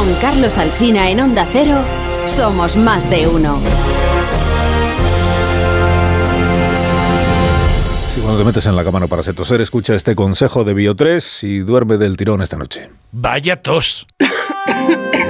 Con Carlos Alsina en Onda Cero, somos más de uno. Si cuando te metes en la cama no para toser, escucha este consejo de Bio3 y duerme del tirón esta noche. Vaya tos.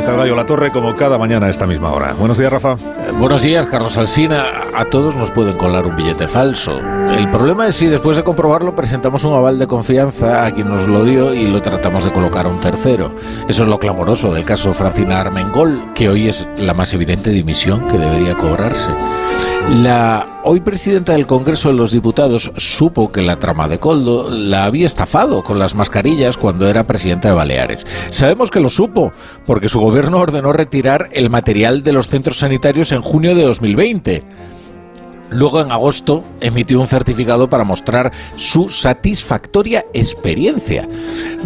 Gallo La Torre como cada mañana a esta misma hora. Buenos días, Rafa. Eh, buenos días, Carlos Alsina. A todos nos pueden colar un billete falso. El problema es si después de comprobarlo presentamos un aval de confianza a quien nos lo dio y lo tratamos de colocar a un tercero. Eso es lo clamoroso del caso Francina Armengol, que hoy es la más evidente dimisión que debería cobrarse. La hoy presidenta del Congreso de los Diputados supo que la trama de Coldo la había estafado con las mascarillas cuando era presidenta de Baleares. Sabemos que lo supo porque su gobierno ordenó retirar el material de los centros sanitarios en junio de 2020. Luego, en agosto, emitió un certificado para mostrar su satisfactoria experiencia.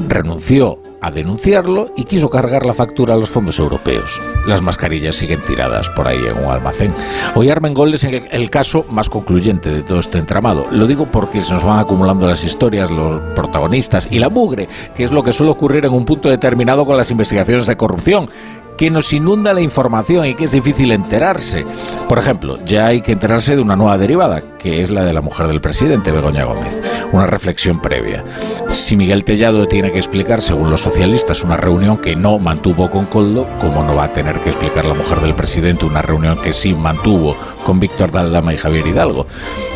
Renunció a denunciarlo y quiso cargar la factura a los fondos europeos. Las mascarillas siguen tiradas por ahí en un almacén. Hoy Armengol es el caso más concluyente de todo este entramado. Lo digo porque se nos van acumulando las historias, los protagonistas y la mugre, que es lo que suele ocurrir en un punto determinado con las investigaciones de corrupción que nos inunda la información y que es difícil enterarse. Por ejemplo, ya hay que enterarse de una nueva derivada, que es la de la mujer del presidente, Begoña Gómez. Una reflexión previa. Si Miguel Tellado tiene que explicar, según los socialistas, una reunión que no mantuvo con Coldo, ¿cómo no va a tener que explicar la mujer del presidente una reunión que sí mantuvo con Víctor Daldama y Javier Hidalgo?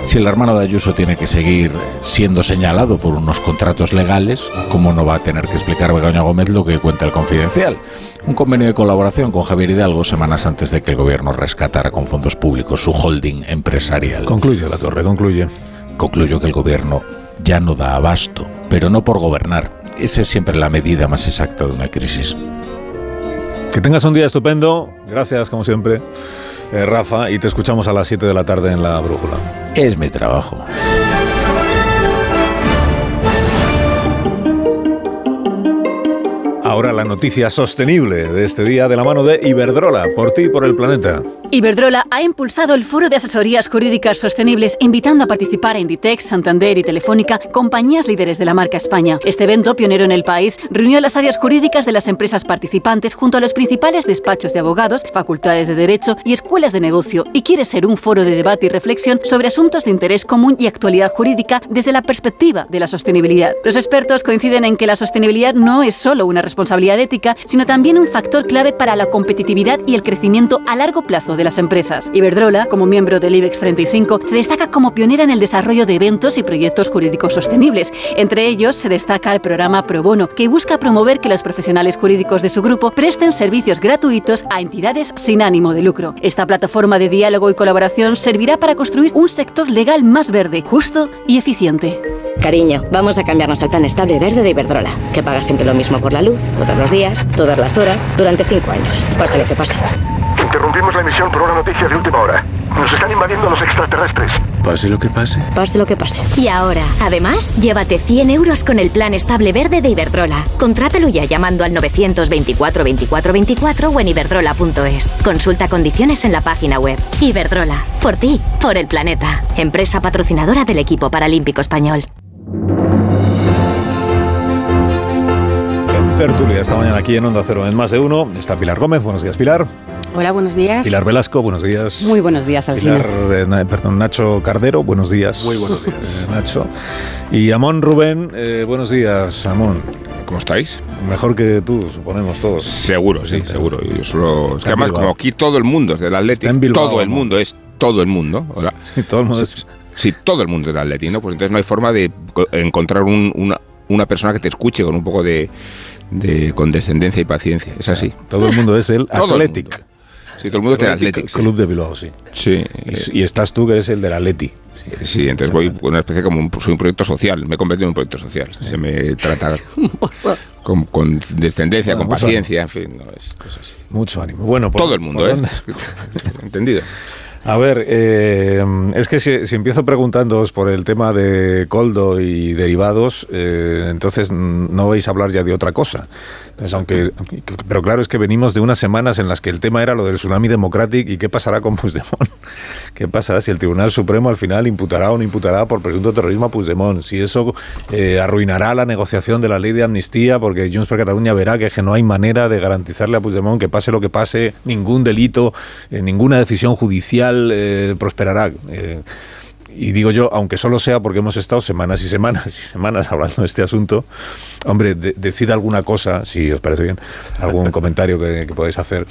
Si el hermano de Ayuso tiene que seguir siendo señalado por unos contratos legales, ¿cómo no va a tener que explicar Begoña Gómez lo que cuenta el confidencial? Un convenio de colaboración con Javier Hidalgo semanas antes de que el gobierno rescatara con fondos públicos su holding empresarial. Concluye la torre, concluye. Concluyo que el gobierno ya no da abasto, pero no por gobernar. Esa es siempre la medida más exacta de una crisis. Que tengas un día estupendo. Gracias, como siempre, eh, Rafa. Y te escuchamos a las 7 de la tarde en la brújula. Es mi trabajo. Ahora la noticia sostenible de este día de la mano de Iberdrola, por ti y por el planeta. Iberdrola ha impulsado el Foro de Asesorías Jurídicas Sostenibles, invitando a participar a Inditex, Santander y Telefónica, compañías líderes de la marca España. Este evento, pionero en el país, reunió las áreas jurídicas de las empresas participantes junto a los principales despachos de abogados, facultades de derecho y escuelas de negocio, y quiere ser un foro de debate y reflexión sobre asuntos de interés común y actualidad jurídica desde la perspectiva de la sostenibilidad. Los expertos coinciden en que la sostenibilidad no es solo una responsabilidad ética, sino también un factor clave para la competitividad y el crecimiento a largo plazo de las empresas. Iberdrola, como miembro del IBEX 35, se destaca como pionera en el desarrollo de eventos y proyectos jurídicos sostenibles. Entre ellos se destaca el programa Pro Bono, que busca promover que los profesionales jurídicos de su grupo presten servicios gratuitos a entidades sin ánimo de lucro. Esta plataforma de diálogo y colaboración servirá para construir un sector legal más verde, justo y eficiente. Cariño, vamos a cambiarnos al plan estable verde de Iberdrola, que paga siempre lo mismo por la luz, todos los días, todas las horas, durante cinco años, pase lo que pase. Interrumpimos la emisión por una noticia de última hora. Nos están invadiendo los extraterrestres. Pase lo que pase. Pase lo que pase. Y ahora, además, llévate 100 euros con el plan estable verde de Iberdrola. Contrátalo ya llamando al 924 24 24 o en iberdrola.es. Consulta condiciones en la página web. Iberdrola. Por ti, por el planeta. Empresa patrocinadora del equipo paralímpico español. En tertulia esta mañana aquí en Onda Cero en Más de Uno está Pilar Gómez. Buenos días, Pilar. Hola, buenos días. Pilar Velasco, buenos días. Muy buenos días, Alcina. Pilar, eh, perdón, Nacho Cardero, buenos días. Muy buenos días. Eh, Nacho. Y Amón Rubén, eh, buenos días, Amón. ¿Cómo estáis? Mejor que tú, suponemos todos. Seguro, sí, Sí, seguro. Yo solo, es que además, como aquí todo el mundo es del Atlético, Bilbao, todo el mundo es todo el mundo. Hola. Sí, todo el mundo es- Sí, todo el mundo es del Atlético, ¿no? Pues entonces no hay forma de co- encontrar un- una, una persona que te escuche con un poco de, de condescendencia y paciencia. Es así. Todo el mundo es el Athletic. Sí, todo el mundo tiene Athletic sí. Club de Bilbao, sí. Sí. Y, y estás tú, que eres el del Atleti. Sí, entonces voy una especie como un, soy un proyecto social, me he convertido en un proyecto social. Se me trata con, con descendencia, Bueno, con paciencia, en fin, no es, es así. Mucho ánimo. Bueno, por- Todo el mundo, por ¿eh? Entendido. A ver, eh, es que si, si empiezo preguntándoos por el tema de Coldo y derivados, eh, entonces no vais a hablar ya de otra cosa. Entonces, aunque, pero claro, es que venimos de unas semanas en las que el tema era lo del tsunami democratic y qué pasará con Puigdemont. ¿Qué pasará si el Tribunal Supremo al final imputará o no imputará por presunto terrorismo a Puigdemont? Si eso eh, arruinará la negociación de la ley de amnistía porque Junts per Cataluña verá que, que no hay manera de garantizarle a Puigdemont que pase lo que pase, ningún delito, eh, ninguna decisión judicial eh, prosperará. Eh, y digo yo, aunque solo sea porque hemos estado semanas y semanas y semanas hablando de este asunto, hombre, de- decid alguna cosa, si os parece bien, algún comentario que, que podáis hacer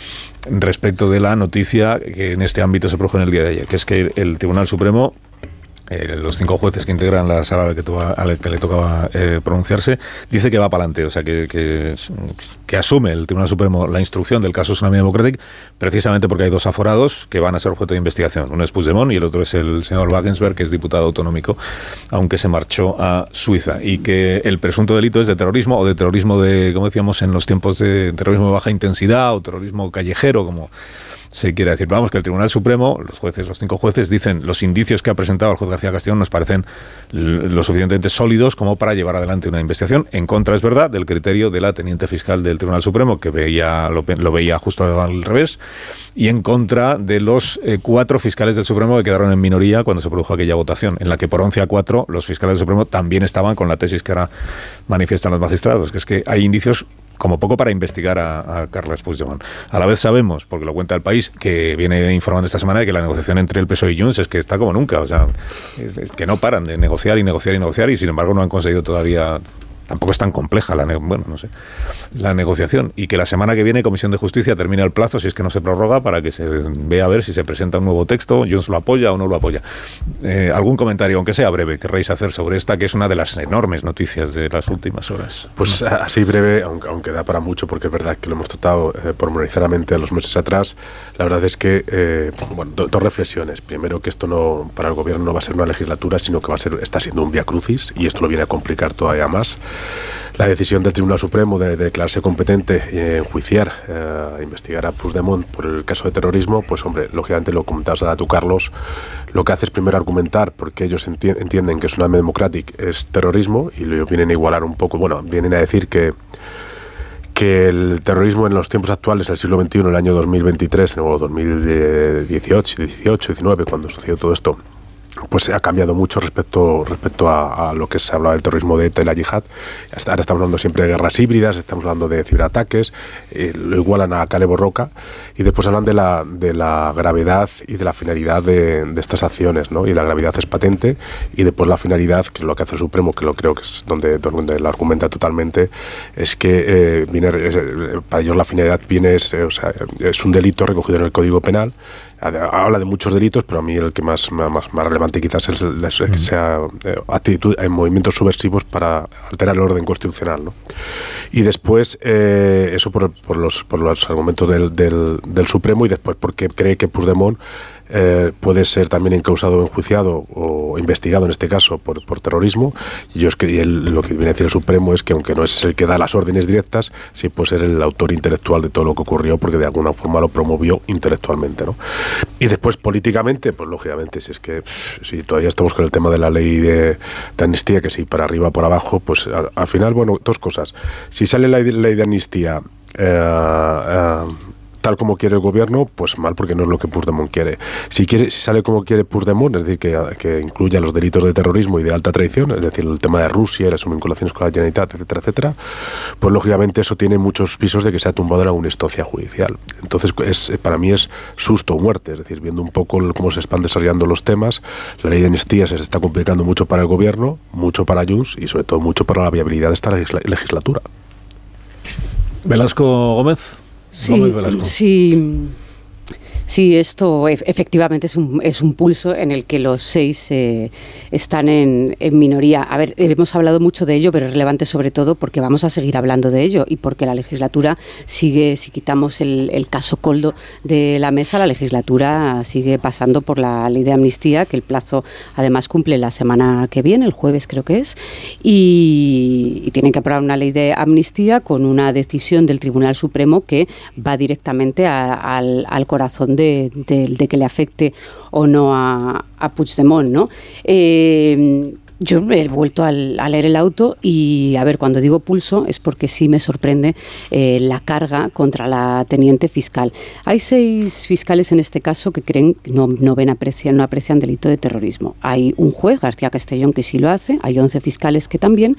respecto de la noticia que en este ámbito se produjo en el día de ayer, que es que el Tribunal Supremo eh, los cinco jueces que integran la sala a la que, le tocaba eh, pronunciarse, dice que va para adelante, o sea, que, que, que asume el Tribunal Supremo la instrucción del caso Tsunami Democratic, precisamente porque hay dos aforados que van a ser objeto de investigación. Uno es Puigdemont y el otro es el señor Wagensberg, que es diputado autonómico, aunque se marchó a Suiza. Y que el presunto delito es de terrorismo o de terrorismo de, como decíamos, en los tiempos de terrorismo de baja intensidad o terrorismo callejero, como se quiere decir. Vamos, que el Tribunal Supremo, los jueces, los cinco jueces, dicen los indicios que ha presentado el juez García Castellón nos parecen lo suficientemente sólidos como para llevar adelante una investigación. En contra, es verdad, del criterio de la teniente fiscal del Tribunal Supremo, que veía lo veía justo al revés, y en contra de los eh, cuatro fiscales del Supremo que quedaron en minoría cuando se produjo aquella votación, en la que por 11 a 4 los fiscales del Supremo también estaban con la tesis que ahora manifiestan los magistrados, que es que hay indicios como poco para investigar a, a Carles Puigdemont. A la vez sabemos, porque lo cuenta el país, que viene informando esta semana de que la negociación entre el PSOE y Junts es que está como nunca, o sea, es- que no paran de negociar y negociar y negociar y sin embargo no han conseguido todavía tampoco es tan compleja la bueno, no sé, la negociación y que la semana que viene Comisión de Justicia termina el plazo si es que no se prorroga para que se vea a ver si se presenta un nuevo texto, Junts lo apoya o no lo apoya. Eh, algún comentario, aunque sea breve, querréis hacer sobre esta que es una de las enormes noticias de las últimas horas. Pues a- así breve, aunque, aunque da para mucho, porque es verdad que lo hemos tratado eh, pormenorizadamente a los meses atrás, la verdad es que, eh, bueno, do- dos reflexiones. Primero, que esto no para el gobierno no va a ser una legislatura, sino que va a ser, está siendo un via crucis, y esto lo viene a complicar todavía más. La decisión del Tribunal Supremo de, de declararse competente eh, enjuiciar, eh, investigar a Puigdemont por el caso de terrorismo, pues hombre, lógicamente lo comentabas ahora tú, Carlos, lo que hace es primero argumentar porque ellos enti- entienden que Tsunami Democratic es terrorismo y lo vienen a igualar un poco, bueno, vienen a decir que que el terrorismo en los tiempos actuales, en el siglo XXI, en el año 2023, o 2018, 18, 19, cuando sucedió todo esto, pues ha cambiado mucho respecto respecto a, a lo que se hablaba del terrorismo de ETA y la yihad. Ahora estamos hablando siempre de guerras híbridas, estamos hablando de ciberataques, eh, lo igualan a Calebo Roca y después hablan de la, de la gravedad y de la finalidad de, de estas acciones, ¿no? Y la gravedad es patente y después la finalidad, que es lo que hace el Supremo, que lo creo que es donde, donde lo argumenta totalmente, es que eh, viene, es, eh, para ellos la finalidad viene, es, eh, o sea, es un delito recogido en el Código Penal habla de muchos delitos, pero a mí el que más, más, más relevante quizás es el, es el que sea eh, actitud en movimientos subversivos para alterar el orden constitucional. ¿no? Y después, eh, eso por, por, los, por los argumentos del, del, del, Supremo y después porque cree que Puigdemont eh, puede ser también encausado enjuiciado o investigado en este caso por, por terrorismo. Y yo es que y el, lo que viene a decir el Supremo es que aunque no es el que da las órdenes directas, sí puede ser el autor intelectual de todo lo que ocurrió porque de alguna forma lo promovió intelectualmente. ¿no? Y después políticamente, pues lógicamente, si es que si todavía estamos con el tema de la ley de, de amnistía, que si para arriba por abajo, pues al, al, final, bueno, dos cosas. Si sale la ley de amnistía... Eh, eh, tal como quiere el gobierno, pues mal porque no es lo que Puigdemont quiere. Si quiere, si sale como quiere Puigdemont, es decir, que, que incluya los delitos de terrorismo y de alta traición, es decir, el tema de Rusia las vinculaciones con la Generalitat, etcétera, etcétera, pues lógicamente eso tiene muchos pisos de que se ha tumbado en alguna instancia judicial. Entonces, es, para mí es susto o muerte, es decir, viendo un poco cómo se están desarrollando los temas, la ley de amnistía se está complicando mucho para el gobierno, mucho para Junts y sobre todo mucho para la viabilidad de esta legislatura. Velasco Gómez. Sí, sí, Sí, esto efectivamente es un, es un pulso en el que los seis eh, están en, minoría. A ver, hemos hablado mucho de ello, pero es relevante sobre todo porque vamos a seguir hablando de ello y porque la legislatura sigue, si quitamos el, el caso Coldo de la mesa, la legislatura sigue pasando por la ley de amnistía, que el plazo además cumple la semana que viene, el jueves creo que es, y, tienen que aprobar una ley de amnistía con una decisión del Tribunal Supremo que va directamente al, al corazón de, que le afecte o no a, a Puigdemont, ¿no? Eh, yo he vuelto al, a leer el auto y, a ver, cuando digo pulso es porque sí me sorprende eh, la carga contra la teniente fiscal. Hay seis fiscales en este caso que creen, no, no ven, aprecian, no aprecian delito de terrorismo. Hay un juez, García Castellón, que sí lo hace, hay once fiscales que también,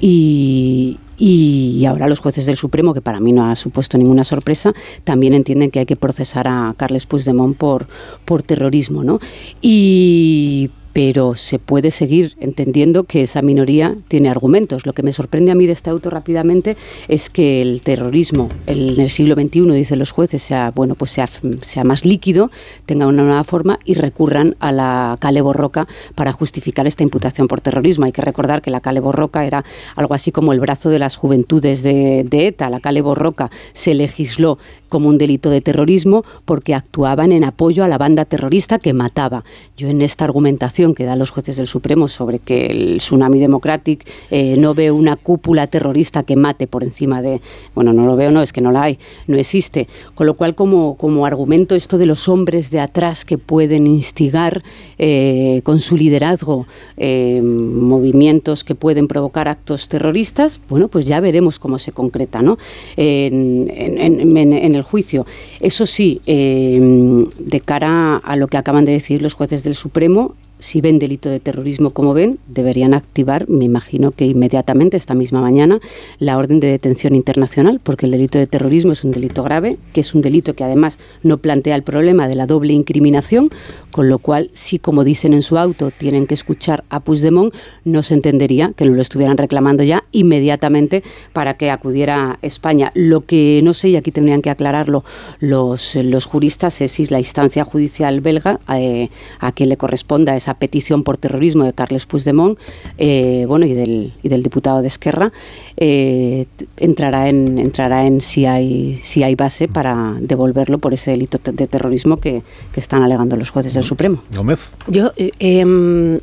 y, y ahora los jueces del Supremo, que para mí no ha supuesto ninguna sorpresa, también entienden que hay que procesar a Carles Puigdemont por, por terrorismo. ¿no? Y pero se puede seguir entendiendo que esa minoría tiene argumentos. Lo que me sorprende a mí de este auto rápidamente es que el terrorismo en el siglo XXI, dicen los jueces, sea, bueno, pues sea, sea más líquido, tenga una nueva forma y recurran a la Cale Borroca para justificar esta imputación por terrorismo. Hay que recordar que la Cale Borroca era algo así como el brazo de las juventudes de, ETA. La Cale Borroca se legisló como un delito de terrorismo porque actuaban en apoyo a la banda terrorista que mataba. Yo en esta argumentación que dan los jueces del Supremo sobre que el Tsunami Democratic eh, no ve una cúpula terrorista que mate por encima de... Bueno, no lo veo, no, es que no la hay, no existe. Con lo cual, como, como argumento esto de los hombres de atrás que pueden instigar eh, con su liderazgo eh, movimientos que pueden provocar actos terroristas, bueno, pues ya veremos cómo se concreta ¿no? en, el juicio. Eso sí, de cara a lo que acaban de decir los jueces del Supremo, si ven delito de terrorismo como ven, deberían activar, me imagino que inmediatamente, esta misma mañana, la orden de detención internacional, porque el delito de terrorismo es un delito grave, que es un delito que además no plantea el problema de la doble incriminación, con lo cual, si como dicen en su auto, tienen que escuchar a Puigdemont, no se entendería que no lo estuvieran reclamando ya inmediatamente para que acudiera a España. Lo que no sé, y aquí tendrían que aclararlo los, los juristas, es si la instancia judicial belga eh, a quien le corresponda esa petición por terrorismo de Carles Puigdemont eh, bueno, y, del, y del diputado de Esquerra, eh, entrará en, entrará en si, hay, si hay base para devolverlo por ese delito de terrorismo que, están alegando los jueces del Supremo. Gómez. Yo eh, em,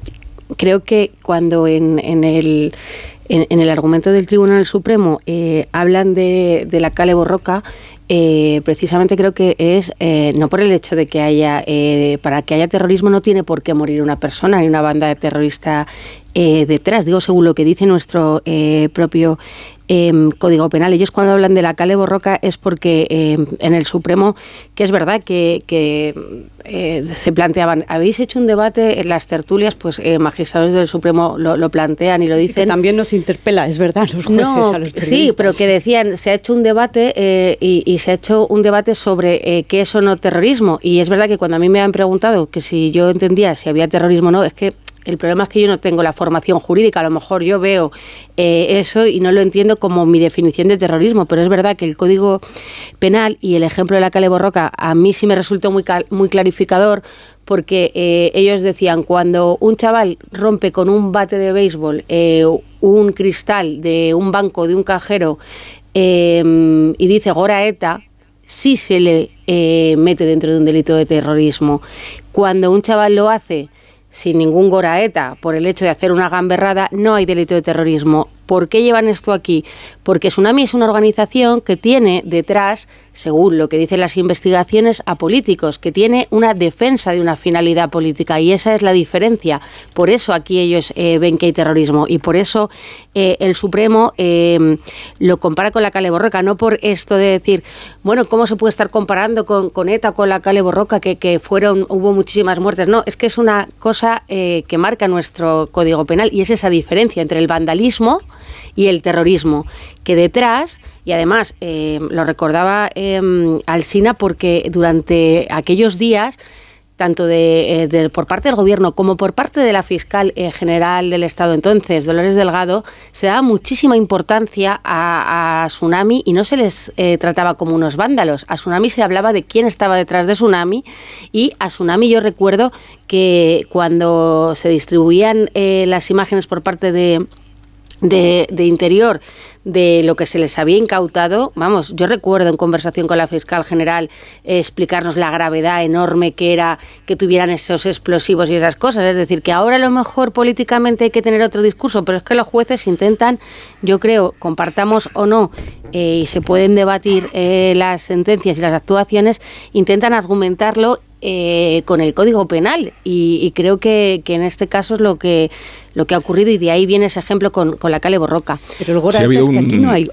creo que cuando en, en el en, el argumento del Tribunal Supremo hablan de, de, la Cale Borroca, eh, precisamente creo que es eh, no por el hecho de que haya, eh, para que haya terrorismo no tiene por qué morir una persona ni una banda de terrorista detrás, digo según lo que dice nuestro propio Em, Código Penal. Ellos cuando hablan de la Cale Borroca es porque em, en el Supremo, que es verdad que, eh, se planteaban, habéis hecho un debate en las tertulias, pues eh, magistrados del Supremo lo, plantean y lo dicen. también nos interpela, es verdad, los jueces a los periodistas. Sí, pero que decían, se ha hecho un debate eh, y, y, se ha hecho un debate sobre qué es o no terrorismo. Y es verdad que cuando a mí me han preguntado que si yo entendía si había terrorismo o no, es que el problema es que yo no tengo la formación jurídica, a lo mejor yo veo eh, eso y no lo entiendo como mi definición de terrorismo, pero es verdad que el Código Penal y el ejemplo de la Cale Borroca a mí sí me resultó muy, muy clarificador porque eh, ellos decían, cuando un chaval rompe con un bate de béisbol eh, un cristal de un banco, de un cajero, y dice Gora ETA, sí se le mete dentro de un delito de terrorismo. Cuando un chaval lo hace sin ningún goraeta por el hecho de hacer una gamberrada, no hay delito de terrorismo. ¿Por qué llevan esto aquí? Porque Tsunami es una organización que tiene detrás, según lo que dicen las investigaciones, a políticos, que tiene una defensa de una finalidad política y esa es la diferencia. Por eso aquí ellos eh, ven que hay terrorismo y por eso eh, el Supremo eh, lo compara con la Cale Borroca, no por esto de decir, bueno, ¿cómo se puede estar comparando con, con ETA, con la Cale Borroca, que, que, fueron, hubo muchísimas muertes? No, es que es una cosa que marca nuestro Código Penal y es esa diferencia entre el vandalismo, y el terrorismo, que detrás, y además eh, lo recordaba eh, Alsina porque durante aquellos días tanto de, eh, por parte del Gobierno como por parte de la fiscal eh, general del Estado entonces, Dolores Delgado, se daba muchísima importancia a, Tsunami y no se les trataba como unos vándalos. A Tsunami se hablaba de quién estaba detrás de Tsunami y a Tsunami yo recuerdo que cuando se distribuían las imágenes por parte de, de, Interior de lo que se les había incautado, vamos, yo recuerdo en conversación con la fiscal general eh, explicarnos la gravedad enorme que era que tuvieran esos explosivos y esas cosas. Es decir, que ahora a lo mejor políticamente hay que tener otro discurso, pero es que los jueces intentan, yo creo, compartamos o no, eh, y se pueden debatir eh, las sentencias y las actuaciones, intentan argumentarlo con el Código Penal y, creo que, que, en este caso es lo que lo que ha ocurrido y de ahí viene ese ejemplo con, con la Cale Borroca. Pero el Goraeta es que aquí no hay...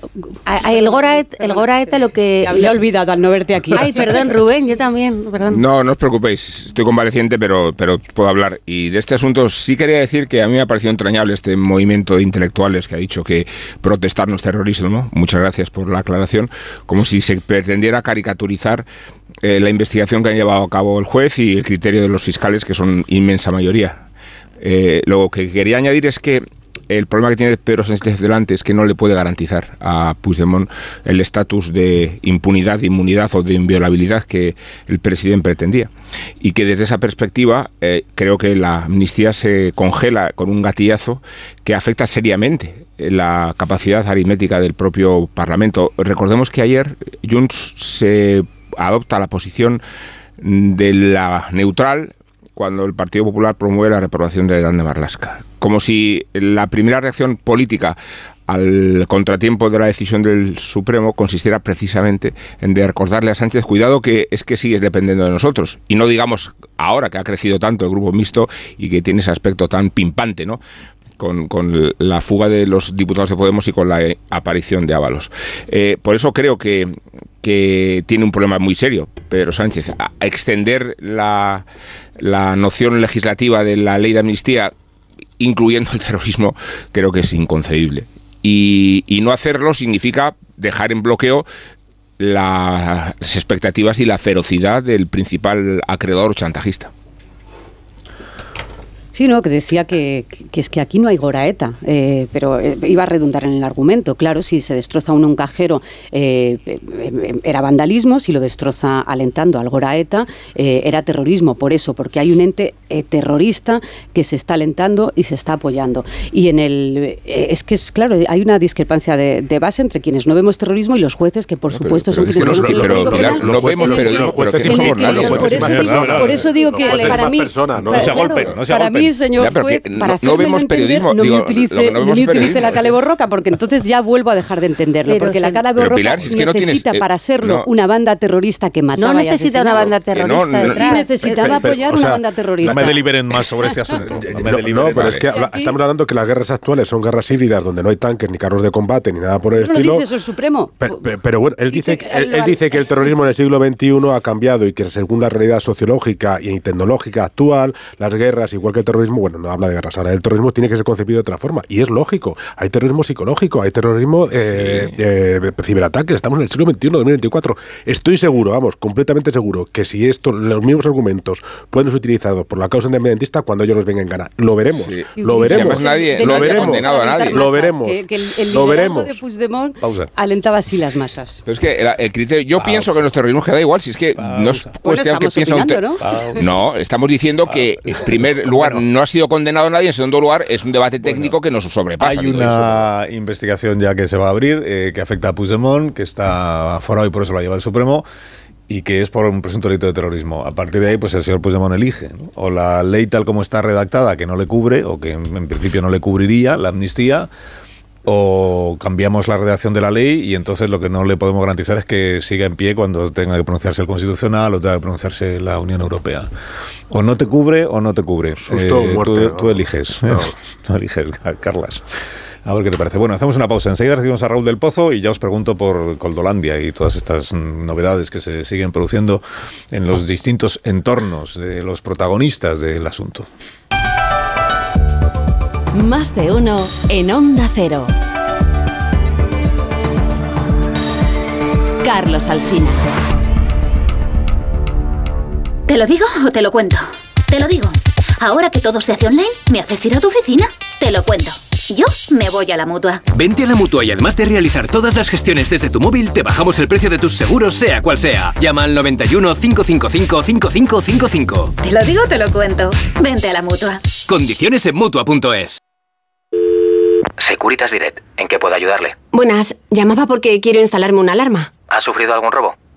El Goraeta, el Goraeta lo que... Te había olvidado al no verte aquí. Ay, perdón, Rubén, yo también, perdón. No, no os preocupéis, estoy convaleciente, pero, pero puedo hablar. Y de este asunto sí quería decir que a mí me ha parecido entrañable este movimiento de intelectuales que ha dicho que protestar no es terrorismo. Muchas gracias por la aclaración. Como si se pretendiera caricaturizar eh, la investigación que han llevado a cabo el juez y el criterio de los fiscales, que son inmensa mayoría. Eh, lo que quería añadir es que el problema que tiene Pedro Sánchez delante es que no le puede garantizar a Puigdemont el estatus de impunidad, de inmunidad o de inviolabilidad que el presidente pretendía. Y que desde esa perspectiva eh, creo que la amnistía se congela con un gatillazo que afecta seriamente la capacidad aritmética del propio Parlamento. Recordemos que ayer Junts se adopta la posición de la neutral cuando el Partido Popular promueve la reprobación de Grande Marlasca. Como si la primera reacción política al contratiempo de la decisión del Supremo consistiera precisamente en de recordarle a Sánchez, cuidado que es que sigues dependiendo de nosotros. Y no digamos ahora que ha crecido tanto el grupo mixto y que tiene ese aspecto tan pimpante, ¿no? Con, la fuga de los diputados de Podemos y con la aparición de Ábalos. Eh, por eso creo que, que tiene un problema muy serio, Pedro Sánchez. Extender la, la noción legislativa de la ley de amnistía, incluyendo el terrorismo, creo que es inconcebible. Y, y no hacerlo significa dejar en bloqueo las expectativas y la ferocidad del principal acreedor chantajista. Sí, no, que decía que, es que aquí no hay Goraeta, eh, pero eh, iba a redundar en el argumento. Claro, si se destroza uno un cajero eh, era vandalismo, si lo destroza alentando al Goraeta era terrorismo. Por eso, porque hay un ente terrorista que se está alentando y se está apoyando. Y en el es que es claro, hay una discrepancia de, base entre quienes no vemos terrorismo y los jueces que por supuesto son quienes no, pero, pero, no vemos pero que somos Por eso digo que para mí, para mí señor juez, para no, vemos periodismo. No me utilice, no, utilice la caleborroca, porque entonces ya vuelvo a dejar de entenderlo. porque la caleborroca necesita para serlo una banda terrorista que mataba No necesita una banda terrorista detrás. necesitaba apoyar una banda terrorista. No me deliberen más sobre este asunto. No, me deliberen pero es que estamos hablando que las guerras actuales son guerras híbridas donde no hay tanques ni carros de combate ni nada por el estilo. Pero lo dice el Supremo. Pero, bueno, él dice, él dice que el terrorismo en el siglo XXI ha cambiado y que según la realidad sociológica y tecnológica actual, las guerras, igual que el terrorismo, bueno, no habla de guerras, ahora el terrorismo tiene que ser concebido de otra forma. Y es lógico, hay terrorismo psicológico, hay terrorismo eh, eh, ciberataques, estamos en el siglo XXI, 2024. Estoy seguro, vamos, completamente seguro, que si esto, los mismos argumentos pueden ser utilizados por la causa independentista cuando ellos nos vengan en gana. Lo veremos, lo veremos. nadie, lo veremos, a nadie. Lo veremos. Que, el, lo veremos. de Puigdemont alentaba así las masas. Pero es que el, criterio, yo pienso que los terrorismos que da igual, si es que no es cuestión que piensa ¿no? no, estamos diciendo que en primer lugar no ha sido condenado nadie, en segundo lugar es un debate técnico que nos sobrepasa. Hay una investigación ya que se va a abrir eh, que afecta a Puigdemont, que está aforado y por eso la lleva el Supremo y que es por un presunto delito de terrorismo. A partir de ahí, pues el señor Puigdemont elige. O la ley tal como está redactada, que no le cubre, o que en principio no le cubriría, la amnistía, o cambiamos la redacción de la ley y entonces lo que no le podemos garantizar es que siga en pie cuando tenga que pronunciarse el Constitucional o tenga que pronunciarse la Unión Europea. O no te cubre o no te cubre. Eh, tú, eliges. tú eliges, Carlas. A ver qué te parece. Bueno, hacemos una pausa. Enseguida recibimos a Raúl del Pozo y ya os pregunto por Coldolandia y todas estas novedades que se siguen produciendo en los distintos entornos de los protagonistas del asunto. Más de uno en Onda Cero. Carlos Alsina. ¿Te lo digo o te lo cuento? Te lo digo. Ahora que todo se hace online, ¿me haces ir a tu oficina? Te lo cuento. Yo me voy a la mutua. Vente a la mutua y además de realizar todas las gestiones desde tu móvil, te bajamos el precio de tus seguros, sea cual sea. Llama al 91 555 5555. Te lo digo, te lo cuento. Vente a la mutua. Condiciones en mutua.es. Securitas Direct, ¿en qué puedo ayudarle? Buenas, llamaba porque quiero instalarme una alarma. ¿Ha sufrido algún robo?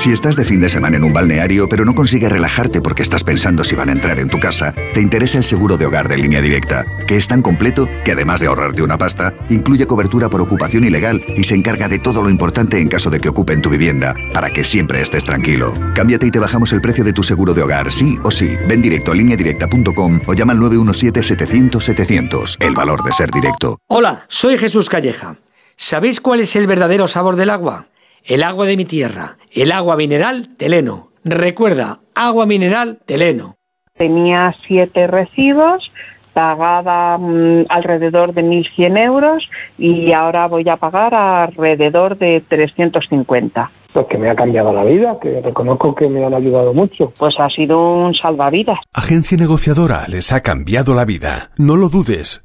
Si estás de fin de semana en un balneario pero no consigues relajarte porque estás pensando si van a entrar en tu casa, te interesa el seguro de hogar de línea directa, que es tan completo que además de ahorrarte una pasta, incluye cobertura por ocupación ilegal y se encarga de todo lo importante en caso de que ocupen tu vivienda, para que siempre estés tranquilo. Cámbiate y te bajamos el precio de tu seguro de hogar, sí o sí. Ven directo a lineadirecta.com o llama al 917-700-700. El valor de ser directo. Hola, soy Jesús Calleja. ¿Sabéis cuál es el verdadero sabor del agua? El agua de mi tierra, el agua mineral Teleno. Recuerda, agua mineral Teleno. Tenía siete recibos, pagaba mm, alrededor de 1.100 euros y ahora voy a pagar alrededor de 350. Pues que me ha cambiado la vida, que reconozco que me han ayudado mucho. Pues ha sido un salvavidas. Agencia negociadora les ha cambiado la vida. No lo dudes.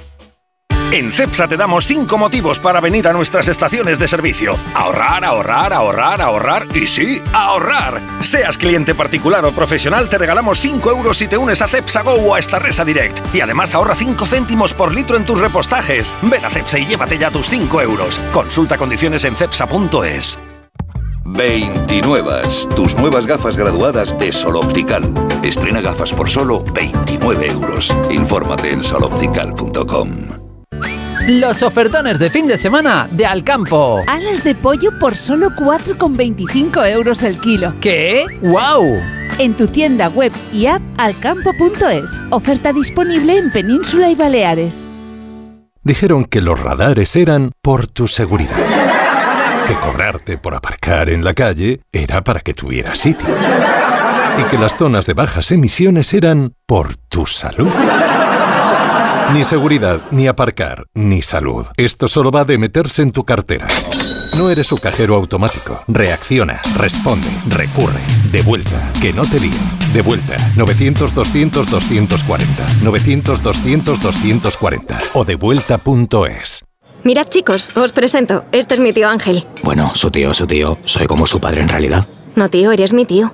En CEPSA te damos 5 motivos para venir a nuestras estaciones de servicio. Ahorrar, ahorrar, ahorrar, ahorrar y sí, ahorrar. Seas cliente particular o profesional, te regalamos 5 euros si te unes a CEPSA Go o a Estarresa Direct. Y además ahorra 5 céntimos por litro en tus repostajes. Ven a CEPSA y llévate ya tus 5 euros. Consulta condiciones en CEPSA.es. 29. Tus nuevas gafas graduadas de Sol Optical. Estrena gafas por solo 29 euros. Infórmate en soloptical.com. Los ofertones de fin de semana de Alcampo. Alas de pollo por solo 4,25 euros el kilo. ¿Qué? ¡Wow! En tu tienda web y app alcampo.es. Oferta disponible en Península y Baleares. Dijeron que los radares eran por tu seguridad. Que cobrarte por aparcar en la calle era para que tuvieras sitio. Y que las zonas de bajas emisiones eran por tu salud. Ni seguridad, ni aparcar, ni salud. Esto solo va de meterse en tu cartera. No eres su cajero automático. Reacciona, responde, recurre. De vuelta, que no te líen. De vuelta, 900-200-240. 900-200-240. O devuelta.es. Mirad chicos, os presento. Este es mi tío Ángel. Bueno, su tío, su tío. Soy como su padre en realidad. No tío, eres mi tío.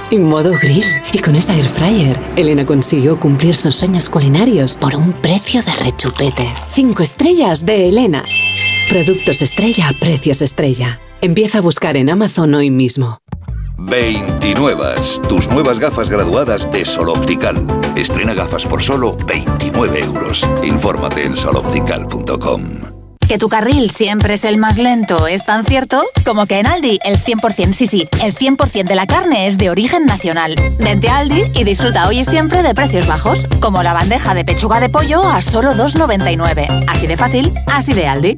y modo grill. Y con esa air fryer, Elena consiguió cumplir sus sueños culinarios por un precio de rechupete. Cinco estrellas de Elena. Productos estrella a precios estrella. Empieza a buscar en Amazon hoy mismo. 29. Tus nuevas gafas graduadas de Sol Optical. Estrena gafas por solo 29 euros. Infórmate en soloptical.com. Que tu carril siempre es el más lento es tan cierto como que en Aldi el 100%, sí, sí, el 100% de la carne es de origen nacional. Vente a Aldi y disfruta hoy y siempre de precios bajos, como la bandeja de pechuga de pollo a solo 2,99. Así de fácil, así de Aldi.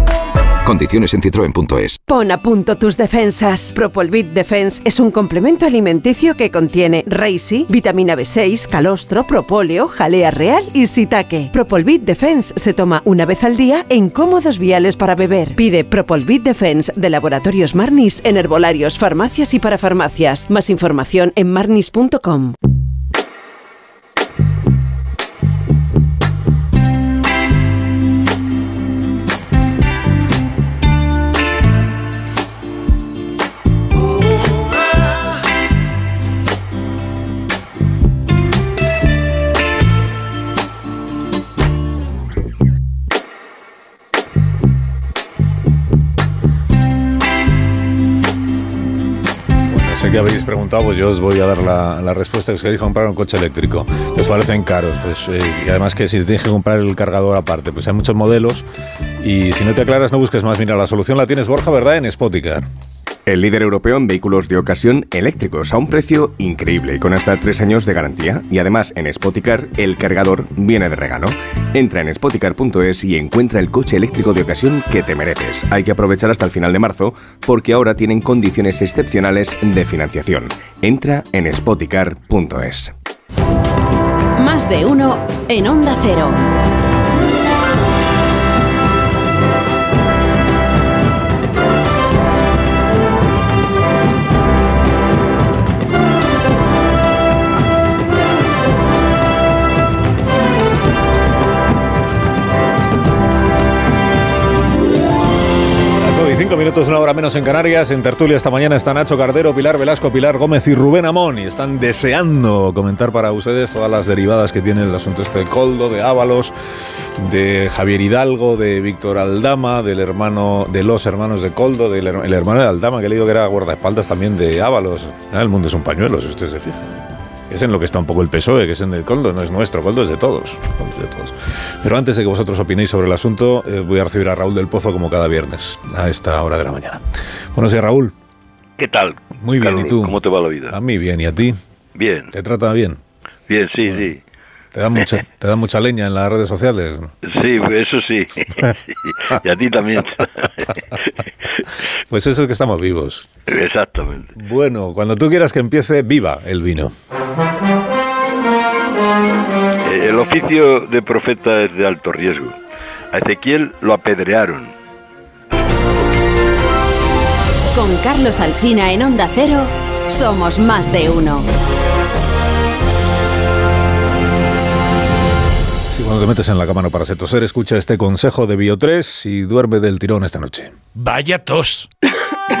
Condiciones en citroen.es. Pon a punto tus defensas. Propolvit Defense es un complemento alimenticio que contiene Reishi, vitamina B6, calostro, propóleo, jalea real y sitaque. Propolvit Defense se toma una vez al día en cómodos viales para beber. Pide Propolvit Defense de Laboratorios Marnis en herbolarios, farmacias y parafarmacias. Más información en marnis.com. habéis preguntado, pues yo os voy a dar la, respuesta. Es que queréis comprar un coche eléctrico. que parecen caros. Pues, eh, y además que si tienes que comprar el cargador aparte, pues hay muchos modelos. Y si no te aclaras, no busques más. Mira, la solución la tienes, Borja, ¿verdad? En Spoticar. El líder europeo en vehículos de ocasión eléctricos a un precio increíble y con hasta tres años de garantía. Y además en Spoticar el cargador viene de regalo. Entra en spoticar.es y encuentra el coche eléctrico de ocasión que te mereces. Hay que aprovechar hasta el final de marzo porque ahora tienen condiciones excepcionales de financiación. Entra en spoticar.es. Más de uno en Onda Cero. Las 5 minutos, una hora menos en Canarias. En tertulia esta mañana está Nacho Cardero, Pilar Velasco, Pilar Gómez y Rubén Amón. Y están deseando comentar para ustedes todas las derivadas que tiene el asunto este de Coldo, de Ábalos, de Javier Hidalgo, de Víctor Aldama, del hermano, de los hermanos de Coldo, del her- el hermano de Aldama, que he leído que era guardaespaldas también de Ábalos. Ah, El mundo es un pañuelo, si usted se fija. Es en lo que está un poco el PSOE, que es en el Coldo, no es nuestro, Coldo es de todos. Coldo es de todos. Pero antes de que vosotros opinéis sobre el asunto, eh, voy a recibir a Raúl del Pozo como cada viernes, a esta hora de la mañana. Buenos días, Raúl. ¿Qué tal? Muy bien, Carlos? ¿y tú? ¿Cómo te va la vida? A mí bien, ¿y a ti? Bien, ¿Te trata bien? bien, sí, sí. ¿Te dan mucha, te dan mucha leña en las redes sociales? Sí, eso sí. y a ti también. Pues eso es que estamos vivos. Exactamente. Bueno, cuando tú quieras que empiece, viva el vino. Eh, El oficio de profeta es de alto riesgo. A Ezequiel lo apedrearon. Con Carlos Alsina en Onda Cero, somos más de uno. Si cuando te metes en la cama no paras de toser, escucha este consejo de Bio3 y duerme del tirón esta noche. Vaya tos.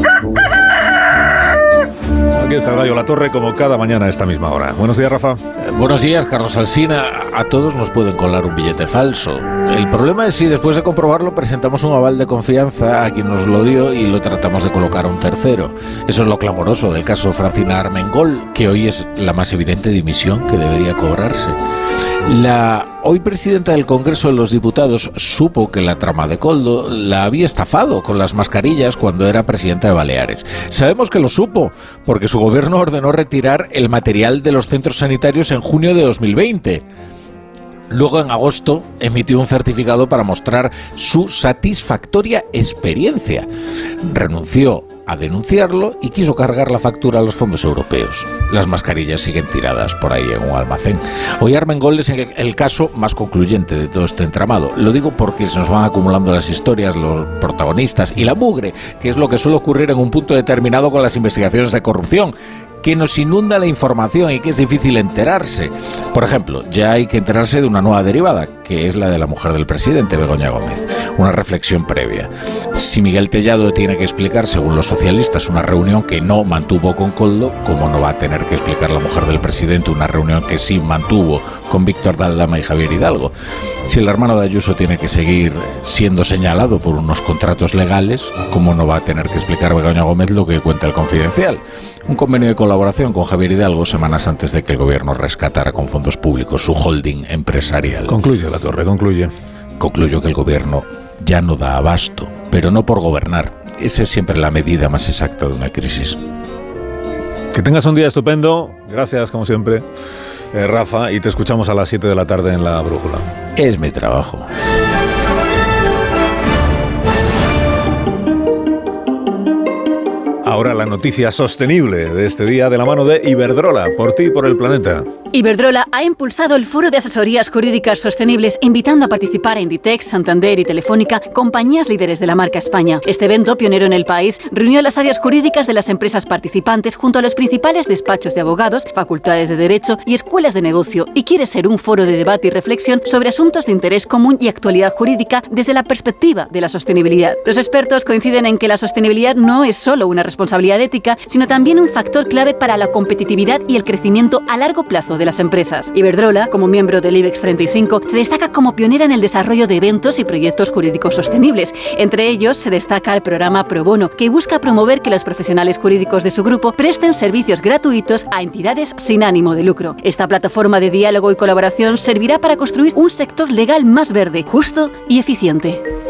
Aquí el gallo La Torre como cada mañana a esta misma hora. Buenos días, Rafa. Eh, Buenos días, Carlos Alsina. A todos nos pueden colar un billete falso. El problema es si después de comprobarlo presentamos un aval de confianza a quien nos lo dio y lo tratamos de colocar a un tercero. Eso es lo clamoroso del caso Francina Armengol, que hoy es la más evidente dimisión que debería cobrarse. La hoy presidenta del Congreso de los Diputados supo que la trama de Coldo la había estafado con las mascarillas cuando era presidenta de Baleares. Sabemos que lo supo porque su gobierno ordenó retirar el material de los centros sanitarios en junio de 2020. Luego, en agosto, emitió un certificado para mostrar su satisfactoria experiencia. Renunció a denunciarlo y quiso cargar la factura a los fondos europeos. Las mascarillas siguen tiradas por ahí en un almacén. Hoy Armengol es el el caso más concluyente de todo este entramado. Lo digo porque se nos van acumulando las historias, los protagonistas y la mugre, que es lo que suele ocurrir en un punto determinado con las investigaciones de corrupción que nos inunda la información y que es difícil enterarse. Por ejemplo, ya hay que enterarse de una nueva derivada, que es la de la mujer del presidente, Begoña Gómez. una reflexión previa. Si Miguel Tellado tiene que explicar, según los socialistas, una reunión que no mantuvo con Coldo, ¿cómo no va a tener que explicar la mujer del presidente una reunión que sí mantuvo con Víctor Daldama y Javier Hidalgo? Si el hermano de Ayuso tiene que seguir siendo señalado por unos contratos legales, ¿cómo no va a tener que explicar Begoña Gómez lo que cuenta el confidencial? Un convenio de colaboración con Javier Hidalgo semanas antes de que el gobierno rescatara con fondos públicos su holding empresarial. Concluye la torre, concluye. Concluyo que el gobierno ya no da abasto, pero no por gobernar. Esa es siempre la medida más exacta de una crisis. Que tengas un día estupendo. Gracias, como siempre, eh, Rafa. Y te escuchamos a las 7 de la tarde en la brújula. Es mi trabajo. Ahora la noticia sostenible de este día de la mano de Iberdrola, por ti y por el planeta. Iberdrola ha impulsado el Foro de Asesorías Jurídicas Sostenibles, invitando a participar a Inditex, Santander y Telefónica, compañías líderes de la marca España. Este evento, pionero en el país, reunió las áreas jurídicas de las empresas participantes junto a los principales despachos de abogados, facultades de derecho y escuelas de negocio, y quiere ser un foro de debate y reflexión sobre asuntos de interés común y actualidad jurídica desde la perspectiva de la sostenibilidad. Los expertos coinciden en que la sostenibilidad no es solo una responsabilidad ética, sino también un factor clave para la competitividad y el crecimiento a largo plazo de las empresas. Iberdrola, como miembro del IBEX 35, se destaca como pionera en el desarrollo de eventos y proyectos jurídicos sostenibles. Entre ellos se destaca el programa Pro Bono, que busca promover que los profesionales jurídicos de su grupo presten servicios gratuitos a entidades sin ánimo de lucro. Esta plataforma de diálogo y colaboración servirá para construir un sector legal más verde, justo y eficiente.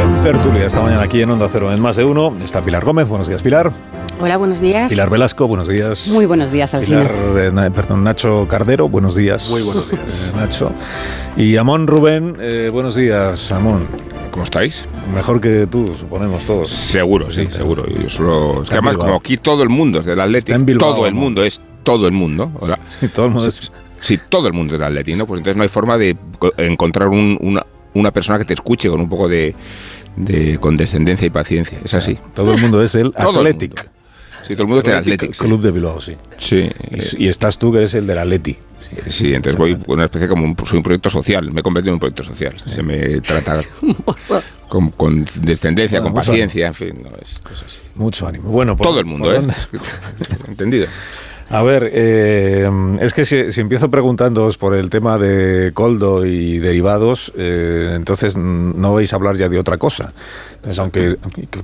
En tertulia esta mañana aquí en Onda Cero en Más de Uno está Pilar Gómez. Buenos días, Pilar. Hola, buenos días. Pilar Velasco, buenos días. Muy buenos días, Alcina. Pilar, eh, na- perdón, Nacho Cardero, buenos días. Muy buenos días. Eh, Nacho. Y Amón Rubén, eh, buenos días, Amón. ¿Cómo estáis? Mejor que tú, suponemos todos. Seguro, sí, seguro. Yo solo, es que además, Bilbao. como aquí todo el mundo es del Atlético, en Bilbao, todo el mundo es todo el mundo. ahora, Sí, todo el mundo es- Sí, todo el mundo es del Atlético, ¿no? Pues entonces no hay forma de co- encontrar un- una, una persona que te escuche con un poco de, de condescendencia y paciencia. Es así. Todo el mundo es el Athletic. Sí, todo el mundo es del Athletic. sí. Club de Bilbao, sí. Sí. Y, y estás tú, que eres el del Atleti. Sí, entonces voy con una especie como un, soy un proyecto social, me he convertido en un proyecto social. Se me trata con, con descendencia, Bueno, con paciencia, en fin, no es, así. Mucho ánimo. Bueno, por- Todo el mundo, por ¿eh? Entendido. A ver, eh, es que si, si empiezo preguntándoos por el tema de Coldo y derivados, eh, entonces no vais a hablar ya de otra cosa. Entonces, aunque,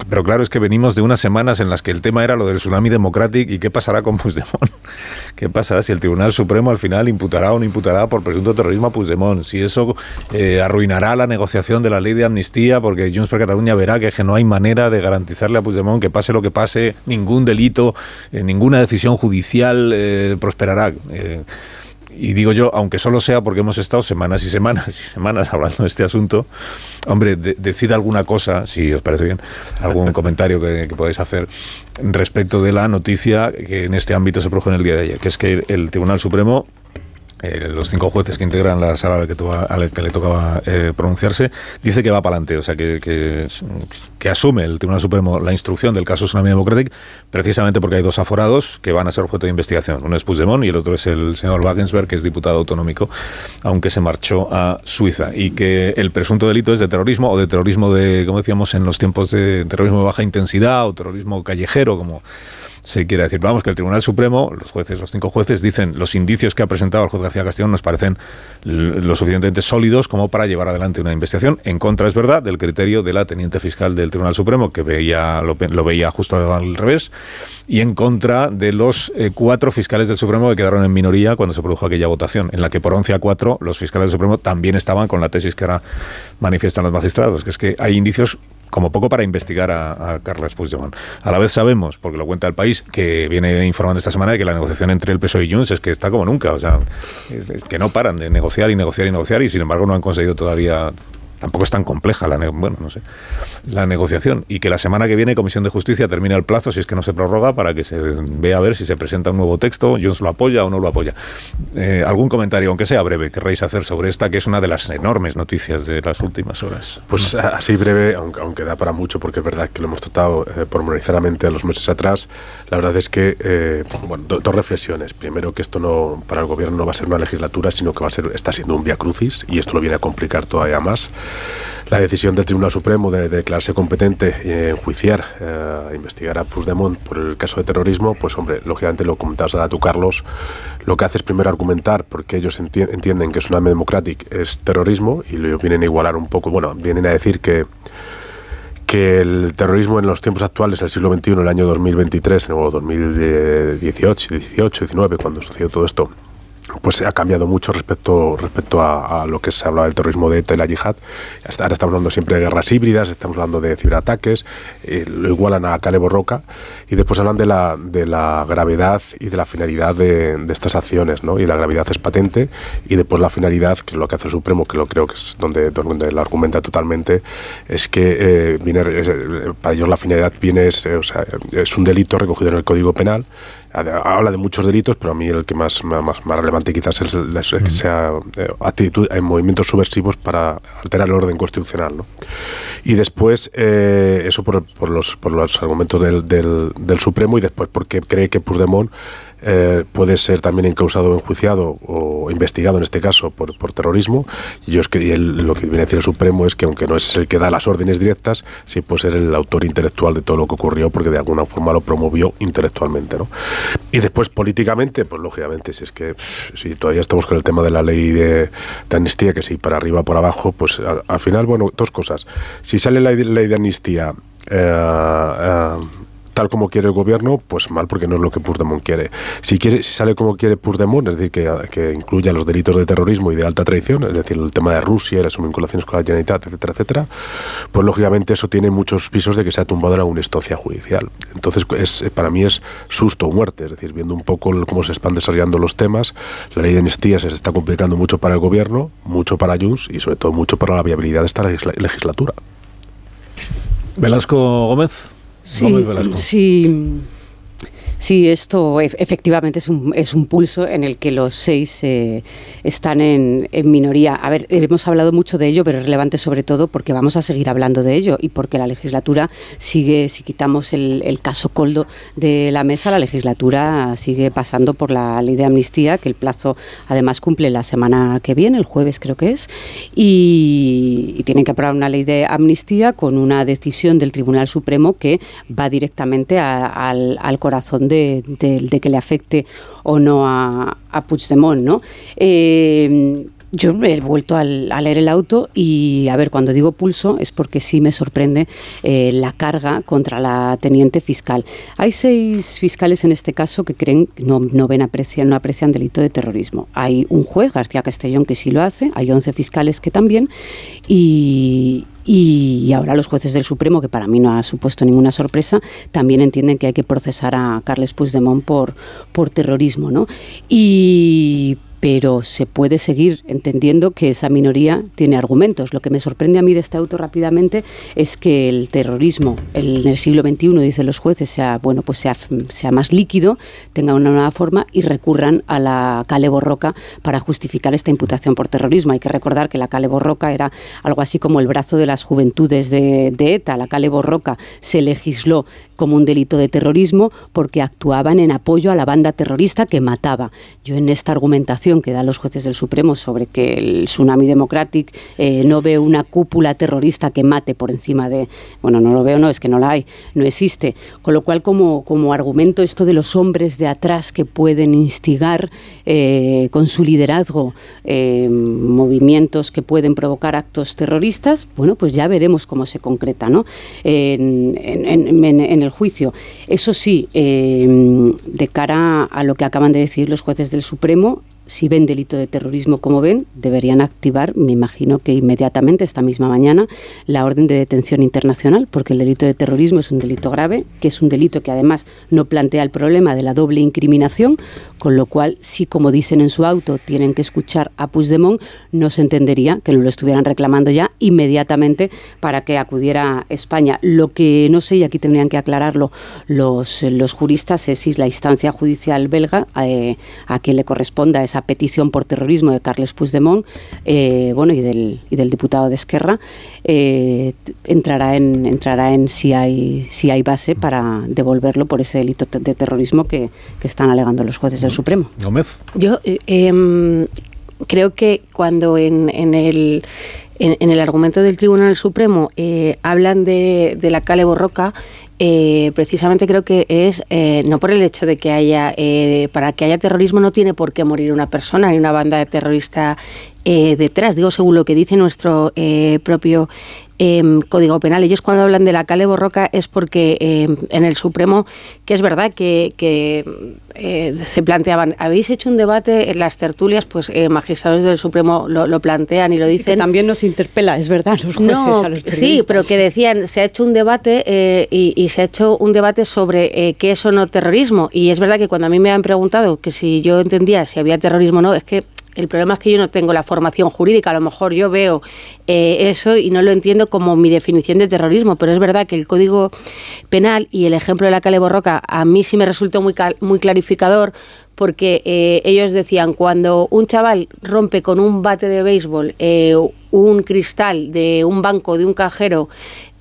pero claro, es que venimos de unas semanas en las que el tema era lo del tsunami democratic y qué pasará con Puigdemont. ¿Qué pasará si el Tribunal Supremo al final imputará o no imputará por presunto terrorismo a Puigdemont? Si eso eh, arruinará la negociación de la ley de amnistía porque Junts per Cataluña verá que, que no hay manera de garantizarle a Puigdemont que pase lo que pase, ningún delito, eh, ninguna decisión judicial eh, prosperará. Eh, y digo yo, aunque solo sea porque hemos estado semanas y semanas y semanas hablando de este asunto, hombre, de- decid alguna cosa, si os parece bien, algún comentario que, que podáis hacer respecto de la noticia que en este ámbito se produjo en el día de ayer, que es que el Tribunal Supremo eh, los cinco jueces que integran la sala a la que, a la que le tocaba eh, pronunciarse, dice que va para adelante, o sea, que asume el Tribunal Supremo la instrucción del caso Tsunami Democratic, precisamente porque hay dos aforados que van a ser objeto de investigación. Uno es Puigdemont y el otro es el señor Wagensberg, que es diputado autonómico, aunque se marchó a Suiza. Y que el presunto delito es de terrorismo o de terrorismo de, como decíamos, en los tiempos de terrorismo de baja intensidad o terrorismo callejero, como se quiere decir. Vamos, que el Tribunal Supremo, los jueces, los cinco jueces, dicen los indicios que ha presentado el juez García Castellón nos parecen lo suficientemente sólidos como para llevar adelante una investigación. En contra, es verdad, del criterio de la teniente fiscal del Tribunal Supremo, que veía lo veía justo al revés, y en contra de los eh, cuatro fiscales del Supremo que quedaron en minoría cuando se produjo aquella votación, en la que por 11 a 4 los fiscales del Supremo también estaban con la tesis que ahora manifiestan los magistrados, que es que hay indicios como poco para investigar a, a Carles Puigdemont. A la vez sabemos, porque lo cuenta el país, que viene informando esta semana de que la negociación entre el PSOE y Junts es que está como nunca, o sea, es que no paran de negociar y negociar y negociar y sin embargo no han conseguido todavía tampoco es tan compleja la, bueno, no sé, la negociación y que la semana que viene Comisión de Justicia termina el plazo, si es que no se prorroga, para que se vea a ver si se presenta un nuevo texto, Jones lo apoya o no lo apoya. Eh, ¿Algún comentario, aunque sea breve, querréis hacer sobre esta, que es una de las enormes noticias de las últimas horas? Pues así breve, aunque, da para mucho, porque es verdad que lo hemos tratado eh, pormenorizadamente los meses atrás, la verdad es que, eh, bueno, dos reflexiones. Primero, que esto no, para el gobierno no va a ser una legislatura, sino que va a ser, está siendo un via crucis, y esto lo viene a complicar todavía más la decisión del Tribunal Supremo de, declararse competente en enjuiciar, eh, investigar a Puigdemont por el caso de terrorismo, pues hombre, lógicamente lo comentabas ahora tú, Carlos, lo que hace es primero argumentar porque ellos entienden que Tsunami Democratic es terrorismo y lo vienen a igualar un poco, bueno, vienen a decir que que el terrorismo en los tiempos actuales, en el siglo XXI, en el año 2023, en el 2018, 18, 19, cuando sucedió todo esto, pues ha cambiado mucho respecto, respecto a, lo que se hablaba del terrorismo de ETA y la yihad. Ahora estamos hablando siempre de guerras híbridas, estamos hablando de ciberataques, eh, lo igualan a Calebo Roca y después hablan de la, de la gravedad y de la finalidad de, estas acciones, ¿no? Y la gravedad es patente y después la finalidad, que es lo que hace el Supremo, que lo creo que es donde, donde lo argumenta totalmente, es que eh, viene, para ellos la finalidad viene, o sea, es un delito recogido en el Código Penal habla de muchos delitos, pero a mí el que más, más, más relevante quizás es el, que sea eh, actitud en movimientos subversivos para alterar el orden constitucional. ¿no? Y después, eh, eso por, por, los, por los argumentos del, del, del Supremo y después porque cree que Puigdemont eh, puede ser también encausado, enjuiciado o investigado en este caso por, por terrorismo. Y yo es que lo que viene a decir el Supremo es que aunque no es el que da las órdenes directas, sí puede ser el autor intelectual de todo lo que ocurrió porque de alguna forma lo promovió intelectualmente. ¿no? Y después políticamente, pues lógicamente, si es que si todavía estamos con el tema de la ley de, amnistía, que si para arriba por abajo, pues al, final, bueno, dos cosas. Si sale la ley de amnistía... Eh, eh, tal como quiere el gobierno, pues mal porque no es lo que Puigdemont quiere. Si quiere, si sale como quiere Puigdemont, es decir, que, que incluya los delitos de terrorismo y de alta traición, es decir, el tema de Rusia las vinculaciones con la Generalitat, etcétera, etcétera, pues lógicamente eso tiene muchos pisos de que se ha tumbado en instancia judicial. Entonces, es, para mí es susto o muerte, es decir, viendo un poco cómo se están desarrollando los temas, la ley de amnistía se está complicando mucho para el gobierno, mucho para Junts y sobre todo mucho para la viabilidad de esta legislatura. Velasco Gómez. Sí, sí. Sí, esto efectivamente es un, es un pulso en el que los seis eh, están en, minoría. A ver, hemos hablado mucho de ello, pero es relevante sobre todo porque vamos a seguir hablando de ello y porque la legislatura sigue, si quitamos el, caso Coldo de la mesa, la legislatura sigue pasando por la ley de amnistía, que el plazo además cumple la semana que viene, el jueves creo que es, y, tienen que aprobar una ley de amnistía con una decisión del Tribunal Supremo que va directamente al, al corazón de, que le afecte o no a, a Puigdemont, ¿no? Eh, yo he vuelto a leer el auto y, a ver, cuando digo pulso es porque sí me sorprende eh, la carga contra la teniente fiscal. Hay seis fiscales en este caso que creen no, no, ven aprecian, no aprecian delito de terrorismo. Hay un juez, García Castellón, que sí lo hace, hay 11 fiscales que también, y, y ahora los jueces del Supremo, que para mí no ha supuesto ninguna sorpresa, también entienden que hay que procesar a Carles Puigdemont por, por terrorismo. ¿no? Y pero se puede seguir entendiendo que esa minoría tiene argumentos. Lo que me sorprende a mí de este auto rápidamente es que el terrorismo en el siglo XXI, dicen los jueces, sea, bueno, pues sea, sea más líquido, tenga una nueva forma y recurran a la Cale Borroca para justificar esta imputación por terrorismo. Hay que recordar que la Cale Borroca era algo así como el brazo de las juventudes de, de ETA. La Cale Borroca se legisló como un delito de terrorismo porque actuaban en apoyo a la banda terrorista que mataba. Yo en esta argumentación que dan los jueces del Supremo sobre que el Tsunami Democratic eh, no ve una cúpula terrorista que mate por encima de... Bueno, no lo veo, no, es que no la hay, no existe. Con lo cual, como, como argumento esto de los hombres de atrás que pueden instigar eh, con su liderazgo eh, movimientos que pueden provocar actos terroristas, bueno, pues ya veremos cómo se concreta ¿no? en, el juicio. Eso sí, de cara a lo que acaban de decir los jueces del Supremo, si ven delito de terrorismo como ven, deberían activar, me imagino que inmediatamente, esta misma mañana, la orden de detención internacional, porque el delito de terrorismo es un delito grave, que es un delito que además no plantea el problema de la doble incriminación, con lo cual, si como dicen en su auto tienen que escuchar a Puigdemont, no se entendería que no lo estuvieran reclamando ya inmediatamente para que acudiera a España. Lo que no sé, y aquí tendrían que aclararlo los, los juristas, es si la instancia judicial belga eh, a quien le corresponda esa petición por terrorismo de Carles Puigdemont eh, bueno, y, del, y del diputado de Esquerra, eh, entrará en, entrará en si hay, si hay base para devolverlo por ese delito de terrorismo que, que están alegando los jueces del Supremo. Gómez. Yo eh, em, creo que cuando en, en el en, el argumento del Tribunal Supremo eh, hablan de, de, la Cale Borroca, eh, precisamente creo que es eh, no por el hecho de que haya, eh, para que haya terrorismo no tiene por qué morir una persona ni una banda de terrorista detrás, digo según lo que dice nuestro propio Em, Código Penal. Ellos cuando hablan de la Cale Borroca es porque em, en el Supremo, que es verdad que, eh, se planteaban, habéis hecho un debate en las tertulias, pues eh, magistrados del Supremo lo, plantean y lo dicen. también nos interpela, es verdad, los jueces a los periodistas. Sí, pero que decían, se ha hecho un debate eh, y, y, se ha hecho un debate sobre qué es o no terrorismo. Y es verdad que cuando a mí me han preguntado que si yo entendía si había terrorismo o no, es que el problema es que yo no tengo la formación jurídica, a lo mejor yo veo eh, eso y no lo entiendo como mi definición de terrorismo, pero es verdad que el Código Penal y el ejemplo de la Cale Borroca a mí sí me resultó muy, muy clarificador porque eh, ellos decían, cuando un chaval rompe con un bate de béisbol eh, un cristal de un banco, de un cajero,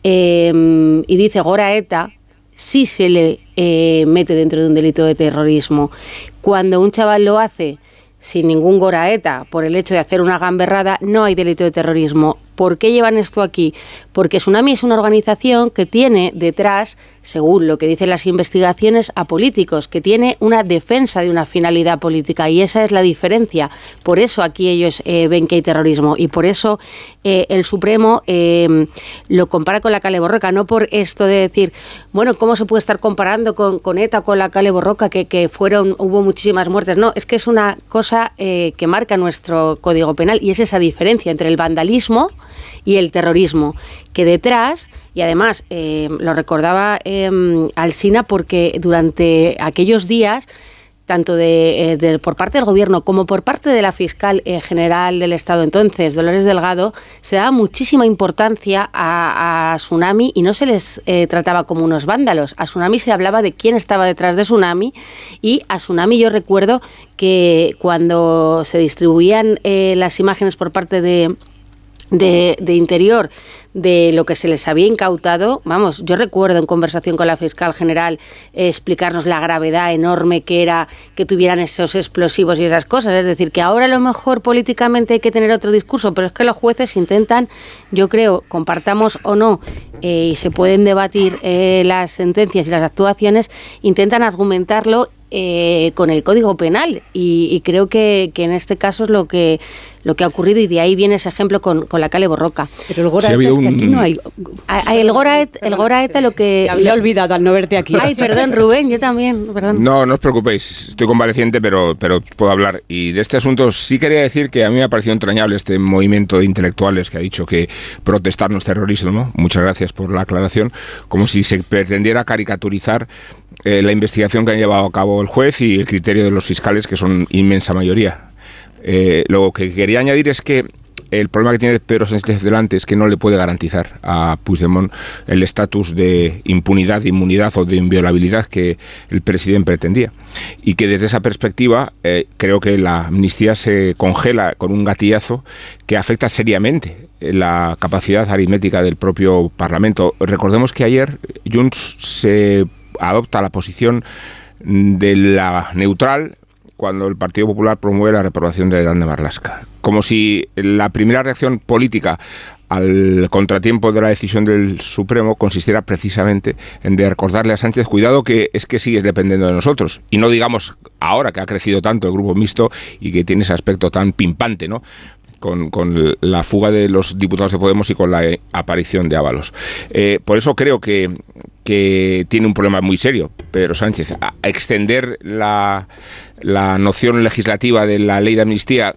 y dice Gora ETA, sí se le mete dentro de un delito de terrorismo. Cuando un chaval lo hace sin ningún goraeta por el hecho de hacer una gamberrada, no hay delito de terrorismo. ¿Por qué llevan esto aquí? Porque Tsunami es una organización que tiene detrás, según lo que dicen las investigaciones, a políticos, que tiene una defensa de una finalidad política y esa es la diferencia. Por eso aquí ellos eh, ven que hay terrorismo y por eso eh, el Supremo eh, lo compara con la Cale Borroca, no por esto de decir, bueno, ¿cómo se puede estar comparando con, con ETA, con la Cale Borroca, que, que, fueron, hubo muchísimas muertes? No, es que es una cosa que marca nuestro Código Penal y es esa diferencia entre el vandalismo, y el terrorismo, que detrás, y además eh, lo recordaba eh, Alsina porque durante aquellos días tanto eh, de, por parte del Gobierno como por parte de la fiscal eh, general del Estado entonces, Dolores Delgado, se daba muchísima importancia a, Tsunami y no se les trataba como unos vándalos. A Tsunami se hablaba de quién estaba detrás de Tsunami y a Tsunami yo recuerdo que cuando se distribuían las imágenes por parte de, de, interior de lo que se les había incautado, vamos, yo recuerdo en conversación con la fiscal general eh, explicarnos la gravedad enorme que era que tuvieran esos explosivos y esas cosas. Es decir, que ahora a lo mejor políticamente hay que tener otro discurso, pero es que los jueces intentan, yo creo, compartamos o no, eh, y se pueden debatir eh, las sentencias y las actuaciones, intentan argumentarlo con el Código Penal y, creo que, que, en este caso es lo que lo que ha ocurrido y de ahí viene ese ejemplo con, con la Cale Borroca. Pero el Goraeta es que aquí no hay... el, Goraeta, el lo que... Te había olvidado al no verte aquí. Ay, perdón, Rubén, yo también, perdón. No, no os preocupéis, estoy convaleciente, pero, pero puedo hablar. Y de este asunto sí quería decir que a mí me ha parecido entrañable este movimiento de intelectuales que ha dicho que protestar no es terrorismo. Muchas gracias por la aclaración. Como si se pretendiera caricaturizar eh, la investigación que han llevado a cabo el juez y el criterio de los fiscales, que son inmensa mayoría. Eh, lo que quería añadir es que el problema que tiene Pedro Sánchez delante es que no le puede garantizar a Puigdemont el estatus de impunidad, de inmunidad o de inviolabilidad que el presidente pretendía. Y que desde esa perspectiva eh, creo que la amnistía se congela con un gatillazo que afecta seriamente la capacidad aritmética del propio Parlamento. Recordemos que ayer Junts se adopta la posición de la neutral cuando el Partido Popular promueve la reprobación de Grande Marlasca. Como si la primera reacción política al contratiempo de la decisión del Supremo consistiera precisamente en de recordarle a Sánchez, cuidado que es que sigues dependiendo de nosotros. Y no digamos ahora que ha crecido tanto el grupo mixto y que tiene ese aspecto tan pimpante, ¿no? Con, la fuga de los diputados de Podemos y con la aparición de Ábalos. Eh, por eso creo que, que tiene un problema muy serio, Pedro Sánchez. Extender la, la noción legislativa de la ley de amnistía,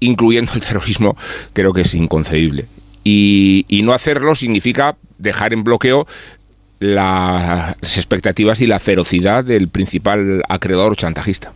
incluyendo el terrorismo, creo que es inconcebible. Y, y no hacerlo significa dejar en bloqueo las expectativas y la ferocidad del principal acreedor chantajista.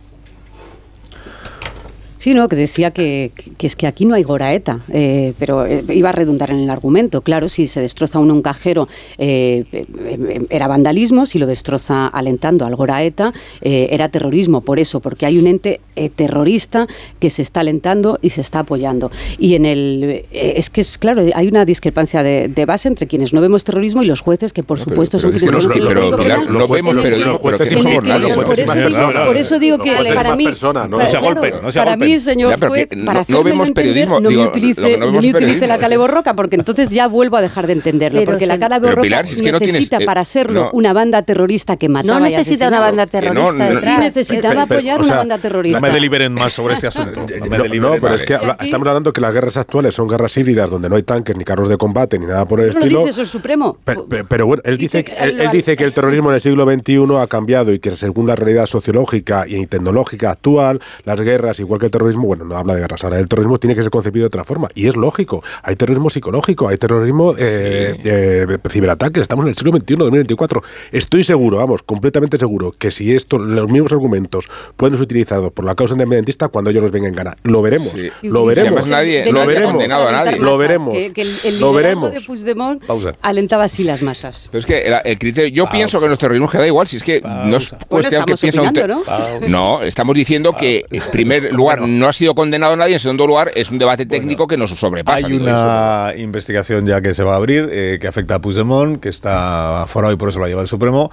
Sí, no, que decía que, que es que aquí no hay goraeta, eh, pero eh, iba a redundar en el argumento. Claro, si se destroza uno un cajero eh, eh, era vandalismo, si lo destroza alentando al goraeta eh, era terrorismo. Por eso, porque hay un ente eh, terrorista que se está alentando y se está apoyando. Y en el eh, es que es claro, hay una discrepancia de, de base entre quienes no vemos terrorismo y los jueces que por supuesto son quienes pero, no pero, no vemos pero somos nada. Por eso digo, que para mí, no se golpen, no se para mí, señor Ya, pero juez, que no- para no hacerme vemos entender, periodismo, no digo, me utilice, no no vemos me utilice periodismo. la caleborroca, porque entonces ya vuelvo a dejar de entenderlo, Pero porque la sí. caleborroca Pilar, si es que no tienes, necesita eh, para serlo no. una banda terrorista que mataba No y necesita una banda terrorista no, no, detrás. Necesitaba Pero, apoyar o sea, una banda terrorista. No me deliberen más sobre este asunto. No me No, no, deliberen pero más. es que habla- estamos hablando que las guerras actuales son guerras híbridas donde no hay tanques ni carros de combate ni nada por el No lo estilo. dice eso el Supremo. Pe- pe- Pero, bueno, él dice, él dice que el terrorismo en el siglo XXI ha cambiado y que según la realidad sociológica y tecnológica actual, las guerras, igual que el terrorismo, bueno, no habla de guerras, ahora el terrorismo tiene que ser concebido de otra forma. Y es lógico. Hay terrorismo psicológico, hay terrorismo eh, eh, ciberataques. Estamos en el siglo XXI, 2024. Estoy seguro, vamos, completamente seguro, que si esto, los mismos argumentos pueden ser utilizados por la causa independentista cuando ellos nos vengan en gana. Lo veremos. Sí. Lo veremos. Nadie- lo veremos. condenado a nadie. Lo veremos. Que, que el, el Lo veremos. de Puigdemont Pausa. alentaba así las masas. Pero es que el, el criterio, yo pienso que los terrorismos queda igual, si es que no es cuestión que estamos piensa un ¿no? No, estamos diciendo que en primer lugar no ha sido condenado nadie, en segundo lugar es un debate técnico que nos sobrepasa. Hay una investigación ya que se va a abrir eh, que afecta a Puigdemont, que está aforado y por eso la lleva el Supremo,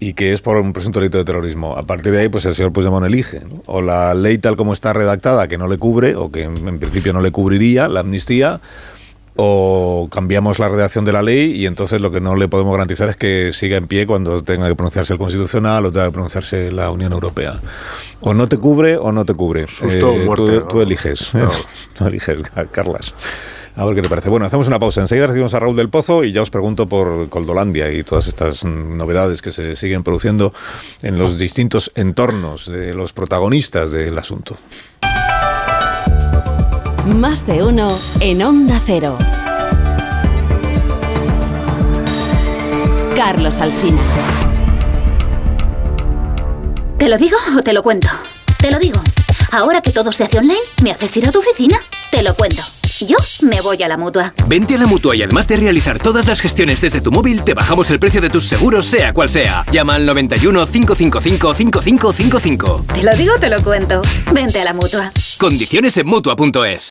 y que es por un presunto delito de terrorismo. A partir de ahí, pues el señor Puigdemont elige. ¿no? O la ley tal como está redactada, que no le cubre, o que en principio no le cubriría, la amnistía, o cambiamos la redacción de la ley y entonces lo que no le podemos garantizar es que siga en pie cuando tenga que pronunciarse el Constitucional o tenga que pronunciarse la Unión Europea. O no te cubre o no te cubre. Eh, Susto muerte, tú, ¿no? tú eliges. No. tú eliges, Carlas. A ver qué te parece. Bueno, hacemos una pausa. Enseguida recibimos a Raúl del Pozo y ya os pregunto por Coldolandia y todas estas novedades que se siguen produciendo en los distintos entornos de los protagonistas del asunto. Más de uno en Onda Cero. Carlos Alsina. ¿Te lo digo o te lo cuento? Te lo digo. Ahora que todo se hace online, ¿me haces ir a tu oficina? Te lo cuento. Yo me voy a la mutua. Vente a la mutua y además de realizar todas las gestiones desde tu móvil, te bajamos el precio de tus seguros, sea cual sea. Llama al 91 555 5555. Te lo digo, te lo cuento. Vente a la mutua. Condiciones en mutua.es.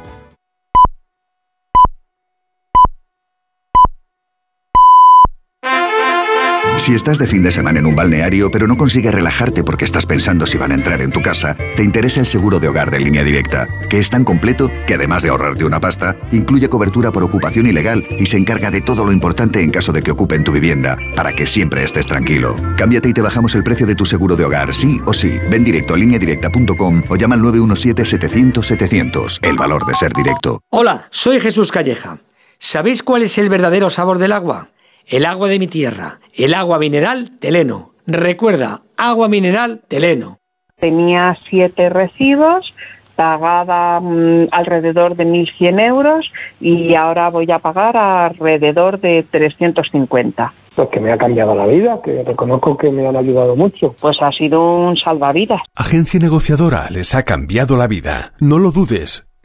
Si estás de fin de semana en un balneario pero no consigues relajarte porque estás pensando si van a entrar en tu casa, te interesa el seguro de hogar de línea directa, que es tan completo que además de ahorrarte una pasta, incluye cobertura por ocupación ilegal y se encarga de todo lo importante en caso de que ocupen tu vivienda, para que siempre estés tranquilo. Cámbiate y te bajamos el precio de tu seguro de hogar, sí o sí. Ven directo a lineadirecta.com o llama al 917-700-700. El valor de ser directo. Hola, soy Jesús Calleja. ¿Sabéis cuál es el verdadero sabor del agua? El agua de mi tierra, el agua mineral Teleno. Recuerda, agua mineral Teleno. Tenía siete recibos, pagaba mm, alrededor de 1.100 euros y ahora voy a pagar alrededor de 350. Pues que me ha cambiado la vida, que reconozco que me han ayudado mucho. Pues ha sido un salvavidas. Agencia negociadora les ha cambiado la vida. No lo dudes.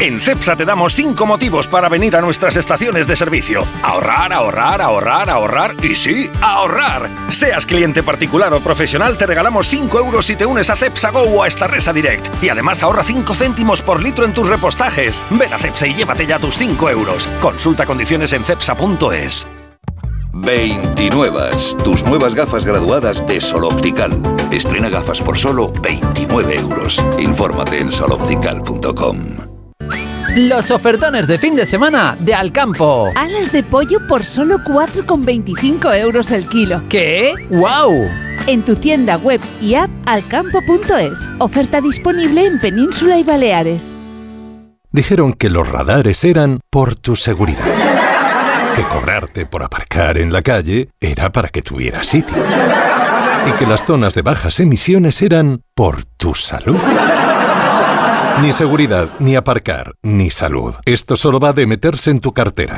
En CEPSA te damos 5 motivos para venir a nuestras estaciones de servicio. Ahorrar, ahorrar, ahorrar, ahorrar y sí, ahorrar. Seas cliente particular o profesional, te regalamos 5 euros si te unes a CEPSA Go o a Estarresa Direct. Y además ahorra 5 céntimos por litro en tus repostajes. Ven a CEPSA y llévate ya tus 5 euros. Consulta condiciones en cepsa.es. 29. Tus nuevas gafas graduadas de Sol Optical. Estrena gafas por solo 29 euros. Infórmate en soloptical.com. Los ofertones de fin de semana de Alcampo. Alas de pollo por solo 4,25 euros el kilo. ¿Qué? ¡Wow! En tu tienda web y app alcampo.es. Oferta disponible en Península y Baleares. Dijeron que los radares eran por tu seguridad. Que cobrarte por aparcar en la calle era para que tuvieras sitio. Y que las zonas de bajas emisiones eran por tu salud. Ni seguridad, ni aparcar, ni salud. Esto solo va de meterse en tu cartera.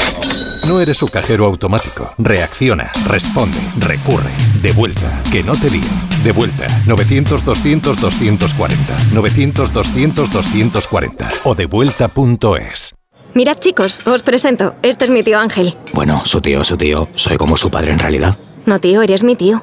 No eres su cajero automático. Reacciona, responde, recurre. De vuelta, que no te lío. De vuelta, 900-200-240. 900-200-240. O devuelta.es. Mirad chicos, os presento. Este es mi tío Ángel. Bueno, su tío, su tío. Soy como su padre en realidad. No tío, eres mi tío.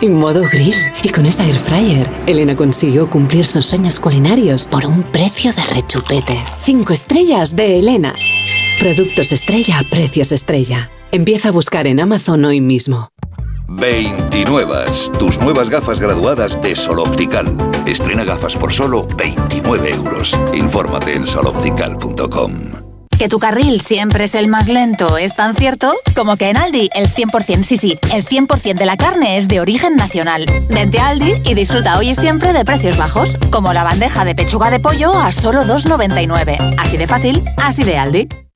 y modo grill. Y con esa air fryer, Elena consiguió cumplir sus sueños culinarios por un precio de rechupete. Cinco estrellas de Elena. Productos estrella a precios estrella. Empieza a buscar en Amazon hoy mismo. 29. Tus nuevas gafas graduadas de Sol Optical. Estrena gafas por solo 29 euros. Infórmate en soloptical.com. Que tu carril siempre es el más lento es tan cierto como que en Aldi el 100%, sí, sí, el 100% de la carne es de origen nacional. Vente a Aldi y disfruta hoy y siempre de precios bajos, como la bandeja de pechuga de pollo a solo 2,99. Así de fácil, así de Aldi.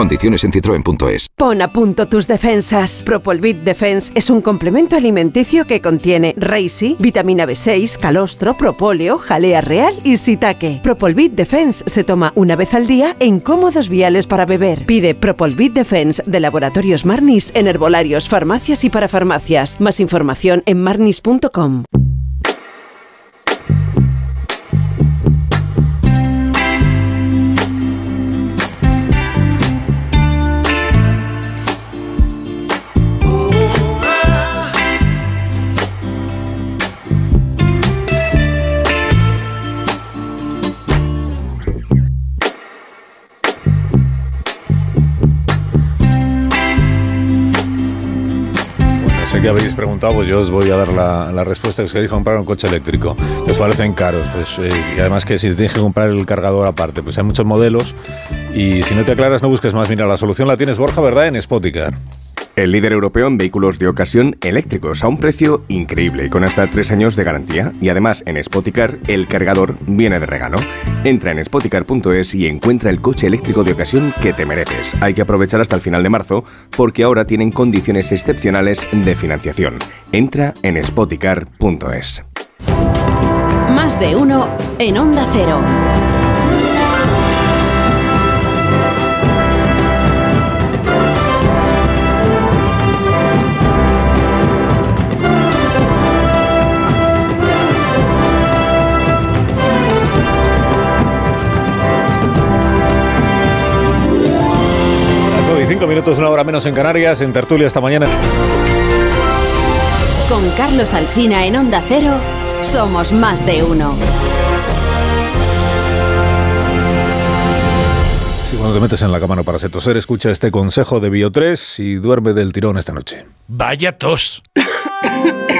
Condiciones en citroen.es. Pon a punto tus defensas. Propolvit Defense es un complemento alimenticio que contiene Reishi, vitamina B6, calostro, propóleo, jalea real y sitaque. Propolvit Defense se toma una vez al día en cómodos viales para beber. Pide Propolvit Defense de Laboratorios Marnis en herbolarios, farmacias y para farmacias. Más información en marnis.com. sé que habéis preguntado, pues yo os voy a dar la, la respuesta. Es que queréis comprar un coche eléctrico. que os parecen caros. Pues, eh, y además que si tienes que comprar el cargador aparte, pues hay muchos modelos. Y si no te aclaras, no busques más. Mira, la solución la tienes, Borja, ¿verdad? En Spoticar. El líder europeo en vehículos de ocasión eléctricos a un precio increíble y con hasta tres años de garantía. Y además en Spoticar el cargador viene de regalo. Entra en spoticar.es y encuentra el coche eléctrico de ocasión que te mereces. Hay que aprovechar hasta el final de marzo porque ahora tienen condiciones excepcionales de financiación. Entra en spoticar.es. Más de uno en Onda Cero. Minutos, una hora menos en Canarias, en tertulia esta mañana. Con Carlos Alsina en Onda Cero, somos más de uno. Si cuando te metes en la cama no para se toser, escucha este consejo de Bio3 y duerme del tirón esta noche. Vaya tos.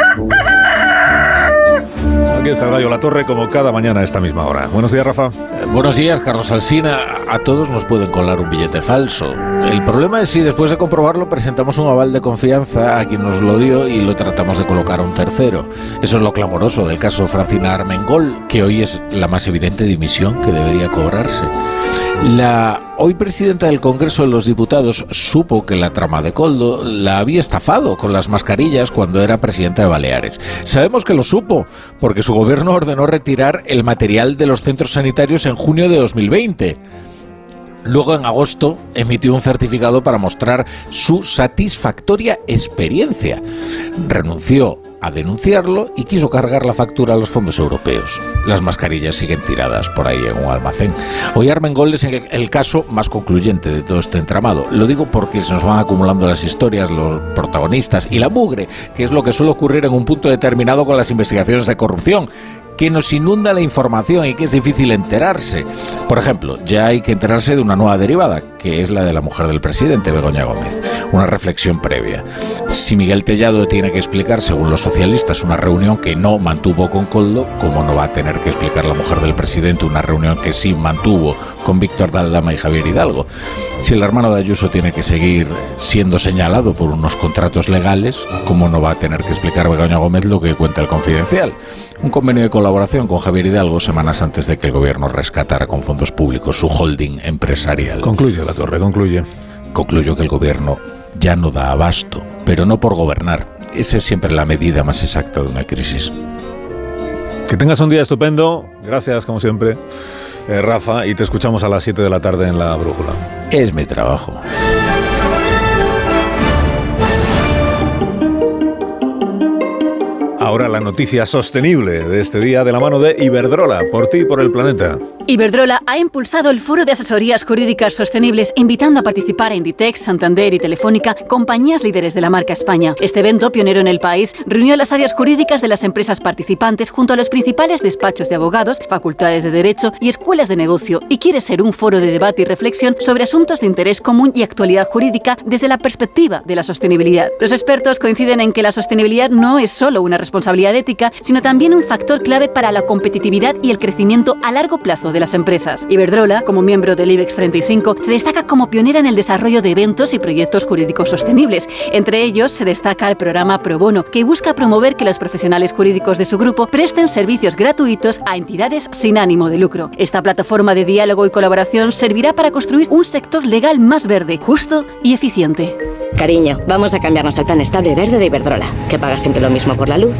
Aquí está el La Torre como cada mañana a esta misma hora. Buenos días, Rafa. Eh, buenos días, Carlos Alsina. A todos nos pueden colar un billete falso. El problema es si después de comprobarlo presentamos un aval de confianza a quien nos lo dio y lo tratamos de colocar a un tercero. Eso es lo clamoroso del caso Francina Armengol, que hoy es la más evidente dimisión que debería cobrarse. La hoy presidenta del Congreso de los Diputados supo que la trama de Coldo la había estafado con las mascarillas cuando era presidenta de Baleares. Sabemos que lo supo porque su gobierno ordenó retirar el material de los centros sanitarios en junio de 2020. Luego, en agosto, emitió un certificado para mostrar su satisfactoria experiencia. Renunció a denunciarlo y quiso cargar la factura a los fondos europeos. Las mascarillas siguen tiradas por ahí en un almacén. Hoy Armengol es el caso más concluyente de todo este entramado. Lo digo porque se nos van acumulando las historias, los protagonistas y la mugre, que es lo que suele ocurrir en un punto determinado con las investigaciones de corrupción que nos inunda la información y que es difícil enterarse. Por ejemplo, ya hay que enterarse de una nueva derivada, que es la de la mujer del presidente, Begoña Gómez. Una reflexión previa. Si Miguel Tellado tiene que explicar, según los socialistas, una reunión que no mantuvo con Coldo, ¿cómo no va a tener que explicar la mujer del presidente una reunión que sí mantuvo con Víctor Daldama y Javier Hidalgo? Si el hermano de Ayuso tiene que seguir siendo señalado por unos contratos legales, ¿cómo no va a tener que explicar Begoña Gómez lo que cuenta el confidencial? Un convenio de colaboración con Javier Hidalgo semanas antes de que el gobierno rescatara con fondos públicos su holding empresarial. Concluye la torre, concluye. Concluyo que el gobierno ya no da abasto, pero no por gobernar. Esa es siempre la medida más exacta de una crisis. Que tengas un día estupendo. Gracias, como siempre, eh, Rafa, y te escuchamos a las 7 de la tarde en la brújula. Es mi trabajo. Ahora la noticia sostenible de este día de la mano de Iberdrola, por ti y por el planeta. Iberdrola ha impulsado el Foro de Asesorías Jurídicas Sostenibles, invitando a participar a Inditex, Santander y Telefónica, compañías líderes de la marca España. Este evento, pionero en el país, reunió las áreas jurídicas de las empresas participantes junto a los principales despachos de abogados, facultades de derecho y escuelas de negocio, y quiere ser un foro de debate y reflexión sobre asuntos de interés común y actualidad jurídica desde la perspectiva de la sostenibilidad. Los expertos coinciden en que la sostenibilidad no es solo una responsabilidad responsabilidad ética, sino también un factor clave para la competitividad y el crecimiento a largo plazo de las empresas. Iberdrola, como miembro del IBEX 35, se destaca como pionera en el desarrollo de eventos y proyectos jurídicos sostenibles. Entre ellos se destaca el programa Pro Bono, que busca promover que los profesionales jurídicos de su grupo presten servicios gratuitos a entidades sin ánimo de lucro. Esta plataforma de diálogo y colaboración servirá para construir un sector legal más verde, justo y eficiente. Cariño, vamos a cambiarnos al plan estable verde de Iberdrola, que paga siempre lo mismo por la luz,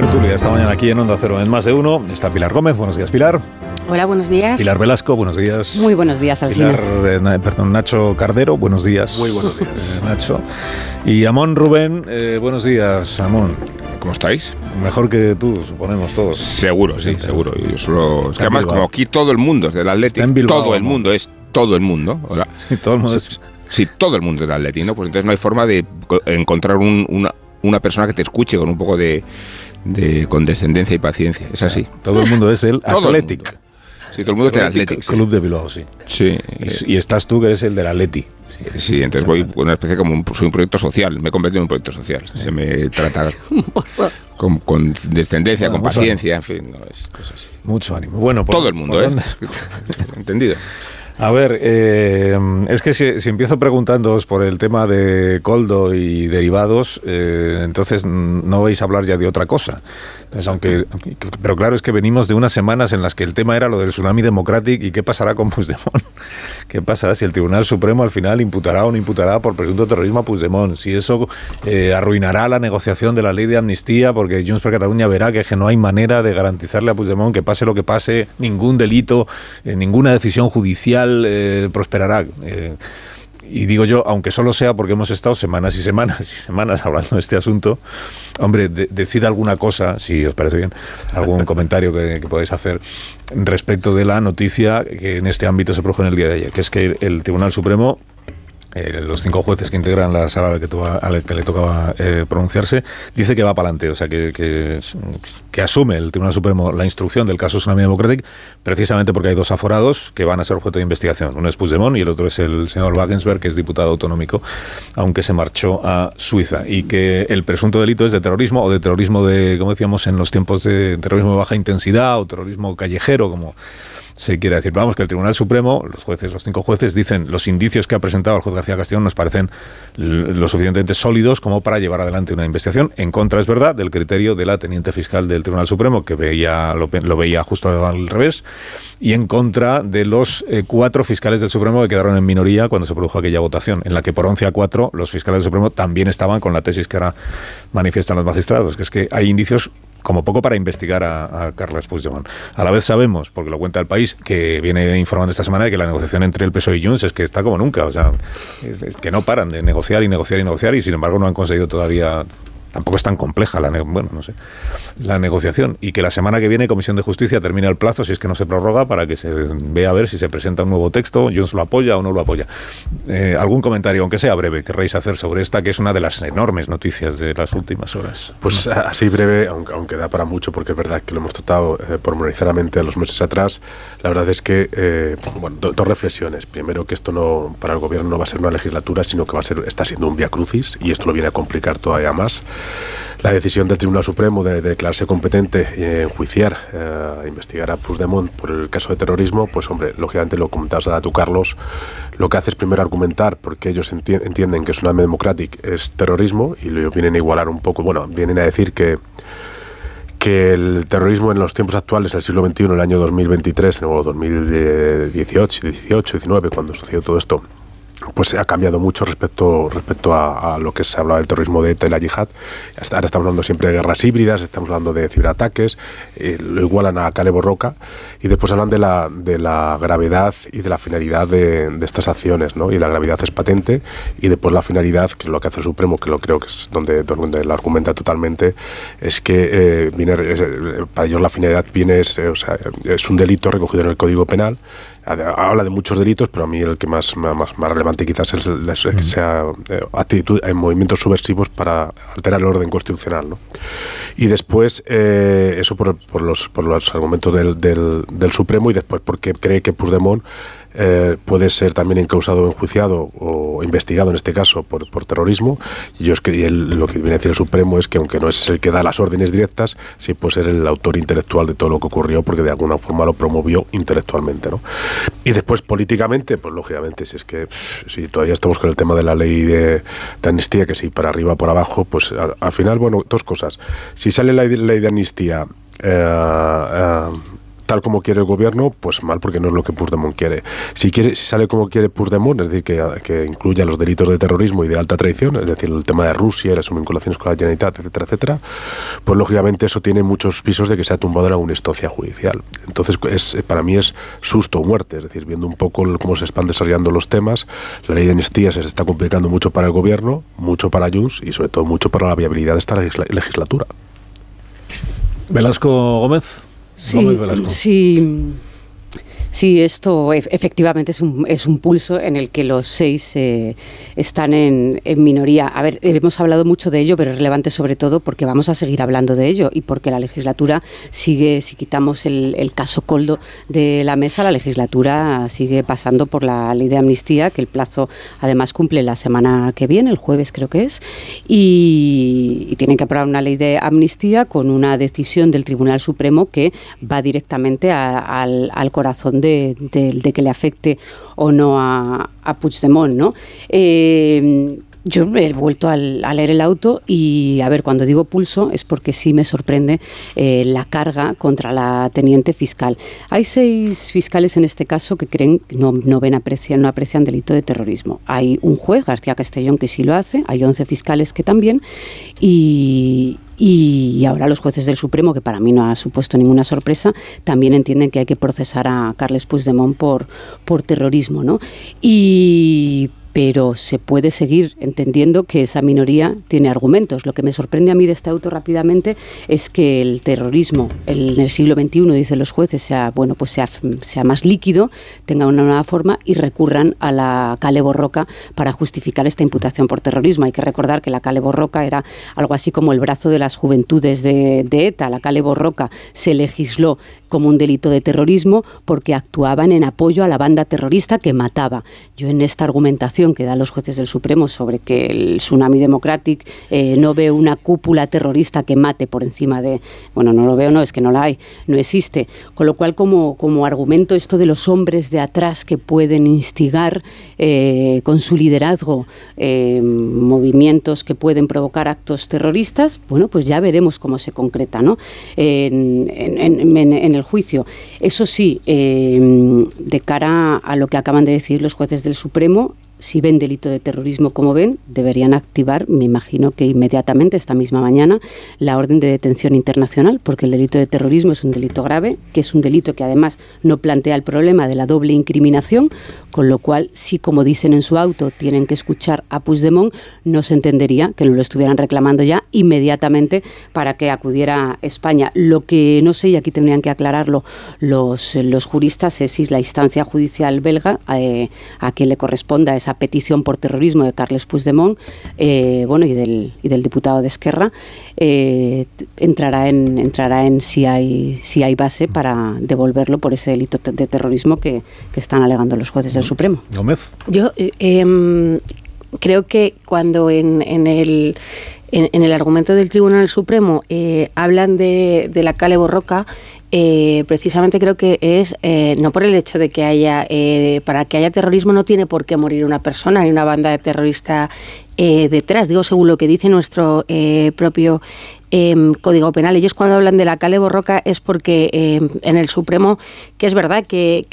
Tertulia esta mañana aquí en Onda Cero en Más de Uno. Está Pilar Gómez. Buenos días, Pilar. Hola, buenos días. Pilar Velasco, buenos días. Muy buenos días, Alcina. Pilar, eh, perdón, Nacho Cardero, buenos días. Muy buenos días. Eh, Nacho. Y Amón Rubén, eh, buenos días, Amón. ¿Cómo estáis? Mejor que tú, suponemos todos. Seguro, sí, seguro. Yo solo, es que además, como aquí todo el mundo es del Atlético, todo el mundo es todo el mundo. Ahora, sí, todo el mundo es... Sí, todo el mundo es del Atlético, ¿no? Pues entonces no hay forma de encontrar un, una, una persona que te escuche con un poco de, de condescendencia y paciencia. Es así. Todo el mundo es el Athletic. Sí, todo el mundo es del Athletic. Club de Bilbao, sí. Sí. Y, y, estás tú que eres el del Atleti. Sí, sí, entonces voy por una especie como un, soy un proyecto social, me he convertido en un proyecto social. Se me trata con, con descendencia, con paciencia, en fin, no es, es así. Mucho ánimo. Bueno, todo el mundo, ¿eh? Entendido. A ver, eh, es que si, empiezo preguntándoos por el tema de Coldo y derivados, eh, entonces no vais a hablar ya de otra cosa. aunque, pero claro, es que venimos de unas semanas en las que el tema era lo del tsunami democrático y qué pasará con Puigdemont. ¿Qué pasará si el Tribunal Supremo al final imputará o no imputará por presunto terrorismo a Puigdemont? Si eso eh, arruinará la negociación de la ley de amnistía porque Junts per Cataluña verá que no hay manera de garantizarle a Puigdemont que pase lo que pase, ningún delito, ninguna decisión judicial eh, prosperará. Eh, y digo yo, aunque solo sea porque hemos estado semanas y semanas y semanas hablando de este asunto, hombre, decid alguna cosa, si os parece bien, algún comentario que, que, podáis hacer respecto de la noticia que en este ámbito se produjo en el día de ayer, que es que el Tribunal Supremo eh, los cinco jueces que integran la sala a la que, a que le tocaba eh, pronunciarse, dice que va para adelante, o sea, que, que, asume el Tribunal Supremo la instrucción del caso Tsunami Democratic, precisamente porque hay dos aforados que van a ser objeto de investigación. Uno es Puigdemont y el otro es el señor Wagensberg, que es diputado autonómico, aunque se marchó a Suiza. Y que el presunto delito es de terrorismo o de terrorismo de, como decíamos, en los tiempos de terrorismo de baja intensidad o terrorismo callejero, como se quiere decir. Vamos, que el Tribunal Supremo, los jueces, los cinco jueces, dicen los indicios que ha presentado el juez García Castellón nos parecen lo suficientemente sólidos como para llevar adelante una investigación. En contra, es verdad, del criterio de la teniente fiscal del Tribunal Supremo, que veía lo, veía justo al revés, y en contra de los eh, cuatro fiscales del Supremo que quedaron en minoría cuando se produjo aquella votación, en la que por 11 a 4 los fiscales del Supremo también estaban con la tesis que ahora manifiestan los magistrados, que es que hay indicios como poco para investigar a, a Carles Puigdemont. A la vez sabemos, porque lo cuenta el país, que viene informando esta semana de que la negociación entre el PSOE y Junts es que está como nunca, o sea, es que no paran de negociar y negociar y negociar y sin embargo no han conseguido todavía tampoco es tan compleja la, bueno, no sé, la negociación y que la semana que viene Comisión de Justicia termina el plazo, si es que no se prorroga, para que se vea a ver si se presenta un nuevo texto, Jones lo apoya o no lo apoya. Eh, ¿Algún comentario, aunque sea breve, querréis hacer sobre esta, que es una de las enormes noticias de las últimas horas? Pues así breve, aunque, da para mucho, porque es verdad que lo hemos tratado eh, pormenorizadamente los meses atrás, la verdad es que, eh, bueno, dos reflexiones. Primero, que esto no, para el gobierno no va a ser una legislatura, sino que va a ser, está siendo un vía crucis, y esto lo viene a complicar todavía más la decisión del Tribunal Supremo de, declararse competente y enjuiciar, eh, investigar a Puigdemont por el caso de terrorismo, pues hombre, lógicamente lo comentabas ahora tú, Carlos, lo que hace es primero argumentar porque ellos entienden que Tsunami Democratic es terrorismo y lo vienen a igualar un poco, bueno, vienen a decir que que el terrorismo en los tiempos actuales, en el siglo XXI, en el año 2023, en el 2018, 18, 19, cuando sucedió todo esto, pues ha cambiado mucho respecto, respecto a, lo que se hablaba del terrorismo de ETA y la yihad. Ahora estamos hablando siempre de guerras híbridas, estamos hablando de ciberataques, eh, lo igualan a Calebo Roca y después hablan de la, de la gravedad y de la finalidad de, estas acciones, ¿no? Y la gravedad es patente y después la finalidad, que es lo que hace el Supremo, que lo creo que es donde, donde lo argumenta totalmente, es que eh, viene, para ellos la finalidad viene, es, o sea, es un delito recogido en el Código Penal habla de muchos delitos, pero a mí el que más, más, más relevante quizás es el, que sea eh, actitud en movimientos subversivos para alterar el orden constitucional. ¿no? Y después, eh, eso por, por, los, por los argumentos del, del, del Supremo y después porque cree que Puigdemont eh, puede ser también encausado enjuiciado o investigado en este caso por, por terrorismo. Y yo es que lo que viene a decir el Supremo es que aunque no es el que da las órdenes directas, sí puede ser el autor intelectual de todo lo que ocurrió porque de alguna forma lo promovió intelectualmente. ¿no? Y después políticamente, pues lógicamente, si es que si todavía estamos con el tema de la ley de, amnistía, que si para arriba por abajo, pues al, final, bueno, dos cosas. Si sale la ley de amnistía eh, eh, tal como quiere el gobierno, pues mal, porque no es lo que Puigdemont quiere. Si, quiere, si sale como quiere Puigdemont, es decir, que, incluya los delitos de terrorismo y de alta traición, es decir, el tema de Rusia y las vinculaciones con la Generalitat, etcétera, etcétera, pues lógicamente eso tiene muchos pisos de que se ha tumbado en alguna instancia judicial. Entonces, es, para mí es susto o muerte, es decir, viendo un poco cómo se están desarrollando los temas, la ley de amnistía se está complicando mucho para el gobierno, mucho para Junts y sobre todo mucho para la viabilidad de esta legislatura. Velasco Gómez. Sí, sí. Sí, esto efectivamente es un, es un pulso en el que los seis eh, están en, minoría. A ver, hemos hablado mucho de ello, pero es relevante sobre todo porque vamos a seguir hablando de ello y porque la legislatura sigue, si quitamos el, caso Coldo de la mesa, la legislatura sigue pasando por la ley de amnistía, que el plazo además cumple la semana que viene, el jueves creo que es, y, tienen que aprobar una ley de amnistía con una decisión del Tribunal Supremo que va directamente al, al corazón de, que le afecte o no a, a Puigdemont, ¿no? Eh, yo he vuelto a leer el auto y, a ver, cuando digo pulso es porque sí me sorprende eh, la carga contra la teniente fiscal. Hay seis fiscales en este caso que creen no, no ven aprecian, no aprecian delito de terrorismo. Hay un juez, García Castellón, que sí lo hace, hay 11 fiscales que también, y, y ahora los jueces del Supremo, que para mí no ha supuesto ninguna sorpresa, también entienden que hay que procesar a Carles Puigdemont por, por terrorismo. ¿no? Y pero se puede seguir entendiendo que esa minoría tiene argumentos. Lo que me sorprende a mí de este auto rápidamente es que el terrorismo en el siglo XXI, dicen los jueces, sea, bueno, pues sea, sea más líquido, tenga una nueva forma y recurran a la Cale Borroca para justificar esta imputación por terrorismo. Hay que recordar que la Cale Borroca era algo así como el brazo de las juventudes de, de ETA. La Cale Borroca se legisló como un delito de terrorismo porque actuaban en apoyo a la banda terrorista que mataba. Yo en esta argumentación que dan los jueces del Supremo sobre que el Tsunami Democratic eh, no ve una cúpula terrorista que mate por encima de... Bueno, no lo veo, no, es que no la hay, no existe. Con lo cual, como, como argumento esto de los hombres de atrás que pueden instigar eh, con su liderazgo eh, movimientos que pueden provocar actos terroristas, bueno, pues ya veremos cómo se concreta, ¿no? El juicio. Eso sí, eh, de cara a lo que acaban de decir los jueces del Supremo, si ven delito de terrorismo como ven, deberían activar, me imagino que inmediatamente, esta misma mañana, la orden de detención internacional, porque el delito de terrorismo es un delito grave, que es un delito que además no plantea el problema de la doble incriminación, con lo cual, si como dicen en su auto, tienen que escuchar a Puigdemont, no se entendería que no lo estuvieran reclamando ya inmediatamente para que acudiera a España. Lo que no sé, y aquí tendrían que aclararlo los, los juristas, es si la instancia judicial belga eh, a quien le corresponda esa petición por terrorismo de Carles Puigdemont eh, bueno, y, del, y del diputado de Esquerra, eh, entrará en, entrará en si hay, si hay base para devolverlo por ese delito de terrorismo que, están alegando los jueces del Supremo. Gómez. Yo eh, em, creo que cuando en, en el en, el argumento del Tribunal Supremo hablan de, de la Cale Borroca, eh, precisamente creo que es eh, no por el hecho de que haya eh, para que haya terrorismo no tiene por qué morir una persona ni una banda de terrorista detrás. Digo según lo que dice nuestro propio Em, Código Penal. Ellos cuando hablan de la Cale Borroca es porque em, en el Supremo, que es verdad que,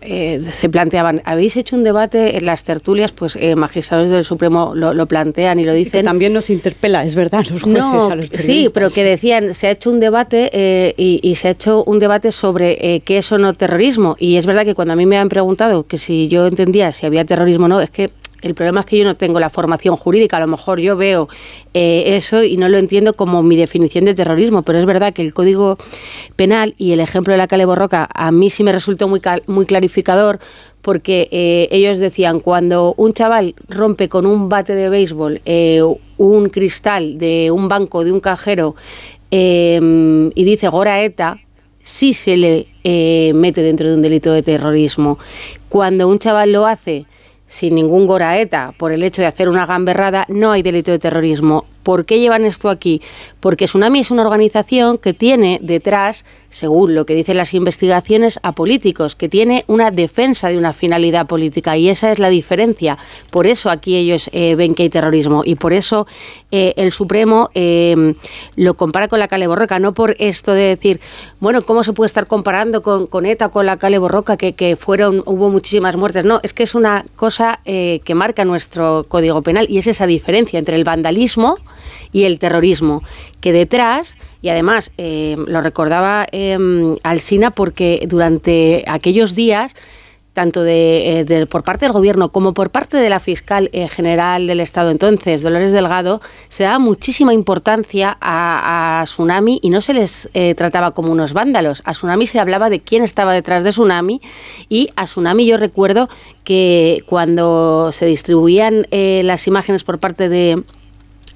eh, se planteaban, habéis hecho un debate en las tertulias, pues eh, magistrados del Supremo lo, plantean y lo dicen. también nos interpela, es verdad, los jueces a los Sí, pero que decían, se ha hecho un debate eh, y, y, se ha hecho un debate sobre qué es o no terrorismo. Y es verdad que cuando a mí me han preguntado que si yo entendía si había terrorismo o no, es que el problema es que yo no tengo la formación jurídica, a lo mejor yo veo eh, eso y no lo entiendo como mi definición de terrorismo, pero es verdad que el Código Penal y el ejemplo de la Cale Borroca a mí sí me resultó muy, muy clarificador porque eh, ellos decían, cuando un chaval rompe con un bate de béisbol eh, un cristal de un banco, de un cajero, y dice Gora ETA, sí se le mete dentro de un delito de terrorismo. Cuando un chaval lo hace sin ningún goraeta por el hecho de hacer una gamberrada, no hay delito de terrorismo. ¿Por qué llevan esto aquí? Porque Tsunami es una organización que tiene detrás, según lo que dicen las investigaciones, a políticos, que tiene una defensa de una finalidad política y esa es la diferencia. Por eso aquí ellos eh, ven que hay terrorismo y por eso eh, el Supremo eh, lo compara con la Cale Borroca, no por esto de decir, bueno, ¿cómo se puede estar comparando con, ETA con la Cale Borroca, que, que, fueron, hubo muchísimas muertes? No, es que es una cosa que marca nuestro Código Penal y es esa diferencia entre el vandalismo, y el terrorismo, que detrás, y además eh, lo recordaba eh, Alsina porque durante aquellos días tanto eh, de, por parte del Gobierno como por parte de la fiscal eh, general del Estado entonces, Dolores Delgado, se daba muchísima importancia a, Tsunami y no se les trataba como unos vándalos. A Tsunami se hablaba de quién estaba detrás de Tsunami y a Tsunami yo recuerdo que cuando se distribuían las imágenes por parte de,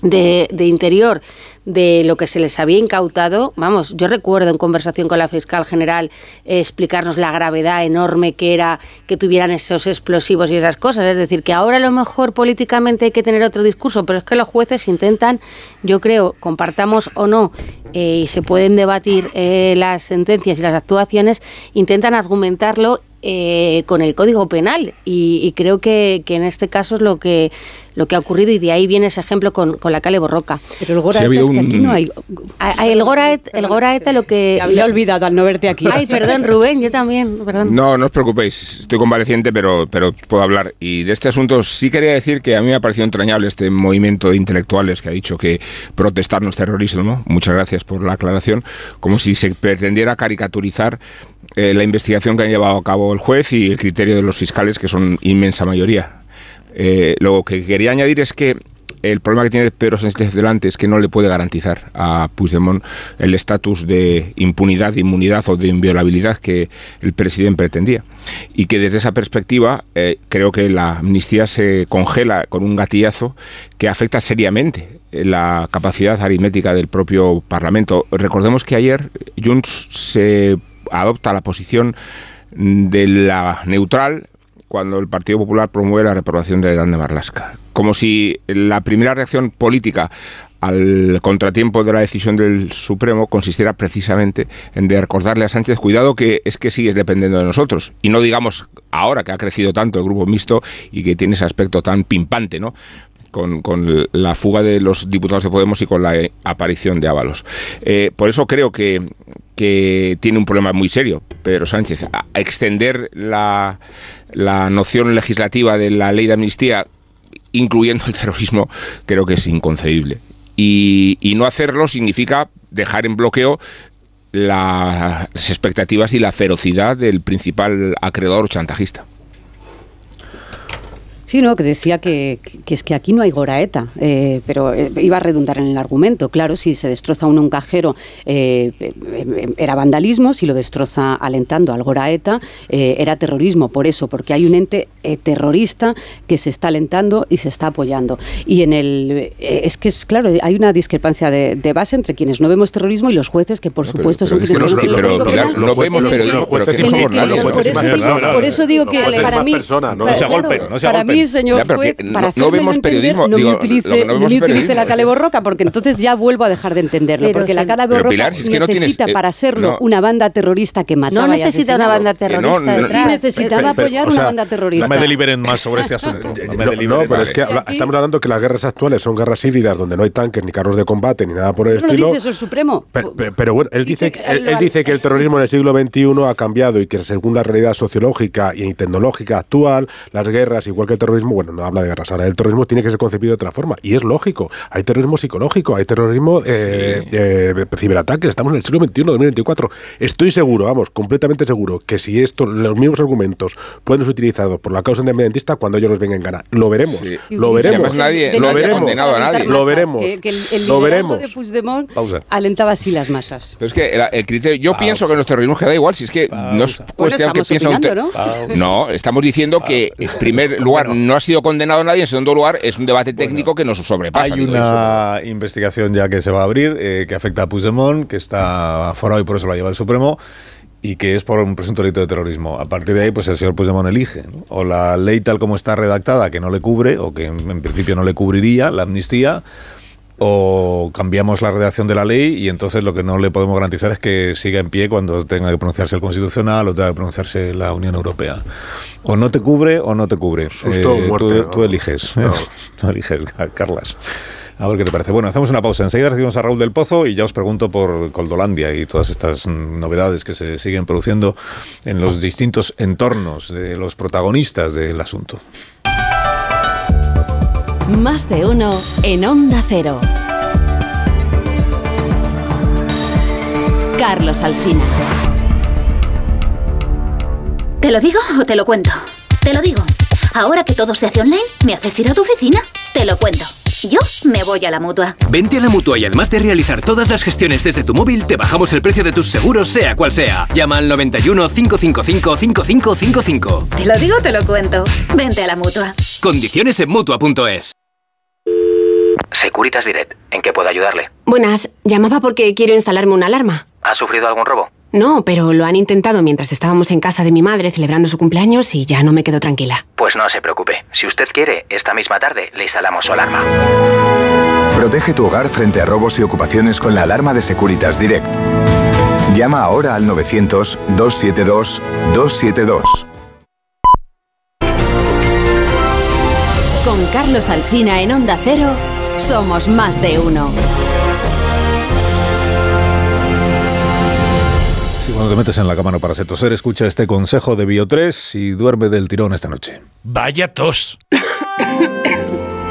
de, Interior de lo que se les había incautado. Vamos, yo recuerdo en conversación con la fiscal general eh, explicarnos la gravedad enorme que era que tuvieran esos explosivos y esas cosas. Es decir, que ahora a lo mejor políticamente hay que tener otro discurso, pero es que los jueces intentan, yo creo, compartamos o no, eh, y se pueden debatir eh, las sentencias y las actuaciones, intentan argumentarlo eh, con el Código Penal y, creo que, que, en este caso es lo que lo que ha ocurrido y de ahí viene ese ejemplo con, con la Cale Borroca. Pero el Goraeta es que aquí no hay... el Goraeta, el Goraeta lo que... había olvidado al no verte aquí. Ay, perdón, Rubén, yo también, perdón. No, no os preocupéis, estoy convaleciente, pero, pero puedo hablar. Y de este asunto sí quería decir que a mí me ha parecido entrañable este movimiento de intelectuales que ha dicho que protestar no es terrorismo. Muchas gracias por la aclaración. Como si se pretendiera caricaturizar eh, la investigación que han llevado a cabo el juez y el criterio de los fiscales, que son inmensa mayoría. Eh, lo que quería añadir es que el problema que tiene Pedro Sánchez delante es que no le puede garantizar a Puigdemont el estatus de impunidad, de inmunidad o de inviolabilidad que el presidente pretendía. Y que desde esa perspectiva eh, creo que la amnistía se congela con un gatillazo que afecta seriamente la capacidad aritmética del propio Parlamento. Recordemos que ayer Junts se adopta la posición de la neutral cuando el Partido Popular promueve la reprobación de Dan de. Como si la primera reacción política al contratiempo de la decisión del Supremo consistiera precisamente en de recordarle a Sánchez, cuidado que es que sigues dependiendo de nosotros. Y no digamos ahora que ha crecido tanto el grupo mixto y que tiene ese aspecto tan pimpante, ¿no? Con, la fuga de los diputados de Podemos y con la aparición de Ábalos. Eh, por eso creo que, tiene un problema muy serio, Pedro Sánchez. Extender la, la noción legislativa de la ley de amnistía, incluyendo el terrorismo, creo que es inconcebible. Y, y no hacerlo significa dejar en bloqueo las expectativas y la ferocidad del principal acreedor chantajista. Sí, no, que decía que, es que aquí no hay goraeta, eh, pero eh, iba a redundar en el argumento. Claro, si se destroza uno un cajero eh, era vandalismo, si lo destroza alentando al goraeta era terrorismo. Por eso, porque hay un ente terrorista que se está alentando y se está apoyando. Y en el es que es claro, hay una discrepancia de, base entre quienes no vemos terrorismo y los jueces que por supuesto son quienes no, pero, pero, no vemos pero que somos Por eso digo que para mí, no se golpen, no se golpen señor juez, para no, vemos periodismo, no me utilice, no, me utilice la cale borroca, porque entonces ya vuelvo a dejar de entenderlo, porque la cale borroca necesita para serlo una banda terrorista que mataba No necesita una banda terrorista Y necesitaba apoyar una banda terrorista. No me deliberen más sobre este asunto. No, pero es que estamos hablando que las guerras actuales son guerras híbridas donde no hay tanques ni carros de combate ni nada por el estilo. lo dice eso el Supremo. Pero, bueno, él dice, él dice que el terrorismo en el siglo XXI ha cambiado y que según la realidad sociológica y tecnológica actual, las guerras, igual que el terrorismo, bueno, no habla de guerras, ahora el terrorismo tiene que ser concebido de otra forma. Y es lógico, hay terrorismo psicológico, hay terrorismo eh, eh, ciberataques, estamos en el siglo XXI, 2024. Estoy seguro, vamos, completamente seguro, que si esto, los mismos argumentos pueden ser utilizados por la causa independentista, cuando ellos los vengan en gana, lo veremos, lo veremos, nadie, lo veremos, condenado a nadie. lo veremos, que, el, lo veremos. de Puigdemont alentaba así las masas. Pero es que el, criterio, yo pienso que los terrorismos queda igual, si es que no es cuestión que piensa un ¿no? no, estamos diciendo que en primer lugar no ha sido condenado nadie, en segundo lugar es un debate técnico que nos sobrepasa. Hay una investigación ya que se va a abrir eh, que afecta a Puigdemont, que está aforado y por eso la lleva el Supremo y que es por un presunto delito de terrorismo. A partir de ahí, pues el señor Puigdemont elige. O la ley tal como está redactada, que no le cubre, o que en principio no le cubriría, la amnistía, o cambiamos la redacción de la ley y entonces lo que no le podemos garantizar es que siga en pie cuando tenga que pronunciarse el Constitucional o tenga que pronunciarse la Unión Europea. O no te cubre o no te cubre. Eh, tú, eliges. tú eliges, Carlas. A ver qué te parece. Bueno, hacemos una pausa. Enseguida recibimos a Raúl del Pozo y ya os pregunto por Coldolandia y todas estas novedades que se siguen produciendo en los distintos entornos de los protagonistas del asunto. Más de uno en Onda Cero. Carlos Alsina. ¿Te lo digo o te lo cuento? Te lo digo. Ahora que todo se hace online, ¿me haces ir a tu oficina? Te lo cuento. Yo me voy a la mutua. Vente a la mutua y además de realizar todas las gestiones desde tu móvil, te bajamos el precio de tus seguros, sea cual sea. Llama al 91 555 5555. Te lo digo, te lo cuento. Vente a la mutua. Condiciones en mutua.es. Securitas Direct. ¿En qué puedo ayudarle? Buenas, llamaba porque quiero instalarme una alarma. ¿Ha sufrido algún robo? No, pero lo han intentado mientras estábamos en casa de mi madre celebrando su cumpleaños y ya no me quedo tranquila. Pues no se preocupe. Si usted quiere, esta misma tarde le instalamos su alarma. Protege tu hogar frente a robos y ocupaciones con la alarma de Securitas Direct. Llama ahora al 900-272-272. Con Carlos Alsina en Onda Cero, somos más de uno. Si cuando te metes en la cama no para toser, escucha este consejo de Bio3 y duerme del tirón esta noche. Vaya tos.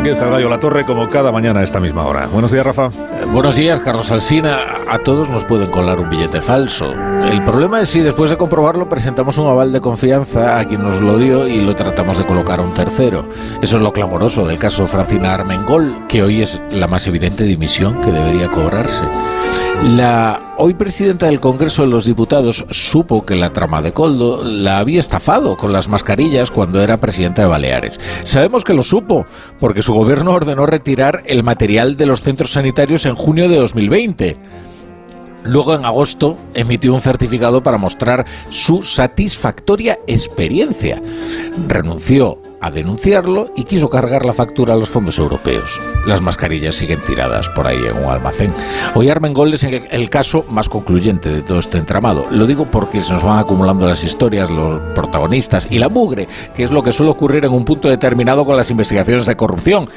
Aquí está el La Torre como cada mañana a esta misma hora. Buenos días, Rafa. Eh, buenos días, Carlos Alsina. A todos nos pueden colar un billete falso. El problema es si después de comprobarlo presentamos un aval de confianza a quien nos lo dio y lo tratamos de colocar a un tercero. Eso es lo clamoroso del caso Francina Armengol, que hoy es la más evidente dimisión que debería cobrarse. La hoy presidenta del Congreso de los Diputados supo que la trama de Coldo la había estafado con las mascarillas cuando era presidenta de Baleares. Sabemos que lo supo porque su gobierno ordenó retirar el material de los centros sanitarios en junio de 2020. Luego, en agosto, emitió un certificado para mostrar su satisfactoria experiencia. Renunció a denunciarlo y quiso cargar la factura a los fondos europeos. Las mascarillas siguen tiradas por ahí en un almacén. Hoy Armengol es el caso más concluyente de todo este entramado. Lo digo porque se nos van acumulando las historias, los protagonistas y la mugre, que es lo que suele ocurrir en un punto determinado con las investigaciones de corrupción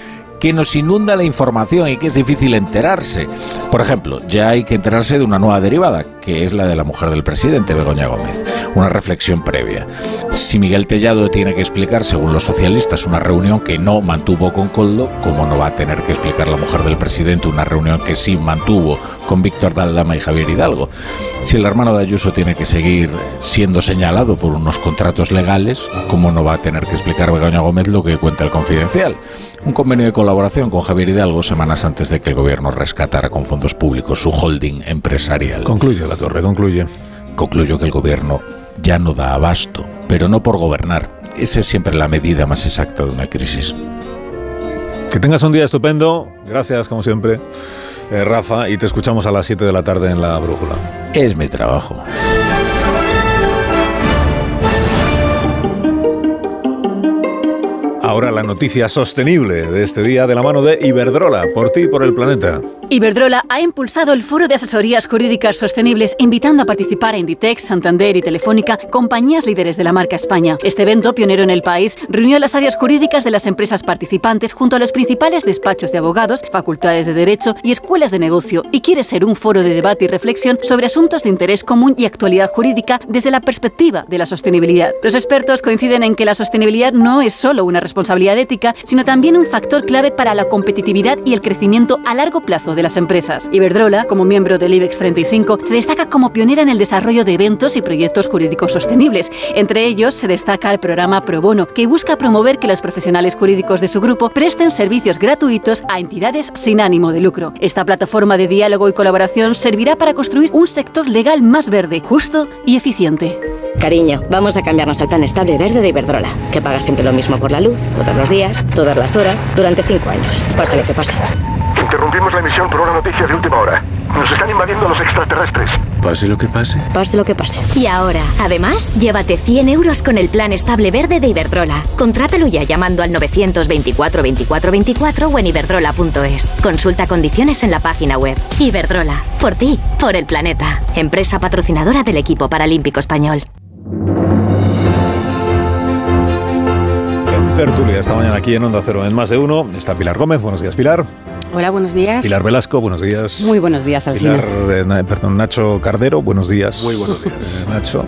que nos inunda la información y que es difícil enterarse. Por ejemplo, ya hay que enterarse de una nueva derivada, que es la de la mujer del presidente, Begoña Gómez. Una reflexión previa. Si Miguel Tellado tiene que explicar, según los socialistas, una reunión que no mantuvo con Coldo, ¿cómo no va a tener que explicar la mujer del presidente una reunión que sí mantuvo con Víctor Daldama y Javier Hidalgo? Si el hermano de Ayuso tiene que seguir siendo señalado por unos contratos legales, ¿cómo no va a tener que explicar Begoña Gómez lo que cuenta el confidencial? Un convenio de colaboración con Javier Hidalgo semanas antes de que el gobierno rescatara con fondos públicos su holding empresarial. Concluye la torre, concluye. Concluyo que el gobierno ya no da abasto, pero no por gobernar. Esa es siempre la medida más exacta de una crisis. Que tengas un día estupendo. Gracias, como siempre, eh, Rafa, y te escuchamos a las 7 de la tarde en la brújula. Es mi trabajo. Ahora la noticia sostenible de este día de la mano de Iberdrola, por ti y por el planeta. Iberdrola ha impulsado el Foro de Asesorías Jurídicas Sostenibles, invitando a participar a Inditex, Santander y Telefónica, compañías líderes de la marca España. Este evento, pionero en el país, reunió las áreas jurídicas de las empresas participantes junto a los principales despachos de abogados, facultades de derecho y escuelas de negocio, y quiere ser un foro de debate y reflexión sobre asuntos de interés común y actualidad jurídica desde la perspectiva de la sostenibilidad. Los expertos coinciden en que la sostenibilidad no es solo una responsabilidad ética, sino también un factor clave para la competitividad y el crecimiento a largo plazo de las empresas. Iberdrola, como miembro del IBEX 35, se destaca como pionera en el desarrollo de eventos y proyectos jurídicos sostenibles. Entre ellos se destaca el programa Pro Bono, que busca promover que los profesionales jurídicos de su grupo presten servicios gratuitos a entidades sin ánimo de lucro. Esta plataforma de diálogo y colaboración servirá para construir un sector legal más verde, justo y eficiente. Cariño, vamos a cambiarnos al plan estable verde de Iberdrola, que paga siempre lo mismo por la luz, todos los días, todas las horas, durante cinco años, pase lo que pase. Interrumpimos la emisión por una noticia de última hora. Nos están invadiendo los extraterrestres. Pase lo que pase. Pase lo que pase. Y ahora, además, llévate 100 euros con el plan estable verde de Iberdrola. Contrátalo ya llamando al 924 24 24 o en iberdrola.es. Consulta condiciones en la página web. Iberdrola. Por ti, por el planeta. Empresa patrocinadora del equipo paralímpico español. En tertulia esta mañana aquí en Onda Cero en Más de Uno está Pilar Gómez. Buenos días, Pilar. Hola, buenos días. Pilar Velasco, buenos días. Muy buenos días, Alcina. Pilar, eh, perdón, Nacho Cardero, buenos días. Muy buenos días. Eh, Nacho.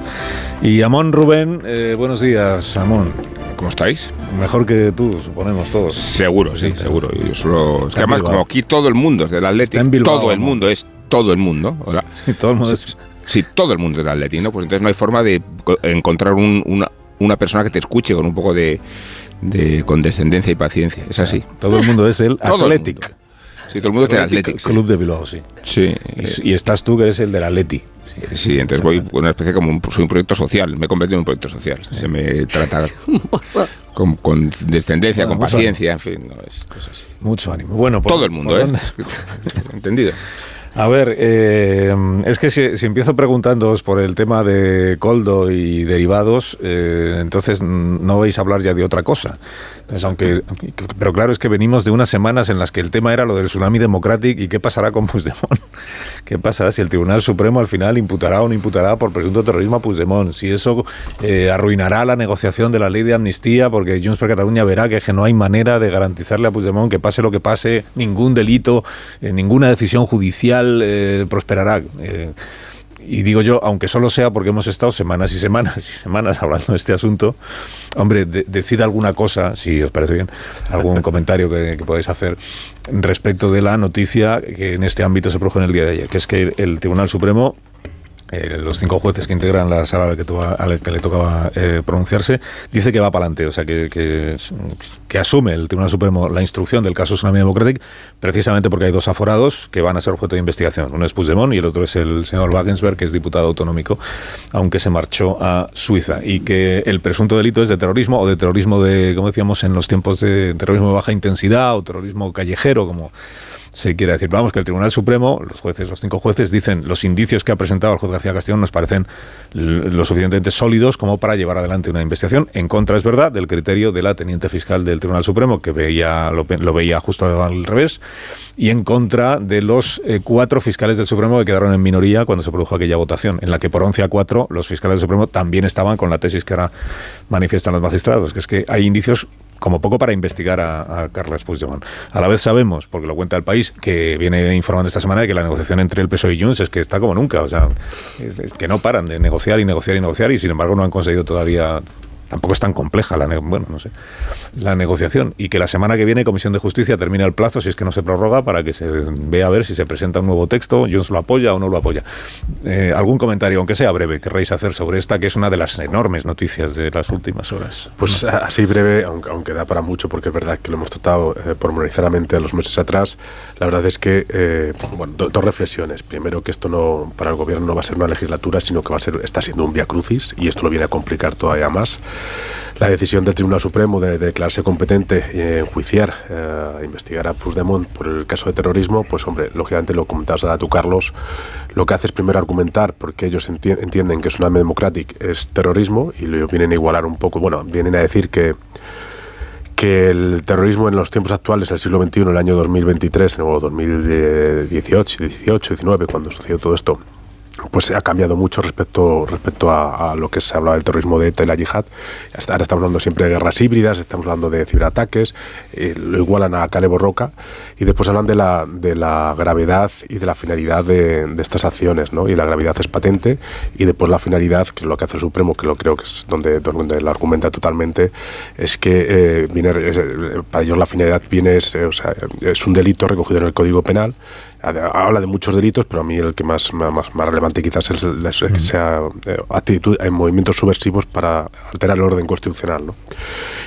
Y Amón Rubén, eh, buenos días, Amón. ¿Cómo estáis? Mejor que tú, suponemos todos. Seguro, sí, seguro. Y yo solo... es que además, como aquí todo el mundo es del Atlético, todo el mundo es todo el mundo. Sí, todo el mundo es... Sí, todo el mundo es del Atlético, ¿no? Pues entonces no hay forma de co- encontrar un- una, una persona que te escuche con un poco de, de condescendencia y paciencia. Es así. Todo el mundo es el Athletic. Sí, todo el mundo es del Athletic. sí. Club de Bilbao, sí. Sí. Y, y estás tú, que eres el del Atleti. Sí, entonces voy con una especie como un, soy un proyecto social, me he convertido en un proyecto social. Se me trata con, con descendencia, Bueno, con paciencia, en fin, no es cosas así. Mucho ánimo. Bueno, por- Todo el mundo, por ¿eh? Entendido. A ver, eh, es que si, si empiezo preguntándoos por el tema de Coldo y derivados, eh, entonces no vais a hablar ya de otra cosa. Entonces, aunque, pero claro, es que venimos de unas semanas en las que el tema era lo del tsunami democrático y qué pasará con Puigdemont. ¿Qué pasará si el Tribunal Supremo al final imputará o no imputará por presunto terrorismo a Puigdemont? Si eso eh, arruinará la negociación de la ley de amnistía porque Junts per Cataluña verá que, que no hay manera de garantizarle a Puigdemont que pase lo que pase, ningún delito, eh, ninguna decisión judicial eh, prosperará. Eh, y digo yo, aunque solo sea porque hemos estado semanas y semanas y semanas hablando de este asunto, hombre, de- decid alguna cosa, si os parece bien, algún comentario que, que podáis hacer respecto de la noticia que en este ámbito se produjo en el día de ayer, que es que el Tribunal Supremo eh, los cinco jueces que integran la sala a la que, a la que le tocaba eh, pronunciarse, dice que va para adelante, o sea, que, que, que asume el Tribunal Supremo la instrucción del caso Tsunami Democratic, precisamente porque hay dos aforados que van a ser objeto de investigación. Uno es Puigdemont y el otro es el señor Wagensberg, que es diputado autonómico, aunque se marchó a Suiza. Y que el presunto delito es de terrorismo o de terrorismo de, como decíamos, en los tiempos de terrorismo de baja intensidad o terrorismo callejero, como se quiere decir. Vamos, que el Tribunal Supremo, los jueces, los cinco jueces, dicen los indicios que ha presentado el juez García Castellón nos parecen lo suficientemente sólidos como para llevar adelante una investigación. En contra, es verdad, del criterio de la teniente fiscal del Tribunal Supremo, que veía lo veía justo al revés, y en contra de los eh, cuatro fiscales del Supremo que quedaron en minoría cuando se produjo aquella votación, en la que por 11 a 4 los fiscales del Supremo también estaban con la tesis que ahora manifiestan los magistrados, que es que hay indicios como poco para investigar a, a Carles Puigdemont. A la vez sabemos, porque lo cuenta el país, que viene informando esta semana de que la negociación entre el PSOE y Junts es que está como nunca, o sea, que no paran de negociar y negociar y negociar y sin embargo no han conseguido todavía tampoco es tan compleja la ne- bueno no sé la negociación. Y que la semana que viene Comisión de Justicia termina el plazo si es que no se prorroga para que se vea a ver si se presenta un nuevo texto Junts lo apoya o no lo apoya. Eh, algún comentario aunque sea breve querréis hacer sobre esta que es una de las enormes noticias de las últimas horas. Pues así breve, aunque, aunque da para mucho, porque es verdad que lo hemos tratado eh, pormenorizadamente los meses atrás, la verdad es que, eh, bueno, do- dos reflexiones. Primero, que esto no para el gobierno no va a ser una legislatura, sino que va a ser, está siendo un vía crucis, y esto lo viene a complicar todavía más. La decisión del Tribunal Supremo de, de declararse competente eh, enjuiciar, eh, investigar a Puigdemont por el caso de terrorismo, pues hombre, lógicamente lo comentabas ahora tú, Carlos, lo que hace es primero argumentar porque ellos enti- entienden que Tsunami Democratic es terrorismo y lo vienen a igualar un poco, bueno, vienen a decir que que el terrorismo en los tiempos actuales, en el siglo XXI, en el año 2023 o 2018, 18, 19, cuando sucedió todo esto, pues ha cambiado mucho respecto respecto a, a lo que se hablaba del terrorismo de ETA y la yihad. Ahora estamos hablando siempre de guerras híbridas, estamos hablando de ciberataques, eh, lo igualan a Calebo Roca y después hablan de la, de la gravedad y de la finalidad de, de estas acciones, ¿no? Y la gravedad es patente y después la finalidad, que es lo que hace el Supremo, que lo creo que es donde, donde lo argumenta totalmente, es que eh, viene, es, eh, para ellos la finalidad viene, es, eh, o sea, es un delito recogido en el Código Penal habla de muchos delitos, pero a mí el que más, más, más relevante quizás es el, es que sea eh, actitud en movimientos subversivos para alterar el orden constitucional. ¿no?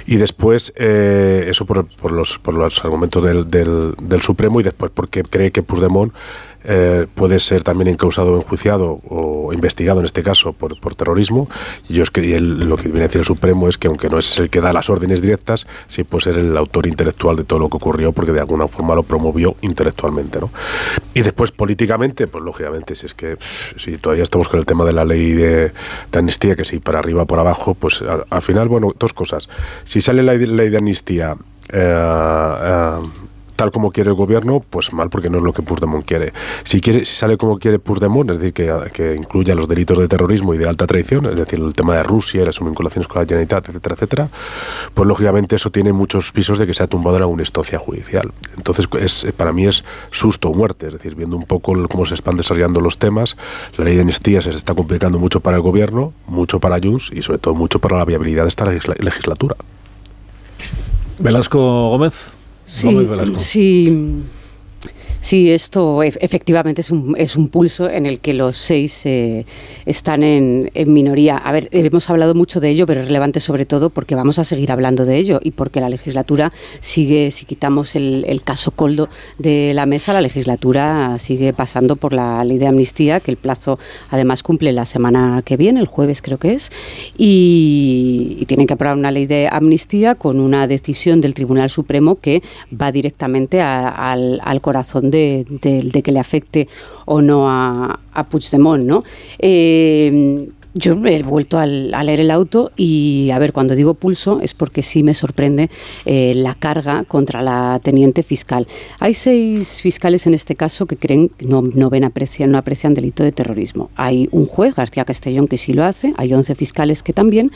Y después, eh, eso por, por, los, por los argumentos del, del, del Supremo y después porque cree que Puigdemont eh, puede ser también encausado enjuiciado o investigado en este caso por, por terrorismo. Y yo es que él, lo que viene a decir el Supremo es que aunque no es el que da las órdenes directas, sí puede ser el autor intelectual de todo lo que ocurrió porque de alguna forma lo promovió intelectualmente. ¿no? Y después políticamente, pues lógicamente, si es que si todavía estamos con el tema de la ley de, de amnistía, que si para arriba o por abajo, pues al, al, final, bueno, dos cosas. Si sale la ley de amnistía... Eh, eh, tal como quiere el gobierno, pues mal, porque no es lo que Puigdemont quiere. Si quiere, si sale como quiere Puigdemont, es decir, que, incluya los delitos de terrorismo y de alta traición, es decir, el tema de Rusia y las vinculaciones con la Generalitat, etcétera, etcétera, pues lógicamente eso tiene muchos pisos de que se ha tumbado en alguna instancia judicial. Entonces, es, para mí es susto o muerte, es decir, viendo un poco cómo se están desarrollando los temas, la ley de amnistía se está complicando mucho para el gobierno, mucho para Junts y sobre todo mucho para la viabilidad de esta legisla legislatura. Velasco Gómez. Sí, Gómez Velasco. sí. Sí, esto efectivamente es un, es un pulso en el que los seis eh, están en, minoría. A ver, hemos hablado mucho de ello, pero es relevante sobre todo porque vamos a seguir hablando de ello y porque la legislatura sigue, si quitamos el, caso Coldo de la mesa, la legislatura sigue pasando por la ley de amnistía, que el plazo además cumple la semana que viene, el jueves creo que es, y, tienen que aprobar una ley de amnistía con una decisión del Tribunal Supremo que va directamente al, al corazón de, que le afecte o no a, a Puigdemont, ¿no? Eh, yo he vuelto a leer el auto y, a ver, cuando digo pulso es porque sí me sorprende eh, la carga contra la teniente fiscal. Hay seis fiscales en este caso que creen no, no ven aprecian, no aprecian delito de terrorismo. Hay un juez, García Castellón, que sí lo hace, hay 11 fiscales que también,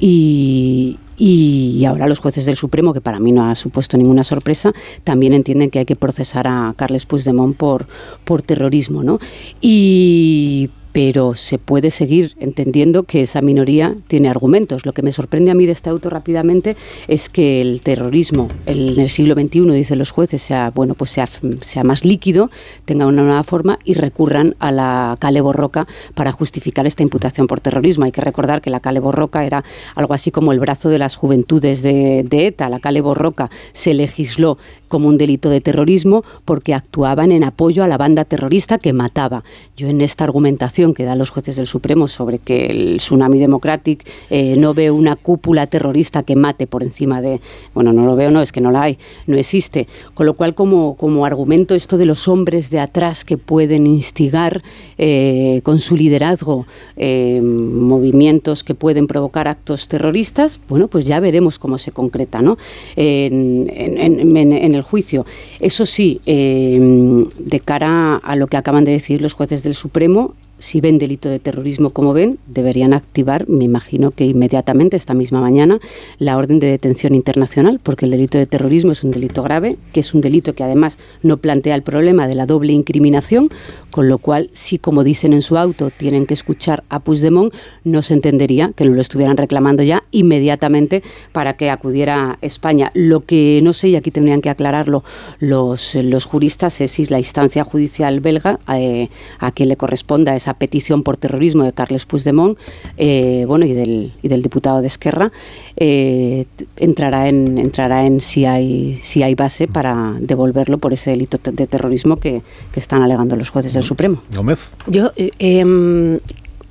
y, y ahora los jueces del Supremo, que para mí no ha supuesto ninguna sorpresa, también entienden que hay que procesar a Carles Puigdemont por, por terrorismo. ¿no? Y pero se puede seguir entendiendo que esa minoría tiene argumentos. Lo que me sorprende a mí de este auto rápidamente es que el terrorismo en el siglo XXI, dicen los jueces, sea, bueno, pues sea, sea más líquido, tenga una nueva forma y recurran a la Cale Borroca para justificar esta imputación por terrorismo. Hay que recordar que la Cale Borroca era algo así como el brazo de las juventudes de, de ETA. La Cale Borroca se legisló como un delito de terrorismo porque actuaban en apoyo a la banda terrorista que mataba. Yo en esta argumentación que dan los jueces del Supremo sobre que el Tsunami Democratic eh, no ve una cúpula terrorista que mate por encima de... Bueno, no lo veo, no, es que no la hay, no existe. Con lo cual, como, como argumento esto de los hombres de atrás que pueden instigar eh, con su liderazgo eh, movimientos que pueden provocar actos terroristas, bueno, pues ya veremos cómo se concreta, ¿no? En, en el juicio. Eso sí, de cara a lo que acaban de decir los jueces del Supremo, si ven delito de terrorismo como ven, deberían activar, me imagino que inmediatamente, esta misma mañana, la orden de detención internacional, porque el delito de terrorismo es un delito grave, que es un delito que además no plantea el problema de la doble incriminación, con lo cual, si como dicen en su auto, tienen que escuchar a Puigdemont, no se entendería que no lo estuvieran reclamando ya inmediatamente para que acudiera a España. Lo que no sé, y aquí tendrían que aclararlo los, los juristas, es si la instancia judicial belga eh, a quien le corresponda esa petición por terrorismo de Carles Puigdemont eh, bueno, y, del, y del diputado de Esquerra eh, entrará en entrará en si hay si hay base para devolverlo por ese delito de terrorismo que, están alegando los jueces del Supremo. Gómez. Yo eh, em,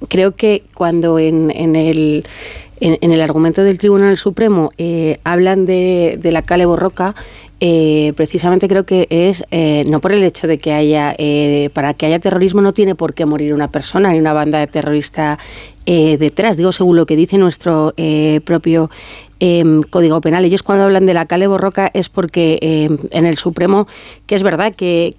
creo que cuando en, en el en, el argumento del Tribunal Supremo hablan de, de la Cale Borroca, eh, precisamente creo que es eh, no por el hecho de que haya eh, para que haya terrorismo no tiene por qué morir una persona ni una banda de terrorista detrás. Digo según lo que dice nuestro propio Em, Código Penal. Ellos cuando hablan de la Cale Borroca es porque em, en el Supremo, que es verdad que,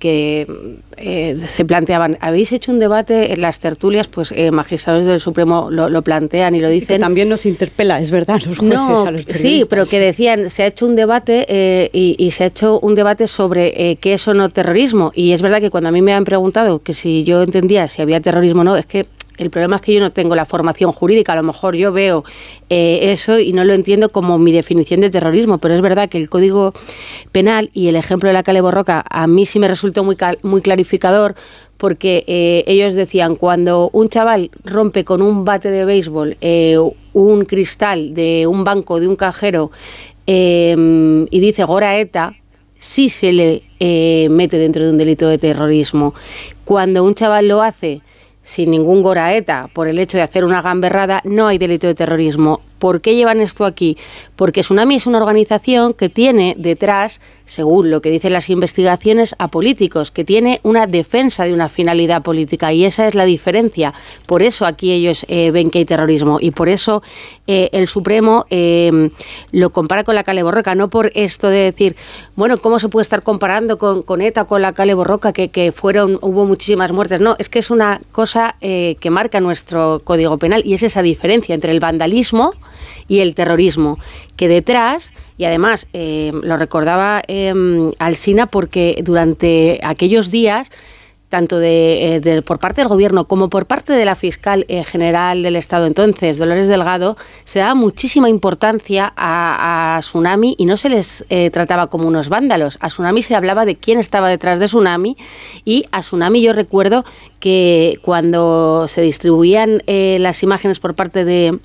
eh, se planteaban, habéis hecho un debate en las tertulias, pues eh, magistrados del Supremo lo, plantean y lo dicen. también nos interpela, es verdad, los jueces a los Sí, pero que decían, se ha hecho un debate eh, y, y, se ha hecho un debate sobre qué es o no terrorismo. Y es verdad que cuando a mí me han preguntado que si yo entendía si había terrorismo o no, es que el problema es que yo no tengo la formación jurídica, a lo mejor yo veo eh, eso y no lo entiendo como mi definición de terrorismo, pero es verdad que el Código Penal y el ejemplo de la Cale Borroca a mí sí me resultó muy, muy clarificador porque eh, ellos decían, cuando un chaval rompe con un bate de béisbol eh, un cristal de un banco, de un cajero, y dice Gora ETA, sí se le mete dentro de un delito de terrorismo. Cuando un chaval lo hace sin ningún goraeta por el hecho de hacer una gamberrada, no hay delito de terrorismo. ¿Por qué llevan esto aquí? Porque Tsunami es una organización que tiene detrás, según lo que dicen las investigaciones, a políticos, que tiene una defensa de una finalidad política y esa es la diferencia. Por eso aquí ellos eh, ven que hay terrorismo y por eso eh, el Supremo eh, lo compara con la Cale Borroca, no por esto de decir, bueno, ¿cómo se puede estar comparando con, con ETA con la Cale Borroca, que, que, fueron, hubo muchísimas muertes? No, es que es una cosa que marca nuestro Código Penal y es esa diferencia entre el vandalismo, y el terrorismo, que detrás, y además eh, lo recordaba eh, Alsina porque durante aquellos días tanto de, eh, de- por parte del gobierno como por parte de la fiscal eh, general del Estado entonces, Dolores Delgado, se daba muchísima importancia a, Tsunami y no se les trataba como unos vándalos. A Tsunami se hablaba de quién estaba detrás de Tsunami y a Tsunami yo recuerdo que cuando se distribuían las imágenes por parte de,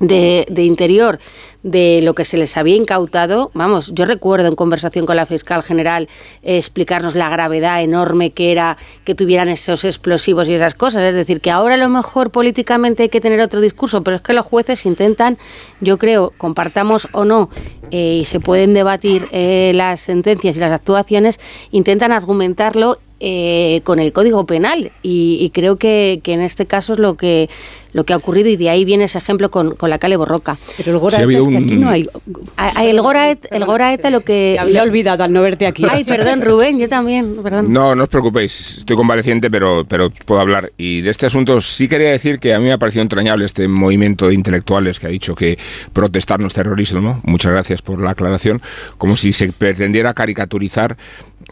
de, interior de lo que se les había incautado, vamos, yo recuerdo en conversación con la fiscal general eh, explicarnos la gravedad enorme que era que tuvieran esos explosivos y esas cosas, es decir, que ahora a lo mejor políticamente hay que tener otro discurso, pero es que los jueces intentan, yo creo, compartamos o no, eh, y se pueden debatir eh, las sentencias y las actuaciones, intentan argumentarlo eh, con el Código Penal y, y creo que, que en este caso es lo que lo que ha ocurrido y de ahí viene ese ejemplo con, con la Cale Borroca. Pero el Goraeta es que aquí no hay... A- a- El Goraet, el Goraeta lo que... Te había olvidado al no verte aquí. Ay, perdón, Rubén, yo también, perdón. No, no os preocupéis, estoy convaleciente, pero, pero puedo hablar. Y de este asunto sí quería decir que a mí me ha parecido entrañable este movimiento de intelectuales que ha dicho que protestar no es terrorismo. ¿no? Muchas gracias por la aclaración. Como si se pretendiera caricaturizar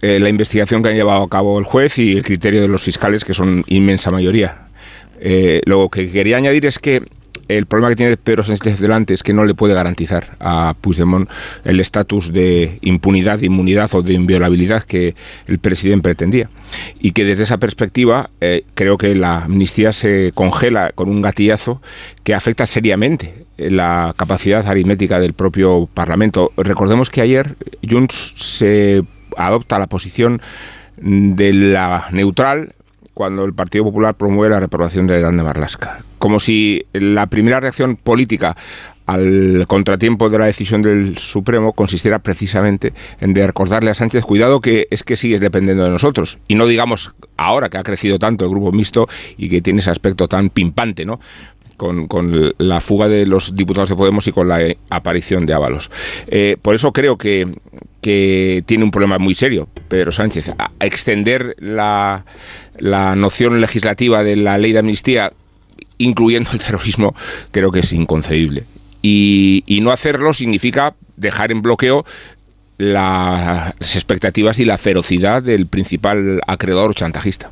eh, la investigación que han llevado a cabo el juez y el criterio de los fiscales, que son inmensa mayoría. Eh, lo que quería añadir es que el problema que tiene Pedro Sánchez delante es que no le puede garantizar a Puigdemont el estatus de impunidad, de inmunidad o de inviolabilidad que el presidente pretendía. Y que desde esa perspectiva eh, creo que la amnistía se congela con un gatillazo que afecta seriamente la capacidad aritmética del propio Parlamento. Recordemos que ayer Junts se adopta la posición de la neutral cuando el Partido Popular promueve la reprobación de Dan de Marlasca. Como si la primera reacción política al contratiempo de la decisión del Supremo consistiera precisamente en de recordarle a Sánchez, cuidado que es que sigues dependiendo de nosotros. Y no digamos ahora que ha crecido tanto el grupo mixto y que tiene ese aspecto tan pimpante, ¿no? Con, con la fuga de los diputados de Podemos y con la aparición de Ábalos. Eh, por eso creo que, que tiene un problema muy serio Pedro Sánchez. Extender la, la noción legislativa de la ley de amnistía, incluyendo el terrorismo, creo que es inconcebible. Y, y no hacerlo significa dejar en bloqueo la- las expectativas y la ferocidad del principal acreedor chantajista.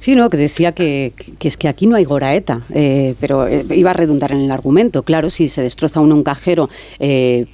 Sí, no, que decía que, que es que aquí no hay Goraeta, eh, pero eh, iba a redundar en el argumento. Claro, si se destroza uno un cajero eh,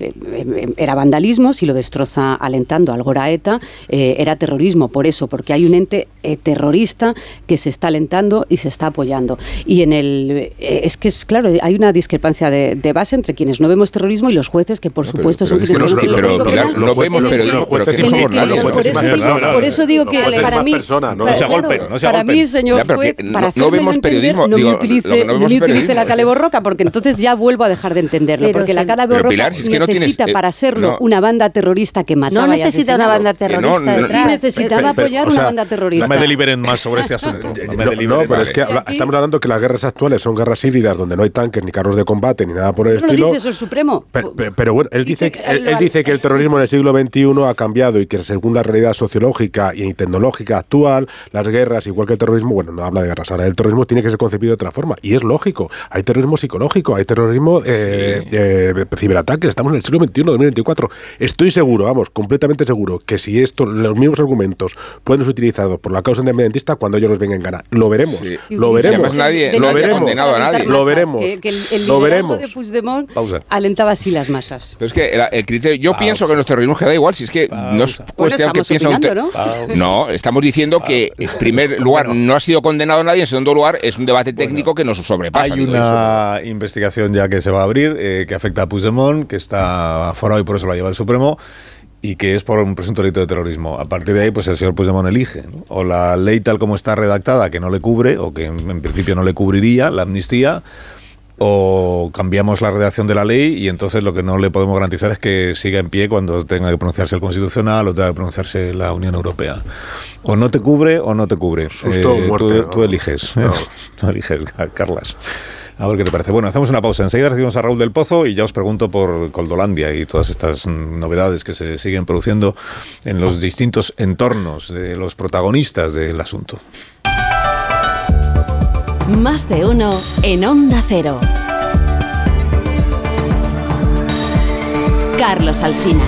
era vandalismo, si lo destroza alentando al Goraeta eh, era terrorismo. Por eso, porque hay un ente terrorista que se está alentando y se está apoyando. Y en el es que es claro, hay una discrepancia de, de base entre quienes no vemos terrorismo y los jueces que por supuesto son pero es quienes no- conocen pero, vemos pero que- nadie. por eso digo- por eso digo que para mí ¿no? se claro, golpeen, no se mí, señor Ya, pero juez, que no- para no hacérmelo vemos entender, periodismo, no digo, me lo que utilice, no no vemos me utilice la cale borroca, porque entonces ya vuelvo a dejar de entenderlo, Pero porque la se- cale Pero, borroca Pilar, si es que no tienes, necesita eh, para serlo no. una banda terrorista que mataba No necesita una banda terrorista no, no, detrás. Y necesitaba Pero- apoyar o sea, una banda terrorista. No me deliberen más sobre este asunto. No me No, no, deliberen. pero es que Vale. habla- estamos hablando que las guerras actuales son guerras híbridas donde no hay tanques ni carros de combate ni nada por el lo estilo. dice eso el Supremo. Pero, bueno, él dice, que, él, dice que el terrorismo en el siglo XXI ha cambiado y que según la realidad sociológica y tecnológica actual, las guerras, igual que el terrorismo, bueno, no habla de guerras, ahora el terrorismo tiene que ser concebido de otra forma. Y es lógico. Hay terrorismo psicológico, hay terrorismo eh, eh, ciberataques. Estamos en el siglo XXI, 2024. Estoy seguro, vamos, completamente seguro, que si esto, los mismos argumentos pueden ser utilizados por la causa independentista cuando ellos los vengan en gana. Lo veremos. Lo veremos. además nadie- lo veremos. condenado a nadie. Lo veremos. Que, que el, el Lo veremos. de Puigdemont Pausa. alentaba así las masas. Pero es que el, el criterio, yo pienso que los terrorismos que da igual, si es que no es cuestión que estamos piensa un opinando, ¿no? No, estamos diciendo que en primer lugar no ha sido condenado nadie, en segundo lugar es un debate técnico que nos sobrepasa. Hay una investigación ya que se va a abrir eh, que afecta a Puigdemont, que está aforado y por eso la lleva el Supremo, y que es por un presunto delito de terrorismo. A partir de ahí, pues el señor Puigdemont elige. ¿no? O la ley tal como está redactada, que no le cubre, o que en, en principio no le cubriría, la amnistía, o cambiamos la redacción de la ley y entonces lo que no le podemos garantizar es que siga en pie cuando tenga que pronunciarse el Constitucional o tenga que pronunciarse la Unión Europea. O no te cubre o no te cubre. Susto Eh, muerte, tú, eliges. No. tú eliges, Carlas. A ver qué te parece. Bueno, hacemos una pausa. Enseguida recibimos a Raúl del Pozo y ya os pregunto por Coldolandia y todas estas novedades que se siguen produciendo en los distintos entornos de los protagonistas del asunto. Más de uno en Onda Cero. Carlos Alsina.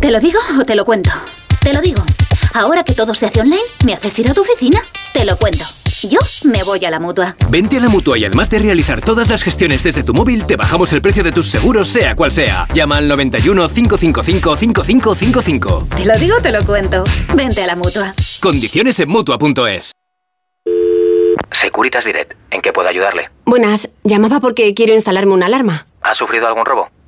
¿Te lo digo o te lo cuento? Te lo digo. Ahora que todo se hace online, ¿me haces ir a tu oficina? Te lo cuento. Yo me voy a la mutua. Vente a la mutua y además de realizar todas las gestiones desde tu móvil, te bajamos el precio de tus seguros, sea cual sea. Llama al 91 555 5555. Te lo digo o te lo cuento. Vente a la mutua. Condiciones en mutua.es. Securitas Direct, ¿en qué puedo ayudarle? Buenas, llamaba porque quiero instalarme una alarma. ¿Ha sufrido algún robo?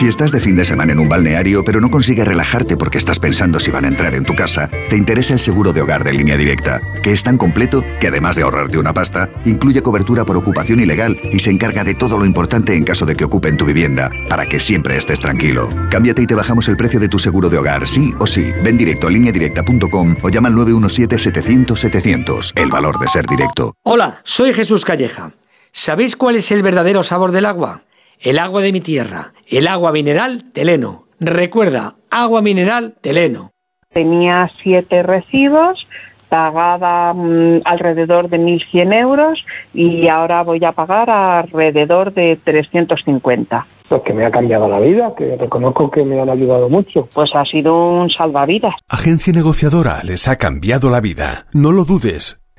Si estás de fin de semana en un balneario pero no consigues relajarte porque estás pensando si van a entrar en tu casa, te interesa el seguro de hogar de línea directa, que es tan completo que además de ahorrarte una pasta, incluye cobertura por ocupación ilegal y se encarga de todo lo importante en caso de que ocupen tu vivienda, para que siempre estés tranquilo. Cámbiate y te bajamos el precio de tu seguro de hogar, sí o sí. Ven directo a lineadirecta.com o llama al 917-700-700. El valor de ser directo. Hola, soy Jesús Calleja. ¿Sabéis cuál es el verdadero sabor del agua? El agua de mi tierra, el agua mineral Teleno. Recuerda, agua mineral Teleno. Tenía siete recibos, pagaba mm, alrededor de 1.100 euros y ahora voy a pagar alrededor de 350. Pues que me ha cambiado la vida, que reconozco que me han ayudado mucho. Pues ha sido un salvavidas. Agencia negociadora les ha cambiado la vida. No lo dudes.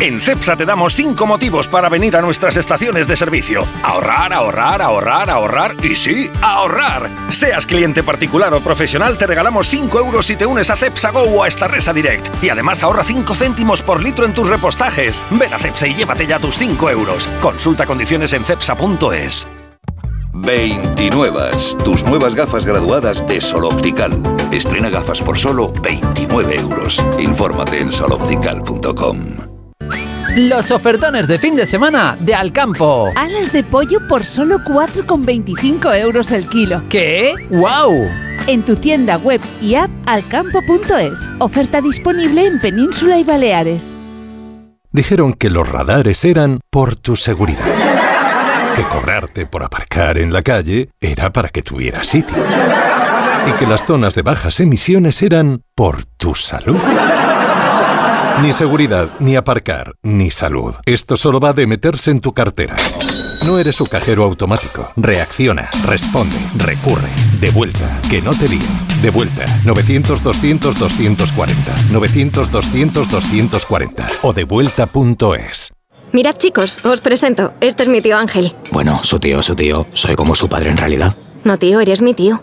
En CEPSA te damos 5 motivos para venir a nuestras estaciones de servicio. Ahorrar, ahorrar, ahorrar, ahorrar y sí, ahorrar. Seas cliente particular o profesional, te regalamos 5 euros si te unes a CEPSA Go o a esta Resa Direct. Y además ahorra 5 céntimos por litro en tus repostajes. Ven a CEPSA y llévate ya tus 5 euros. Consulta condiciones en cepsa.es. 29. Tus nuevas gafas graduadas de Sol Optical. Estrena gafas por solo 29 euros. Infórmate en soloptical.com. Los ofertones de fin de semana de Alcampo. Alas de pollo por solo 4,25 euros el kilo. ¿Qué? ¡Wow! En tu tienda web y app alcampo.es. Oferta disponible en Península y Baleares. Dijeron que los radares eran por tu seguridad. Que cobrarte por aparcar en la calle era para que tuvieras sitio. Y que las zonas de bajas emisiones eran por tu salud. Ni seguridad, ni aparcar, ni salud. Esto solo va de meterse en tu cartera. No eres su cajero automático. Reacciona, responde, recurre. De vuelta, que no te lío. De vuelta, 900-200-240. 900-200-240. O devuelta.es. Mirad chicos, os presento. Este es mi tío Ángel. Bueno, su tío, su tío. Soy como su padre en realidad. No tío, eres mi tío.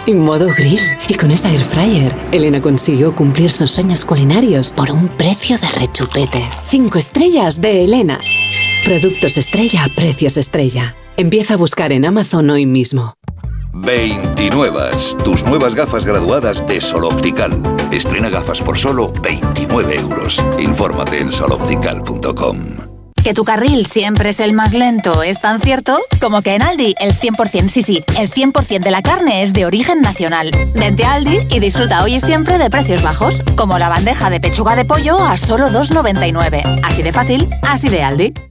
y modo grill. Y con esa air fryer, Elena consiguió cumplir sus sueños culinarios por un precio de rechupete. Cinco estrellas de Elena. Productos estrella a precios estrella. Empieza a buscar en Amazon hoy mismo. 29. Tus nuevas gafas graduadas de Sol Optical. Estrena gafas por solo 29 euros. Infórmate en soloptical.com. Que tu carril siempre es el más lento es tan cierto como que en Aldi el 100%, sí, sí, el 100% de la carne es de origen nacional. Vente a Aldi y disfruta hoy y siempre de precios bajos, como la bandeja de pechuga de pollo a solo 2,99. Así de fácil, así de Aldi.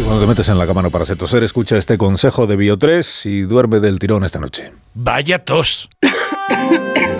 Si cuando te metes en la cama no para toser, escucha este consejo de Bio3 y duerme del tirón esta noche. Vaya tos.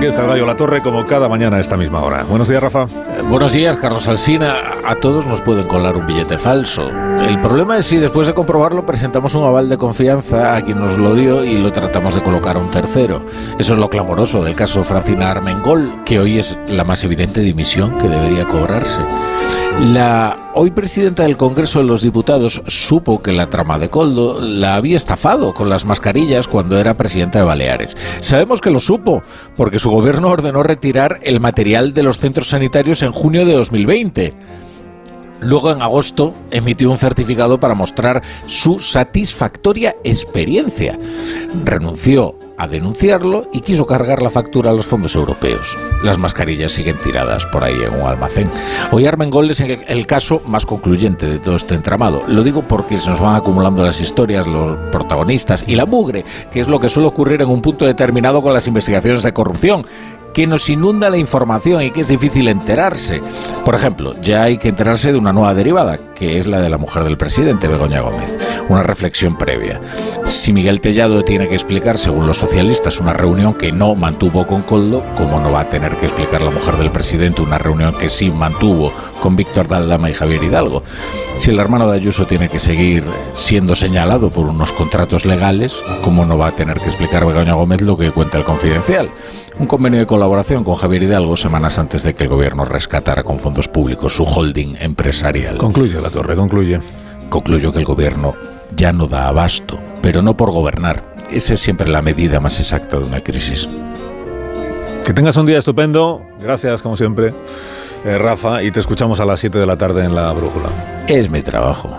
Aquí está el gallo La Torre como cada mañana a esta misma hora. Buenos días, Rafa. Eh, buenos días, Carlos Alsina. A todos nos pueden colar un billete falso. El problema es si después de comprobarlo presentamos un aval de confianza a quien nos lo dio y lo tratamos de colocar a un tercero. Eso es lo clamoroso del caso Francina Armengol, que hoy es la más evidente dimisión que debería cobrarse. La hoy presidenta del Congreso de los Diputados supo que la trama de Coldo la había estafado con las mascarillas cuando era presidenta de Baleares. Sabemos que lo supo porque su gobierno ordenó retirar el material de los centros sanitarios en junio de 2020. Luego, en agosto, emitió un certificado para mostrar su satisfactoria experiencia. Renunció a denunciarlo y quiso cargar la factura a los fondos europeos. Las mascarillas siguen tiradas por ahí en un almacén. Hoy Armengol es el caso más concluyente de todo este entramado. Lo digo porque se nos van acumulando las historias, los protagonistas y la mugre, que es lo que suele ocurrir en un punto determinado con las investigaciones de corrupción que nos inunda la información y que es difícil enterarse. Por ejemplo, ya hay que enterarse de una nueva derivada, que es la de la mujer del presidente, Begoña Gómez. Una reflexión previa. Si Miguel Tellado tiene que explicar, según los socialistas, una reunión que no mantuvo con Coldo, ¿cómo no va a tener que explicar la mujer del presidente una reunión que sí mantuvo con Víctor Daldama y Javier Hidalgo? Si el hermano de Ayuso tiene que seguir siendo señalado por unos contratos legales, ¿cómo no va a tener que explicar Begoña Gómez lo que cuenta el confidencial? Un convenio de colaboración con Javier Hidalgo semanas antes de que el gobierno rescatara con fondos públicos su holding empresarial. Concluye la torre, concluye. Concluyo que el gobierno ya no da abasto, pero no por gobernar. Esa es siempre la medida más exacta de una crisis. Que tengas un día estupendo. Gracias, como siempre, eh, Rafa, y te escuchamos a las 7 de la tarde en la brújula. Es mi trabajo.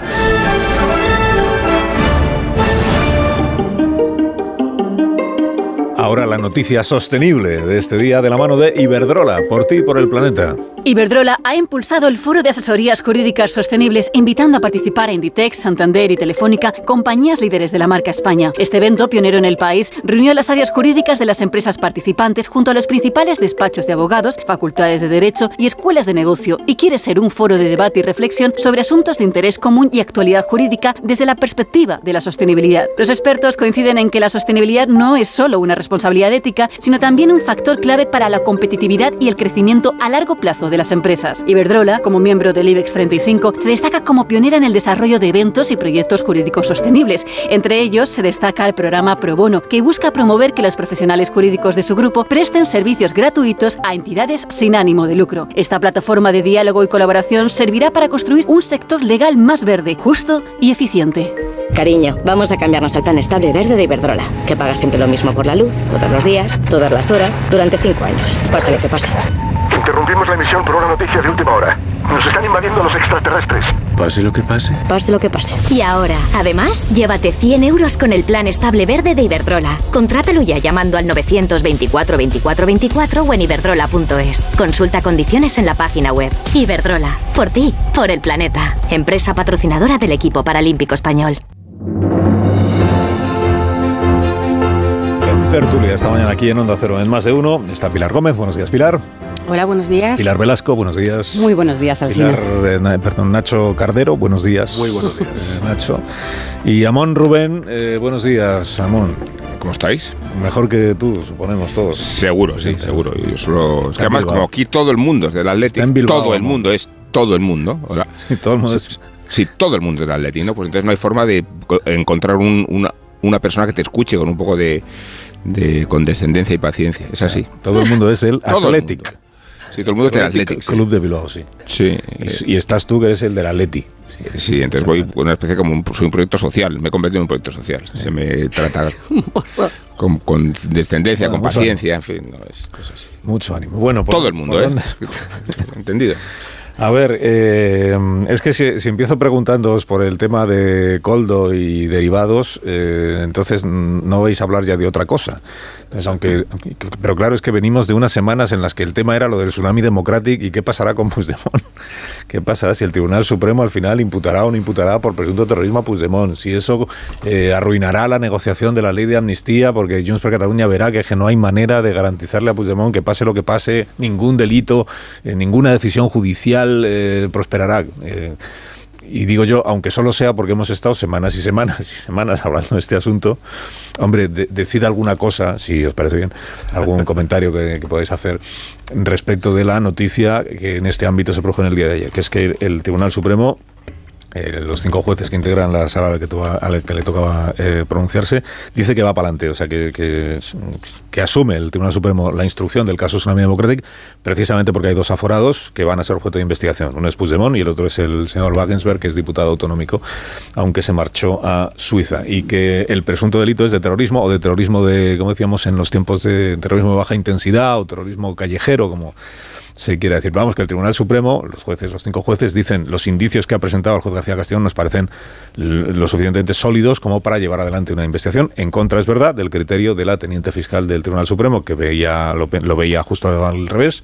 Ahora la noticia sostenible de este día de la mano de Iberdrola, por ti y por el planeta. Iberdrola ha impulsado el Foro de Asesorías Jurídicas Sostenibles, invitando a participar a Inditex, Santander y Telefónica, compañías líderes de la marca España. Este evento, pionero en el país, reunió las áreas jurídicas de las empresas participantes junto a los principales despachos de abogados, facultades de derecho y escuelas de negocio, y quiere ser un foro de debate y reflexión sobre asuntos de interés común y actualidad jurídica desde la perspectiva de la sostenibilidad. Los expertos coinciden en que la sostenibilidad no es solo una responsabilidad ética, sino también un factor clave para la competitividad y el crecimiento a largo plazo de las empresas. Iberdrola, como miembro del IBEX 35, se destaca como pionera en el desarrollo de eventos y proyectos jurídicos sostenibles. Entre ellos se destaca el programa Pro Bono, que busca promover que los profesionales jurídicos de su grupo presten servicios gratuitos a entidades sin ánimo de lucro. Esta plataforma de diálogo y colaboración servirá para construir un sector legal más verde, justo y eficiente. Cariño, vamos a cambiarnos al plan estable verde de Iberdrola, que paga siempre lo mismo por la luz, todos los días, todas las horas, durante cinco años, pasa lo que pase. Interrumpimos la emisión por una noticia de última hora. Nos están invadiendo los extraterrestres. Pase lo que pase. Pase lo que pase. Y ahora, además, llévate 100 euros con el plan estable verde de Iberdrola. Contrátalo ya llamando al 924 24 24 o en iberdrola.es. Consulta condiciones en la página web. Iberdrola, por ti, por el planeta. Empresa patrocinadora del equipo paralímpico español. En tertulia esta mañana aquí en Onda Cero en Más de Uno está Pilar Gómez. Buenos días, Pilar. Hola, buenos días. Pilar Velasco, buenos días. Muy buenos días, Alcina. Pilar, eh, perdón, Nacho Cardero, buenos días. Muy buenos días. Eh, Nacho. Y Amón Rubén, eh, buenos días, Amón. ¿Cómo estáis? Mejor que tú, suponemos todos. Seguro, sí, seguro. Yo solo... es que además, como aquí todo el mundo es del Atlético, en Bilbao, todo el mundo es todo el mundo. Sí, todo el mundo es- Sí, todo el mundo es del Atlético, ¿no? Pues entonces no hay forma de co- encontrar un- una, una persona que te escuche con un poco de, de condescendencia y paciencia. Es así. Todo el mundo es el Athletic. Sí, todo el mundo es del Athletic. sí. Club de Bilbao, sí. Sí. Y, y estás tú, que eres el del Atleti. Sí, entonces voy con una especie como un, soy un proyecto social, me he convertido en un proyecto social. Se me trata con, con descendencia, Bueno, con paciencia, en fin, no es, es así. Mucho ánimo. Bueno, ¿por- Todo el mundo, por ¿eh? Entendido. A ver, eh, es que si, empiezo preguntándoos por el tema de Coldo y derivados, eh, entonces no vais a hablar ya de otra cosa. aunque, pero claro, es que venimos de unas semanas en las que el tema era lo del tsunami democrático y qué pasará con Puigdemont. ¿Qué pasará si el Tribunal Supremo al final imputará o no imputará por presunto terrorismo a Puigdemont? Si eso eh, arruinará la negociación de la ley de amnistía porque Junts per Cataluña verá que, no hay manera de garantizarle a Puigdemont que pase lo que pase, ningún delito, ninguna decisión judicial eh, prosperará. Eh, y digo yo, aunque solo sea porque hemos estado semanas y semanas y semanas hablando de este asunto, hombre, decid alguna cosa, si os parece bien, algún comentario que, que, podáis hacer respecto de la noticia que en este ámbito se produjo en el día de ayer, que es que el Tribunal Supremo eh, los cinco jueces que integran la sala a la que, que le tocaba eh, pronunciarse, dice que va para adelante, o sea, que, que, asume el Tribunal Supremo la instrucción del caso Tsunami Democratic, precisamente porque hay dos aforados que van a ser objeto de investigación. Uno es Puigdemont y el otro es el señor Wagensberg, que es diputado autonómico, aunque se marchó a Suiza. Y que el presunto delito es de terrorismo o de terrorismo de, como decíamos, en los tiempos de terrorismo de baja intensidad o terrorismo callejero, como se quiere decir. Vamos, que el Tribunal Supremo, los jueces, los cinco jueces, dicen los indicios que ha presentado el juez García Castellón nos parecen lo suficientemente sólidos como para llevar adelante una investigación. En contra, es verdad, del criterio de la teniente fiscal del Tribunal Supremo, que veía lo, veía justo al revés,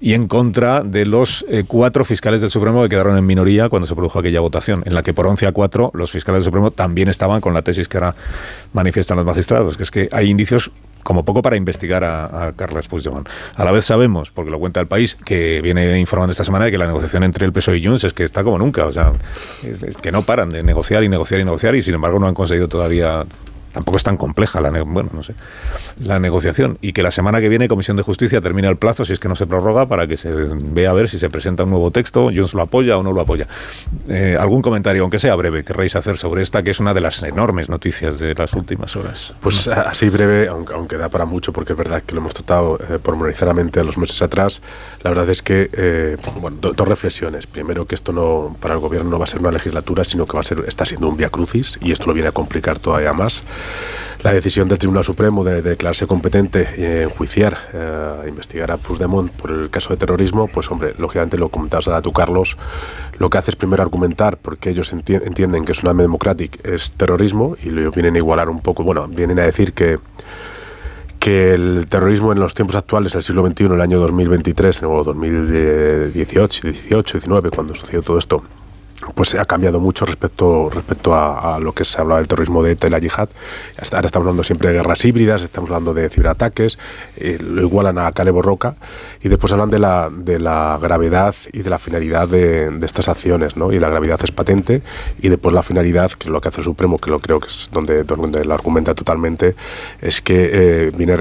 y en contra de los eh, cuatro fiscales del Supremo que quedaron en minoría cuando se produjo aquella votación, en la que por 11 a 4 los fiscales del Supremo también estaban con la tesis que ahora manifiestan los magistrados, que es que hay indicios como poco para investigar a, a Carles Puigdemont. A la vez sabemos, porque lo cuenta el país, que viene informando esta semana de que la negociación entre el PSOE y Junts es que está como nunca, o sea, que no paran de negociar y negociar y negociar y sin embargo no han conseguido todavía tampoco es tan compleja la, bueno, no sé, la negociación y que la semana que viene Comisión de Justicia termina el plazo, si es que no se prorroga, para que se vea a ver si se presenta un nuevo texto, Jones lo apoya o no lo apoya. Eh, ¿Algún comentario, aunque sea breve, querréis hacer sobre esta, que es una de las enormes noticias de las últimas horas? Pues así breve, aunque, da para mucho, porque es verdad que lo hemos tratado eh, pormenorizadamente los meses atrás, la verdad es que, eh, bueno, dos reflexiones. Primero, que esto no, para el gobierno no va a ser una legislatura, sino que va a ser, está siendo un via crucis, y esto lo viene a complicar todavía más la decisión del Tribunal Supremo de, declararse competente en enjuiciar, eh, investigar a Puigdemont por el caso de terrorismo, pues hombre, lógicamente lo comentabas ahora tú, Carlos, lo que hace es primero argumentar porque ellos entienden que Tsunami Democratic es terrorismo y lo vienen a igualar un poco, bueno, vienen a decir que que el terrorismo en los tiempos actuales, en el siglo XXI, en el año 2023, o 2018, 18, 19, cuando sucedió todo esto, pues ha cambiado mucho respecto, respecto a, lo que se hablaba del terrorismo de ETA y la yihad. Ahora estamos hablando siempre de guerras híbridas, estamos hablando de ciberataques, eh, lo igualan a Calebo Roca y después hablan de la, de la gravedad y de la finalidad de, estas acciones, ¿no? Y la gravedad es patente y después la finalidad, que es lo que hace el Supremo, que lo creo que es donde, donde lo argumenta totalmente, es que eh, viene,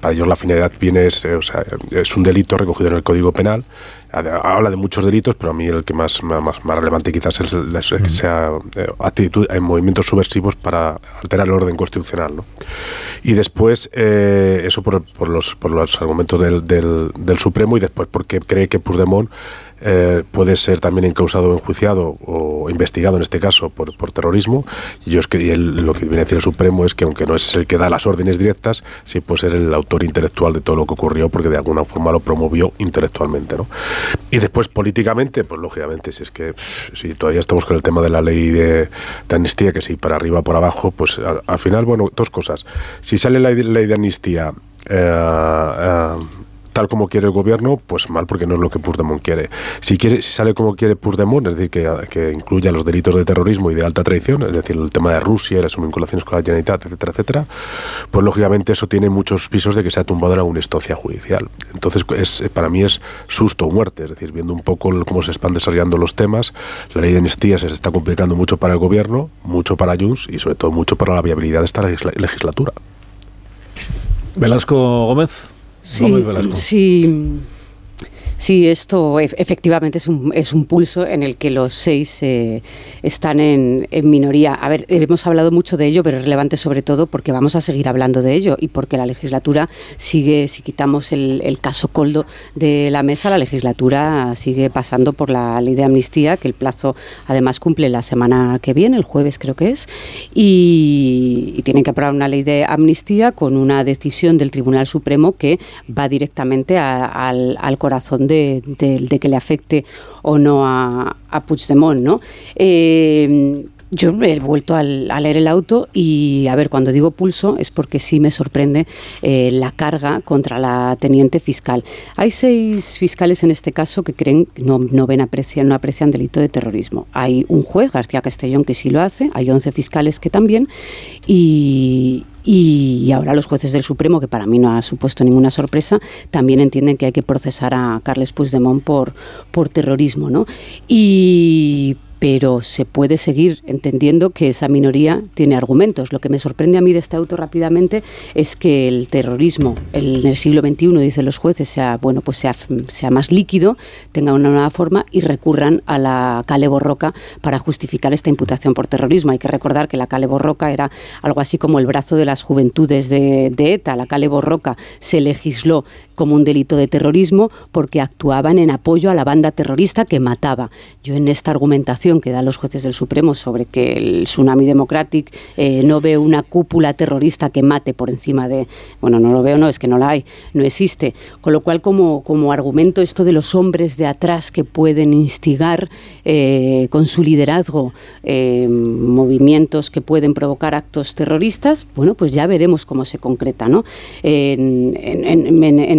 para ellos la finalidad viene, o sea, es un delito recogido en el Código Penal habla de muchos delitos, pero a mí el que más, más, más relevante quizás es el, que sea eh, actitud en movimientos subversivos para alterar el orden constitucional. ¿no? Y después, eh, eso por, por, los, por los argumentos del, del, del Supremo y después porque cree que Puigdemont eh, puede ser también encausado, enjuiciado o investigado en este caso por, por terrorismo. Y yo es que lo que viene a decir el Supremo es que aunque no es el que da las órdenes directas, sí puede ser el autor intelectual de todo lo que ocurrió porque de alguna forma lo promovió intelectualmente. ¿no? Y después políticamente, pues lógicamente, si es que si todavía estamos con el tema de la ley de, amnistía, que si para arriba por abajo, pues al, final, bueno, dos cosas. Si sale la ley de amnistía eh, eh, tal como quiere el gobierno, pues mal porque no es lo que Puigdemont quiere. Si quiere, si sale como quiere Puigdemont, es decir, que, que incluya los delitos de terrorismo y de alta traición, es decir, el tema de Rusia y las vinculaciones con la Generalitat, etcétera, etcétera, pues lógicamente eso tiene muchos pisos de que se ha tumbado en alguna instancia judicial. Entonces, es, para mí es susto o muerte, es decir, viendo un poco cómo se están desarrollando los temas, la ley de amnistía se está complicando mucho para el gobierno, mucho para Junts y sobre todo mucho para la viabilidad de esta legislatura. Velasco Gómez. Sí, sí. Sí, esto efectivamente es un, es un pulso en el que los seis eh, están en, minoría. A ver, hemos hablado mucho de ello, pero es relevante sobre todo porque vamos a seguir hablando de ello y porque la legislatura sigue, si quitamos el, caso Coldo de la mesa, la legislatura sigue pasando por la ley de amnistía, que el plazo además cumple la semana que viene, el jueves creo que es, y, tienen que aprobar una ley de amnistía con una decisión del Tribunal Supremo que va directamente al, al corazón de, que le afecte o no a, a Puigdemont, ¿no? Eh, yo he vuelto a leer el auto y, a ver, cuando digo pulso es porque sí me sorprende eh, la carga contra la teniente fiscal. Hay seis fiscales en este caso que creen no, no ven aprecian, no aprecian delito de terrorismo. Hay un juez, García Castellón, que sí lo hace, hay 11 fiscales que también, y, y ahora los jueces del Supremo, que para mí no ha supuesto ninguna sorpresa, también entienden que hay que procesar a Carles Puigdemont por, por terrorismo. ¿no? Y pero se puede seguir entendiendo que esa minoría tiene argumentos. Lo que me sorprende a mí de este auto rápidamente es que el terrorismo en el siglo XXI, dicen los jueces, sea, bueno, pues sea, sea más líquido, tenga una nueva forma y recurran a la Cale Borroca para justificar esta imputación por terrorismo. Hay que recordar que la Cale Borroca era algo así como el brazo de las juventudes de, de ETA. La Cale Borroca se legisló como un delito de terrorismo porque actuaban en apoyo a la banda terrorista que mataba. Yo en esta argumentación que dan los jueces del Supremo sobre que el Tsunami Democratic eh, no ve una cúpula terrorista que mate por encima de... Bueno, no lo veo, no, es que no la hay, no existe. Con lo cual, como, como argumento esto de los hombres de atrás que pueden instigar eh, con su liderazgo eh, movimientos que pueden provocar actos terroristas, bueno, pues ya veremos cómo se concreta ¿no? en,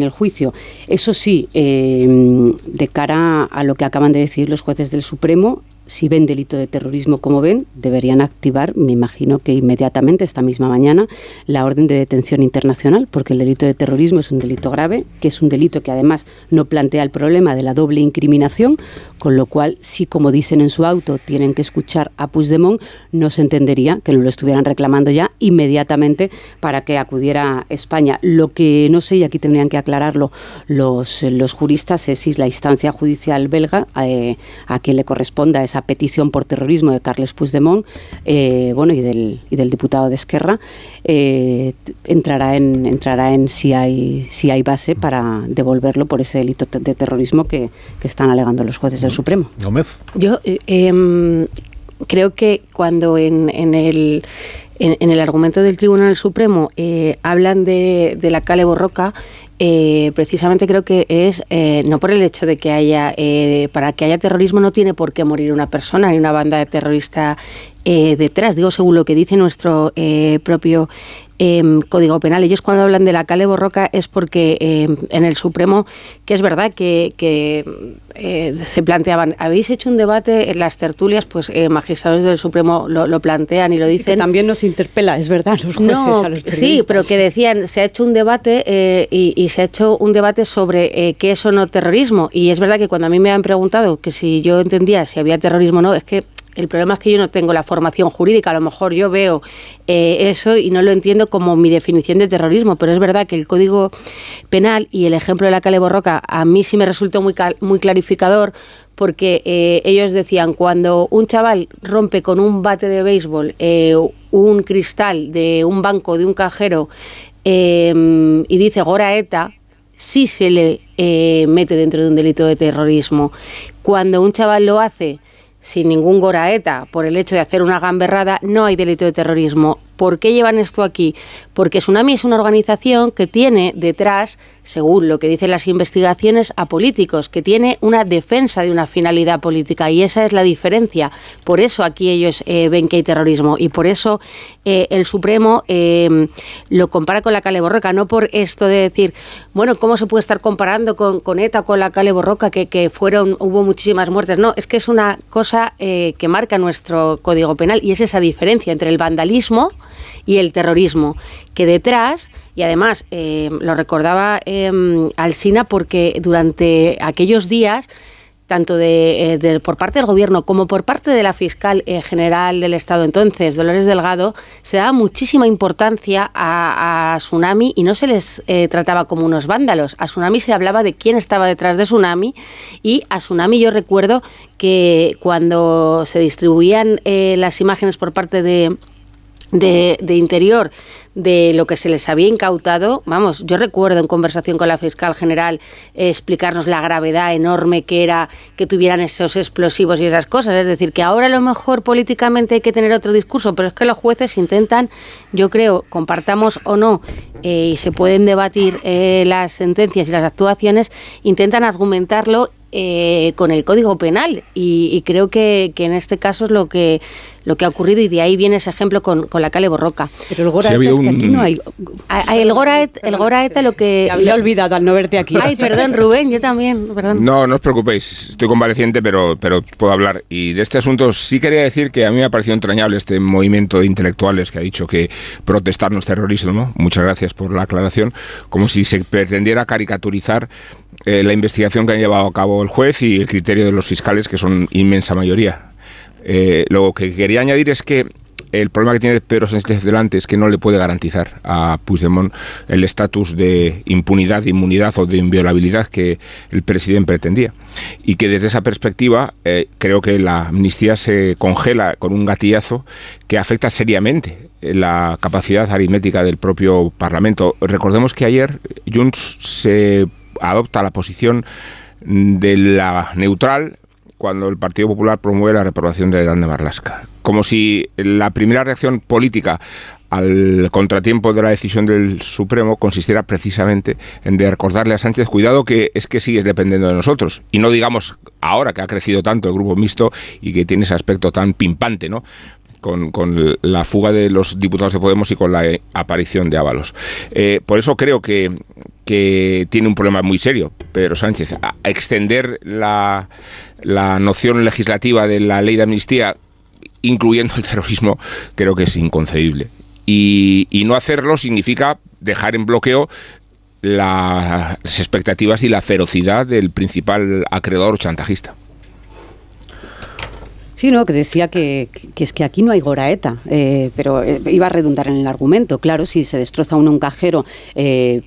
el juicio. Eso sí, de cara a lo que acaban de decir los jueces del Supremo, si ven delito de terrorismo como ven, deberían activar, me imagino que inmediatamente, esta misma mañana, la orden de detención internacional, porque el delito de terrorismo es un delito grave, que es un delito que además no plantea el problema de la doble incriminación, con lo cual, si como dicen en su auto, tienen que escuchar a Puigdemont, no se entendería que no lo estuvieran reclamando ya inmediatamente para que acudiera a España. Lo que no sé, y aquí tendrían que aclararlo los, los juristas, es si la instancia judicial belga eh, a quien le corresponda esa petición por terrorismo de Carles Puigdemont eh, bueno, y, del, y del diputado de Esquerra, eh, entrará en, entrará en si, hay, si hay base para devolverlo por ese delito de terrorismo que, están alegando los jueces del Supremo. Gómez. Yo eh, em, creo que cuando en, en el en, el argumento del Tribunal Supremo hablan de, de, la Cale Borroca, eh, precisamente creo que es eh, no por el hecho de que haya, eh, para que haya terrorismo no tiene por qué morir una persona ni una banda de terrorista detrás, digo según lo que dice nuestro propio Em, Código Penal. Ellos cuando hablan de la Cale Borroca es porque em, en el Supremo, que es verdad que, eh, se planteaban, habéis hecho un debate en las tertulias, pues eh, magistrados del Supremo lo, plantean y lo dicen. también nos interpela, es verdad, los jueces a los Sí, pero que decían, se ha hecho un debate eh, y, y, se ha hecho un debate sobre qué es o no terrorismo. Y es verdad que cuando a mí me han preguntado que si yo entendía si había terrorismo o no, es que el problema es que yo no tengo la formación jurídica, a lo mejor yo veo eh, eso y no lo entiendo como mi definición de terrorismo, pero es verdad que el Código Penal y el ejemplo de la Cale Borroca a mí sí me resultó muy, muy clarificador porque eh, ellos decían, cuando un chaval rompe con un bate de béisbol eh, un cristal de un banco, de un cajero, y dice Gora ETA, sí se le mete dentro de un delito de terrorismo. Cuando un chaval lo hace sin ningún goraeta por el hecho de hacer una gamberrada, no hay delito de terrorismo. ¿Por qué llevan esto aquí? Porque Tsunami es una organización que tiene detrás, según lo que dicen las investigaciones, a políticos, que tiene una defensa de una finalidad política y esa es la diferencia. Por eso aquí ellos eh, ven que hay terrorismo y por eso eh, el Supremo eh, lo compara con la Cale Borroca, no por esto de decir, bueno, ¿cómo se puede estar comparando con, con ETA, con la Cale Borroca, que, que, fueron, hubo muchísimas muertes? No, es que es una cosa que marca nuestro Código Penal y es esa diferencia entre el vandalismo, y el terrorismo, que detrás, y además eh, lo recordaba eh, Alsina porque durante aquellos días tanto eh, de, por parte del Gobierno como por parte de la fiscal eh, general del Estado entonces, Dolores Delgado, se daba muchísima importancia a, Tsunami y no se les trataba como unos vándalos. A Tsunami se hablaba de quién estaba detrás de Tsunami y a Tsunami yo recuerdo que cuando se distribuían las imágenes por parte de de, Interior de lo que se les había incautado, vamos, yo recuerdo en conversación con la fiscal general eh, explicarnos la gravedad enorme que era que tuvieran esos explosivos y esas cosas. Es decir, que ahora a lo mejor políticamente hay que tener otro discurso, pero es que los jueces intentan, yo creo, compartamos o no, eh, y se pueden debatir eh, las sentencias y las actuaciones, intentan argumentarlo eh, con el Código Penal y, y creo que, que, en este caso es lo que lo que ha ocurrido y de ahí viene ese ejemplo con, con la Cale Borroca. Pero el Goraeta sí, es que aquí no hay... El Goraeta, el Goraeta lo que... Te había olvidado al no verte aquí. Ay, perdón, Rubén, yo también, perdón. No, no os preocupéis, estoy convaleciente, pero, pero puedo hablar. Y de este asunto sí quería decir que a mí me ha parecido entrañable este movimiento de intelectuales que ha dicho que protestar no es terrorismo, ¿no? Muchas gracias por la aclaración, como si se pretendiera caricaturizar eh, la investigación que han llevado a cabo el juez y el criterio de los fiscales, que son inmensa mayoría. Eh, lo que quería añadir es que el problema que tiene Pedro Sánchez delante es que no le puede garantizar a Puigdemont el estatus de impunidad, de inmunidad o de inviolabilidad que el presidente pretendía. Y que desde esa perspectiva eh, creo que la amnistía se congela con un gatillazo que afecta seriamente la capacidad aritmética del propio Parlamento. Recordemos que ayer Junts se adopta la posición de la neutral cuando el Partido Popular promueve la reprobación de Dan de Marlasca. Como si la primera reacción política al contratiempo de la decisión del Supremo consistiera precisamente en de recordarle a Sánchez, cuidado que es que sigues dependiendo de nosotros. Y no digamos ahora que ha crecido tanto el grupo mixto y que tiene ese aspecto tan pimpante, ¿no? Con, con, la fuga de los diputados de Podemos y con la aparición de Ábalos. Eh, por eso creo que, que, tiene un problema muy serio Pedro Sánchez. Extender la, la noción legislativa de la ley de amnistía, incluyendo el terrorismo, creo que es inconcebible. Y, y no hacerlo significa dejar en bloqueo la, las expectativas y la ferocidad del principal acreedor chantajista. Sí, no, que decía que, que, es que aquí no hay Goraeta, eh, pero eh, iba a redundar en el argumento. Claro, si se destroza uno un cajero eh,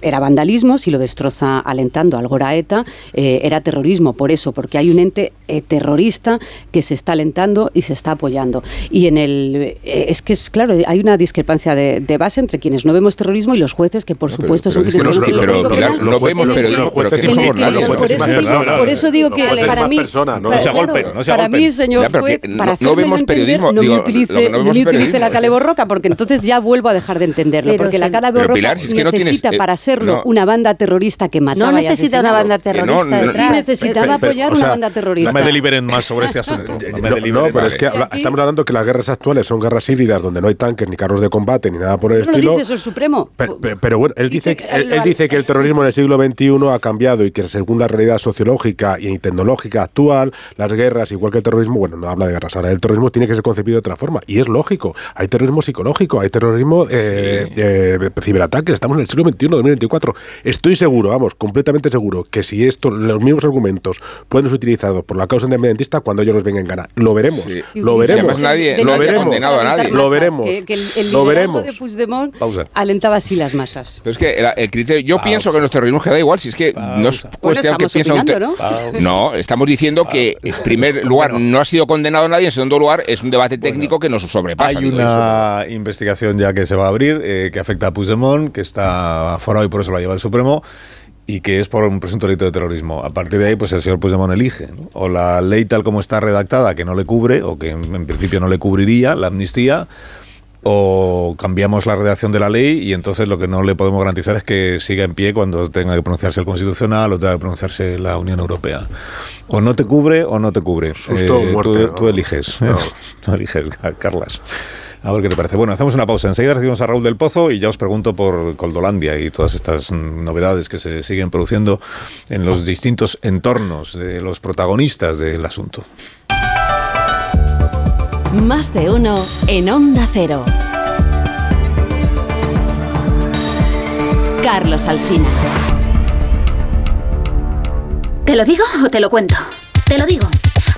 era vandalismo, si lo destroza alentando al Goraeta era terrorismo. Por eso, porque hay un ente terrorista que se está alentando y se está apoyando. Y en el. es que es claro, hay una discrepancia de, de, base entre quienes no vemos terrorismo y los jueces, que por no, supuesto pero, pero son quienes no vemos pero somos nada. Por eso digo que para mí. No se golpen, no se Para mí señor ya, juez, no, para no vemos periodismo, no digo, me utilice, no, no me utilice la cale borroca, porque entonces ya vuelvo a dejar de entenderlo, Pero porque la cale Pero, borroca Pilar, si es que no necesita tienes, eh, para serlo no. una banda terrorista que mataba No y necesita una banda no, terrorista no, detrás. Y necesitaba Pero, apoyar o sea, una banda terrorista. No me deliberen más sobre este asunto. No me No, deliberen no, pero más. es que estamos hablando que las guerras actuales son guerras híbridas donde no hay tanques ni carros de combate ni nada por el No lo estilo. dice eso el Supremo. Pero, bueno, él dice que el terrorismo en el siglo XXI ha cambiado y que según la realidad sociológica y tecnológica actual, las guerras, igual que el terrorismo, bueno, no habla de guerras, ahora el terrorismo tiene que ser concebido de otra forma. Y es lógico. Hay terrorismo psicológico, hay terrorismo eh, eh, ciberataques. Estamos en el siglo XXI, 2024. Estoy seguro, vamos, completamente seguro, que si esto, los mismos argumentos pueden ser utilizados por la causa independentista cuando ellos los vengan en gana. Lo veremos. Sí. Lo veremos. nadie- lo veremos. condenado a nadie. Masas, Lo veremos. Que, que el, el Lo veremos. de Puigdemont Pausa. alentaba así las masas. Pero es que el, el criterio, yo pienso que los terrorismos que da igual, si es que no es cuestión que piensa un ¿no? No, estamos diciendo que en primer lugar no ha sido condenado nadie, en segundo lugar es un debate técnico que nos sobrepasa. Hay una investigación ya que se va a abrir eh, que afecta a Puigdemont, que está aforado y por eso la lleva el Supremo y que es por un presunto delito de terrorismo. A partir de ahí, pues el señor Puigdemont elige. ¿no? O la ley tal como está redactada, que no le cubre, o que en, en principio no le cubriría, la amnistía, o cambiamos la redacción de la ley y entonces lo que no le podemos garantizar es que siga en pie cuando tenga que pronunciarse el Constitucional o tenga que pronunciarse la Unión Europea. O no te cubre o no te cubre. Eh, Susto o muerte, tú, ¿no? tú eliges. No. tú eliges, Carlas. A ver qué te parece. Bueno, hacemos una pausa. Enseguida recibimos a Raúl del Pozo y ya os pregunto por Coldolandia y todas estas novedades que se siguen produciendo en los distintos entornos de los protagonistas del asunto. Más de uno en Onda Cero. Carlos Alsina. ¿Te lo digo o te lo cuento? Te lo digo.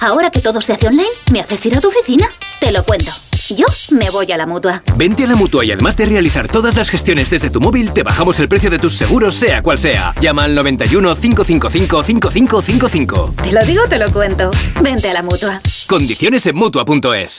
Ahora que todo se hace online, ¿me haces ir a tu oficina? Te lo cuento. Yo me voy a la mutua. Vente a la mutua y además de realizar todas las gestiones desde tu móvil, te bajamos el precio de tus seguros, sea cual sea. Llama al 91 555 5555. Te lo digo o te lo cuento. Vente a la mutua. Condiciones en mutua.es.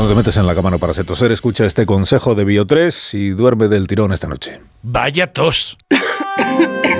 Cuando te metes en la cama no para toser, escucha este consejo de Bio3 y duerme del tirón esta noche. Vaya tos.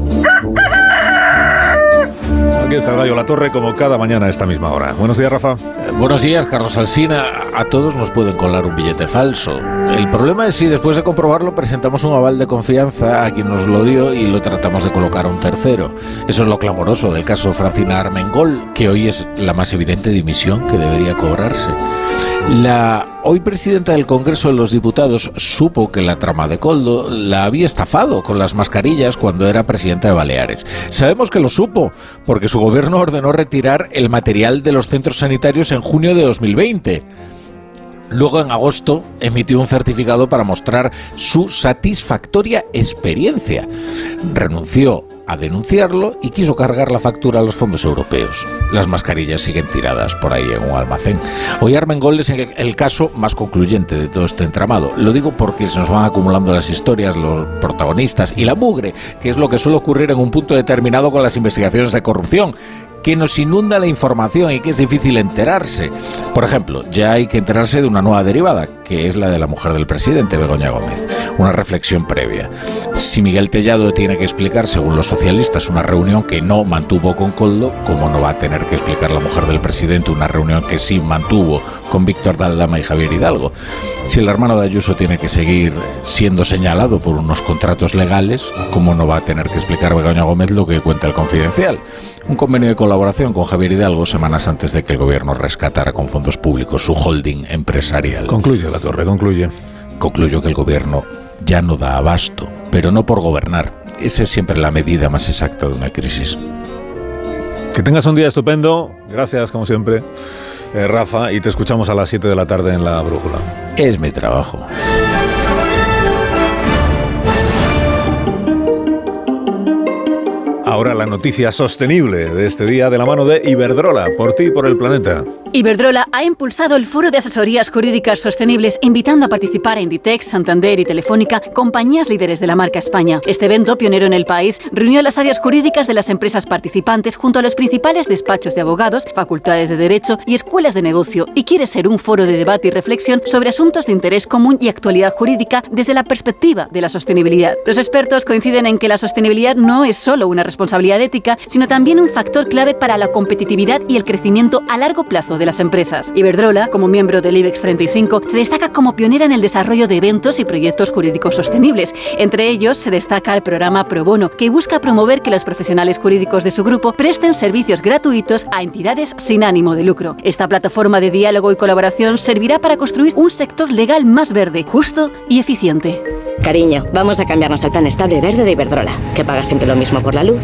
Aquí está el La Torre como cada mañana a esta misma hora. Buenos días, Rafa. Eh, buenos días, Carlos Alsina. A todos nos pueden colar un billete falso. El problema es si después de comprobarlo presentamos un aval de confianza a quien nos lo dio y lo tratamos de colocar a un tercero. Eso es lo clamoroso del caso Francina Armengol, que hoy es la más evidente dimisión que debería cobrarse. La hoy presidenta del Congreso de los Diputados supo que la trama de Coldo la había estafado con las mascarillas cuando era presidenta de Baleares. Sabemos que lo supo porque su gobierno ordenó retirar el material de los centros sanitarios en junio de 2020. Luego, en agosto, emitió un certificado para mostrar su satisfactoria experiencia. Renunció a denunciarlo y quiso cargar la factura a los fondos europeos. Las mascarillas siguen tiradas por ahí en un almacén. Hoy Armengol es el caso más concluyente de todo este entramado. Lo digo porque se nos van acumulando las historias, los protagonistas y la mugre, que es lo que suele ocurrir en un punto determinado con las investigaciones de corrupción que nos inunda la información y que es difícil enterarse. Por ejemplo, ya hay que enterarse de una nueva derivada, que es la de la mujer del presidente, Begoña Gómez. Una reflexión previa. Si Miguel Tellado tiene que explicar, según los socialistas, una reunión que no mantuvo con Coldo, ¿cómo no va a tener que explicar la mujer del presidente una reunión que sí mantuvo con Víctor Daldama y Javier Hidalgo? Si el hermano de Ayuso tiene que seguir siendo señalado por unos contratos legales, ¿cómo no va a tener que explicar Begoña Gómez lo que cuenta el confidencial? Un convenio de colaboración con Javier Hidalgo semanas antes de que el gobierno rescatara con fondos públicos su holding empresarial. Concluye la torre, concluye. Concluyo que el gobierno ya no da abasto, pero no por gobernar. Esa es siempre la medida más exacta de una crisis. Que tengas un día estupendo. Gracias, como siempre, eh, Rafa, y te escuchamos a las 7 de la tarde en la brújula. Es mi trabajo. Ahora la noticia sostenible de este día de la mano de Iberdrola, por ti y por el planeta. Iberdrola ha impulsado el Foro de Asesorías Jurídicas Sostenibles, invitando a participar a Inditex, Santander y Telefónica, compañías líderes de la marca España. Este evento, pionero en el país, reunió las áreas jurídicas de las empresas participantes junto a los principales despachos de abogados, facultades de derecho y escuelas de negocio, y quiere ser un foro de debate y reflexión sobre asuntos de interés común y actualidad jurídica desde la perspectiva de la sostenibilidad. Los expertos coinciden en que la sostenibilidad no es solo una responsabilidad ética, sino también un factor clave para la competitividad y el crecimiento a largo plazo de las empresas. Iberdrola, como miembro del IBEX 35, se destaca como pionera en el desarrollo de eventos y proyectos jurídicos sostenibles. Entre ellos se destaca el programa Pro Bono, que busca promover que los profesionales jurídicos de su grupo presten servicios gratuitos a entidades sin ánimo de lucro. Esta plataforma de diálogo y colaboración servirá para construir un sector legal más verde, justo y eficiente. Cariño, vamos a cambiarnos al plan estable verde de Iberdrola, que paga siempre lo mismo por la luz,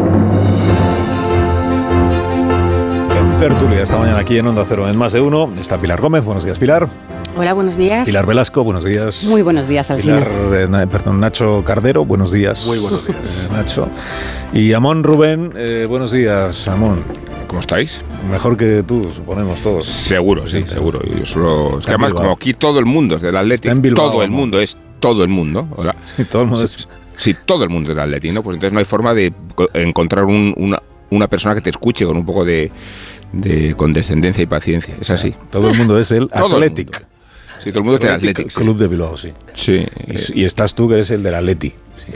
Tertulia esta mañana aquí en Onda Cero en Más de Uno está Pilar Gómez. Buenos días, Pilar. Hola, buenos días. Pilar Velasco, buenos días. Muy buenos días, Alcina. Pilar, eh, perdón, Nacho Cardero, buenos días. Muy buenos días. Eh, Nacho. Y Amón Rubén, eh, buenos días, Amón. ¿Cómo estáis? Mejor que tú, suponemos todos. Seguro, sí, seguro. Yo solo, es que además, como aquí todo el mundo es del Atlético, todo el mundo es todo el mundo. Sí, todo el mundo. Si, si todo el mundo es del Atleti, ¿no? Pues entonces no hay forma de co- encontrar un- una, una persona que te escuche con un poco de, de condescendencia y paciencia. Es así. Todo el mundo es el Athletic. Sí, todo el mundo es del Athletic. sí. Club de Bilbao, sí. Sí. Y, y estás tú que eres el del Atleti.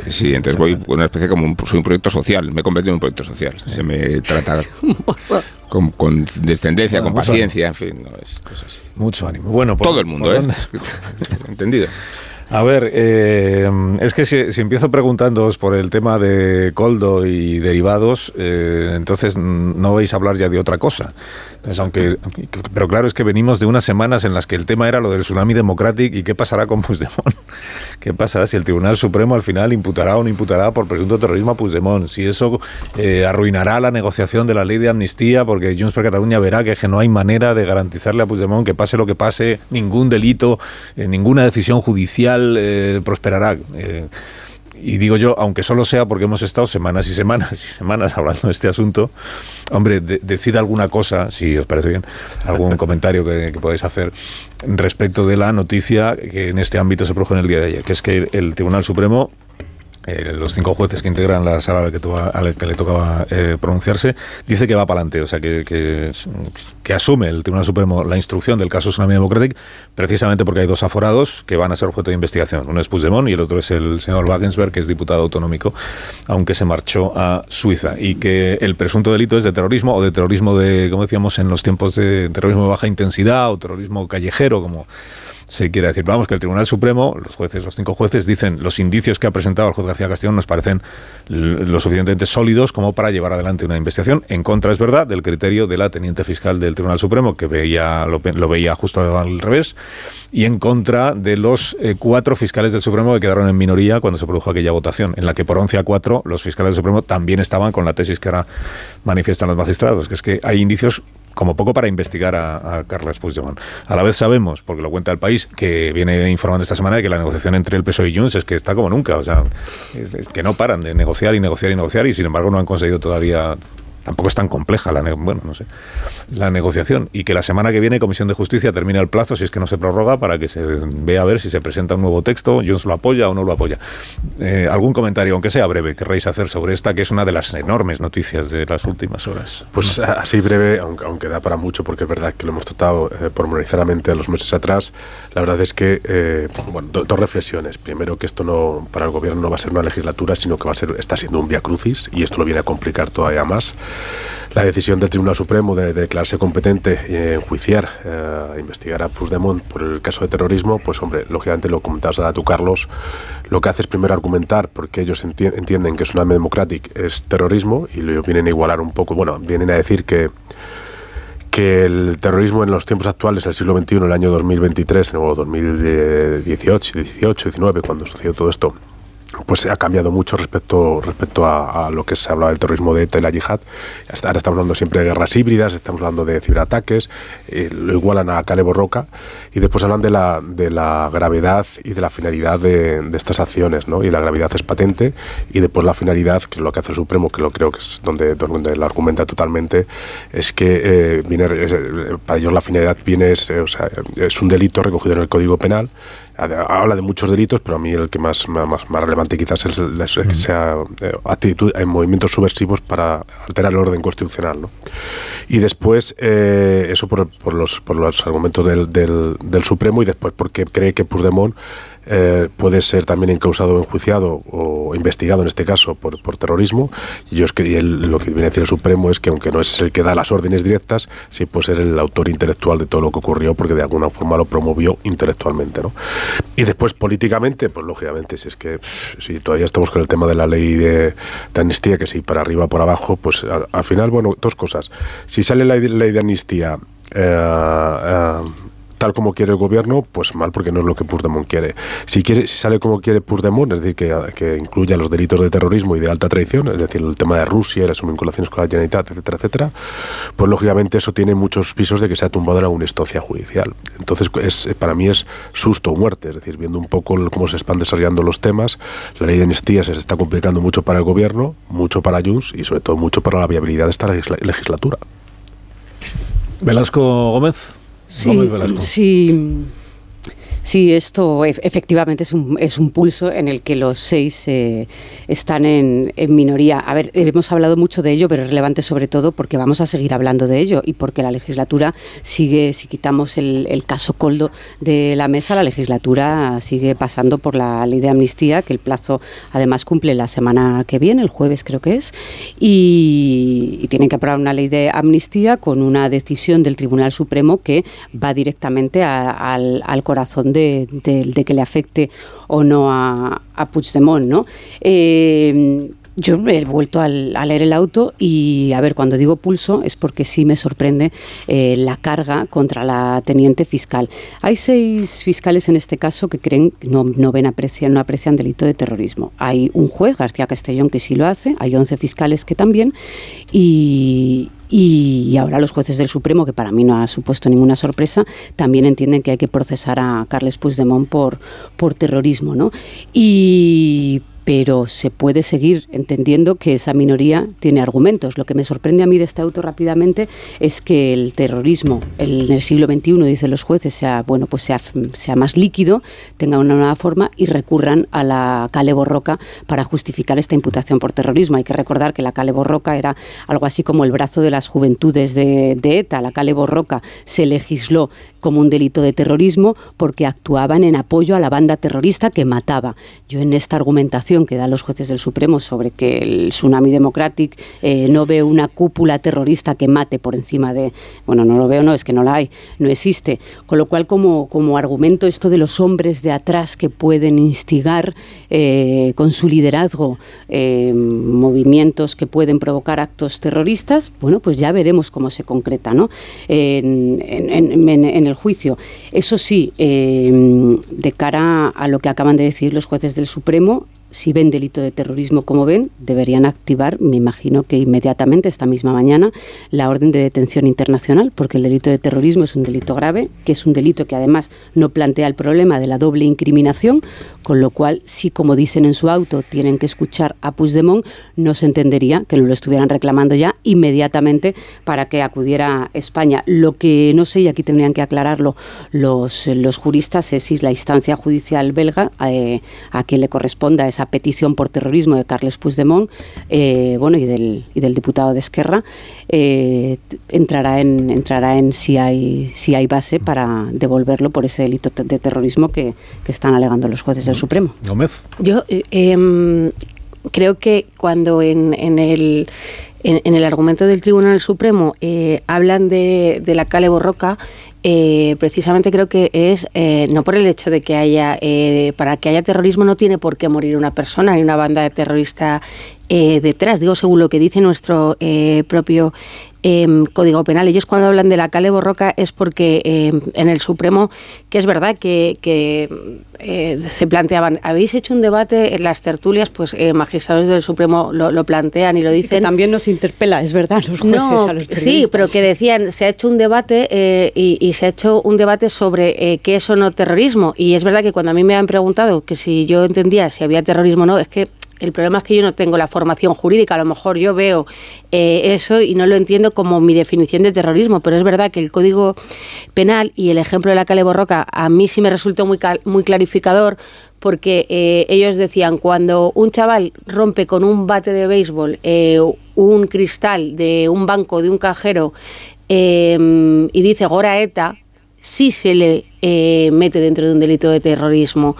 Sí, entonces voy una especie como un, soy un proyecto social, me he convertido en un proyecto social. Se me trata con, con descendencia, Bueno, con paciencia, en fin, no, es, es así. Mucho ánimo. Bueno, por- Todo el mundo, por ¿eh? Entendido. A ver, eh, es que si, si empiezo preguntándoos por el tema de Coldo y derivados, eh, entonces no vais a hablar ya de otra cosa. Entonces, aunque, pero claro, es que venimos de unas semanas en las que el tema era lo del tsunami democratic y qué pasará con Puigdemont. ¿Qué pasará si el Tribunal Supremo al final imputará o no imputará por presunto terrorismo a Puigdemont? Si eso eh, arruinará la negociación de la ley de amnistía porque Junts per Cataluña verá que, que no hay manera de garantizarle a Puigdemont que pase lo que pase, ningún delito, eh, ninguna decisión judicial eh, prosperará. Eh, y digo yo, aunque solo sea porque hemos estado semanas y semanas y semanas hablando de este asunto, hombre, de- decid alguna cosa, si os parece bien, algún comentario que, que podáis hacer respecto de la noticia que en este ámbito se produjo en el día de ayer, que es que el Tribunal Supremo eh, los cinco jueces que integran la sala a la que, toca- a la que le tocaba eh, pronunciarse, dice que va para adelante, o sea, que asume el Tribunal Supremo la instrucción del caso Tsunami Democratic, precisamente porque hay dos aforados que van a ser objeto de investigación. Uno es Puigdemont y el otro es el señor Wagensberg, que es diputado autonómico, aunque se marchó a Suiza. Y que el presunto delito es de terrorismo o de terrorismo de, como decíamos, en los tiempos de terrorismo de baja intensidad o terrorismo callejero, como se quiere decir. Vamos, que el Tribunal Supremo, los jueces, los cinco jueces, dicen los indicios que ha presentado el juez García Castellón nos parecen lo suficientemente sólidos como para llevar adelante una investigación. En contra, es verdad, del criterio de la teniente fiscal del Tribunal Supremo, que veía lo veía justo al revés, y en contra de los eh, cuatro fiscales del Supremo que quedaron en minoría cuando se produjo aquella votación, en la que por 11 a 4 los fiscales del Supremo también estaban con la tesis que ahora manifiestan los magistrados, que es que hay indicios como poco para investigar a, a Carles Puigdemont. A la vez sabemos, porque lo cuenta el país, que viene informando esta semana de que la negociación entre el PSOE y Junts es que está como nunca, o sea, es- es que no paran de negociar y negociar y negociar y sin embargo no han conseguido todavía tampoco es tan compleja la bueno, no sé, la negociación y que la semana que viene Comisión de Justicia termina el plazo si es que no se prorroga para que se vea a ver si se presenta un nuevo texto, Junts lo apoya o no lo apoya. Eh, algún comentario, aunque sea breve, querréis hacer sobre esta que es una de las enormes noticias de las últimas horas. Pues así breve, aunque, aunque da para mucho, porque es verdad que lo hemos tratado eh, pormenorizadamente los meses atrás, la verdad es que, eh, bueno, do- dos reflexiones. Primero, que esto no para el gobierno no va a ser una legislatura, sino que va a ser, está siendo un vía crucis, y esto lo viene a complicar todavía más. La decisión del Tribunal Supremo de, de declararse competente eh, enjuiciar, eh, investigar a Puigdemont por el caso de terrorismo, pues hombre, lógicamente lo comentabas ahora tú, Carlos, lo que hace es primero argumentar porque ellos enti- entienden que Tsunami Democratic es terrorismo y lo vienen a igualar un poco, bueno, vienen a decir que que el terrorismo en los tiempos actuales, en el siglo XXI, en el año 2023, o 2018, 18, 19, cuando sucedió todo esto, pues ha cambiado mucho respecto respecto a, lo que se hablaba del terrorismo de ETA y la yihad. Ahora estamos hablando siempre de guerras híbridas, estamos hablando de ciberataques, eh, lo igualan a Calebo Roca y después hablan de la, de la gravedad y de la finalidad de, estas acciones, ¿no? Y la gravedad es patente y después la finalidad, que es lo que hace el Supremo, que lo creo que es donde, donde lo argumenta totalmente, es que eh, eh, para ellos la finalidad viene, es, es un delito recogido en el Código Penal habla de muchos delitos, pero a mí el que más, más, más relevante quizás es el, es el que sea eh, actitud en movimientos subversivos para alterar el orden constitucional. ¿no? Y después, eh, eso por, por, los, por los argumentos del, del, del, Supremo y después porque cree que Puigdemont eh, puede ser también encausado enjuiciado o investigado en este caso por, por terrorismo. Y yo es que él, lo que viene a decir el Supremo es que aunque no es el que da las órdenes directas, sí puede ser el autor intelectual de todo lo que ocurrió porque de alguna forma lo promovió intelectualmente. ¿no? Y después políticamente, pues lógicamente, si es que si todavía estamos con el tema de la ley de, de amnistía, que si para arriba por abajo, pues al, al, final, bueno, dos cosas. Si sale la ley de amnistía... Eh, eh, tal como quiere el gobierno, pues mal porque no es lo que Puigdemont quiere. Si quiere, si sale como quiere Puigdemont, es decir, que, que incluya los delitos de terrorismo y de alta traición, es decir, el tema de Rusia las vinculaciones con la Generalitat, etcétera, etcétera, pues lógicamente eso tiene muchos pisos de que se ha tumbado en alguna instancia judicial. Entonces, es, para mí es susto o muerte, es decir, viendo un poco cómo se están desarrollando los temas, la ley de amnistía se está complicando mucho para el gobierno, mucho para Junts y sobre todo mucho para la viabilidad de esta legislatura. Velasco Gómez. Sí, sí, Sí, esto efectivamente es un, es un pulso en el que los seis eh, están en, minoría. A ver, hemos hablado mucho de ello, pero es relevante sobre todo porque vamos a seguir hablando de ello y porque la legislatura sigue, si quitamos el, caso Coldo de la mesa, la legislatura sigue pasando por la ley de amnistía, que el plazo además cumple la semana que viene, el jueves creo que es, y, tienen que aprobar una ley de amnistía con una decisión del Tribunal Supremo que va directamente al, al corazón de, que le afecte o no a, a Puigdemont, ¿no? Eh, yo he vuelto a leer el auto y, a ver, cuando digo pulso es porque sí me sorprende eh, la carga contra la teniente fiscal. Hay seis fiscales en este caso que creen no, no, ven, aprecian, no aprecian delito de terrorismo. Hay un juez, García Castellón, que sí lo hace, hay 11 fiscales que también, y, y ahora los jueces del Supremo, que para mí no ha supuesto ninguna sorpresa, también entienden que hay que procesar a Carles Puigdemont por, por terrorismo. ¿no? Y pero se puede seguir entendiendo que esa minoría tiene argumentos. Lo que me sorprende a mí de este auto rápidamente es que el terrorismo en el siglo XXI, dicen los jueces, sea, bueno, pues sea, sea más líquido, tenga una nueva forma y recurran a la Cale Borroca para justificar esta imputación por terrorismo. Hay que recordar que la Cale Borroca era algo así como el brazo de las juventudes de, de ETA. La Cale Borroca se legisló como un delito de terrorismo porque actuaban en apoyo a la banda terrorista que mataba. Yo en esta argumentación que dan los jueces del Supremo sobre que el Tsunami Democratic eh, no ve una cúpula terrorista que mate por encima de... Bueno, no lo veo, no, es que no la hay, no existe. Con lo cual, como, como argumento esto de los hombres de atrás que pueden instigar eh, con su liderazgo eh, movimientos que pueden provocar actos terroristas, bueno, pues ya veremos cómo se concreta, ¿no? En, en el juicio. Eso sí, eh, de cara a lo que acaban de decir los jueces del Supremo, si ven delito de terrorismo como ven, deberían activar, me imagino que inmediatamente, esta misma mañana, la orden de detención internacional, porque el delito de terrorismo es un delito grave, que es un delito que además no plantea el problema de la doble incriminación, con lo cual, si como dicen en su auto, tienen que escuchar a Puigdemont, no se entendería que no lo estuvieran reclamando ya inmediatamente para que acudiera España. Lo que no sé, y aquí tendrían que aclararlo los, los juristas, es si la instancia judicial belga eh, a quien le corresponda esa petición por terrorismo de Carles Puigdemont eh, bueno, y, del, y del diputado de Esquerra eh, entrará en entrará en si hay si hay base para devolverlo por ese delito de terrorismo que, están alegando los jueces del Supremo. Gómez. Yo eh, em, creo que cuando en, en el en, el argumento del Tribunal Supremo hablan de, de la Cale Borroca, eh, precisamente creo que es eh, no por el hecho de que haya, eh, para que haya terrorismo no tiene por qué morir una persona ni una banda de terrorista detrás, digo según lo que dice nuestro propio Em, Código Penal. Ellos cuando hablan de la Cale Borroca es porque em, en el Supremo, que es verdad que, eh, se planteaban, habéis hecho un debate en las tertulias, pues eh, magistrados del Supremo lo, plantean y lo dicen. también nos interpela, es verdad, los jueces a los periodistas. Sí, pero que decían, se ha hecho un debate eh, y, y, se ha hecho un debate sobre qué es o no terrorismo. Y es verdad que cuando a mí me han preguntado que si yo entendía si había terrorismo o no, es que el problema es que yo no tengo la formación jurídica, a lo mejor yo veo eh, eso y no lo entiendo como mi definición de terrorismo, pero es verdad que el Código Penal y el ejemplo de la Cale Borroca a mí sí me resultó muy, muy clarificador porque eh, ellos decían, cuando un chaval rompe con un bate de béisbol eh, un cristal de un banco, de un cajero, y dice Gora ETA, sí se le mete dentro de un delito de terrorismo.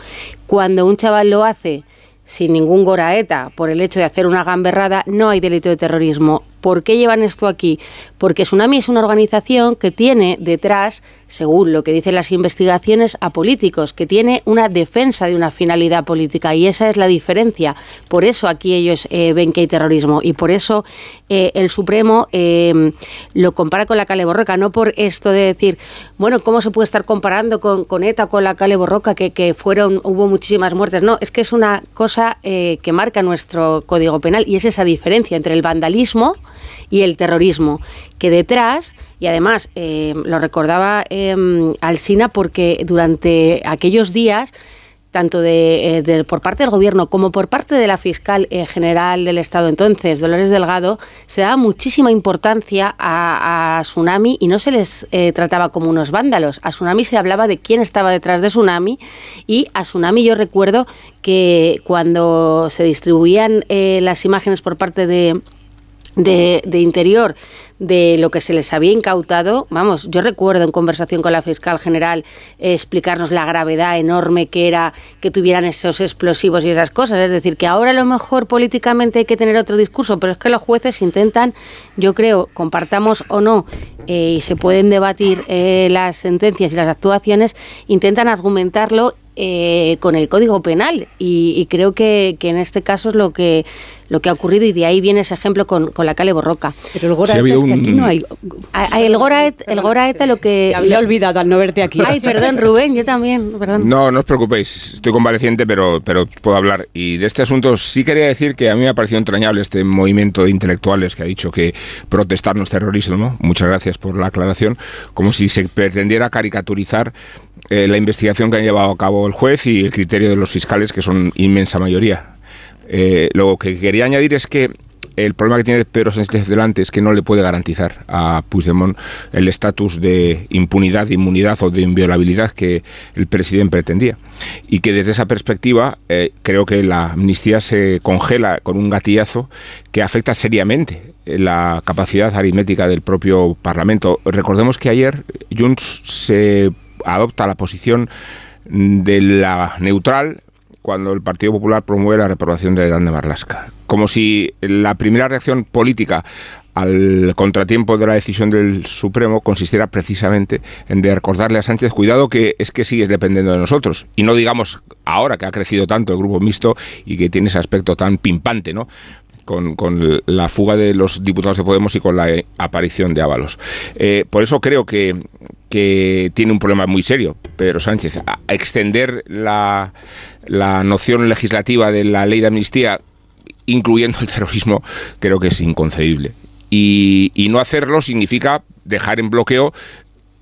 Cuando un chaval lo hace sin ningún goraeta por el hecho de hacer una gamberrada, no hay delito de terrorismo. ¿Por qué llevan esto aquí? Porque Tsunami es una organización que tiene detrás, según lo que dicen las investigaciones, a políticos, que tiene una defensa de una finalidad política y esa es la diferencia. Por eso aquí ellos eh, ven que hay terrorismo y por eso eh, el Supremo eh, lo compara con la Cale Borroca, no por esto de decir, bueno, ¿cómo se puede estar comparando con, con ETA, con la Cale Borroca, que, fueron, hubo muchísimas muertes? No, es que es una cosa que marca nuestro Código Penal y es esa diferencia entre el vandalismo, y el terrorismo, que detrás, y además eh, lo recordaba eh, Alsina porque durante aquellos días tanto de, eh, por parte del Gobierno como por parte de la fiscal eh, general del Estado entonces, Dolores Delgado, se daba muchísima importancia a, Tsunami y no se les trataba como unos vándalos. A Tsunami se hablaba de quién estaba detrás de Tsunami y a Tsunami yo recuerdo que cuando se distribuían las imágenes por parte de, de, de Interior de lo que se les había incautado, vamos, yo recuerdo en conversación con la fiscal general eh, explicarnos la gravedad enorme que era que tuvieran esos explosivos y esas cosas. Es decir, que ahora a lo mejor políticamente hay que tener otro discurso, pero es que los jueces intentan, yo creo, compartamos o no, eh, y se pueden debatir eh, las sentencias y las actuaciones, intentan argumentarlo con el Código Penal y, creo que, que, en este caso es lo que lo que ha ocurrido y de ahí viene ese ejemplo con, con la Cale Borroca. Pero el Goraeta es que aquí no hay... el, Goraeta, el Goraeta lo que... Te había olvidado al no verte aquí. Ay, perdón, Rubén, yo también, perdón. No, no os preocupéis, estoy convaleciente, pero, pero puedo hablar. Y de este asunto sí quería decir que a mí me ha parecido entrañable este movimiento de intelectuales que ha dicho que protestar no es terrorismo. Muchas gracias por la aclaración. Como si se pretendiera caricaturizar eh, la investigación que han llevado a cabo el juez y el criterio de los fiscales, que son inmensa mayoría. Eh, lo que quería añadir es que el problema que tiene Pedro Sánchez delante es que no le puede garantizar a Puigdemont el estatus de impunidad, de inmunidad o de inviolabilidad que el presidente pretendía. Y que desde esa perspectiva eh, creo que la amnistía se congela con un gatillazo que afecta seriamente la capacidad aritmética del propio Parlamento. Recordemos que ayer Junts se adopta la posición de la neutral cuando el Partido Popular promueve la reprobación de Grande Marlasca. Como si la primera reacción política al contratiempo de la decisión del Supremo consistiera precisamente en de recordarle a Sánchez, cuidado que es que sigues dependiendo de nosotros. Y no digamos ahora que ha crecido tanto el grupo mixto y que tiene ese aspecto tan pimpante, ¿no? Con, la fuga de los diputados de Podemos y con la aparición de Ábalos. Eh, por eso creo que, tiene un problema muy serio Pedro Sánchez. Extender la la noción legislativa de la ley de amnistía, incluyendo el terrorismo, creo que es inconcebible. Y, no hacerlo significa dejar en bloqueo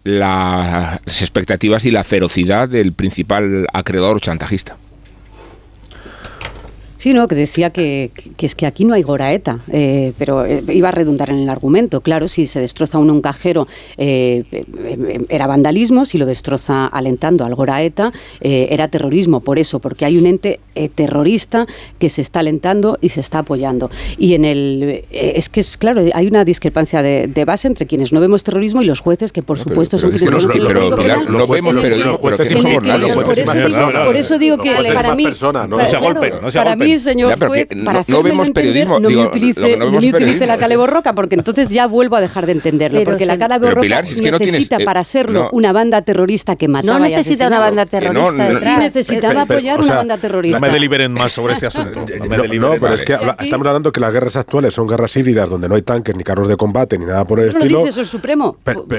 las expectativas y la ferocidad del principal acreedor chantajista. Sí, no, que decía que, es que aquí no hay Goraeta, eh, pero eh, iba a redundar en el argumento. Claro, si se destroza uno un cajero eh, era vandalismo, si lo destroza alentando al Goraeta era terrorismo. Por eso, porque hay un ente terrorista que se está alentando y se está apoyando. Y en el es que es claro, hay una discrepancia de, base entre quienes no vemos terrorismo y los jueces que por supuesto son quienes no, pero, pero, no vemos pero somos nada. Por eso digo que para mí, mí señor juez, para no, vemos periodismo. No me utilice, no, utilice la caleborroca, porque entonces ya vuelvo a dejar de entenderlo. porque la caleborroca necesita eh, para serlo una banda terrorista que mataba. No necesita una banda terrorista detrás. necesitaba apoyar una banda terrorista. No me deliberen más sobre este asunto. No, me deliberen pero es que estamos hablando que las guerras actuales son guerras híbridas donde no hay tanques ni carros de combate ni nada por el estilo. No dice eso el Supremo.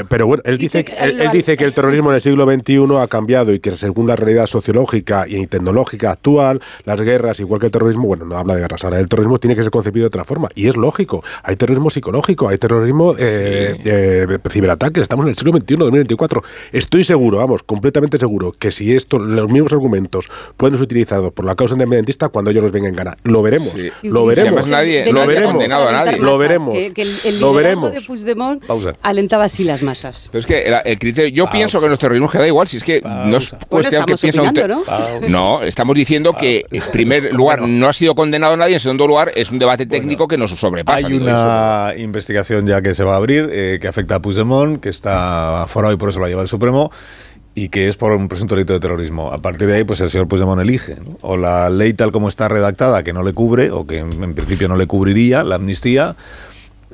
Pero, bueno, él dice, él dice que el terrorismo en el siglo XXI ha cambiado y que según la realidad sociológica y tecnológica actual, las guerras, igual que el terrorismo, bueno, no habla de guerras, ahora el terrorismo tiene que ser concebido de otra forma. Y es lógico, hay terrorismo psicológico, hay terrorismo eh, eh, ciberataques, estamos en el siglo XXI, 2024. Estoy seguro, vamos, completamente seguro, que si esto, los mismos argumentos pueden ser utilizados por la causa independentista cuando ellos nos vengan en gana. Lo veremos, lo veremos. nadie, lo veremos, a nadie. Lo veremos. Que, el, lo veremos. de Puigdemont alentaba así las masas. Pero es que el, criterio, yo pienso que los terrorismos queda igual, si es que no es cuestión que piensa ¿no? no, estamos diciendo que en primer lugar no ha sido condenado nadie, en segundo lugar es un debate técnico que nos sobrepasa. Hay una investigación ya que se va a abrir eh, que afecta a Puigdemont, que está aforado y por eso la lleva el Supremo y que es por un presunto delito de terrorismo. A partir de ahí, pues el señor Puigdemont elige. O la ley tal como está redactada, que no le cubre, o que en principio no le cubriría, la amnistía,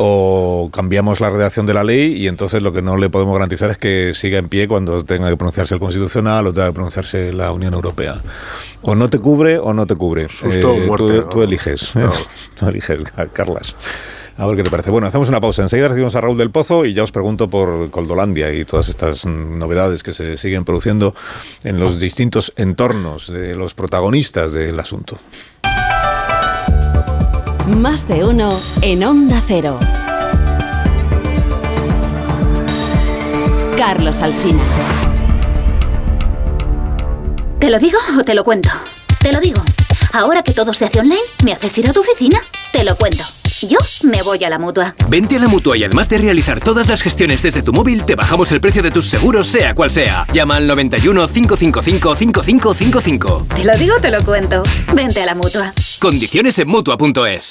o cambiamos la redacción de la ley y entonces lo que no le podemos garantizar es que siga en pie cuando tenga que pronunciarse el Constitucional o tenga que pronunciarse la Unión Europea. O no te cubre o no te cubre. Eh, tú, eliges. tú eliges, Carlas. A ver qué te parece. Bueno, hacemos una pausa. Enseguida recibimos a Raúl del Pozo y ya os pregunto por Coldolandia y todas estas novedades que se siguen produciendo en los distintos entornos de los protagonistas del asunto. Más de uno en Onda Cero. Carlos Alsina. ¿Te lo digo o te lo cuento? Te lo digo. Ahora que todo se hace online, ¿me haces ir a tu oficina? Te lo cuento. Yo me voy a la mutua. Vente a la mutua y además de realizar todas las gestiones desde tu móvil, te bajamos el precio de tus seguros, sea cual sea. Llama al 91 555 5555. Te lo digo, te lo cuento. Vente a la mutua. Condiciones en mutua.es.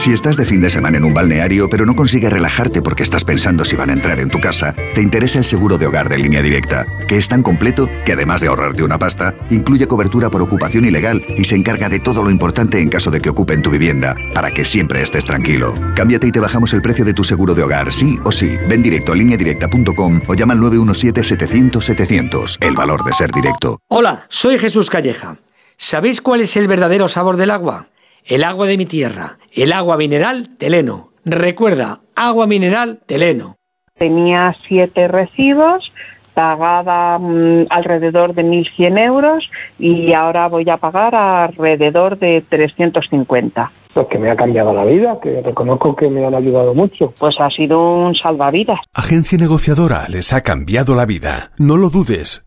Si estás de fin de semana en un balneario pero no consigues relajarte porque estás pensando si van a entrar en tu casa, te interesa el seguro de hogar de línea directa, que es tan completo que además de ahorrarte una pasta, incluye cobertura por ocupación ilegal y se encarga de todo lo importante en caso de que ocupen tu vivienda, para que siempre estés tranquilo. Cámbiate y te bajamos el precio de tu seguro de hogar, sí o sí. Ven directo a lineadirecta.com o llama al 917-700-700. El valor de ser directo. Hola, soy Jesús Calleja. ¿Sabéis cuál es el verdadero sabor del agua? El agua de mi tierra, el agua mineral Teleno. Recuerda, agua mineral Teleno. Tenía siete recibos, pagaba mm, alrededor de 1.100 euros y ahora voy a pagar alrededor de 350. Pues que me ha cambiado la vida, que reconozco que me han ayudado mucho. Pues ha sido un salvavidas. Agencia negociadora les ha cambiado la vida. No lo dudes.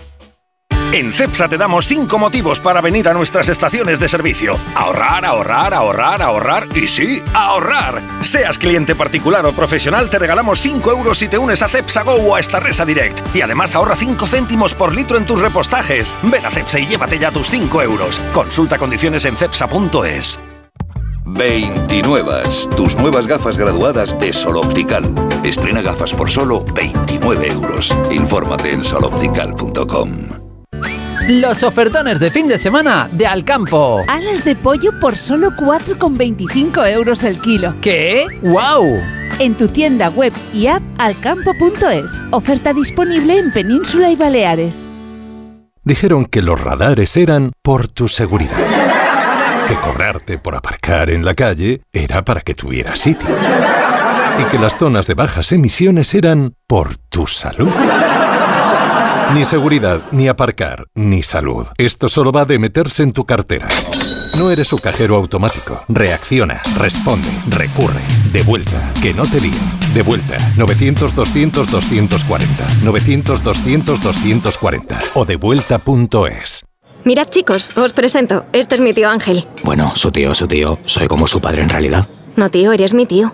En CEPSA te damos 5 motivos para venir a nuestras estaciones de servicio. Ahorrar, ahorrar, ahorrar, ahorrar y sí, ahorrar. Seas cliente particular o profesional, te regalamos 5 euros si te unes a CEPSA Go o a Estarresa Direct. Y además ahorra 5 céntimos por litro en tus repostajes. Ven a CEPSA y llévate ya tus 5 euros. Consulta condiciones en cepsa.es. 29. Tus nuevas gafas graduadas de Sol Optical. Estrena gafas por solo 29 euros. Infórmate en soloptical.com. Los ofertones de fin de semana de Alcampo. Alas de pollo por solo 4,25 euros el kilo. ¿Qué? ¡Wow! En tu tienda web y app alcampo.es. Oferta disponible en Península y Baleares. Dijeron que los radares eran por tu seguridad. Que cobrarte por aparcar en la calle era para que tuvieras sitio. Y que las zonas de bajas emisiones eran por tu salud. Ni seguridad, ni aparcar, ni salud. Esto solo va de meterse en tu cartera. No eres su cajero automático. Reacciona, responde, recurre. De vuelta, que no te líen. De vuelta, 900-200-240. 900-200-240. O devuelta.es. Mirad chicos, os presento. Este es mi tío Ángel. Bueno, su tío, su tío. Soy como su padre en realidad. No tío, eres mi tío.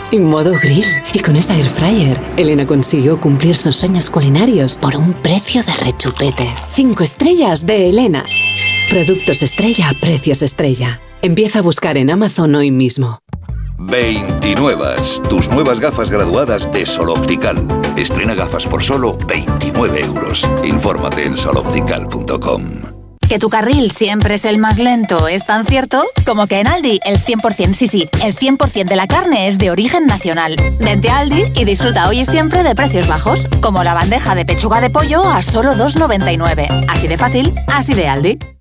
y modo grill. Y con esa air fryer, Elena consiguió cumplir sus sueños culinarios por un precio de rechupete. Cinco estrellas de Elena. Productos estrella a precios estrella. Empieza a buscar en Amazon hoy mismo. 29. Tus nuevas gafas graduadas de Sol Optical. Estrena gafas por solo 29 euros. Infórmate en soloptical.com. Que tu carril siempre es el más lento es tan cierto como que en Aldi el 100%, sí, sí, el 100% de la carne es de origen nacional. Vente a Aldi y disfruta hoy y siempre de precios bajos, como la bandeja de pechuga de pollo a solo 2,99. Así de fácil, así de Aldi.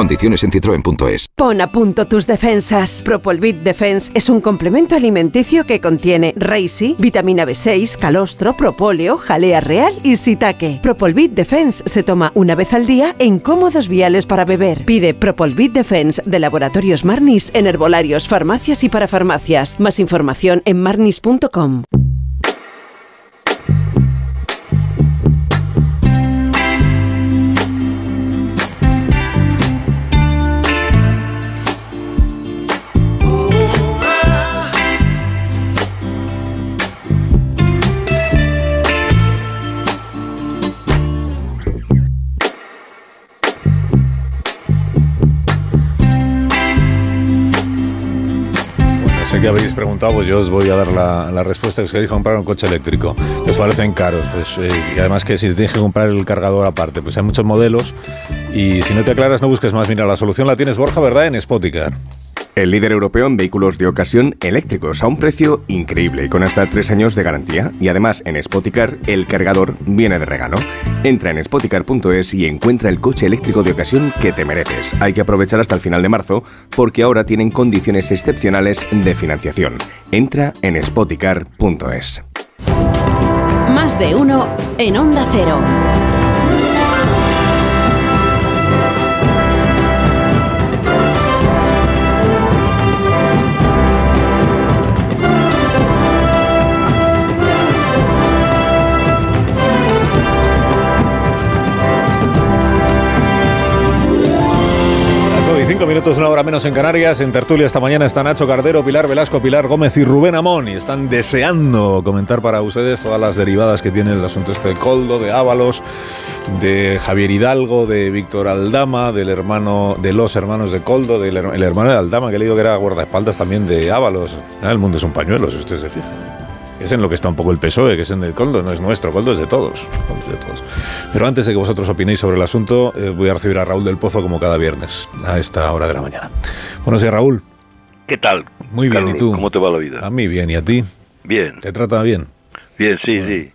Condiciones en citroen.es. Pon a punto tus defensas. Propolvit Defense es un complemento alimenticio que contiene Reishi, vitamina B6, calostro, propóleo, jalea real y sitaque. Propolvit Defense se toma una vez al día en cómodos viales para beber. Pide Propolvit Defense de Laboratorios Marnis en herbolarios, farmacias y para farmacias. Más información en marnis.com. que habéis preguntado, pues yo os voy a dar la, respuesta. Es que queréis comprar un coche eléctrico, que os parecen caros. Pues, eh, y además que si tienes que comprar el cargador aparte, pues hay muchos modelos. Y si no te aclaras, no busques más. Mira, la solución la tienes, Borja, ¿verdad? En Spoticar. El líder europeo en vehículos de ocasión eléctricos a un precio increíble y con hasta tres años de garantía. Y además en Spoticar el cargador viene de regalo. Entra en spoticar.es y encuentra el coche eléctrico de ocasión que te mereces. Hay que aprovechar hasta el final de marzo porque ahora tienen condiciones excepcionales de financiación. Entra en spoticar.es. Más de uno en Onda Cero. Cinco minutos, una hora menos en Canarias. En tertulia esta mañana está Nacho Cardero, Pilar Velasco, Pilar Gómez y Rubén Amón. Y están deseando comentar para ustedes todas las derivadas que tiene el asunto este de Coldo, de Ábalos, de Javier Hidalgo, de Víctor Aldama, del hermano, de los hermanos de Coldo, del her- el hermano de Aldama, que he leído que era guardaespaldas también de Ábalos. Ah, El mundo es un pañuelo, si usted se fija. Es en lo que está un poco el PSOE, que es en el Coldo, no es nuestro, Coldo es de todos. Coldo es de todos. Pero antes de que vosotros opinéis sobre el asunto, eh, voy a recibir a Raúl del Pozo como cada viernes, a esta hora de la mañana. Buenos días, Raúl. ¿Qué tal? Muy bien, Carlos? ¿y tú? ¿Cómo te va la vida? A mí bien, ¿y a ti? Bien, ¿Te trata bien? bien, sí, sí.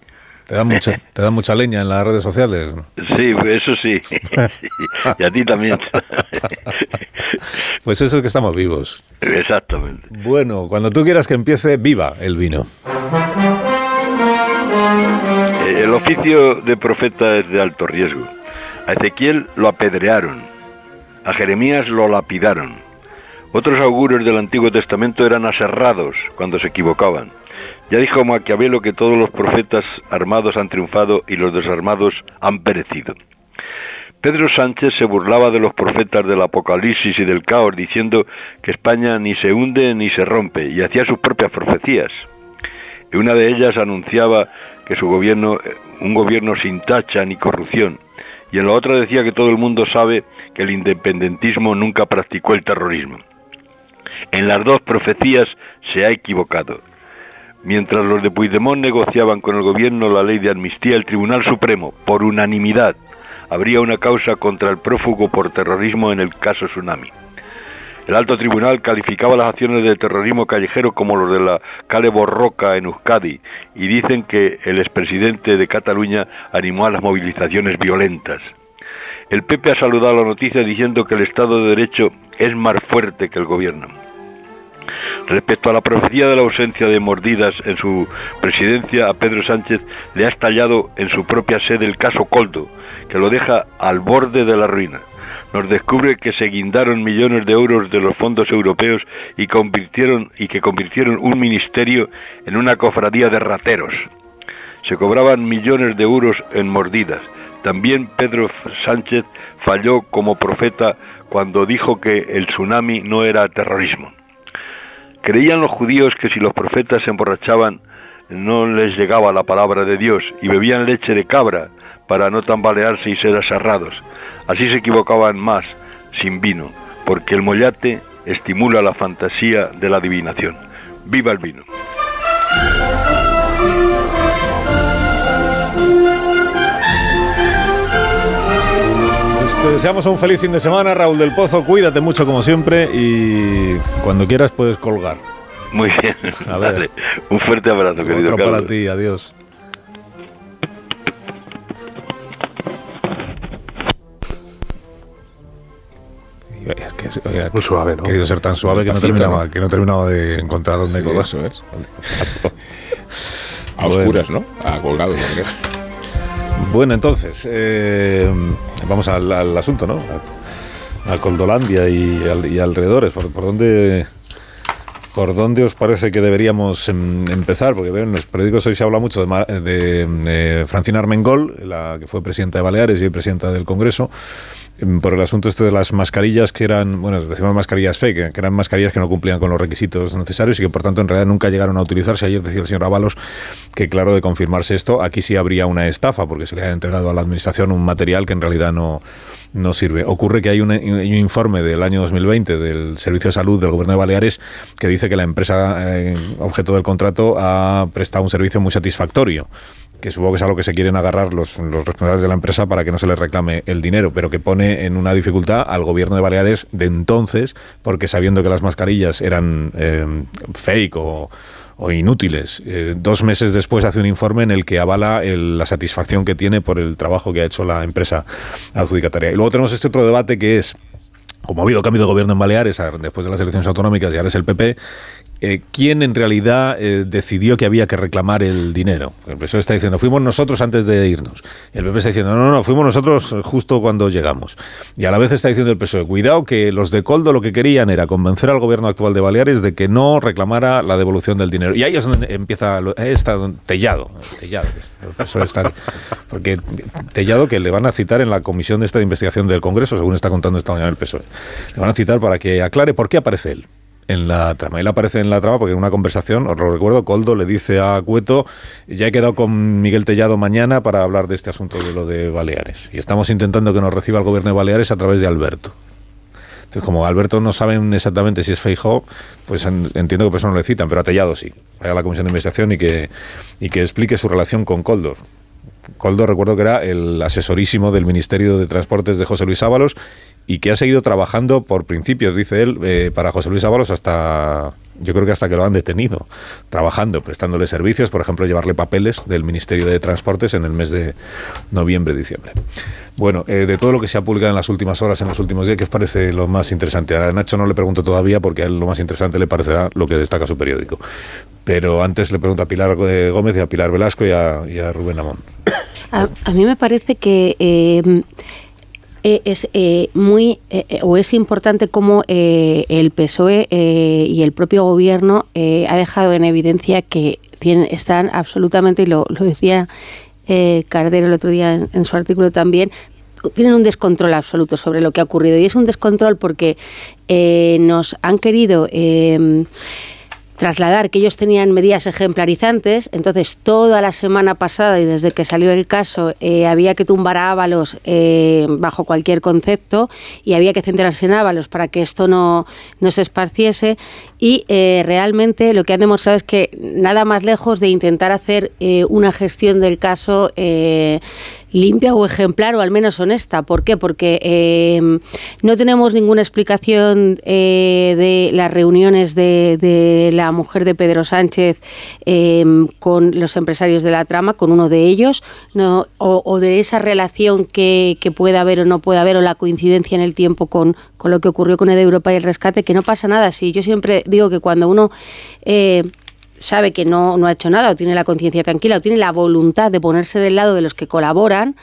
¿Te dan mucha, te dan mucha leña en las redes sociales? Sí, eso sí. y a ti también. Pues eso es que estamos vivos. Exactamente. Bueno, cuando tú quieras que empiece, viva el vino. Eh, El oficio de profeta es de alto riesgo. A Ezequiel lo apedrearon, a Jeremías lo lapidaron. Otros augurios del Antiguo Testamento eran aserrados cuando se equivocaban. Ya dijo Maquiavelo que todos los profetas armados han triunfado y los desarmados han perecido. Pedro Sánchez se burlaba de los profetas del Apocalipsis y del caos, diciendo que España ni se hunde ni se rompe, y hacía sus propias profecías. En una de ellas anunciaba que su gobierno, un gobierno sin tacha ni corrupción, y en la otra decía que todo el mundo sabe que el independentismo nunca practicó el terrorismo. En las dos profecías se ha equivocado. Mientras los de Puigdemont negociaban con el gobierno la ley de amnistía, el Tribunal Supremo, por unanimidad, habría una causa contra el prófugo por terrorismo en el caso Tsunami. El alto tribunal calificaba las acciones de terrorismo callejero como los de la Cale Borroca en Euskadi y dicen que el expresidente de Cataluña animó a las movilizaciones violentas. El PP ha saludado la noticia diciendo que el Estado de Derecho es más fuerte que el gobierno. Respecto a la profecía de la ausencia de mordidas en su presidencia, a Pedro Sánchez le ha estallado en su propia sede el caso Coldo, que lo deja al borde de la ruina. Nos descubre que se guindaron millones de euros de los fondos europeos y convirtieron y que convirtieron un ministerio en una cofradía de rateros. Se cobraban millones de euros en mordidas. También Pedro Sánchez falló como profeta cuando dijo que el tsunami no era terrorismo. Creían los judíos que si los profetas se emborrachaban no les llegaba la palabra de Dios y bebían leche de cabra para no tambalearse y ser aserrados. Así se equivocaban más sin vino, porque el mollate estimula la fantasía de la adivinación. ¡Viva el vino! Te deseamos un feliz fin de semana, Raúl del Pozo. Cuídate mucho como siempre y cuando quieras puedes colgar. Muy bien. A ver. Un fuerte abrazo, querido Otro Carlos. para ti, adiós. Muy suave, ¿no? Querido ser tan suave que no, terminaba, que no terminaba de encontrar dónde sí, Eso es. A oscuras, ¿no? A colgado, Bueno, entonces, eh, vamos al, asunto, ¿no? A, Coldolandia y, alrededores. ¿Por, dónde ¿Por dónde os parece que deberíamos em, empezar? Porque en los periódicos hoy se habla mucho de, de Francina Armengol, la que fue presidenta de Baleares y presidenta del Congreso, por el asunto este de las mascarillas que eran, bueno, decimos mascarillas fake, que eran mascarillas que no cumplían con los requisitos necesarios y que por tanto en realidad nunca llegaron a utilizarse. Ayer decía el señor Ábalos que claro, de confirmarse esto, aquí sí habría una estafa porque se le ha entregado a la administración un material que en realidad no, no sirve. Ocurre que hay un, informe del año 2020 del Servicio de Salud del Gobierno de Baleares que dice que la empresa eh, objeto del contrato ha prestado un servicio muy satisfactorio que supongo que es a lo que se quieren agarrar los, responsables de la empresa para que no se les reclame el dinero, pero que pone en una dificultad al gobierno de Baleares de entonces, porque sabiendo que las mascarillas eran eh, fake o, inútiles. Eh, dos meses después hace un informe en el que avala la satisfacción que tiene por el trabajo que ha hecho la empresa adjudicataria. Y luego tenemos este otro debate que es como ha habido cambio de gobierno en Baleares después de las elecciones autonómicas y ahora es el PP, eh, quién en realidad eh, decidió que había que reclamar el dinero. El PSOE está diciendo, fuimos nosotros antes de irnos. El PP está diciendo, no, no, fuimos nosotros justo cuando llegamos. Y a la vez está diciendo el PSOE, cuidado que los de Coldo lo que querían era convencer al gobierno actual de Baleares de que no reclamara la devolución del dinero. Y ahí es donde empieza, está Tellado, Tellado, el está, porque Tellado que le van a citar en la comisión de esta investigación del Congreso, según está contando esta mañana el PSOE. Le van a citar para que aclare por qué aparece él en la trama. Él aparece en la trama porque en una conversación, os lo recuerdo, Coldo le dice a Cueto, ya he quedado con Miguel Tellado mañana para hablar de este asunto de lo de Baleares. Y estamos intentando que nos reciba el gobierno de Baleares a través de Alberto. Entonces, como Alberto no saben exactamente si es Feijó, pues entiendo que por eso no le citan, pero a Tellado sí. Vaya a la comisión de investigación y que, y que explique su relación con Coldo. Coldo recuerdo que era el asesorísimo del Ministerio de Transportes de José Luis Ábalos y que ha seguido trabajando por principios, dice él, eh, para José Luis Ábalos hasta, yo creo que hasta que lo han detenido, trabajando, prestándole servicios, por ejemplo, llevarle papeles del Ministerio de Transportes en el mes de noviembre, diciembre. Bueno, eh, de todo lo que se ha publicado en las últimas horas, en los últimos días, ¿qué os parece lo más interesante? A Nacho no le pregunto todavía porque a él lo más interesante le parecerá lo que destaca su periódico. Pero antes le pregunto a Pilar eh, Gómez y a Pilar Velasco y a, Rubén Amón. A, mí me parece que... es eh, muy eh, o es importante cómo el PSOE y el propio gobierno ha dejado en evidencia que tienen, están absolutamente, y lo, decía Cardero el otro día en, su artículo también, tienen un descontrol absoluto sobre lo que ha ocurrido. Y es un descontrol porque nos han querido trasladar que ellos tenían medidas ejemplarizantes, entonces toda la semana pasada y desde que salió el caso eh, había que tumbar a Ábalos eh, bajo cualquier concepto y había que centrarse en Ábalos para que esto no, no se esparciese. Y eh, realmente lo que han demostrado es que nada más lejos de intentar hacer una gestión del caso limpia o ejemplar o al menos honesta. ¿Por qué? Porque eh, no tenemos ninguna explicación eh, de las reuniones de, la mujer de Pedro Sánchez eh, con los empresarios de la trama, con uno de ellos, no, o, de esa relación que, que pueda haber o no pueda haber, o la coincidencia en el tiempo con, con lo que ocurrió con el Europa y el rescate, que no pasa nada. Si yo siempre digo que cuando uno sabe que no, no ha hecho nada o tiene la conciencia tranquila o tiene la voluntad de ponerse del lado de los que colaboran,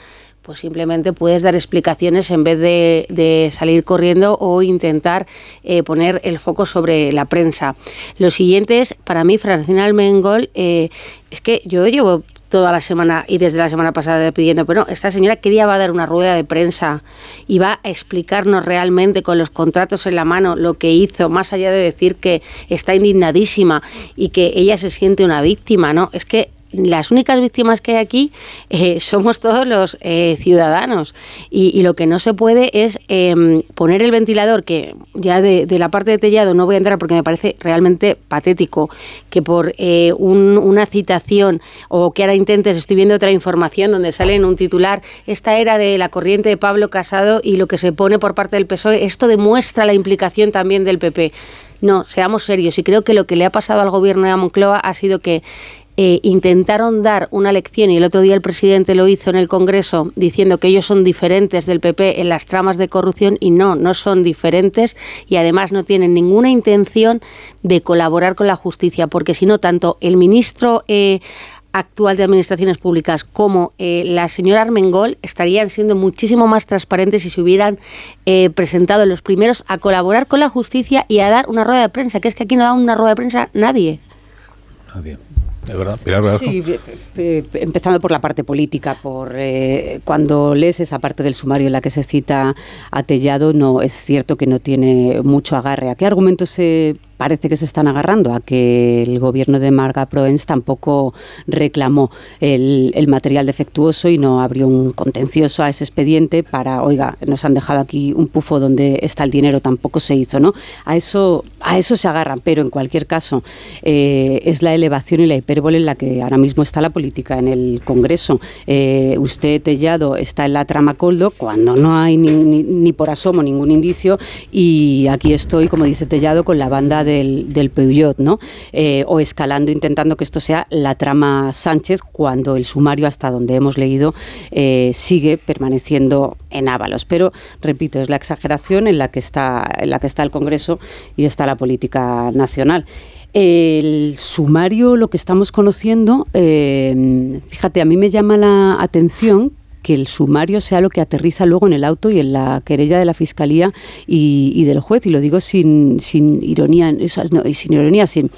pues simplemente puedes dar explicaciones en vez de, salir corriendo o intentar eh, poner el foco sobre la prensa. Lo siguiente es, para mí, Francina Almengol, eh, es que yo llevo toda la semana y desde la semana pasada pidiendo, pero esta señora qué día va a dar una rueda de prensa y va a explicarnos realmente con los contratos en la mano lo que hizo, más allá de decir que está indignadísima y que ella se siente una víctima, ¿no? Es que las únicas víctimas que hay aquí eh, somos todos los eh, ciudadanos y, lo que no se puede es em, poner el ventilador, que ya de, la parte de Tellado no voy a entrar porque me parece realmente patético que por eh, una citación o que ahora intentes, estoy viendo otra información donde sale en un titular, esta era de la corriente de Pablo Casado y lo que se pone por parte del PSOE, esto demuestra la implicación también del PP. No, seamos serios y creo que lo que le ha pasado al gobierno de Moncloa ha sido que eh, intentaron dar una lección y el otro día el presidente lo hizo en el Congreso diciendo que ellos son diferentes del PP en las tramas de corrupción y no, no son diferentes y además no tienen ninguna intención de colaborar con la justicia, porque si no, tanto el ministro eh, actual de Administraciones Públicas como eh, la señora Armengol estarían siendo muchísimo más transparentes si se hubieran eh, presentado los primeros a colaborar con la justicia y a dar una rueda de prensa, que es que aquí no da una rueda de prensa nadie. Nadie. De verdad, Pilar. Sí, eh, eh, empezando por la parte política, por eh, cuando lees esa parte del sumario en la que se cita a Tellado, no es cierto que no tiene mucho agarre. ¿A qué argumentos se parece que se están agarrando a que el gobierno de Marga Proens tampoco reclamó el, material defectuoso y no abrió un contencioso a ese expediente para, oiga, nos han dejado aquí un pufo donde está el dinero, tampoco se hizo, ¿no? A eso, a eso se agarran, pero en cualquier caso eh, es la elevación y la hipérbole en la que ahora mismo está la política en el Congreso. Eh, usted, Tellado, está en la trama Coldo cuando no hay ni, ni, por asomo ningún indicio y aquí estoy, como dice Tellado, con la banda del, del ¿no? Eh, o escalando, intentando que esto sea la trama Sánchez, cuando el sumario, hasta donde hemos leído, eh, sigue permaneciendo en Ábalos. Pero, repito, es la exageración en la que está, en la que está el Congreso y está la política nacional. El sumario, lo que estamos conociendo, eh, fíjate, a mí me llama la atención que el sumario sea lo que aterriza luego en el auto y en la querella de la fiscalía y, del juez. Y lo digo sin, sin ironía, no, sin ironía, sin,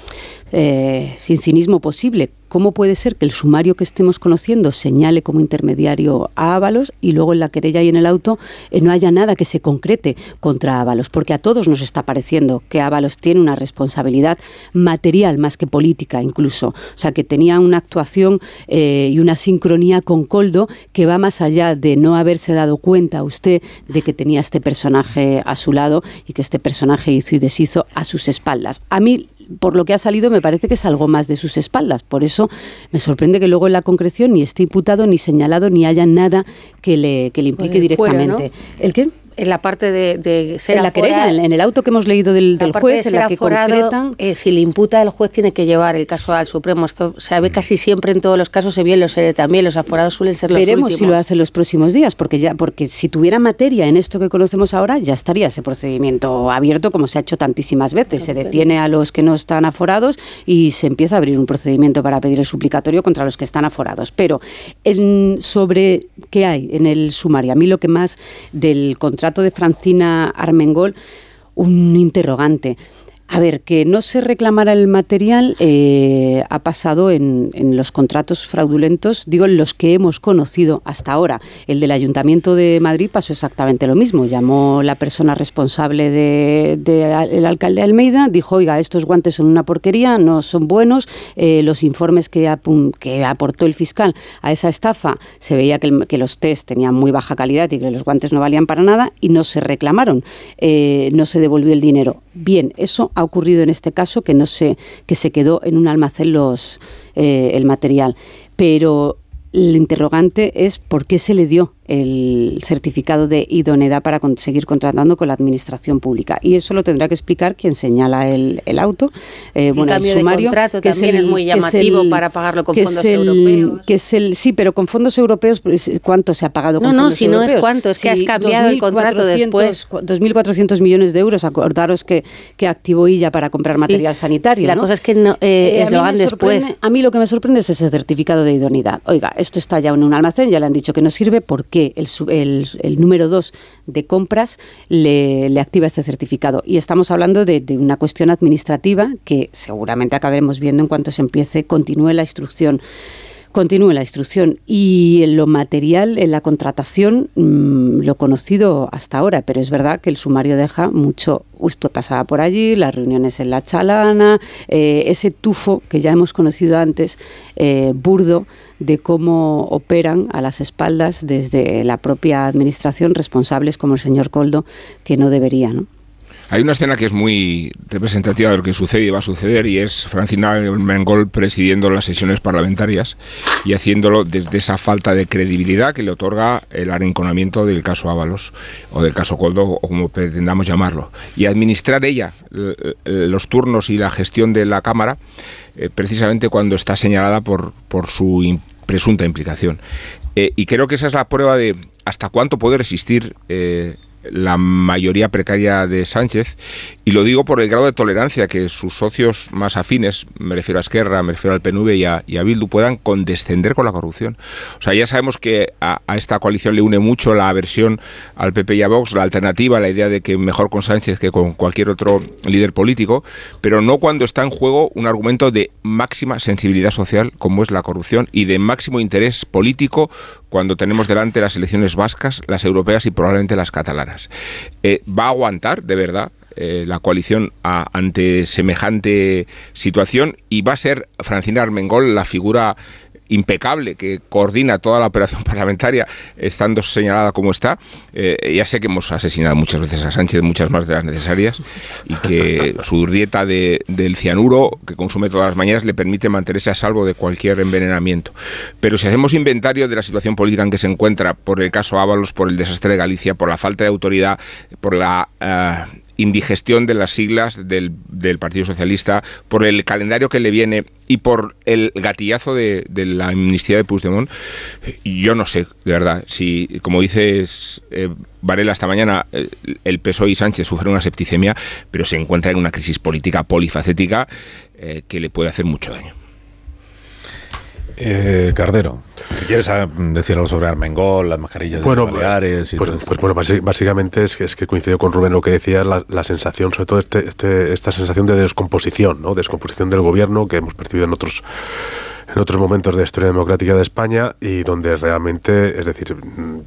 eh, sin cinismo posible. ¿Cómo puede ser que el sumario que estemos conociendo señale como intermediario a Ábalos y luego en la querella y en el auto eh, no haya nada que se concrete contra Ábalos? Porque a todos nos está pareciendo que Ábalos tiene una responsabilidad material más que política incluso. O sea, que tenía una actuación eh, y una sincronía con Coldo que va más allá de no haberse dado cuenta usted de que tenía este personaje a su lado y que este personaje hizo y deshizo a sus espaldas. A mí por lo que ha salido, me parece que es algo más de sus espaldas. Por eso me sorprende que luego en la concreción ni esté imputado, ni señalado, ni haya nada que le, que le implique directamente. Fuera, ¿no? ¿El qué? En la parte de, de ser en la querella, en, en, el auto que hemos leído del, del juez, de en la que aforado, concretan... Eh, si le imputa el juez tiene que llevar el caso al Supremo. Esto se ve casi siempre en todos los casos, se ve los, eh, también los aforados suelen ser los Veremos últimos. si lo hace en los próximos días, porque ya porque si tuviera materia en esto que conocemos ahora, ya estaría ese procedimiento abierto como se ha hecho tantísimas veces. Se detiene a los que no están aforados y se empieza a abrir un procedimiento para pedir el suplicatorio contra los que están aforados. Pero en, sobre qué hay en el sumario, a mí lo que más del contrato de Francina Armengol un interrogante. A ver, que no se reclamara el material eh, ha pasado en, los contratos fraudulentos, digo, los que hemos conocido hasta ahora. El del Ayuntamiento de Madrid pasó exactamente lo mismo. Llamó la persona responsable del de, de, alcalde Almeida, dijo, oiga, estos guantes son una porquería, no son buenos. Eh, los informes que, que, aportó el fiscal a esa estafa, se veía que, el, que, los test tenían muy baja calidad y que los guantes no valían para nada y no se reclamaron, eh, no se devolvió el dinero. Bien, eso ha ocurrido en este caso que no se que se quedó en un almacén los eh, el material. Pero el interrogante es por qué se le dio el certificado de idoneidad para seguir contratando con la administración pública. Y eso lo tendrá que explicar quien señala el, el auto. Eh, bueno, el sumario. De que también es, el, es muy llamativo es para pagarlo con fondos el, europeos. Que es el, sí, pero con fondos europeos, pues, ¿cuánto se ha pagado con no, fondos no, si europeos? No, es cuánto, es que has cambiado el contrato después. 2.400 millones de euros, acordaros que, que activó ella para comprar material sí, sanitario. Sí, la ¿no? cosa es que no, eh, eh, lo hagan después. A mí lo que me sorprende es ese certificado de idoneidad. Oiga, esto está ya en un almacén, ya le han dicho que no sirve, ¿por qué el, el, el número 2 de compras le, le, activa este certificado. Y estamos hablando de, de, una cuestión administrativa que seguramente acabaremos viendo en cuanto se empiece, continúe la instrucción. Continúe la instrucción. Y en lo material, en la contratación, mmm, lo conocido hasta ahora, pero es verdad que el sumario deja mucho. Esto pasaba por allí, las reuniones en la chalana, eh, ese tufo que ya hemos conocido antes, eh, burdo, de cómo operan a las espaldas desde la propia administración responsables como el señor Coldo, que no debería, ¿no? Hay una escena que es muy representativa de lo que sucede y va a suceder y es Francina Mengol presidiendo las sesiones parlamentarias y haciéndolo desde esa falta de credibilidad que le otorga el arrinconamiento del caso Ábalos o del caso Coldo o como pretendamos llamarlo. Y administrar ella los turnos y la gestión de la Cámara eh, precisamente cuando está señalada por, por su presunta implicación. Eh, y creo que esa es la prueba de hasta cuánto puede resistir la mayoría precaria de Sánchez, y lo digo por el grado de tolerancia que sus socios más afines, me refiero a Esquerra, me refiero al PNV y a, Bildu, puedan condescender con la corrupción. O sea, ya sabemos que a, esta coalición le une mucho la aversión al PP y a Vox, la alternativa, la idea de que mejor con Sánchez que con cualquier otro líder político, pero no cuando está en juego un argumento de máxima sensibilidad social como es la corrupción y de máximo interés político cuando tenemos delante las elecciones vascas, las europeas y probablemente las catalanas. Eh, ¿Va a aguantar, de verdad, eh, la coalición ante semejante situación y va a ser Francina Armengol la figura impecable que coordina toda la operación parlamentaria, estando señalada como está. Eh, ya sé que hemos asesinado muchas veces a Sánchez, muchas más de las necesarias, y que su dieta de, del cianuro que consume todas las mañanas le permite mantenerse a salvo de cualquier envenenamiento. Pero si hacemos inventario de la situación política en que se encuentra, por el caso Ábalos, por el desastre de Galicia, por la falta de autoridad, por la... Eh, indigestión de las siglas del, del, Partido Socialista, por el calendario que le viene y por el gatillazo de, la amnistía de Puigdemont, yo no sé, de verdad, si, como dices eh, Varela esta mañana, eh, el PSOE y Sánchez sufren una septicemia, pero se encuentra en una crisis política polifacética eh, que le puede hacer mucho daño. Eh, Cardero, si quieres ah, decir algo sobre Armengol, las mascarillas de Baleares pues, pues bueno, básicamente es que, es que coincido con Rubén lo que decía, la, sensación, sobre todo este, este, esta sensación de descomposición, ¿no? descomposición del gobierno que hemos percibido en otros en otros momentos de la historia democrática de España y donde realmente, es decir,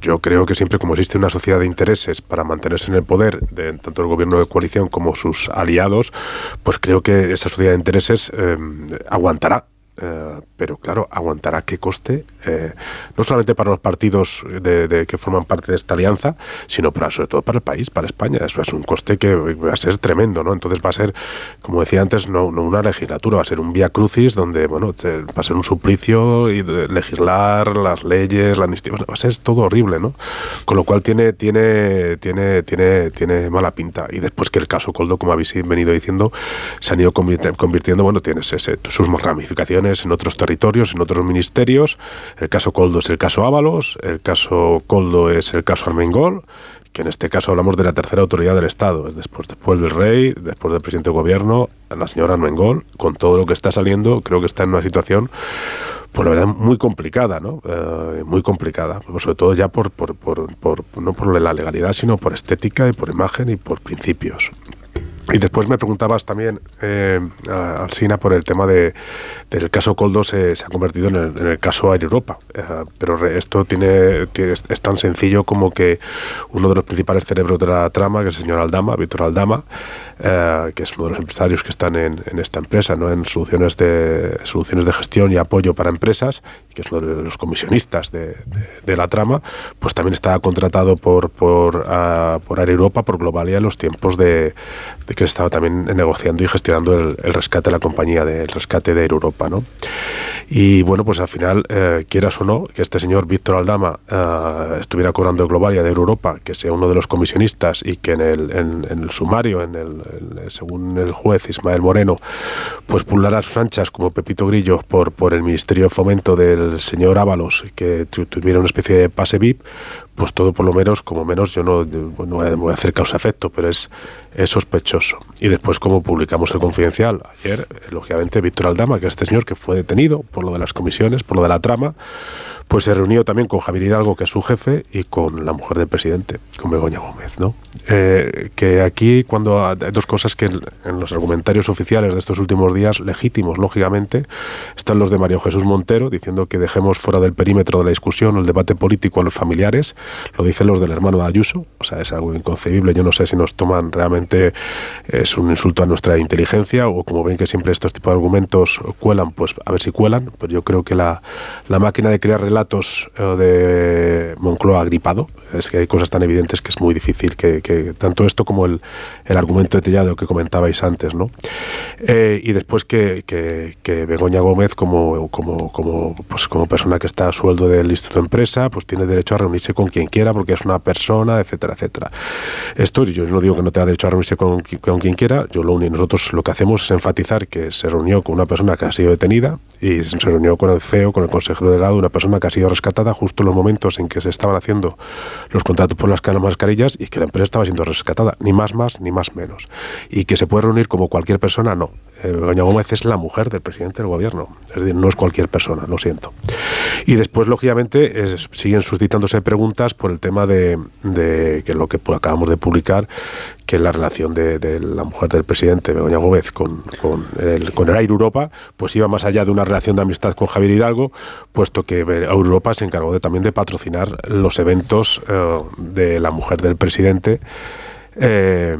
yo creo que siempre como existe una sociedad de intereses para mantenerse en el poder, de tanto el gobierno de coalición como sus aliados, pues creo que esa sociedad de intereses eh, aguantará eh, pero claro, aguantará qué coste, eh, no solamente para los partidos de, que forman parte de esta alianza, sino para, sobre todo para el país, para España. Eso es un coste que va a ser tremendo, ¿no? Entonces va a ser, como decía antes, no, una legislatura, va a ser un vía crucis donde, bueno, va a ser un suplicio y legislar las leyes, la amnistía, va a ser todo horrible, ¿no? Con lo cual tiene, tiene, tiene, tiene, tiene mala pinta. Y después que el caso Coldo, como habéis venido diciendo, se han ido convirtiendo, bueno, tienes ese, sus ramificaciones en otros territorios, en otros ministerios. El caso Coldo es el caso Ábalos, el caso Coldo es el caso Armengol, que en este caso hablamos de la tercera autoridad del Estado, es después, después del rey, después del presidente del gobierno, la señora Armengol, con todo lo que está saliendo, creo que está en una situación pues la verdad muy complicada, ¿no? Eh, muy complicada, sobre todo ya por, por, por, no por la legalidad, sino por estética y por imagen y por principios. Y después me preguntabas también, eh, Alsina, por el tema de, del caso Coldo se, se ha convertido en el, en el caso Air Europa. Eh, pero esto tiene, es tan sencillo como que uno de los principales cerebros de la trama, que es el señor Aldama, Víctor Aldama, eh, que es uno de los empresarios que están en, en, esta empresa, ¿no? en soluciones de, soluciones de gestión y apoyo para empresas, que es uno de los comisionistas de, de, la trama, pues también está contratado por, por, uh, por Air Europa, por Globalia, en los tiempos de, que estaba también negociando y gestionando el, el, rescate de la compañía, del rescate de Air Europa. ¿no? Y bueno, pues al final, eh, quieras o no, que este señor Víctor Aldama eh, estuviera cobrando Globalia de Air Europa, que sea uno de los comisionistas y que en el, en, en el sumario, en el según el juez Ismael Moreno, pues pulara sus anchas como Pepito Grillo por, por el Ministerio de Fomento del señor Ábalos, que tuviera una especie de pase VIP, pues todo por lo menos, como menos, yo no, voy a hacer causa-efecto, pero es, es sospechoso. Y después, como publicamos el confidencial, ayer, lógicamente, Víctor Aldama, que es este señor que fue detenido por lo de las comisiones, por lo de la trama, pues se reunió también con Javier Hidalgo, que es su jefe, y con la mujer del presidente, con Begoña Gómez, ¿no? Eh, que aquí, cuando hay dos cosas que en los argumentarios oficiales de estos últimos días, legítimos, lógicamente, están los de Mario Jesús Montero, diciendo que dejemos fuera del perímetro de la discusión el debate político a los familiares, lo dicen los del hermano de Ayuso, o sea, es algo inconcebible, yo no sé si nos toman realmente, es un insulto a nuestra inteligencia, o como ven que siempre estos tipos de argumentos cuelan, pues a ver si cuelan, pero yo creo que la, la máquina de crear relatos relatos eh, de Moncloa gripado. Es que hay cosas tan evidentes que es muy difícil que, tanto esto como el, el argumento detallado que comentabais antes, ¿no? Eh, y después que, que, que, Begoña Gómez, como, como, como, pues como persona que está a sueldo del Instituto Empresa, pues tiene derecho a reunirse con quien quiera porque es una persona, etcétera, etcétera. Esto yo no digo que no tenga derecho a reunirse con, con quien quiera, yo lo único, nosotros lo que hacemos es enfatizar que se reunió con una persona que ha sido detenida y se reunió con el CEO, con el consejero delegado, una persona que ha sido rescatada justo en los momentos en que se estaban haciendo los contratos por las mascarillas y que la empresa estaba siendo rescatada, ni más más ni más menos. Y que se puede reunir como cualquier persona, no. Eh, Gómez es la mujer del presidente del gobierno, es decir, no es cualquier persona, lo siento. Y después, lógicamente, siguen suscitándose preguntas por el tema de, que lo que acabamos de publicar, que la relación de, la mujer del presidente, Begoña Gómez, con, el, Air Europa, pues iba más allá de una relación de amistad con Javier Hidalgo, puesto que Europa se encargó de, también de patrocinar los eventos eh, de la mujer del presidente. Eh,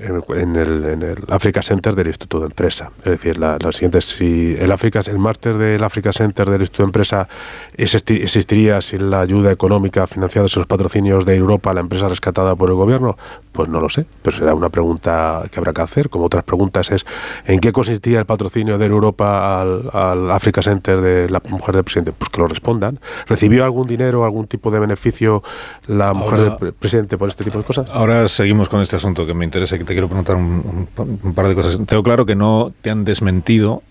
en el, en el Africa Center del Instituto de Empresa. Es decir, la, siguiente, si el África, el máster del Africa Center del Instituto de Empresa existiría sin la ayuda económica financiada de los patrocinios de Europa, la empresa rescatada por el gobierno, pues no lo sé, pero será una pregunta que habrá que hacer. Como otras preguntas es, ¿en qué consistía el patrocinio de Europa al, al Africa Center de la mujer del presidente? Pues que lo respondan. ¿Recibió algún dinero, algún tipo de beneficio la mujer del presidente por este tipo de cosas? Ahora seguimos con este asunto que me interesa te quiero preguntar un, par de cosas. Tengo claro que no te han desmentido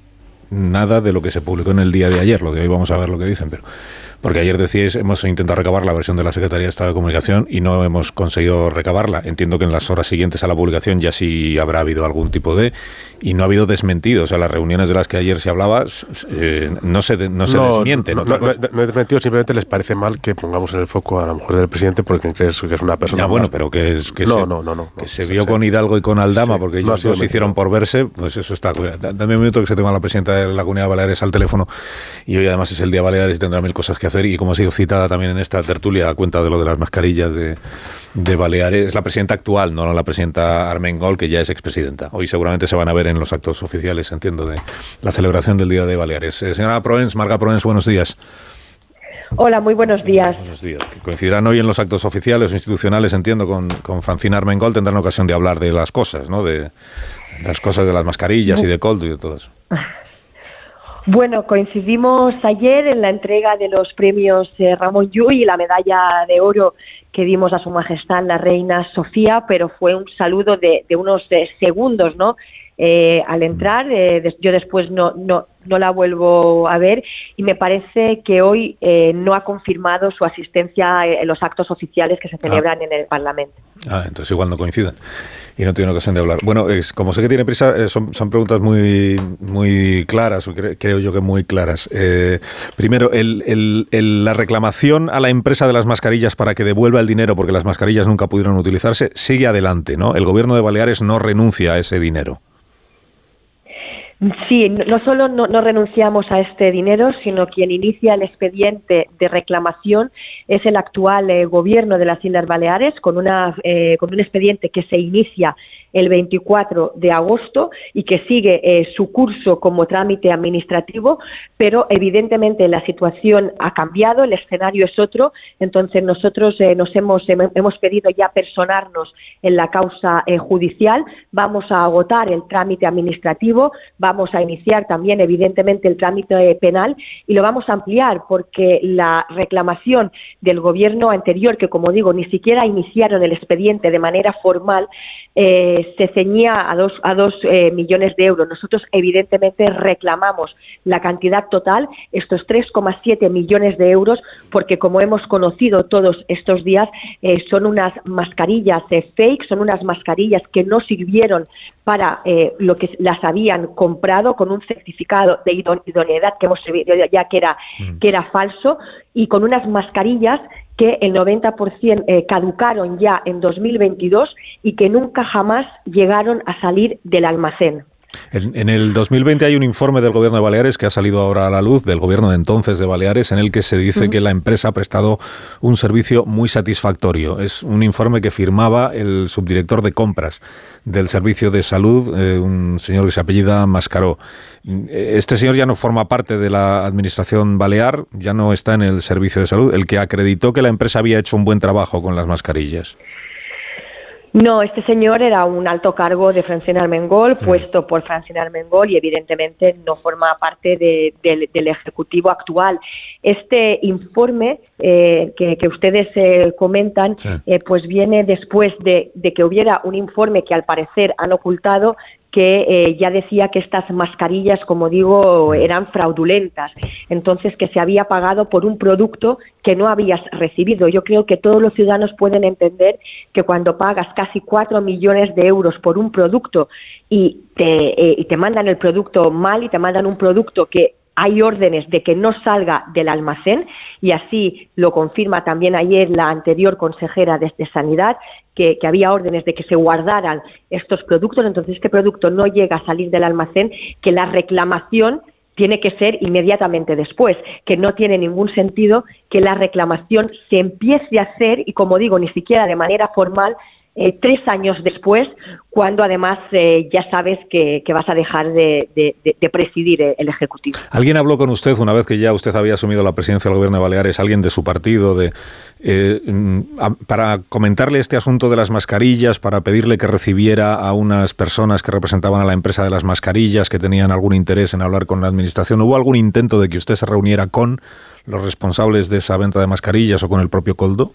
nada de lo que se publicó en el día de ayer, lo de hoy vamos a ver lo que dicen, pero porque ayer decíais, hemos intentado recabar la versión de la Secretaría de Estado de Comunicación y no hemos conseguido recabarla. Entiendo que en las horas siguientes a la publicación ya sí habrá habido algún tipo de... Y no ha habido desmentido. O sea, las reuniones de las que ayer se hablaba eh, no se, no se desmienten. No, no, no, desmentido, simplemente les parece mal que pongamos en el foco a la mujer del presidente porque crees que es una persona... Ya, bueno, pero que, es, que, se, no, no, que se vio con Hidalgo y con Aldama porque ellos dos se hicieron por verse, pues eso está... Dame un minuto que se tenga la presidenta de la Comunidad de Baleares al teléfono y hoy además es el día Baleares y tendrá mil cosas que hacer y como ha sido también en esta tertulia a cuenta de lo de las mascarillas de, de Baleares, es la presidenta actual, no la presidenta Armengol, que ya es expresidenta. Hoy seguramente se van a ver en los actos oficiales, entiendo, de la celebración del Día de Baleares. Eh, señora Proens, Marga Proens, buenos días. Hola, muy buenos días. Buenos días. coincidirán hoy en los actos oficiales o institucionales, entiendo, con, con Francina Armengol, tendrán ocasión de hablar de las cosas, ¿no? De, las cosas de las mascarillas y de Coldo y de todo eso. Bueno, coincidimos ayer en la entrega de los premios eh, Ramón Llull y la medalla de oro que dimos a Su Majestad la Reina Sofía, pero fue un saludo de, unos eh, segundos, ¿no? Eh, al entrar, yo después no, no, no la vuelvo a ver y me parece que hoy no ha confirmado su asistencia en los actos oficiales que se ah. celebran en el Parlamento. Ah, entonces igual no coinciden y no tiene ocasión de hablar. Bueno, es, como sé que tiene prisa, eh, son, son, preguntas muy, muy claras, creo yo que muy claras. Eh, primero, la reclamación a la empresa de las mascarillas para que devuelva el dinero porque las mascarillas nunca pudieron utilizarse sigue adelante, ¿no? El gobierno de Baleares no renuncia a ese dinero. Sí, no solo no, renunciamos a este dinero, sino quien inicia el expediente de reclamación es el actual eh, gobierno de las Islas Baleares con, una, eh, con un expediente que se inicia el 24 de agosto y que sigue eh, su curso como trámite administrativo, pero evidentemente la situación ha cambiado, el escenario es otro, entonces nosotros eh, nos hemos, hemos pedido ya personarnos en la causa eh, judicial, vamos a agotar el trámite administrativo, vamos a iniciar también evidentemente el trámite penal y lo vamos a ampliar porque la reclamación del gobierno anterior, que como digo, ni siquiera iniciaron el expediente de manera formal, eh, se ceñía a dos, a dos eh, millones de euros. Nosotros, evidentemente, reclamamos la cantidad total, estos 3,7 millones de euros, porque, como hemos conocido todos estos días, eh, son unas mascarillas fake, son unas mascarillas que no sirvieron para lo que las habían comprado con un certificado de idoneidad que hemos ya que era, mm. que era falso y con unas mascarillas que el 90% eh, caducaron ya en 2022 y que nunca jamás llegaron a salir del almacén. En, el 2020 hay un informe del gobierno de Baleares que ha salido ahora a la luz, del gobierno de entonces de Baleares, en el que se dice que la empresa ha prestado un servicio muy satisfactorio. Es un informe que firmaba el subdirector de compras del Servicio de Salud, eh, un señor que se apellida Mascaró. Este señor ya no forma parte de la administración balear, ya no está en el Servicio de Salud, el que acreditó que la empresa había hecho un buen trabajo con las mascarillas. No, este señor era un alto cargo de Francina Armengol, puesto por Francina Armengol y evidentemente no forma parte del Ejecutivo actual. Este informe eh, que, ustedes eh, comentan, eh, pues viene después de, de, que hubiera un informe que al parecer han ocultado que eh, ya decía que estas mascarillas, como digo, eran fraudulentas. Entonces, que se había pagado por un producto que no habías recibido. Yo creo que todos los ciudadanos pueden entender que cuando pagas casi cuatro millones de euros por un producto y te, eh, y te mandan el producto mal y te mandan un producto que hay órdenes de que no salga del almacén y así lo confirma también ayer la anterior consejera de, Sanidad, que, había órdenes de que se guardaran estos productos, entonces este producto no llega a salir del almacén, que la reclamación tiene que ser inmediatamente después, que no tiene ningún sentido que la reclamación se empiece a hacer y, como digo, ni siquiera de manera formal eh, tres años después, cuando además eh, ya sabes que, vas a dejar de, presidir eh, el Ejecutivo. ¿Alguien habló con usted una vez que ya usted había asumido la presidencia del Gobierno de Baleares, alguien de su partido, de, mm, para comentarle este asunto de las mascarillas, para pedirle que recibiera a unas personas que representaban a la empresa de las mascarillas, que tenían algún interés en hablar con la Administración? ¿Hubo algún intento de que usted se reuniera con los responsables de esa venta de mascarillas o con el propio Coldo?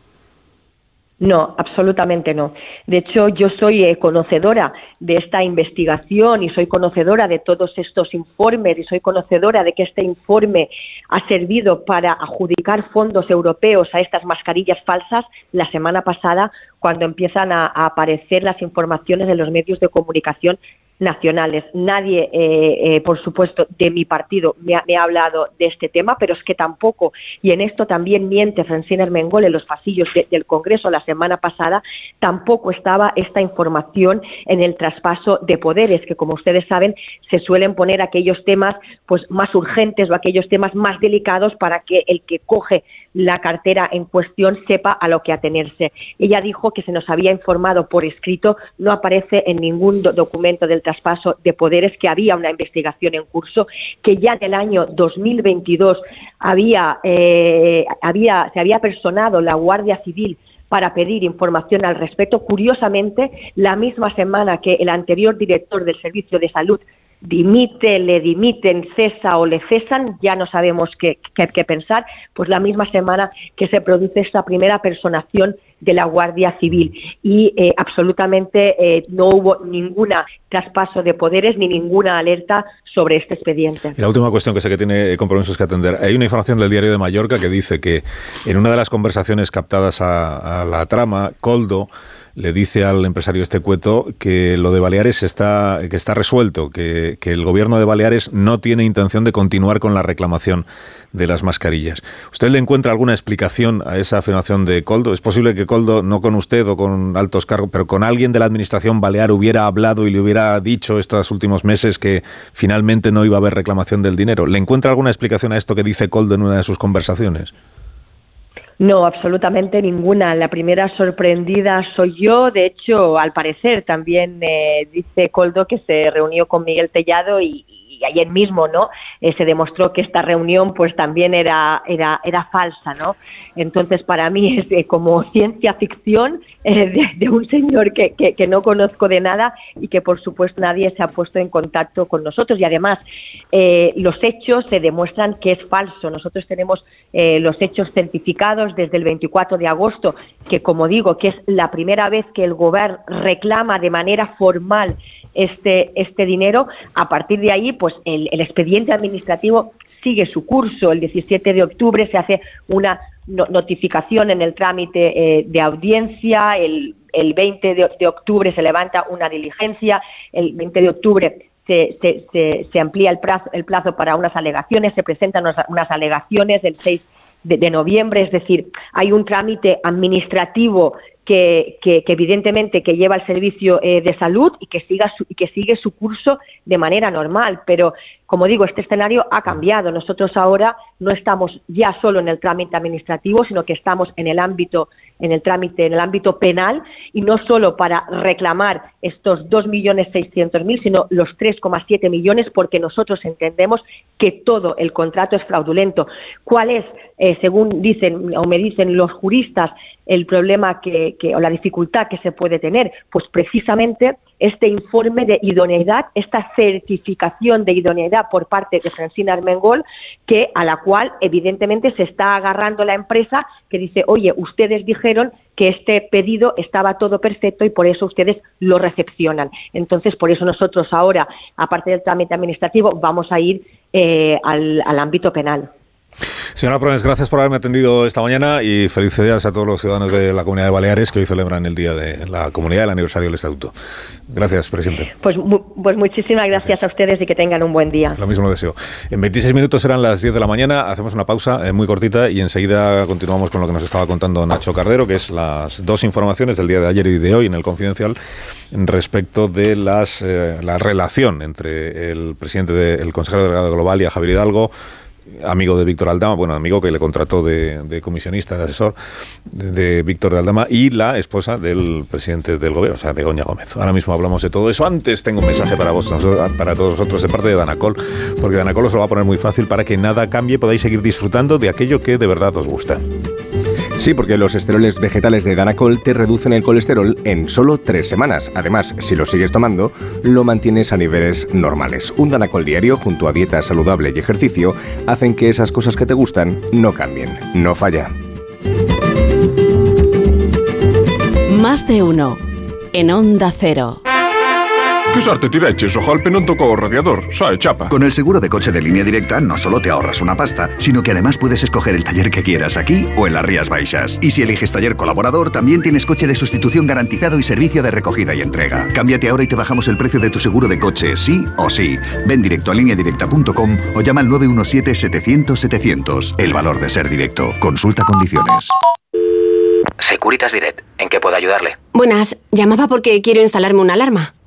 No, absolutamente no. De hecho, yo soy eh, conocedora de esta investigación y soy conocedora de todos estos informes y soy conocedora de que este informe ha servido para adjudicar fondos europeos a estas mascarillas falsas la semana pasada cuando empiezan a, a aparecer las informaciones en los medios de comunicación nacionales. Nadie, eh, eh, por supuesto, de mi partido me ha, hablado de este tema, pero es que tampoco, y en esto también miente Francina Hermengol en los pasillos del Congreso la semana pasada, tampoco estaba esta información en el traspaso de poderes, que como ustedes saben, se suelen poner aquellos temas pues más urgentes o aquellos temas más delicados para que el que coge la cartera en cuestión sepa a lo que atenerse. Ella dijo que se nos había informado por escrito, no aparece en ningún documento del traspaso de poderes que había una investigación en curso, que ya del año 2022 había, eh, había, se había personado la Guardia Civil para pedir información al respecto. Curiosamente, la misma semana que el anterior director del Servicio de Salud dimite, le dimiten, cesa o le cesan, ya no sabemos qué, qué, pensar, pues la misma semana que se produce esta primera personación de la Guardia Civil y eh, absolutamente eh, no hubo ningún traspaso de poderes ni ninguna alerta sobre este expediente. la última cuestión que sé que tiene compromisos que atender. Hay una información del diario de Mallorca que dice que en una de las conversaciones captadas a la trama, Coldo le dice al empresario este cueto que lo de Baleares está, que está resuelto, que, el gobierno de Baleares no tiene intención de continuar con la reclamación de las mascarillas. ¿Usted le encuentra alguna explicación a esa afirmación de Coldo? ¿Es posible que Coldo, no con usted o con altos cargos, pero con alguien de la administración balear hubiera hablado y le hubiera dicho estos últimos meses que finalmente no iba a haber reclamación del dinero? ¿Le encuentra alguna explicación a esto que dice Coldo en una de sus conversaciones? No, absolutamente ninguna. La primera sorprendida soy yo. De hecho, al parecer también eh, dice Coldo que se reunió con Miguel Tellado y, y ayer mismo, ¿no? Eh, se demostró que esta reunión, pues también era era era falsa, ¿no? Entonces, para mí es eh, como ciencia ficción eh, de, un señor que, que, no conozco de nada y que, por supuesto, nadie se ha puesto en contacto con nosotros. Y además, los hechos se demuestran que es falso. Nosotros tenemos los hechos certificados desde el 24 de agosto, que, como digo, que es la primera vez que el gobierno reclama de manera formal este, este dinero. A partir de ahí, pues el, expediente administrativo sigue su curso. El 17 de octubre se hace una notificación en el trámite eh, de audiencia. El, el 20 de, octubre se levanta una diligencia. El 20 de octubre se, se, se, amplía el plazo, el plazo para unas alegaciones. Se presentan unas, alegaciones el 6 de, de, noviembre. Es decir, hay un trámite administrativo que, que, evidentemente que lleva el servicio eh, de salud y que siga y que sigue su curso de manera normal. Pero como digo este escenario ha cambiado. Nosotros ahora no estamos ya solo en el trámite administrativo sino que estamos en el ámbito en el trámite en el ámbito penal y no solo para reclamar estos 2.600.000 sino los 3,7 millones porque nosotros entendemos que todo el contrato es fraudulento. Cuál es eh, según dicen o me dicen los juristas el problema que, o la dificultad que se puede tener? Pues precisamente este informe de idoneidad, esta certificación de idoneidad por parte de Francina Armengol, que a la cual evidentemente se está agarrando la empresa que dice, oye, ustedes dijeron que este pedido estaba todo perfecto y por eso ustedes lo recepcionan. Entonces, por eso nosotros ahora, aparte del trámite administrativo, vamos a ir eh, al ámbito penal. Señora Prones, gracias por haberme atendido esta mañana y felicidades a todos los ciudadanos de la Comunidad de Baleares que hoy celebran el Día de la Comunidad, el aniversario del Estatuto. Gracias, presidente. Pues, pues muchísimas gracias, a ustedes y que tengan un buen día. Lo mismo deseo. En 26 minutos serán las 10 de la mañana, hacemos una pausa eh, muy cortita y enseguida continuamos con lo que nos estaba contando Nacho Cardero, que es las dos informaciones del día de ayer y de hoy en el Confidencial respecto de las, eh, la relación entre el presidente del consejero delegado global y a Javier Hidalgo amigo de Víctor Aldama, bueno, amigo que le contrató de, comisionista, de asesor de, Víctor Aldama y la esposa del presidente del gobierno, o sea, Begoña Gómez. Ahora mismo hablamos de todo eso. Antes tengo un mensaje para vos, para todos vosotros, de parte de Danacol, porque Danacol os lo va a poner muy fácil para que nada cambie, podáis seguir disfrutando de aquello que de verdad os gusta. Sí, porque los esteroles vegetales de Danacol te reducen el colesterol en solo tres semanas. Además, si lo sigues tomando, lo mantienes a niveles normales. Un Danacol diario, junto a dieta saludable y ejercicio, hacen que esas cosas que te gustan no cambien. No falla. Más de uno. En Onda Cero. ¿Qué sorte tireches? Ojalá non tocó radiador, sae chapa. Con el seguro de coche de línea directa no solo te ahorras una pasta, sino que además puedes escoger el taller que quieras aquí o en las Rías Baixas. Y si eliges taller colaborador, también tienes coche de sustitución garantizado y servicio de recogida y entrega. Cámbiate ahora y te bajamos el precio de tu seguro de coche, sí o sí. Ven directo a lineadirecta.com o llama al 917-700-700. El valor de ser directo. Consulta condiciones. Securitas Direct, ¿en qué puedo ayudarle? Buenas, llamaba porque quiero instalarme una alarma.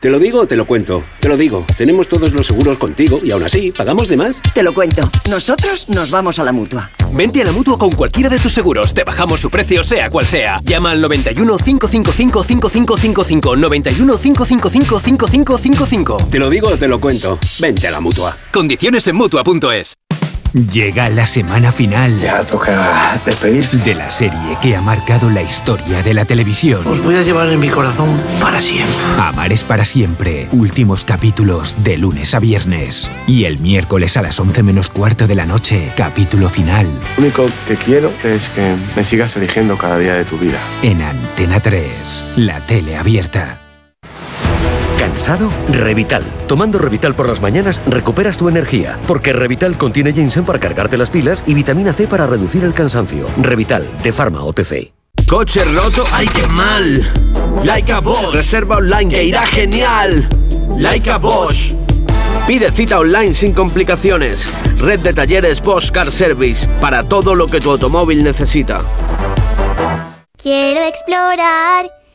Te lo digo o te lo cuento. Te lo digo. Tenemos todos los seguros contigo y aún así, ¿pagamos de más? Te lo cuento. Nosotros nos vamos a la mutua. Vente a la mutua con cualquiera de tus seguros. Te bajamos su precio, sea cual sea. Llama al 91 555 5555. 91 555 5555. Te lo digo o te lo cuento. Vente a la mutua. Condiciones en mutua.es. Llega la semana final. Ya toca despedirse. De la serie que ha marcado la historia de la televisión. Os voy a llevar en mi corazón para siempre. Amar es para siempre. Últimos capítulos de lunes a viernes. Y el miércoles a las 11 menos cuarto de la noche, capítulo final. Lo único que quiero es que me sigas eligiendo cada día de tu vida. En Antena 3, la tele abierta. ¿Cansado? Revital. Tomando Revital por las mañanas recuperas tu energía, porque Revital contiene ginseng para cargarte las pilas y vitamina C para reducir el cansancio. Revital, de Pharma OTC. ¿Coche roto? ¡Ay, qué mal! Laika Bosch. Reserva online que irá genial. Laika Bosch. Pide cita online sin complicaciones. Red de talleres Bosch Car Service para todo lo que tu automóvil necesita. Quiero explorar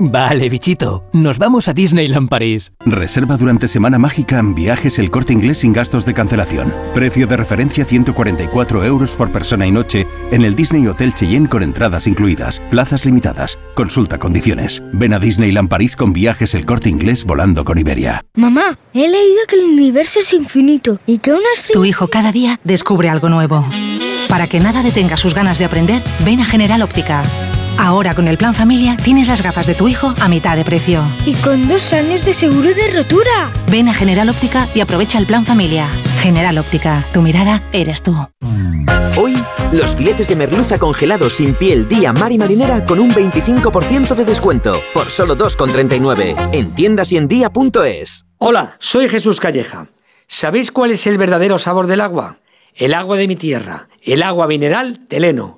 Vale, bichito, nos vamos a Disneyland París. Reserva durante Semana Mágica en viajes el corte inglés sin gastos de cancelación. Precio de referencia 144 euros por persona y noche en el Disney Hotel Cheyenne con entradas incluidas. Plazas limitadas. Consulta condiciones. Ven a Disneyland París con viajes el corte inglés volando con Iberia. Mamá, he leído que el universo es infinito y que una Tu hijo cada día descubre algo nuevo. Para que nada detenga sus ganas de aprender, ven a General Óptica. Ahora con el plan familia tienes las gafas de tu hijo a mitad de precio. Y con dos años de seguro de rotura. Ven a General Óptica y aprovecha el plan familia. General Óptica, tu mirada eres tú. Hoy Los filetes de merluza congelados sin piel día mar y marinera con un 25% de descuento. Por solo 2,39. En tiendas y en día.es. Hola, soy Jesús Calleja. ¿Sabéis cuál es el verdadero sabor del agua? El agua de mi tierra. El agua mineral Teleno.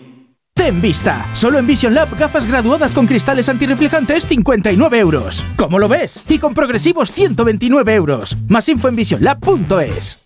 Ten vista. Solo en Vision Lab gafas graduadas con cristales antirreflejantes 59 euros. ¿Cómo lo ves? Y con progresivos 129 euros. Más info en visionlab.es.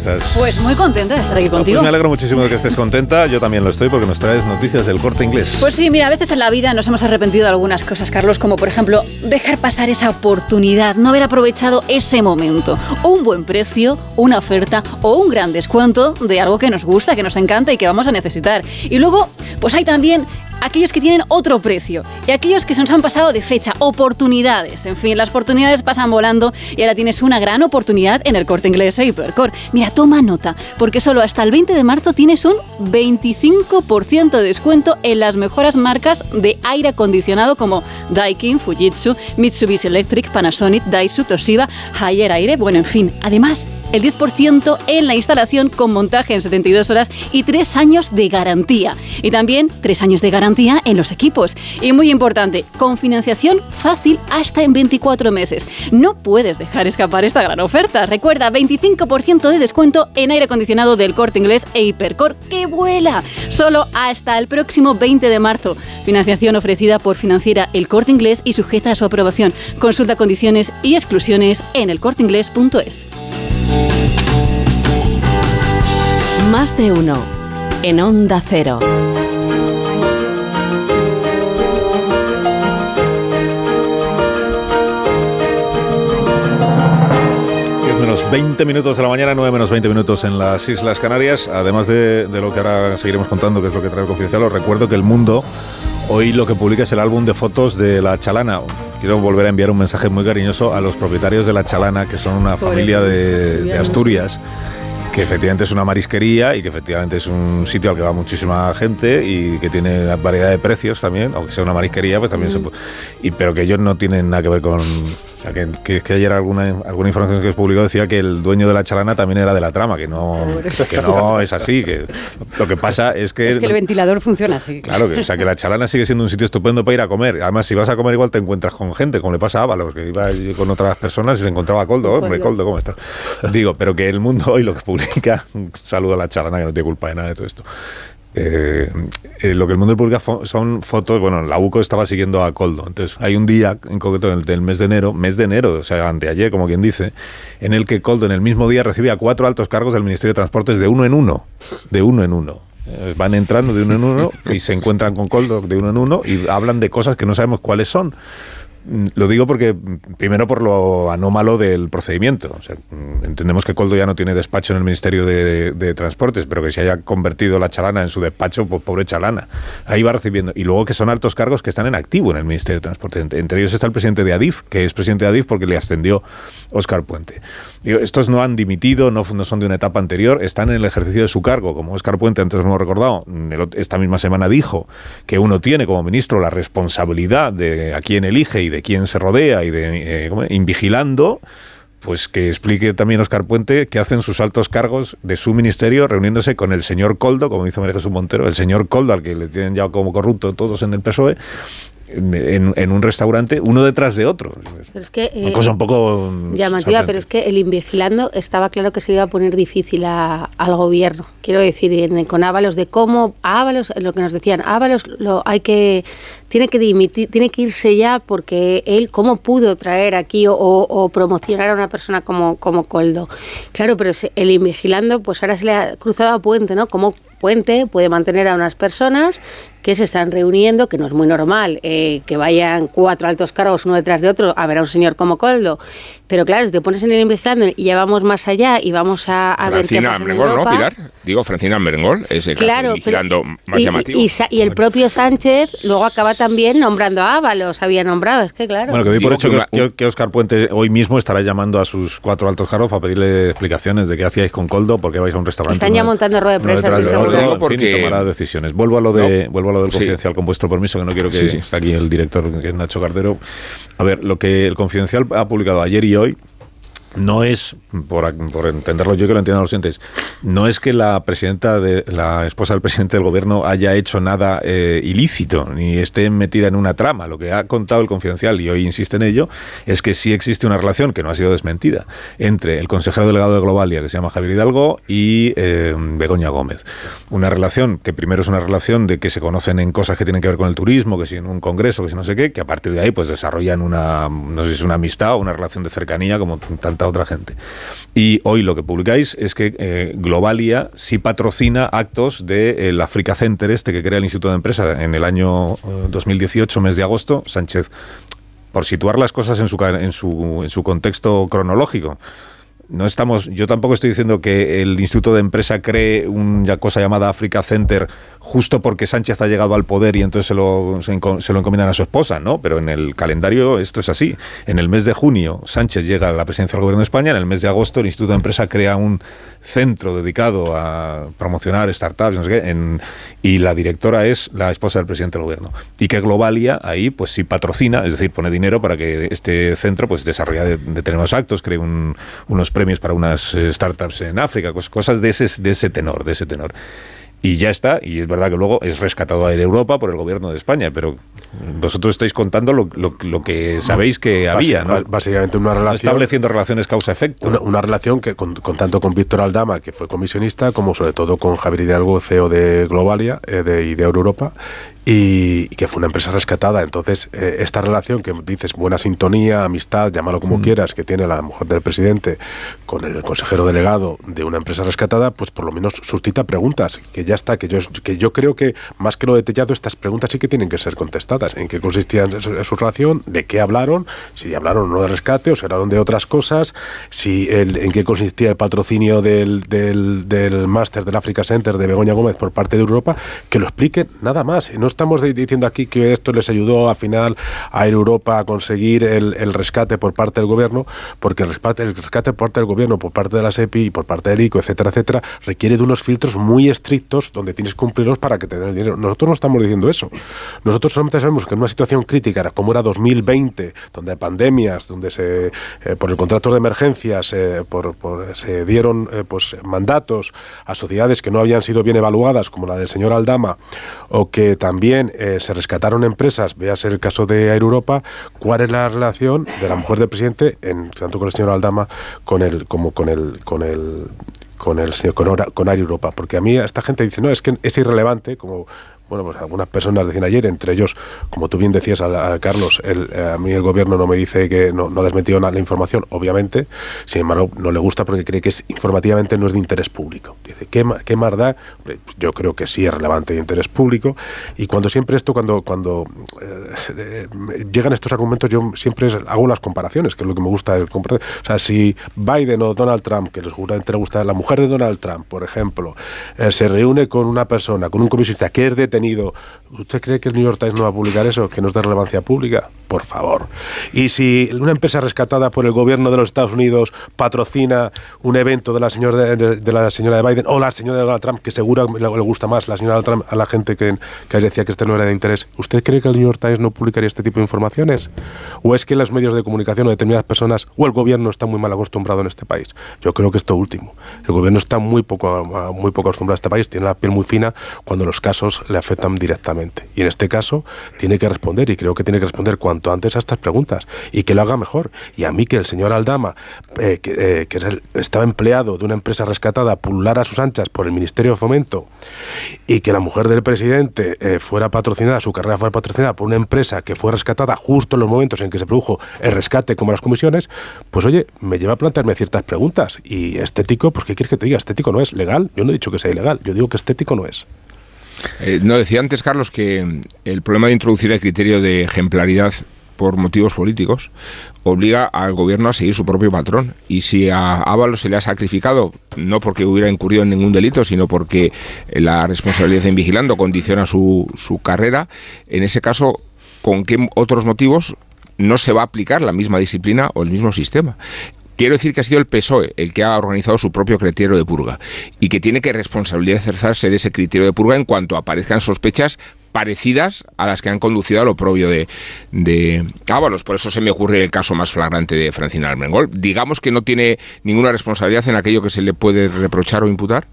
estás? Pues muy contenta de estar aquí Pues contigo. me alegro muchísimo de que estés contenta. Yo también lo estoy porque nos traes noticias del corte inglés. Pues sí, mira, a veces en la vida nos hemos arrepentido de algunas cosas, Carlos, como por ejemplo dejar pasar esa oportunidad, no haber aprovechado ese momento. Un buen precio, una oferta o un gran descuento de algo que nos gusta, que nos encanta y que vamos a necesitar. Y luego, pues hay también aquellos que tienen otro precio y aquellos que se nos han pasado de fecha, oportunidades. En fin, las oportunidades pasan volando y ahora tienes una gran oportunidad en el corte inglés e. Mira, toma nota, porque solo hasta el 20 de marzo tienes un 25% de descuento en las mejores marcas de aire acondicionado como Daikin, Fujitsu, Mitsubishi Electric, Panasonic, Daisu, Toshiba, Haier Aire, bueno, en fin. Además, el 10% en la instalación con montaje en 72 horas y 3 años de garantía. Y también 3 años de garantía en los equipos. Y muy importante, con financiación fácil hasta en 24 meses. No puedes dejar escapar esta gran oferta. Recuerda, 25% de descuento en aire acondicionado del corte inglés e Hipercore. ¡Que vuela! Solo hasta el próximo 20 de marzo. Financiación ofrecida por financiera El Corte Inglés y sujeta a su aprobación. Consulta condiciones y exclusiones en elcorteinglés.es. Más de uno. En Onda Cero. 20 minutos de la mañana, 9 menos 20 minutos en las Islas Canarias. Además de, de lo que ahora seguiremos contando, que es lo que trae el confidencial, os recuerdo que El Mundo hoy lo que publica es el álbum de fotos de La Chalana. Quiero volver a enviar un mensaje muy cariñoso a los propietarios de La Chalana, que son una familia de, de Asturias que efectivamente es una marisquería y que efectivamente es un sitio al que va muchísima gente y que tiene variedad de precios también, aunque sea una marisquería, pues también se puede, y pero que ellos no tienen nada que ver con o sea, que, que, que ayer alguna, alguna información que se publicó decía que el dueño de la chalana también era de la trama, que no, que no es así, que lo que pasa es que... Es que el ventilador funciona así. Claro, que, o sea, que la chalana sigue siendo un sitio estupendo para ir a comer. Además, si vas a comer igual te encuentras con gente, como le pasa a Ábalos, que iba con otras personas y se encontraba a Coldo. Hombre, Coldo, ¿cómo estás? Digo, pero que el mundo hoy lo que publica, un saludo a la chalana que no tiene culpa de nada de todo esto. Eh, eh, lo que el mundo publica fo son fotos, bueno, la UCO estaba siguiendo a Coldo, entonces hay un día en concreto del, mes de enero, mes de enero, o sea, anteayer, como quien dice, en el que Coldo en el mismo día recibía cuatro altos cargos del Ministerio de Transportes de uno en uno, de uno en uno. Eh, van entrando de uno en uno y se encuentran con Coldo de uno en uno y hablan de cosas que no sabemos cuáles son. Lo digo porque, primero, por lo anómalo del procedimiento. Entendemos que Coldo ya no tiene despacho en el Ministerio de, Transportes, pero que se haya convertido la chalana en su despacho, pues pobre chalana. Ahí va recibiendo. Y luego que son altos cargos que están en activo en el Ministerio de Transportes. Entre, ellos está el presidente de Adif, que es presidente de Adif porque le ascendió Óscar Puente. Estos no han dimitido, no, no son de una etapa anterior, están en el ejercicio de su cargo. Como Óscar Puente, antes hemos recordado, esta misma semana dijo que uno tiene como ministro la responsabilidad de a quién elige y de quién se rodea y de eh, invigilando. Pues que explique también Óscar Puente qué hacen sus altos cargos de su ministerio reuniéndose con el señor Coldo, como dice María Jesús Montero, el señor Coldo, al que le tienen ya como corrupto todos en el PSOE, en, en un restaurante, uno detrás de otro. Pero es que, Una eh, cosa un poco llamativa, pero es que el invigilando estaba claro que se le iba a poner difícil a- al gobierno. Quiero decir, en- con Ábalos, de cómo Ábalos, lo que nos decían, Ábalos lo hay que tiene que dimitir, tiene que irse ya porque él cómo pudo traer aquí o, o promocionar a una persona como, como Coldo. Claro, pero el invigilando, pues ahora se le ha cruzado a Puente, ¿no? Como Puente puede mantener a unas personas que se están reuniendo, que no es muy normal, eh, que vayan cuatro altos cargos uno detrás de otro a ver a un señor como Coldo. Pero claro, si te pones en el invigilando y ya vamos más allá y vamos a, a ver qué Francina pasa en Merengol, ¿no, Europa. Pilar? Digo, Francina Merengol es el caso Claro, de vigilando más y, llamativo. y Sa- y el propio Sánchez luego acaba también nombrando a Ábalos, había nombrado, es que claro. Bueno, que doy por Digo hecho que que, Os- que Oscar Puente hoy mismo estará llamando a sus cuatro altos cargos para pedirle explicaciones de qué hacíais con Coldo, por qué vais a un restaurante. Están ya montando rueda de prensa, de en fin, Porque- y tomará decisiones. Vuelvo a lo de, No. vuelvo a lo del Sí. confidencial con vuestro permiso, que no quiero que Sí, sí. esté aquí el director, que es Nacho Cardero. A ver, lo que el confidencial ha publicado ayer y hoy no es, por, por entenderlo yo que lo entiendan los oyentes, no es que la presidenta de la esposa del presidente del gobierno haya hecho nada eh, ilícito ni esté metida en una trama. Lo que ha contado el confidencial y hoy insiste en ello es que sí existe una relación que no ha sido desmentida entre el consejero delegado de Globalia que se llama Javier Hidalgo y eh, Begoña Gómez. Una relación que primero es una relación de que se conocen en cosas que tienen que ver con el turismo, que si en un congreso, que si no sé qué, que a partir de ahí pues desarrollan una no sé si una amistad o una relación de cercanía como tanta otra gente. Y hoy lo que publicáis es que eh, Globalia sí patrocina actos del Africa Center este que crea el Instituto de Empresa en el año eh, 2018, mes de agosto, Sánchez por situar las cosas en su, en su, en su contexto cronológico. No estamos, yo tampoco estoy diciendo que el Instituto de Empresa cree una cosa llamada Africa Center justo porque Sánchez ha llegado al poder y entonces se lo, se, lo encomiendan a su esposa, ¿no? Pero en el calendario esto es así. En el mes de junio Sánchez llega a la presidencia del Gobierno de España, en el mes de agosto el Instituto de Empresa crea un centro dedicado a promocionar startups en- y la directora es la esposa del presidente del Gobierno. Y que Globalia ahí pues sí patrocina, es decir, pone dinero para que este centro pues desarrolle de- determinados actos, cree un- unos para unas eh, startups en África, cos- cosas de ese, de ese tenor, de ese tenor. Y ya está, y es verdad que luego es rescatado a Europa por el gobierno de España, pero vosotros estáis contando lo, lo- lo que sabéis que había, ¿no? Básicamente una relación. Estableciendo relaciones causa-efecto. Una, una relación que con, con tanto con Víctor Aldama, que fue comisionista, como sobre todo con Javier Hidalgo, CEO de Globalia eh, de, y de Europa, y, y que fue una empresa rescatada. Entonces, eh, esta relación que dices buena sintonía, amistad, llámalo como quieras, que tiene la mujer del presidente con el consejero delegado de una empresa rescatada, pues por lo menos suscita preguntas, que ya está, que yo, que yo creo que más que lo detallado, estas preguntas sí que tienen que ser contestadas. ¿En qué consistía su, su relación? ¿De qué hablaron? Si hablaron o no de rescate o si hablaron de otras cosas, si el, en qué consistía el patrocinio del, del, del máster del Africa Center de Begoña Gómez por parte de Europa, que lo expliquen nada más. No estamos diciendo aquí que esto les ayudó al final a ir Europa a conseguir el, el rescate por parte del gobierno, porque el rescate, el rescate por parte del gobierno, por parte de la SEPI y por parte del ICO, etcétera, etcétera, requiere de unos filtros muy estrictos donde tienes que cumplirlos para que te den el dinero. Nosotros no estamos diciendo eso. Nosotros solamente sabemos que en una situación crítica como era 2020, donde hay pandemias, donde se eh, por el contrato de emergencias eh, por, por- se dieron eh, pues mandatos a sociedades que no habían sido bien evaluadas, como la del señor Aldama, o que también eh, se rescataron empresas, véase el caso de Air Europa, ¿cuál es la relación de la mujer del presidente, en, tanto con el señor Aldama con el, como con el, con el con el señor con Air Europa? Porque a mí esta gente dice, no, es que es irrelevante, como bueno, pues algunas personas decían ayer, entre ellos, como tú bien decías, a, a Carlos, el, eh, a mí el gobierno no me dice que no, ha desmentido na- la información, obviamente, sin embargo, no le gusta porque cree que es informativamente no es de interés público. Dice, ¿qué, qué más da? Pues yo creo que sí es relevante de interés público, y cuando siempre esto, cuando, cuando eh, eh, llegan estos argumentos, yo siempre hago las comparaciones, que es lo que me gusta del comparar. O sea, si Biden o Donald Trump, que les seguramente le gusta, la mujer de Donald Trump, por ejemplo, se reúne con una persona, con un comisionista que es detenido, ¿usted cree que el New York Times no va a publicar eso? ¿Que no es de relevancia pública? Por favor. Y si una empresa rescatada por el gobierno de los Estados Unidos patrocina un evento de la señora de, de- de la señora de Biden o la señora de Donald Trump, que seguro le, gusta más la señora de Trump a la gente que, que decía que este no era de interés, ¿usted cree que el New York Times no publicaría este tipo de informaciones? ¿O es que los medios de comunicación o determinadas personas o el gobierno está muy mal acostumbrado en este país? Yo creo que esto último. El gobierno está muy poco, muy poco acostumbrado a este país, tiene la piel muy fina cuando los casos le afectan directamente. Y en este caso tiene que responder y creo que tiene que responder cuanto antes a estas preguntas y que lo haga mejor. Y a mí que el señor Aldama, eh, que, es estaba empleado de una empresa rescatada, pululara a sus anchas por el Ministerio de Fomento y que la mujer del presidente fuera patrocinada, su carrera fuera patrocinada por una empresa que fue rescatada justo en los momentos en que se produjo el rescate como las comisiones, pues oye, me lleva a plantearme ciertas preguntas. Y estético, pues ¿qué quieres que te diga? Estético no es legal. Yo no he dicho que sea ilegal, yo digo que estético no es. Eh, no, decía antes, Carlos, que el problema de introducir el criterio de ejemplaridad por motivos políticos, obliga al gobierno a seguir su propio patrón. Y si a Ábalos se le ha sacrificado, no porque hubiera incurrido en ningún delito, sino porque la responsabilidad en vigilando condiciona su, su carrera, en ese caso, ¿con qué otros motivos no se va a aplicar la misma disciplina o el mismo sistema? Quiero decir que ha sido el PSOE el que ha organizado su propio criterio de purga y que tiene que responsabilizarse de ese criterio de purga en cuanto aparezcan sospechas parecidas a las que han conducido a lo propio de, de Ábalos. Por eso se me ocurre el caso más flagrante de Francina Armengol. Digamos que no tiene ninguna responsabilidad en aquello que se le puede reprochar o imputar,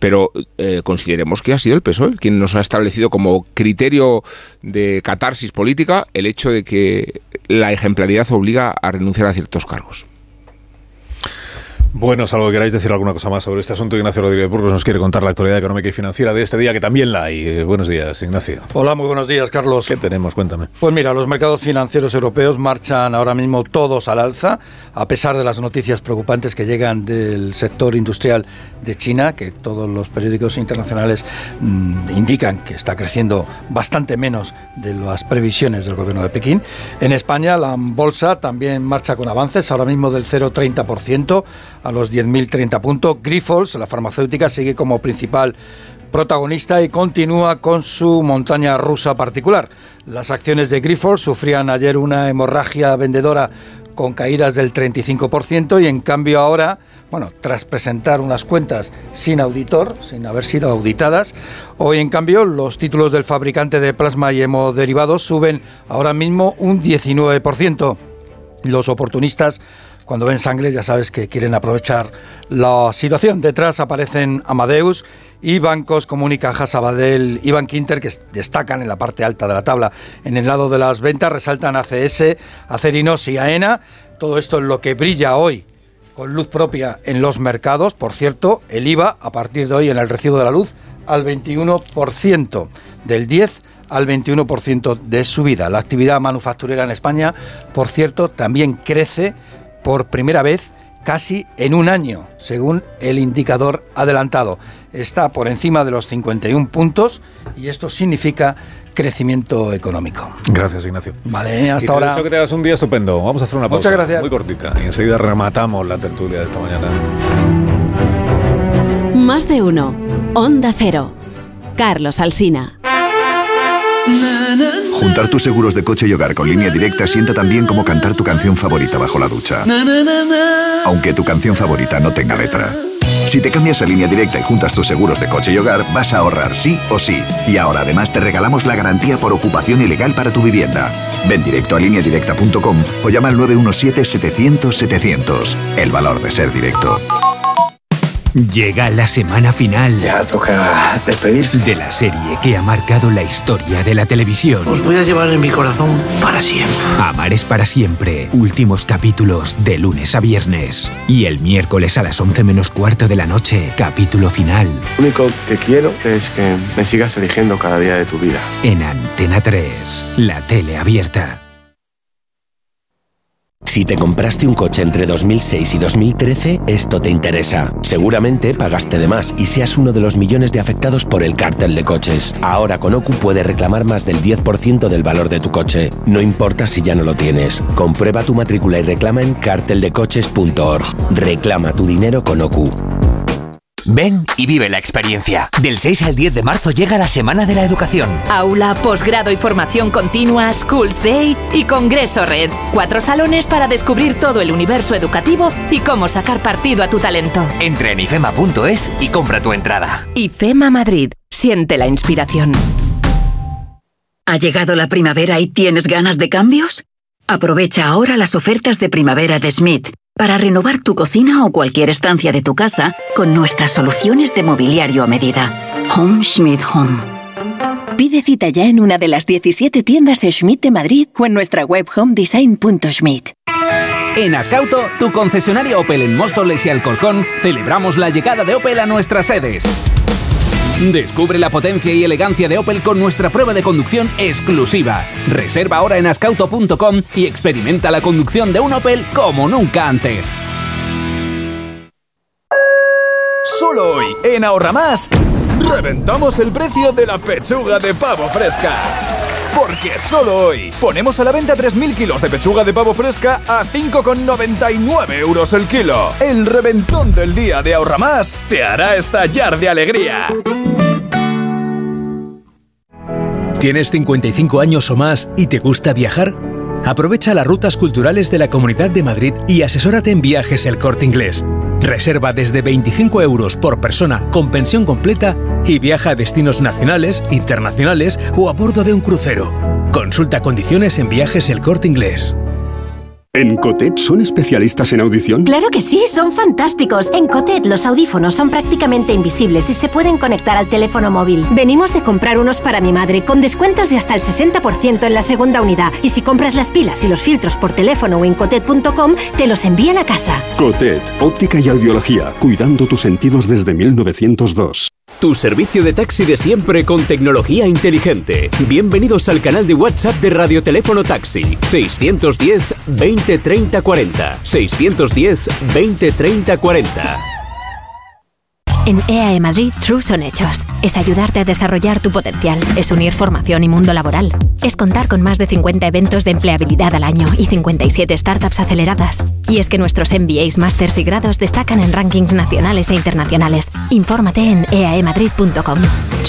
pero eh, consideremos que ha sido el PSOE quien nos ha establecido como criterio de catarsis política el hecho de que la ejemplaridad obliga a renunciar a ciertos cargos. Bueno, salvo que queráis decir alguna cosa más sobre este asunto, Ignacio Rodríguez Burgos nos quiere contar la actualidad económica y financiera de este día, que también la hay. Eh, buenos días, Ignacio. Hola, muy buenos días, Carlos. ¿Qué tenemos? Cuéntame. Pues mira, los mercados financieros europeos marchan ahora mismo todos al alza, a pesar de las noticias preocupantes que llegan del sector industrial de China, que todos los periódicos internacionales mm, indican que está creciendo bastante menos de las previsiones del gobierno de Pekín. En España, la bolsa también marcha con avances, ahora mismo del 0,30% a los 10.030 puntos. Grifols, la farmacéutica, sigue como principal protagonista y continúa con su montaña rusa particular. Las acciones de Grifols sufrían ayer una hemorragia vendedora con caídas del 35% y en cambio ahora, bueno, tras presentar unas cuentas sin auditor, sin haber sido auditadas, hoy en cambio los títulos del fabricante de plasma y hemoderivados suben ahora mismo un 19%. Los oportunistas cuando ven sangre ya sabes que quieren aprovechar la situación. Detrás aparecen Amadeus y bancos como Unicaja, Sabadell y Bankinter que destacan en la parte alta de la tabla. En el lado de las ventas resaltan ACS, Acerinos y AENA. Todo esto es lo que brilla hoy con luz propia en los mercados. Por cierto, el IVA a partir de hoy en el recibo de la luz al 21%, del 10 al 21% de subida. La actividad manufacturera en España, por cierto, también crece por primera vez casi en un año, según el indicador adelantado. Está por encima de los 51 puntos y esto significa crecimiento económico. Gracias, Ignacio. Vale, hasta ahora. Deseo que tengas un día estupendo. Vamos a hacer una pausa. Muchas gracias. Muy cortita y enseguida rematamos la tertulia de esta mañana. Más de uno. Onda Cero. Carlos Alsina. Juntar tus seguros de coche y hogar con línea directa sienta tan bien como cantar tu canción favorita bajo la ducha. Aunque tu canción favorita no tenga letra. Si te cambias a línea directa y juntas tus seguros de coche y hogar, vas a ahorrar sí o sí. Y ahora además te regalamos la garantía por ocupación ilegal para tu vivienda. Ven directo a lineadirecta.com o llama al 917-700-700. El valor de ser directo. Llega la semana final. Ya toca despedirse. De la serie que ha marcado la historia de la televisión. Os voy a llevar en mi corazón para siempre. Amar es para siempre. Últimos capítulos de lunes a viernes. Y el miércoles a las 11 menos cuarto de la noche, capítulo final. Lo único que quiero es que me sigas eligiendo cada día de tu vida. En Antena 3, la tele abierta. Si te compraste un coche entre 2006 y 2013, esto te interesa. Seguramente pagaste de más y seas uno de los millones de afectados por el cártel de coches. Ahora con OCU puedes reclamar más del 10% del valor de tu coche. No importa si ya no lo tienes. Comprueba tu matrícula y reclama en carteldecoches.org. Reclama tu dinero con OCU. Ven y vive la experiencia. Del 6 al 10 de marzo llega la Semana de la Educación. Aula, posgrado y formación continua, Schools Day y Congreso Red. Cuatro salones para descubrir todo el universo educativo y cómo sacar partido a tu talento. Entra en ifema.es y compra tu entrada. IFEMA Madrid. Siente la inspiración. ¿Ha llegado la primavera y tienes ganas de cambios? Aprovecha ahora las ofertas de primavera de Smith para renovar tu cocina o cualquier estancia de tu casa con nuestras soluciones de mobiliario a medida. Home Schmidt Home. Pide cita ya en una de las 17 tiendas Schmidt de Madrid o en nuestra web homedesign.schmidt. En Ascauto, tu concesionario Opel en Móstoles y Alcorcón, celebramos la llegada de Opel a nuestras sedes. Descubre la potencia y elegancia de Opel con nuestra prueba de conducción exclusiva. Reserva ahora en ascauto.com y experimenta la conducción de un Opel como nunca antes. Solo hoy, en Ahorra Más, reventamos el precio de la pechuga de pavo fresca. Porque solo hoy ponemos a la venta 3.000 kilos de pechuga de pavo fresca a 5,99 euros el kilo. El reventón del día de Ahorra Más te hará estallar de alegría. ¿Tienes 55 años o más y te gusta viajar? Aprovecha las rutas culturales de la Comunidad de Madrid y asesórate en viajes el corte inglés. Reserva desde 25 euros por persona con pensión completa y viaja a destinos nacionales, internacionales o a bordo de un crucero. Consulta condiciones en viajes el corte inglés. ¿En Cotet son especialistas en audición? Claro que sí, son fantásticos. En Cotet los audífonos son prácticamente invisibles y se pueden conectar al teléfono móvil. Venimos de comprar unos para mi madre con descuentos de hasta el 60% en la segunda unidad. Y si compras las pilas y los filtros por teléfono o en cotet.com, te los envían a casa. Cotet, óptica y audiología, cuidando tus sentidos desde 1902. Tu servicio de taxi de siempre con tecnología inteligente. Bienvenidos al canal de WhatsApp de Radioteléfono Taxi. 610 20 30 40. 610 20 30 40. En EAE Madrid, True son hechos. Es ayudarte a desarrollar tu potencial. Es unir formación y mundo laboral. Es contar con más de 50 eventos de empleabilidad al año y 57 startups aceleradas. Y es que nuestros MBAs, másters y grados destacan en rankings nacionales e internacionales. Infórmate en E eaemadrid.com.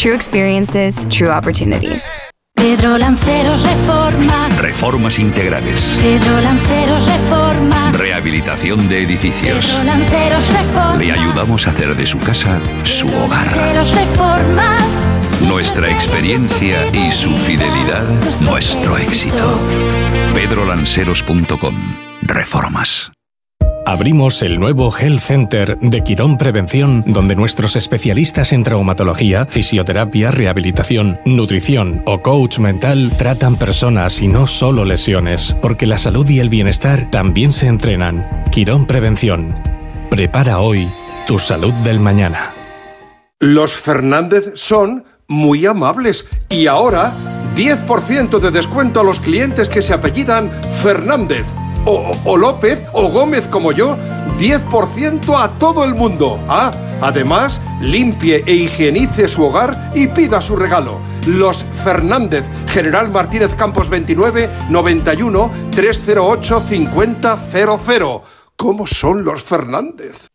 True experiences, true opportunities. Pedro Lanceros Reformas. Reformas integrales. Pedro Lanceros Reformas. Rehabilitación de edificios. Pedro Lanceros Reformas. Le ayudamos a hacer de su casa su hogar. Lanceros Reformas. Nuestra experiencia y su fidelidad, nuestro éxito. pedrolanceros.com. Reformas. Abrimos el nuevo Health Center de Quirón Prevención, donde nuestros especialistas en traumatología, fisioterapia, rehabilitación, nutrición o coach mental tratan personas y no solo lesiones, porque la salud y el bienestar también se entrenan. Quirón Prevención. Prepara hoy tu salud del mañana. Los Fernández son muy amables y ahora 10% de descuento a los clientes que se apellidan Fernández o, López o Gómez como yo, 10% a todo el mundo. Ah, además, limpie e higienice su hogar y pida su regalo. Los Fernández, General Martínez Campos 29 91 308 5000. ¿Cómo son los Fernández?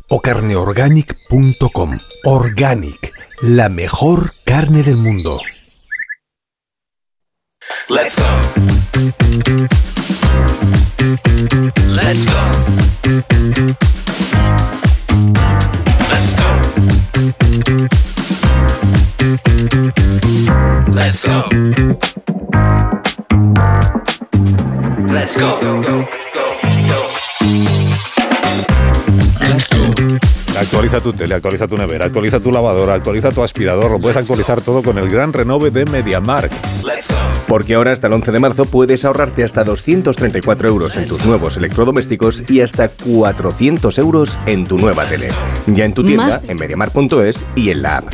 o carneorganic.com. Organic, la mejor carne del mundo. Let's go. Let's go. Let's go. Let's go. Let's go. Go, go, go, Actualiza tu tele, actualiza tu nevera, actualiza tu lavadora, actualiza tu aspirador. Lo puedes actualizar todo con el gran renove de MediaMark. Porque ahora hasta el 11 de marzo puedes ahorrarte hasta 234 euros en tus nuevos electrodomésticos y hasta 400 euros en tu nueva tele. Ya en tu tienda, en mediamar.es y en la app.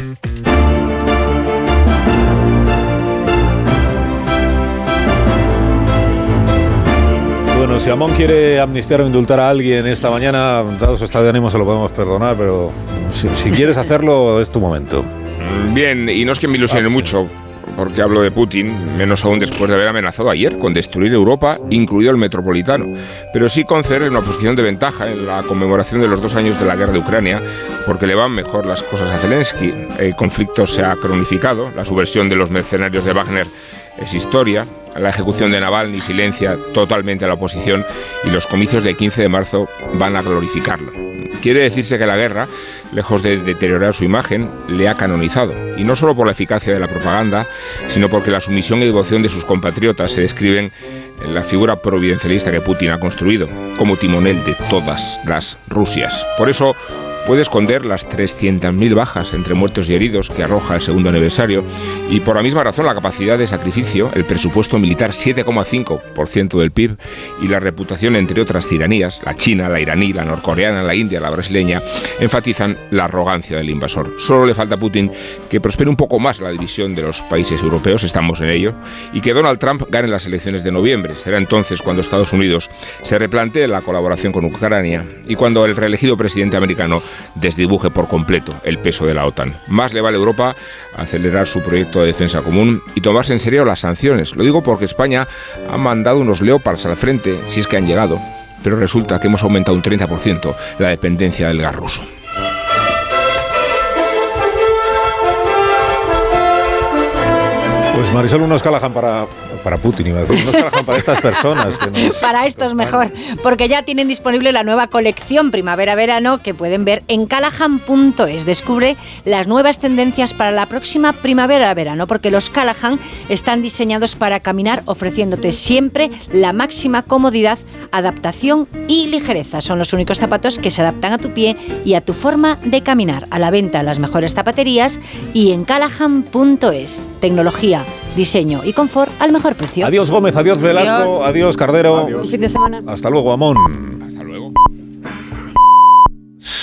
Bueno, si Amón quiere amnistiar o indultar a alguien esta mañana, dado su estado de ánimo se lo podemos perdonar, pero si, si quieres hacerlo es tu momento. Bien, y no es que me ilusione mucho, porque hablo de Putin, menos aún después de haber amenazado ayer con destruir Europa, incluido el metropolitano, pero sí concederle una posición de ventaja en la conmemoración de los dos años de la guerra de Ucrania, porque le van mejor las cosas a Zelensky. El conflicto se ha cronificado, la subversión de los mercenarios de Wagner es historia, la ejecución de Navalny silencia totalmente a la oposición y los comicios del 15 de marzo van a glorificarlo. Quiere decirse que la guerra, lejos de deteriorar su imagen, le ha canonizado. Y no solo por la eficacia de la propaganda, sino porque la sumisión y devoción de sus compatriotas se describen en la figura providencialista que Putin ha construido, como timonel de todas las Rusias. Por eso, puede esconder las 300.000 bajas entre muertos y heridos que arroja el segundo aniversario y por la misma razón la capacidad de sacrificio, el presupuesto militar 7,5% del PIB y la reputación entre otras tiranías, la china, la iraní, la norcoreana, la india, la brasileña, enfatizan la arrogancia del invasor. Solo le falta a Putin que prospere un poco más la división de los países europeos, estamos en ello, y que Donald Trump gane las elecciones de noviembre. Será entonces cuando Estados Unidos se replantee la colaboración con Ucrania y cuando el reelegido presidente americano desdibuje por completo el peso de la OTAN. Más le vale a Europa acelerar su proyecto de defensa común y tomarse en serio las sanciones. Lo digo porque España ha mandado unos leopards al frente, si es que han llegado, pero resulta que hemos aumentado un 30% la dependencia del gas ruso. Pues Marisol, unos Callahan para, para Putin, iba a decir, unos Callahan para estas personas. Que nos- Para esto es mejor, porque ya tienen disponible la nueva colección primavera-verano que pueden ver en callahan.es. Descubre las nuevas tendencias para la próxima primavera-verano, porque los Callahan están diseñados para caminar ofreciéndote siempre la máxima comodidad, adaptación y ligereza. Son los únicos zapatos que se adaptan a tu pie y a tu forma de caminar. A la venta en las mejores zapaterías y en callahan.es. Tecnología, diseño y confort al mejor precio. Adiós Gómez, adiós Velasco, Adiós. adiós Cardero. Buen fin de semana. Hasta luego, Amón.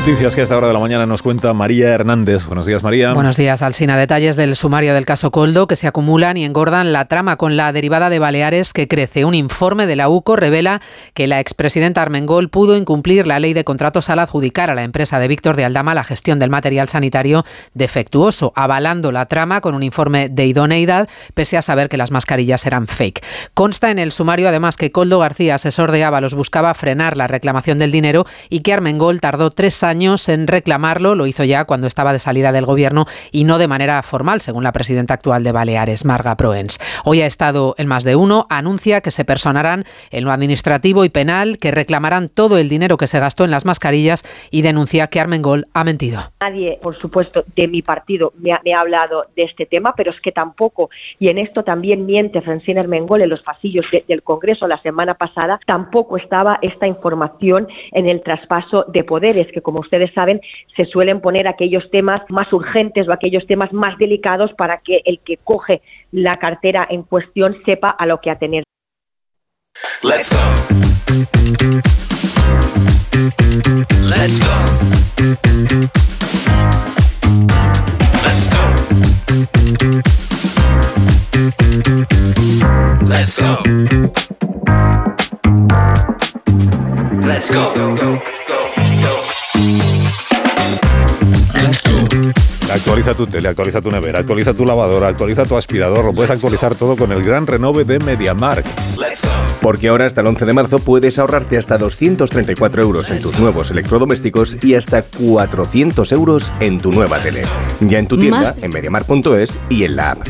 Noticias que a esta hora de la mañana nos cuenta María Hernández. Buenos días, María. Buenos días, Alsina. Detalles del sumario del caso Coldo que se acumulan y engordan la trama con la derivada de Baleares que crece. Un informe de la UCO revela que la expresidenta Armengol pudo incumplir la ley de contratos al adjudicar a la empresa de Víctor de Aldama la gestión del material sanitario defectuoso, avalando la trama con un informe de idoneidad, pese a saber que las mascarillas eran fake. Consta en el sumario además que Coldo García, asesor de Ábalos, buscaba frenar la reclamación del dinero y que Armengol tardó tres años en reclamarlo, lo hizo ya cuando estaba de salida del gobierno y no de manera formal, según la presidenta actual de Baleares, Marga Proens. Hoy ha estado en más de uno, anuncia que se personarán en lo administrativo y penal, que reclamarán todo el dinero que se gastó en las mascarillas y denuncia que Armengol ha mentido. Nadie, por supuesto, de mi partido me ha, me ha hablado de este tema, pero es que tampoco, y en esto también miente Francina Armengol en los pasillos de- del Congreso la semana pasada, tampoco estaba esta información en el traspaso de poderes, que como ustedes saben, se suelen poner aquellos temas más urgentes o aquellos temas más delicados para que el que coge la cartera en cuestión sepa a lo que atener. Let's go. Let's go. Let's go. Let's go. Let's go. Go, go, go, Actualiza tu tele, actualiza tu nevera, actualiza tu lavadora, actualiza tu aspirador. Lo puedes actualizar todo con el gran renove de MediaMark. Porque ahora hasta el 11 de marzo puedes ahorrarte hasta 234 euros en tus nuevos electrodomésticos y hasta 400 euros en tu nueva tele. Ya en tu tienda, en mediamar.es y en la app.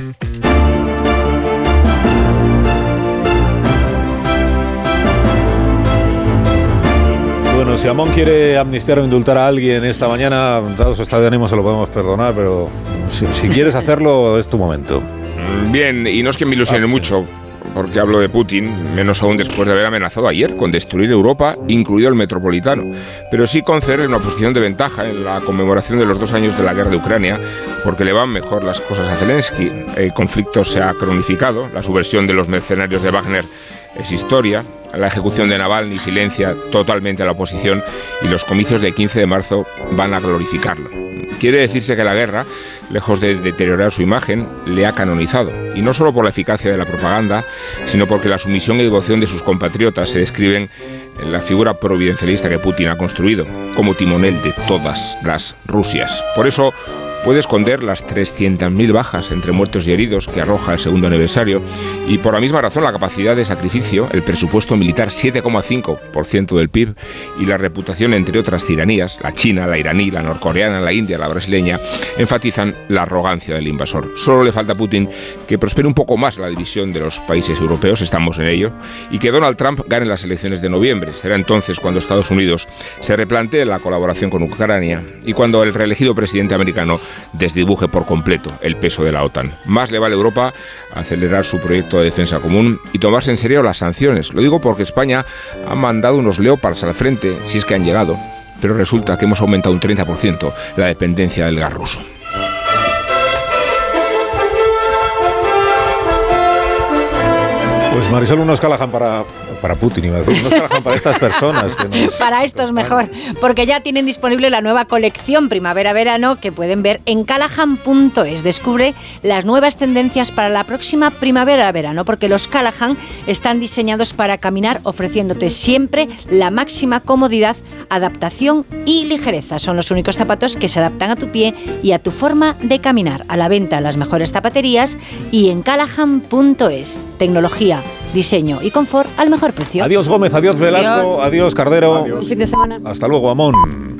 Bueno, si Amón quiere amnistiar o indultar a alguien esta mañana, dado su estado de ánimo se lo podemos perdonar, pero Si, si quieres hacerlo, es tu momento. Mm, Bien, y no es que me ilusione mucho, porque hablo de Putin, menos aún después de haber amenazado ayer con destruir Europa, incluido el metropolitano, pero sí concederle una posición de ventaja en la conmemoración de los dos años de la guerra de Ucrania, porque le van mejor las cosas a Zelensky. El conflicto se ha cronificado, la subversión de los mercenarios de Wagner es historia, la ejecución de Navalny silencia totalmente a la oposición y los comicios del 15 de marzo van a glorificarlo. Quiere decirse que la guerra, lejos de deteriorar su imagen, le ha canonizado. Y no solo por la eficacia de la propaganda, sino porque la sumisión y devoción de sus compatriotas se describen en la figura providencialista que Putin ha construido, como timonel de todas las Rusias. Por eso puede esconder las 300.000 bajas entre muertos y heridos que arroja el segundo aniversario y por la misma razón la capacidad de sacrificio, el presupuesto militar 7,5% del PIB y la reputación entre otras tiranías, la china, la iraní, la norcoreana, la india, la brasileña, enfatizan la arrogancia del invasor. Solo le falta a Putin que prospere un poco más la división de los países europeos, estamos en ello, y que Donald Trump gane las elecciones de noviembre. Será entonces cuando Estados Unidos se replantee la colaboración con Ucrania y cuando el reelegido presidente americano desdibuje por completo el peso de la OTAN. Más le vale a Europa acelerar su proyecto de defensa común y tomarse en serio las sanciones. Lo digo porque España ha mandado unos leopards al frente, si es que han llegado, pero resulta que hemos aumentado un 30% la dependencia del gas ruso. Pues Marisol, unos Callahan para, para Putin, iba a decir. Unos Callahan para estas personas. Que nos- Para estos mejor, porque ya tienen disponible la nueva colección primavera-verano que pueden ver en callahan.es. Descubre las nuevas tendencias para la próxima primavera-verano, porque los Callahan están diseñados para caminar ofreciéndote siempre la máxima comodidad, adaptación y ligereza. Son los únicos zapatos que se adaptan a tu pie y a tu forma de caminar. A la venta en las mejores zapaterías y en callahan.es. Tecnología, diseño y confort al mejor precio. Adiós Gómez, adiós Velasco, adiós, Cardero. Buen fin de semana. Hasta luego, Amón.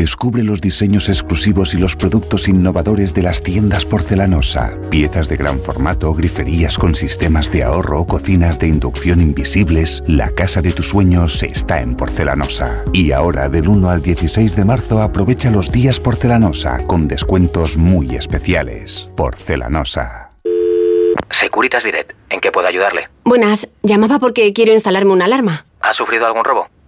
Descubre los diseños exclusivos y los productos innovadores de las tiendas porcelanosa. Piezas de gran formato, griferías con sistemas de ahorro, cocinas de inducción invisibles. La casa de tus sueños está en porcelanosa. Y ahora, del 1 al 16 de marzo, aprovecha los días porcelanosa con descuentos muy especiales. Porcelanosa. Securitas Direct, ¿en qué puedo ayudarle? Buenas, llamaba porque quiero instalarme una alarma. ¿Ha sufrido algún robo?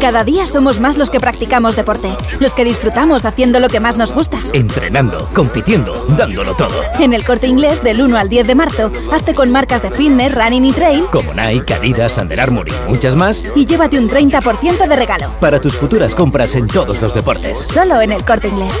Cada día somos más los que practicamos deporte, los que disfrutamos haciendo lo que más nos gusta. Entrenando, compitiendo, dándolo todo. En el corte inglés del 1 al 10 de marzo, hazte con marcas de fitness, running y trail Como Nike, Adidas, Under Armour y muchas más. y llévate un 30% de regalo. Para tus futuras compras en todos los deportes. Solo en el corte inglés.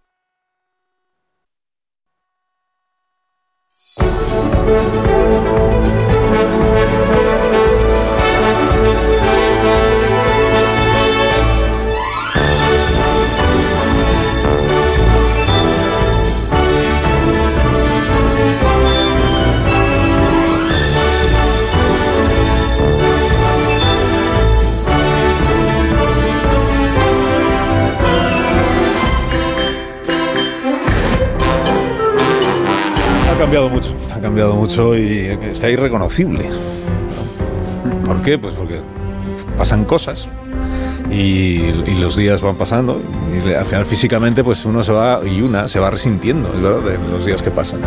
Cambiado mucho, ha cambiado mucho y está irreconocible. ¿Por qué? Pues porque pasan cosas y, y los días van pasando y al final físicamente pues uno se va y una se va resintiendo es verdad, de los días que pasan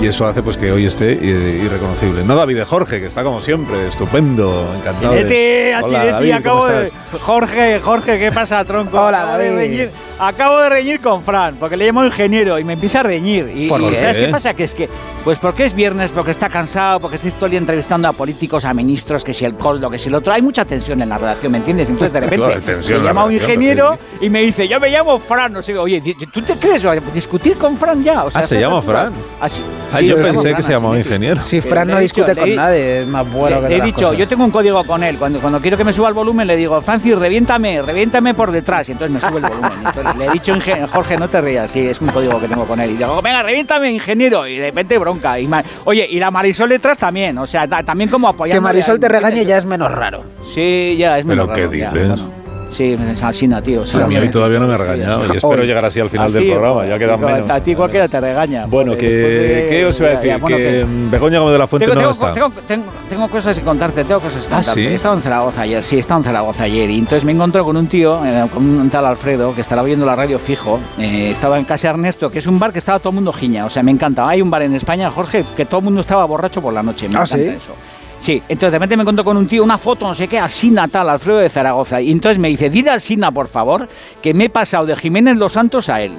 y eso hace pues que hoy esté eh, irreconocible. No David de Jorge, que está como siempre, estupendo, encantado. de- Chilete, Hola, Chilete, David, ¿cómo acabo de. Jorge, Jorge, ¿qué pasa, tronco? Hola, acabo de David. reñir, acabo de reñir con Fran, porque le llamo ingeniero y me empieza a reñir. Y, ¿Por y qué? ¿sabes qué pasa? Que es que, pues porque es viernes, porque está cansado, porque estoy entrevistando a políticos, a ministros, que si el coldo, que si el otro. Hay mucha tensión en la redacción, ¿me entiendes? Entonces de repente Claro, tensión me la llama un ingeniero y me dice, yo me llamo Fran. No sé, oye, ¿tú te crees? Discutir con Fran ya. O sea, Ah, ¿se llama Fran? Ah, sí. Ah, Sí, yo se llama pensé Fran, que se llamaba así, ingeniero. Si Fran Le no discute dicho- con he- nadie, es más bueno Le- que le he dicho, cosas. yo tengo un código con él. Cuando, cuando quiero que me suba el volumen, le digo, Francis, reviéntame, reviéntame por detrás. Y entonces me sube el volumen. Entonces le he dicho, "Inge- Jorge, no te rías, sí, es un código que tengo con él. Y digo, venga, reviéntame, ingeniero. Y de repente bronca. Y Oye, y la Marisol detrás también. O sea, ta- también como apoyando. Que Marisol te regañe ya es menos raro. Sí, ya, es ¿Pero menos qué raro, ya, dices? bueno. Sí, es Alsina, tío. sí, A mí todavía no me ha regañado y espero Hoy. llegar así al final del programa, ya quedan a ti- menos. A ti cualquiera te regaña. Bueno, que, de- ¿qué os iba a decir? ya, bueno, que que- mm, Begoña Gómez de la Fuente tengo, no tengo- está. tengo- tengo- tengo cosas que contarte, tengo cosas que ¿Ah, contarte. sí? He estado en Zaragoza ayer, sí, he estado en Zaragoza ayer. Y entonces me encontré con un tío, eh, con un tal Alfredo, que estará viendo la radio fijo. Eh, estaba en Casa Ernesto, que es un bar que estaba todo el mundo giña. O sea, me encanta. Hay un bar en España, Jorge, que todo el mundo estaba borracho por la noche. Me ¿Ah, encanta sí? eso. Sí, entonces de repente me encuentro con un tío, una foto, no sé qué, así natal, Alfredo de Zaragoza. Y entonces me dice, dile al Sina, por favor, que me he pasado de Jiménez Los Santos a él.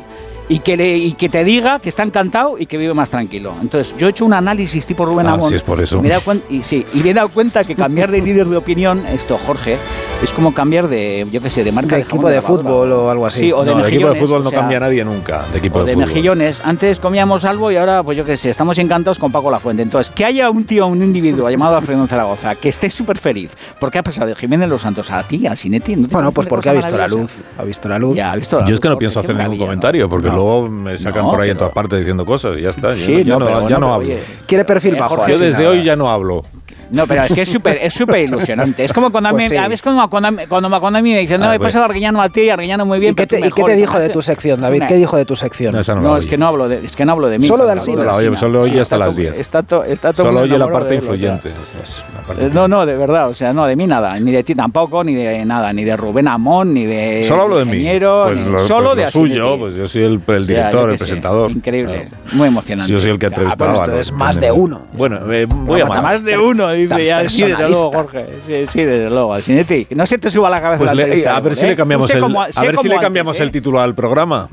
Y que, le, y que te diga que está encantado y que vive más tranquilo. Entonces, yo he hecho un análisis tipo Rubén Ah, Amón. sí, es por eso. Y me, he dado cuen- y, sí, y me he dado cuenta que cambiar de líder de opinión, esto, Jorge, es como cambiar de, yo qué sé, de marca De de, equipo de fútbol o algo así. Sí, o de no, de equipo de mejillones, fútbol o no sea, cambia nadie nunca. De equipo o de, de mejillones. Antes comíamos algo y ahora, pues yo qué sé, estamos encantados con Paco Lafuente. Entonces, que haya un tío, un individuo llamado Alfredo Zaragoza, que esté súper feliz, porque ha pasado de Jiménez Los Santos a ti, al Cinetti. ¿no te Bueno, pues porque ha visto la luz. Ha visto la luz. Ya, ha visto la Yo es que no pienso hacer ningún comentario, porque. Luego me sacan No, por ahí en todas partes diciendo cosas y ya está. Yo, Sí, no- yo no, no, pero ya bueno, no hablo. oye, Quiere perfil bajo. Yo desde nada. hoy ya no hablo. No, pero es que es súper es súper ilusionante. Es como cuando a mí, Pues sí. es como cuando, a mí- cuando, cuando a mí me dicen, no, Ah, he pues- pasado a Arguiñano a ti, y Arguiñano muy bien. ¿Y qué pero te, tú y qué mejor. te dijo de tu sección, David? ¿Qué dijo de tu sección? No, esa no, No, es que no hablo de, es que no hablo de mí. Solo de. Alsina. No solo oye hasta las todo- 10. Está, to- está Solo oye la parte influyente. Eh, No, no, de verdad, o sea, no, de mí nada, ni de ti tampoco, ni de nada, ni de Rubén Amón, ni de. Solo hablo de mí. Pues ni- lo, solo pues de suyo, pues yo soy el, director, el presentador. Increíble, muy emocionante. Yo soy el que entrevistaba. esto es más de uno. Bueno, eh, voy a. Más de uno, dice ya. Sí, desde luego. Jorge. Sí, sí, desde luego. Alcinetti, no se te suba la cabeza Pues la le- a ver si ¿eh? le cambiamos el, cómo- a ver si le antes, cambiamos ¿eh? el título al programa.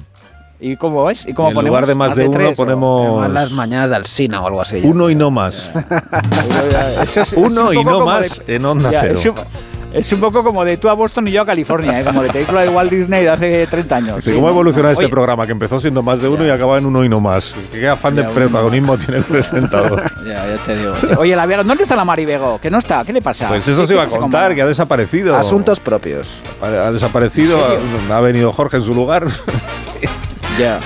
¿Y cómo es? ¿Y cómo en ponemos? lugar de más de uno tres, o- ponemos Además, las mañanas de Alsina o algo así. uno y no más. Es- Uno un y no como más de- en Onda Ya, Cero. Es un, poco como de tú a Boston y yo a California, ¿eh? como de película de Walt Disney de hace 30 años. ¿De Sí, ¿Cómo ha evolucionado no. este Oye, programa? Que empezó siendo más de uno y acaba en uno y no más. ¿Qué afán de Ya, protagonismo tiene el presentador? Ya, ya te digo. Oye, la ¿dónde está la Mari Bego? Que no está, ¿qué le pasa? Pues eso ¿Qué- se iba a contar, que ha desaparecido. Asuntos propios. Ha ha desaparecido, ha, ha venido Jorge en su lugar. Ya.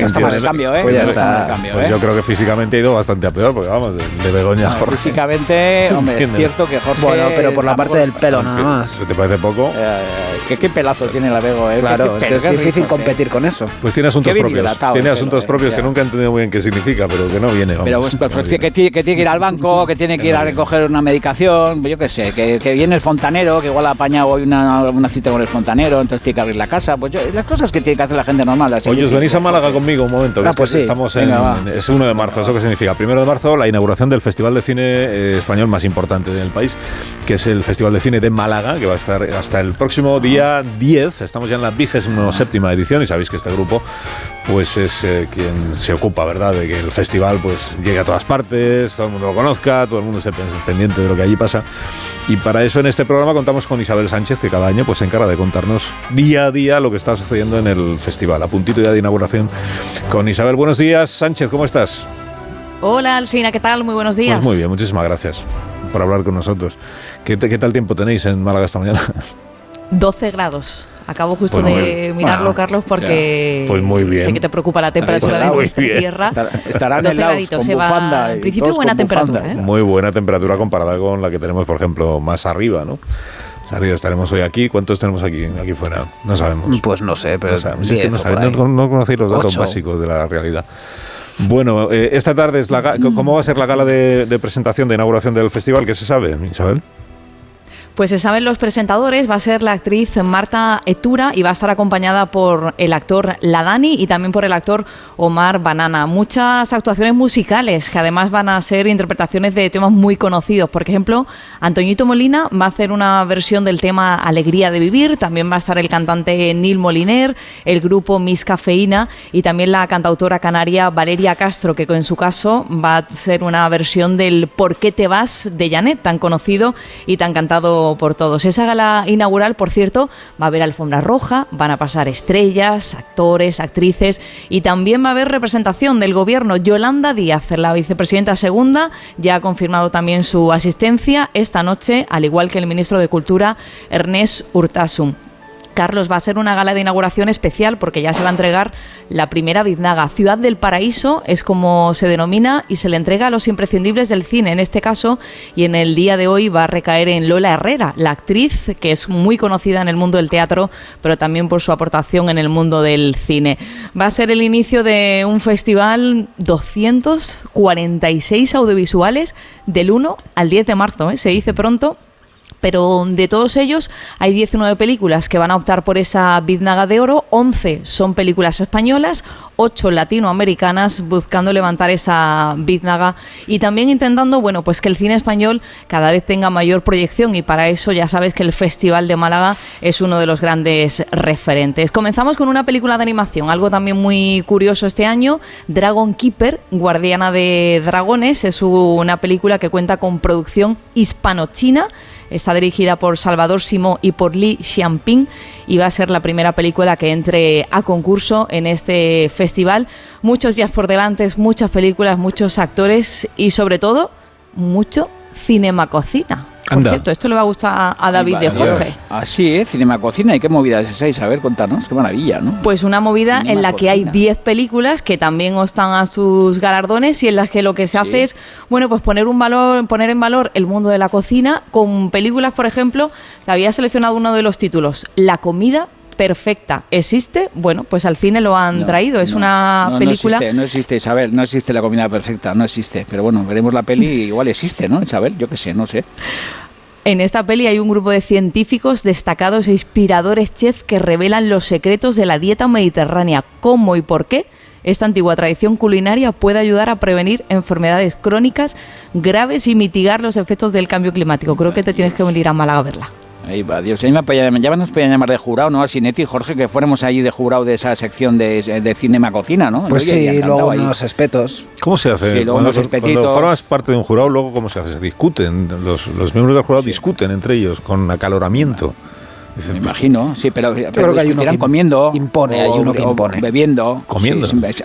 No estamos de cambio, ¿eh? Pues ya no está. estamos de cambio, Pues ¿eh? yo creo que físicamente ha ido bastante a peor, porque vamos, de, Begoña a No, Jorge. Físicamente, hombre, es cierto que Jorge. Bueno, pero por la parte del pelo nada más. ¿Se te parece poco? Eh, es que qué pelazo tiene la Bego, ¿eh? Claro, es difícil ¿eh? competir con eso. Pues tiene asuntos propios. Tiene el asuntos eh, propios que nunca he entendido muy bien qué significa, pero que no viene. Pero vamos, pues, pues, no que, tiene, que tiene que ir al banco, que tiene que ir a recoger una medicación, yo qué sé, que, que viene el fontanero, que igual ha apañado hoy una, una cita con el fontanero, entonces tiene que abrir la casa. Pues yo- las cosas que tiene que hacer la gente normal. así Oye, os venís a Málaga conmigo un momento. Ah, pues sí. Estamos en, Venga, es 1 de marzo. ¿Eso qué significa? Primero de marzo, la inauguración del Festival de Cine eh, Español más importante del país, que es el Festival de Cine de Málaga, que va a estar hasta el próximo día 10. Estamos ya en la vigésima séptima edición y sabéis que este grupo pues es eh, quien se ocupa, ¿verdad?, de que el festival pues llegue a todas partes, todo el mundo lo conozca, todo el mundo esté pendiente de lo que allí pasa. Y para eso en este programa contamos con Isabel Sánchez, que cada año pues se encarga de contarnos día a día lo que está sucediendo en el festival. A puntito ya de inauguración con Isabel. Buenos días, Sánchez, ¿cómo estás? Hola, Alsina, ¿qué tal? Muy buenos días. Pues muy bien, muchísimas gracias por hablar con nosotros. ¿Qué, qué tal tiempo tenéis en Málaga esta mañana? 12 grados. Acabo justo Bueno, de mirarlo, bueno, Carlos, porque Pues muy bien. sé que te preocupa la temperatura de nuestra tierra. Estar- estarán 12 helados graditos, con se va- En principio, buena temperatura. ¿eh? Muy buena temperatura comparada con la que tenemos, por ejemplo, más arriba, ¿no? Arriba estaremos hoy aquí. ¿Cuántos tenemos aquí, aquí fuera? No sabemos. Pues no sé, pero No sabemos. Es que 10 no, o sabéis, por ahí. no- no conocéis los datos Ocho. básicos de la realidad. Bueno, eh, esta tarde es la ¿cómo va a ser la gala de, de presentación, de inauguración del festival? ¿Qué se sabe, Isabel? Pues se saben los presentadores, va a ser la actriz Marta Etura y va a estar acompañada por el actor Ladani y también por el actor Omar Banana. Muchas actuaciones musicales que además van a ser interpretaciones de temas muy conocidos. Por ejemplo, Antoñito Molina va a hacer una versión del tema Alegría de Vivir, también va a estar el cantante Neil Moliner, el grupo Miss Cafeína y también la cantautora canaria Valeria Castro, que en su caso va a ser una versión del ¿Por qué te vas? de Janet, tan conocido y tan cantado por todos. Esa gala inaugural, por cierto, va a haber alfombra roja, van a pasar estrellas, actores, actrices y también va a haber representación del gobierno. Yolanda Díaz, la vicepresidenta segunda, ya ha confirmado también su asistencia esta noche, al igual que el ministro de Cultura, Ernest Urtasun. Carlos, va a ser una gala de inauguración especial porque ya se va a entregar la primera biznaga. Ciudad del Paraíso es como se denomina y se le entrega a los imprescindibles del cine en este caso y en el día de hoy va a recaer en Lola Herrera, la actriz que es muy conocida en el mundo del teatro pero también por su aportación en el mundo del cine. Va a ser el inicio de un festival 246 audiovisuales del 1 al 10 de marzo, ¿eh? se dice pronto pero de todos ellos hay 19 películas que van a optar por esa biznaga de oro, 11 son películas españolas, 8 latinoamericanas buscando levantar esa biznaga y también intentando, bueno, pues que el cine español cada vez tenga mayor proyección y para eso ya sabes que el Festival de Málaga es uno de los grandes referentes. Comenzamos con una película de animación, algo también muy curioso este año, Dragon Keeper, Guardiana de Dragones, es una película que cuenta con producción hispano-china Está dirigida por Salvador Simó y por Li Xiamping y va a ser la primera película que entre a concurso en este festival. Muchos días por delante, muchas películas, muchos actores y sobre todo mucho cinema cocina. Por Anda. cierto, esto le va a gustar a, David de Dios. Jorge. Así, ¿eh? Cinema Cocina. ¿Y qué movida es esa, Isabel? Contanos. Qué maravilla, ¿no? Pues una movida Cinema en la que hay cocina. 10 películas que también están a sus galardones y en las que lo que se hace es, bueno, pues poner un valor, poner en valor el mundo de la cocina con películas, por ejemplo, había seleccionado uno de los títulos, La comida perfecta existe, bueno, pues al cine lo han No, traído, es no, una no, película No existe, no existe, Isabel. No existe la comida perfecta. No existe. Pero bueno, veremos la peli. Igual existe, ¿no, Isabel? Yo qué sé, no sé. En esta peli hay un grupo de científicos destacados e inspiradores chefs que revelan los secretos de la dieta mediterránea, cómo y por qué esta antigua tradición culinaria puede ayudar a prevenir enfermedades crónicas graves y mitigar los efectos del cambio climático. Creo que te tienes que venir a Málaga a verla. Ahí va, Dios. Ya, me ya nos podían llamar de jurado, ¿no? A Sinetti y Jorge, que fuéramos allí de jurado de esa sección de, de Cinema Cocina, ¿no? Pues Oye, sí, luego ahí. unos espetos. ¿Cómo se hace? Sí, luego cuando, unos cuando espetitos. formas parte de un jurado, luego ¿cómo se hace? Se discuten. Los, los miembros del jurado discuten entre ellos con acaloramiento. Me imagino, sí, pero, pero creo que hay uno discutirán que comiendo. impone, hay uno que impone. Bebiendo. Comiendo. Sí, sí,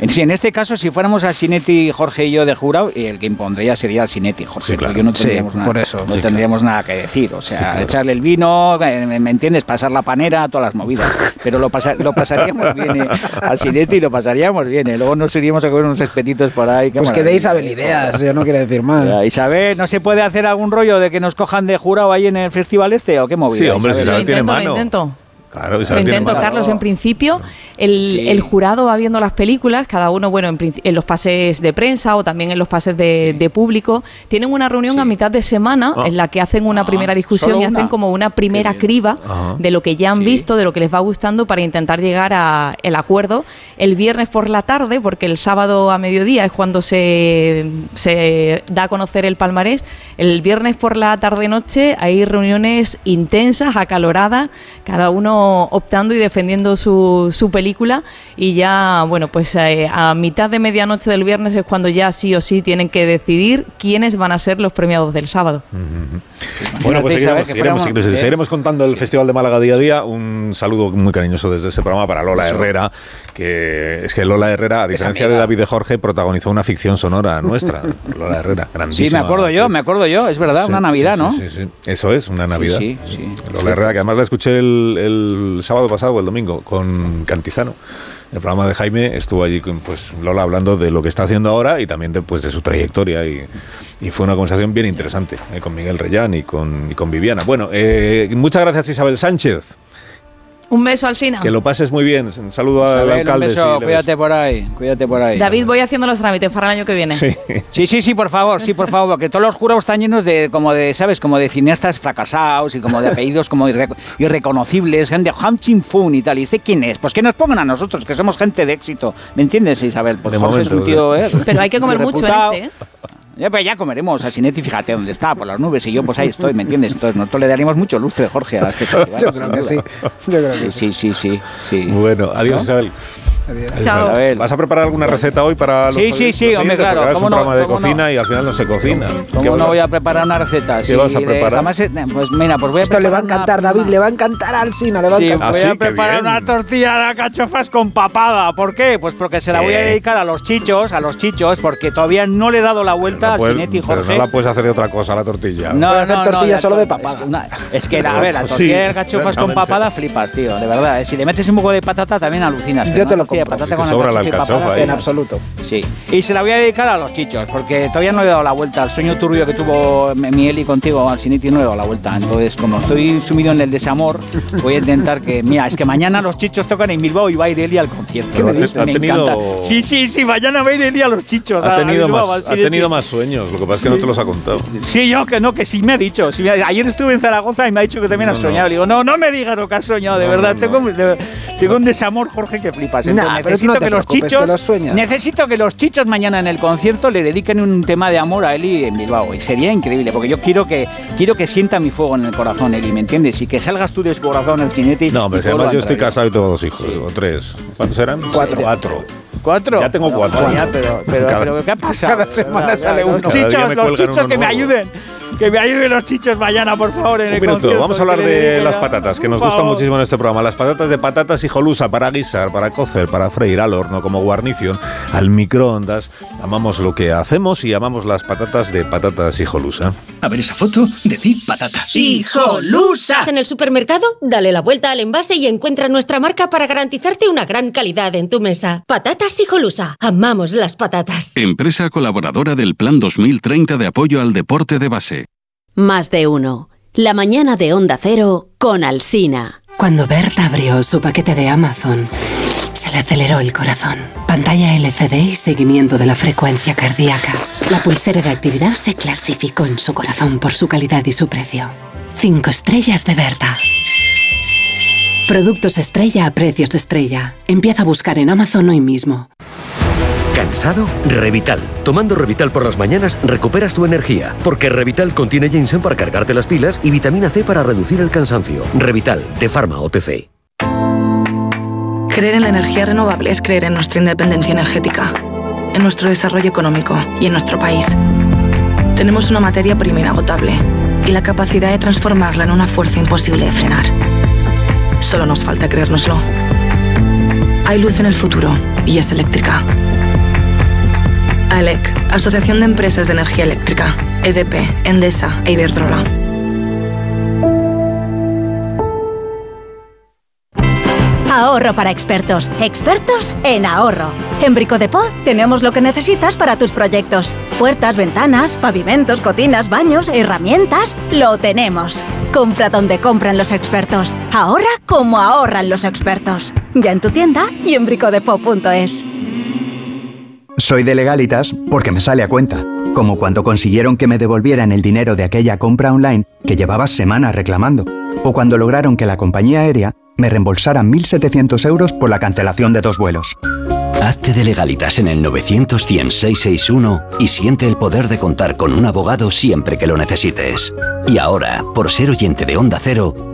en, sí, en este caso, si fuéramos a Sinetti, Jorge y yo de jurado, el que impondría sería Sinetti, Jorge, porque no Sí, tendríamos, nada, por eso. no Sí, tendríamos nada que decir. O sea, Sí, claro. echarle el vino, eh, ¿me entiendes? Pasar la panera, todas las movidas. Pero lo, pasa- lo pasaríamos bien eh, a Sinetti, lo pasaríamos bien. eh. Luego nos iríamos a comer unos espetitos por ahí. Pues que de. Isabel ideas, yo no quiero decir más. Ya, Isabel, ¿no se puede hacer algún rollo de que nos cojan de jurado ahí en el festival este o qué movida? Sí, hombre, Isabel? Isabel tiene Lo intento, mano. lo intento. Claro, Lo intento. Carlos, en principio el, Sí. el jurado va viendo las películas, cada uno, bueno, en, los pases de prensa o también en los pases de, de público, tienen una reunión a mitad de semana Ah. en la que hacen una primera discusión ¿solo y hacen como una primera criba Ajá. de lo que ya han visto, de lo que les va gustando para intentar llegar a el acuerdo el viernes por la tarde, porque el sábado a mediodía es cuando se, se da a conocer el palmarés. El viernes por la tarde-noche hay reuniones intensas, acaloradas, cada uno optando y defendiendo su, su película y ya, bueno, pues eh, a mitad de medianoche del viernes es cuando ya sí o sí tienen que decidir quiénes van a ser los premiados del sábado. Bueno, pues seguiremos, ¿eh? seguiremos contando el Festival de Málaga día a día. Un saludo muy cariñoso desde ese programa para Lola Eso. Herrera, que es que Lola Herrera, a diferencia de David de Jorge, protagonizó una ficción sonora nuestra. Lola Herrera, grandísima. Sí, me acuerdo yo, me acuerdo yo, es verdad, Sí, una Navidad, sí, ¿no? Sí, sí, sí. Eso es, una Navidad. Sí, sí, sí. Lola Herrera, que además la escuché el, el sábado pasado o el domingo con Cantizano. El programa de Jaime estuvo allí con pues, Lola hablando de lo que está haciendo ahora y también de, pues, de su trayectoria y, y fue una conversación bien interesante eh, con Miguel Reyán y con, y con Viviana. Bueno, eh, muchas gracias Isabel Sánchez. Un beso al Sina. Que lo pases muy bien. Un saludo al Isabel, un alcalde. beso, ves. cuídate por ahí, cuídate por ahí. David, voy haciendo los trámites para el año que viene. Sí, sí, sí, por favor, sí, por favor, porque todos los jurados están llenos de, como de, ¿sabes? Como de cineastas fracasados y como de apellidos como irre- irreconocibles, gente de Ham Chin Fun y tal. ¿Y sé quién es? Pues que nos pongan a nosotros, que somos gente de éxito. ¿Me entiendes, Isabel? Pues De Jorge es un momento, tío, ¿eh? Pero hay que comer mucho en este, ¿eh? Ya, pues ya comeremos a Sinetti, fíjate dónde está, por las nubes, y yo pues ahí estoy, ¿me entiendes? Entonces nosotros le daríamos mucho lustre, Jorge, a este festival. Yo creo que sí, yo creo que sí. Sí, sí, sí. Bueno, adiós ¿No? Isabel. Adiós. Chao. ¿Vas a preparar alguna receta hoy para los Sí, sí, sí, hombre, claro, Es ¿cómo un no? programa de ¿Cómo no? cocina y al final no se cocina. ¿Qué ¿Cómo vas no a- voy a preparar una receta? ¿Qué Sí, vas a preparar? además, eh, pues mira, pues voy a Esto le va a encantar, una- David, le va a encantar al Sina, le va a Sí, encantar. voy Ah, a qué preparar una tortilla de alcachofas con papada. ¿Por qué? Pues porque se la voy a ¿Qué? dedicar a los chichos, a los chichos, porque todavía no le he dado la vuelta No al puedes- Sinetti pero Jorge. no la puedes hacer de otra cosa, la tortilla. No, no, no, tortilla la solo de papada. Es que, a ver, la tortilla de alcachofas con papada flipas, tío, de verdad. ¿eh? Si le metes un poco de patata también alucinas. Yo pero te lo tortilla de patata Sí, que con sobra la alcachofa y alcachofa. En absoluto. Sí, y se la voy a dedicar a los chichos, porque todavía no le he dado la vuelta al sueño turbio que tuvo mi mi Eli contigo, al Siniti, no le he dado la vuelta. Entonces, como estoy sumido en el desamor, voy a intentar que. Mira, es que mañana los chichos tocan en Bilbao y va a ir Eli al concierto. Me ha tenido- encanta. Sí, sí, sí, mañana va a ir Eli a los chichos. Ha a- a tenido, Bilbao, más, ha tenido más sueños, lo que pasa es que no te los ha contado. Sí, yo que no, que sí me ha dicho. Sí ayer estuve en Zaragoza y me ha dicho que también has No, no. soñado. Le digo, no, no me digas lo que has soñado, de No, verdad. no, Tengo, de- tengo un desamor, Jorge, que flipas. Entonces, Pero tú necesito no que los chichos. que los sueñas. necesito que los chichos mañana en el concierto le dediquen un tema de amor a Eli en Bilbao. Y sería increíble, porque yo quiero que quiero que sienta mi fuego en el corazón, Eli, ¿me entiendes? Y que salgas tú de su corazón, el Cinetti. No, hombre, y si vuelva además yo estoy casado y tengo dos hijos, o tres. ¿Cuántos eran? Cuatro. Cuatro. ¿Cuatro? Ya tengo cuatro. Coña, pero, pero, Cada- pero ¿qué ha pasado? cada semana Verdad, sale los uno. Cada Chichos, los chichos uno que me ayuden. Que me ayuden los chichos mañana, por favor, en Un el minuto, concierto, vamos a hablar de las patatas, que nos favor. muchísimo en este programa. Las patatas de patatas hijolusa para guisar, para cocer, para freír al horno como guarnición, al microondas. Amamos lo que hacemos y amamos las patatas de patatas hijolusa. A ver esa foto, decid patata. ¡Hijolusa! En el supermercado, dale la vuelta al envase y encuentra nuestra marca para garantizarte una gran calidad en tu mesa. Patatas Hijolusa. Amamos las patatas. Empresa colaboradora del Plan 2030 de apoyo al deporte de base. Más de uno. La mañana de Onda Cero con Alsina. Cuando Berta abrió su paquete de Amazon, se le aceleró el corazón. Pantalla LCD y seguimiento de la frecuencia cardíaca. La pulsera de actividad se clasificó en su corazón por su calidad y su precio. Cinco estrellas de Berta. Productos estrella a precios estrella. Empieza a buscar en Amazon hoy mismo. ¿Cansado? Revital. Tomando Revital por las mañanas recuperas tu energía, porque Revital contiene ginseng para cargarte las pilas y vitamina C para reducir el cansancio. Revital, de Pharma OTC. Creer en la energía renovable es creer en nuestra independencia energética, en nuestro desarrollo económico y en nuestro país. Tenemos una materia prima inagotable y la capacidad de transformarla en una fuerza imposible de frenar. Solo nos falta creérnoslo. Hay luz en el futuro y es eléctrica. ALEC, Asociación de Empresas de Energía Eléctrica, EDP, Endesa e Iberdrola. Ahorro para expertos. Expertos en ahorro. En Brico de Po tenemos lo que necesitas para tus proyectos. Puertas, ventanas, pavimentos, cocinas, baños, herramientas. Lo tenemos. Compra donde compran los expertos. Ahorra como ahorran los expertos. Ya en tu tienda y en bricodepo.es. Soy de legalitas porque me sale a cuenta. Como cuando consiguieron que me devolvieran el dinero de aquella compra online que llevaba semanas reclamando. O cuando lograron que la compañía aérea me reembolsara 1.700 euros por la cancelación de dos vuelos. Hazte de legalitas en el 900 100 661 y siente el poder de contar con un abogado siempre que lo necesites. Y ahora, por ser oyente de Onda Cero,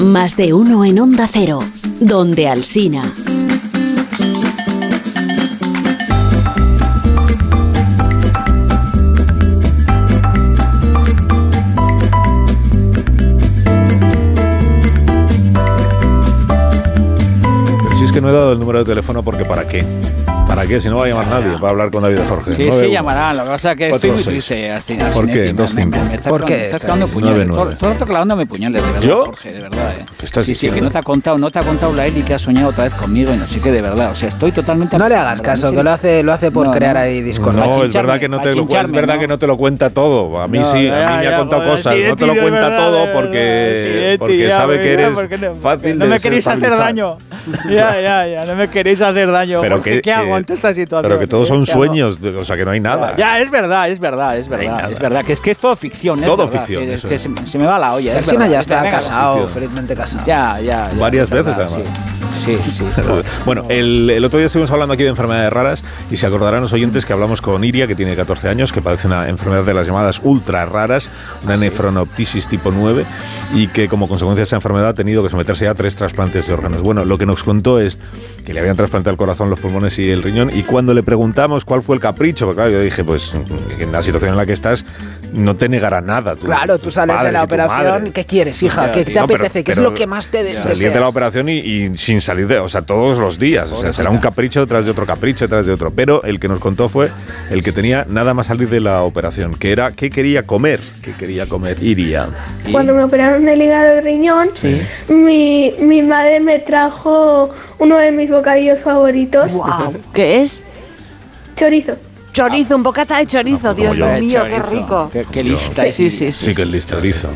Más de uno en Onda Cero, donde Alsina. Pero si es que no he dado el número de teléfono porque ¿para qué? ¿Para qué? Si no va a llamar nadie, va a hablar con David Jorge. Sí, sí, llamarán. Lo que pasa es que estoy muy triste. Astina, ¿Por qué? Dos cinco. Me estás ¿Por clavando- qué? Me estás clavando puñales. Todo, clavándome puñales, de verdad, ¿Yo? Jorge, de verdad. eh. ¿Qué estás sí, sí, que no te ha contado, no te ha contado la Eli que ha soñado otra vez conmigo y no sé qué, de verdad. O sea, estoy totalmente... No le hagas caso, que lo hace, lo hace por No, crear no. ahí discordia. No, es verdad que no te lo, es verdad que no te lo cuenta todo. A mí sí, a mí me ha contado cosas. no te lo cuenta todo porque, porque sabe que eres fácil No me queréis hacer daño. Ya, ya, ya, no me queréis hacer daño. ¿Qué hago ante esta situación? Pero que todos son sueños, o sea que no hay nada. Ya, es verdad, es verdad, es verdad. Es verdad que es que es todo ficción. Todo ficción, que- eso que es. se, se me va la olla. es Alsina ya es está casado, felizmente casado. Ya, ya. ya, Varias es veces verdad, además. Sí, sí. sí. Bueno, el, el otro día estuvimos hablando aquí de enfermedades raras y se acordarán los oyentes que hablamos con Iria, que tiene 14 años, que padece una enfermedad de las llamadas ultra raras, una nefronoptisis tipo 9, y que como consecuencia de esa enfermedad ha tenido que someterse a tres trasplantes de órganos. Bueno, lo que nos contó es que le habían trasplantado el corazón, los pulmones y el riñón, y cuando le preguntamos cuál fue el capricho, porque claro, yo dije, pues en la situación en la que estás, no te negará nada. Claro, tú sales padre de la operación. ¿qué quieres, hija? ¿Qué te No, pero- apetece? ¿Qué es pero lo que más te de- Salir de la operación y, y sin salir de, o sea, todos los días. O sea, será un capricho detrás de otro capricho detrás de otro. Pero el que nos contó fue el que tenía nada más salir de la operación, que era qué quería comer, qué quería comer Iria. Cuando me operaron el hígado y riñón, mi, mi madre me trajo uno de mis bocadillos favoritos. ¿Qué es? Chorizo. Chorizo, un bocata de chorizo, Dios yo. mío, qué rico. Qué, qué lista. Sí, es sí, sí, sí. que el chorizo.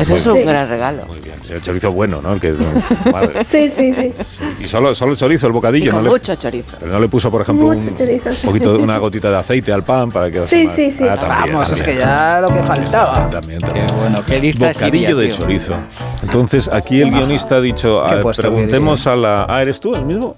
Ese es un gran regalo. El chorizo bueno, ¿no? El que, madre. Sí, sí, sí. Y solo, solo el chorizo, el Y bocadillo. con no le, mucho chorizo. pero no le puso, por ejemplo, un chorizo. poquito, una gotita de aceite al pan para que... Sí, sí, sí. Ah, también, Vamos, es que ya lo que faltaba. También, también. Qué bueno, qué lista Bocadillo de chorizo. Entonces, aquí el guionista ha dicho, a preguntemos a la... Ah, ¿eres tú el mismo?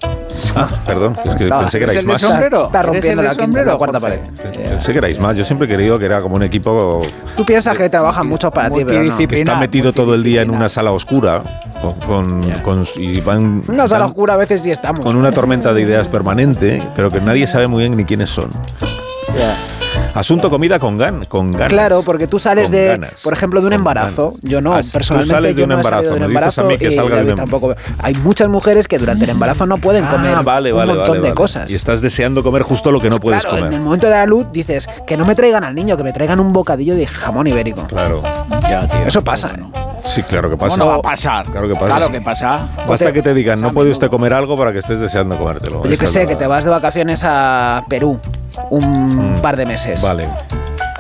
Ah, perdón, es que pensé que ¿Eres erais más. sombrero? Está ¿Eres el rompiendo la, sombrero, la cuarta pared. Pensé que erais más. Yo siempre he creído que era como un equipo Tú piensas que trabajan mucho para ti, pero no. que está metido todo el día en una sala oscura con, con- con- y van, Una sala van oscura a veces sí estamos. con una tormenta de ideas permanente, pero que nadie sabe muy bien ni quiénes son. Asunto comida con gan, con ganas. Claro, porque tú sales de, ganas. por ejemplo, de un embarazo. ganas. Yo no, Ah, sí, tú personalmente sales de yo un no embarazo, de un me dices embarazo a mí que y salgas de un- tampoco. Hay muchas mujeres que durante el embarazo no pueden comer Ah, vale, un vale, montón vale, de vale. cosas. Y estás deseando comer justo lo que no puedes claro, en comer. el momento de la luz dices que no me traigan al niño, que me traigan un bocadillo de jamón ibérico. Claro. Ya, tío. Eso pasa, ¿eh? Sí, claro que pasa. ¿Cómo no va a pasar? Claro que pasa. Claro que pasa. Basta que te digan, no puede usted comer algo para que estés deseando comértelo. Yo que sé, la- que te vas de vacaciones a Perú un par de meses. Mm. Vale.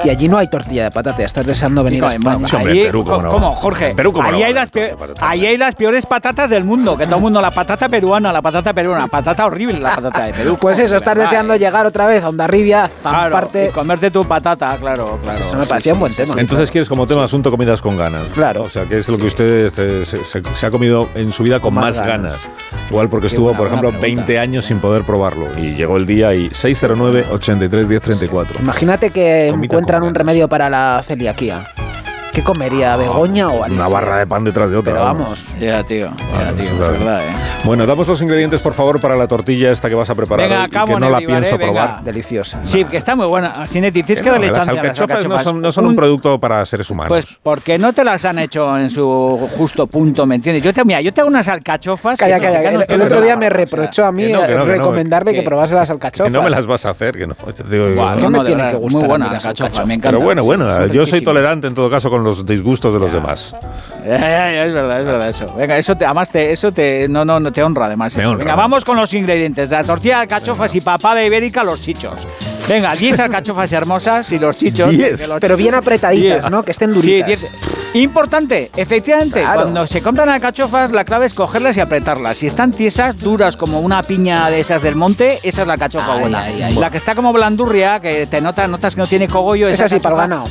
Y allí no hay tortilla de patata, estás deseando venir a España. Hombre, allí- Perú, ¿cómo no? ¿Cómo, Jorge? Perú, ¿cómo ahí, no? hay las peor- ahí hay las peores patatas del mundo. Que todo el mundo, la patata peruana, la patata peruana, patata horrible la patata de Perú. Pues eso, estás deseando eh. llegar otra vez a Ondarribia, Claro, zamparte. y comerte tu patata, claro, claro. Eso me parecía sí, un buen tema. sí. Entonces quieres como tema asunto comidas con ganas. Claro. O sea, que es lo que usted se, se- ha comido en su vida con, más, ganas. Igual porque Qué estuvo, buena, por ejemplo, pregunta. 20 años sin poder probarlo. Y llegó el día y 609 83 10 34. Imagínate que Comida encuentran un remedio para la celiaquía. ¿Qué comería? ¿Begoña o algo? Una barra de pan detrás de otra. Pero vamos. Ya, tío. Ah, tío, es verdad, ¿eh? Bueno, damos los ingredientes, por favor, para la tortilla esta que vas a preparar Venga, hoy, que no la pienso venga. probar. Deliciosa. Sí, que está muy buena. Sinetti, tienes que, Que no, darle las chance a las alcachofas no son, no son Un- un producto para seres humanos. Pues porque no te las han hecho en su justo punto, ¿me entiendes? Yo te, mira, yo te hago unas alcachofas. Calla, que calla, caen el, otro día me reprochó a mí que no, que que recomendarle que, que- probase las que alcachofas. no me las vas a hacer, que no. Te digo, Buah, ¿Qué no, me tiene que gustar Muy buena alcachofa, alcachofas? me encanta. Pero bueno, bueno, yo soy tolerante en todo caso con los disgustos de los demás. Eh, eh, es verdad, es verdad eso. Venga, eso te, además te, eso te, no, no, no te honra además. Eso. honra, Venga, vamos. con los ingredientes. La tortilla de alcachofas y papada ibérica, los chichos. Venga, 10 alcachofas hermosas y los chichos. Diez. los Pero bien apretaditas, Diez. ¿no? Que estén Sí, duritas. 10. Importante, efectivamente, Claro. cuando se compran alcachofas, la clave es cogerlas y apretarlas. Si están tiesas, duras como una piña de esas del monte, esa es la alcachofa Ay, buena. ay, ay. La que está como blandurria, que te notas, notas que no tiene cogollo, Esa sí, para el ganado.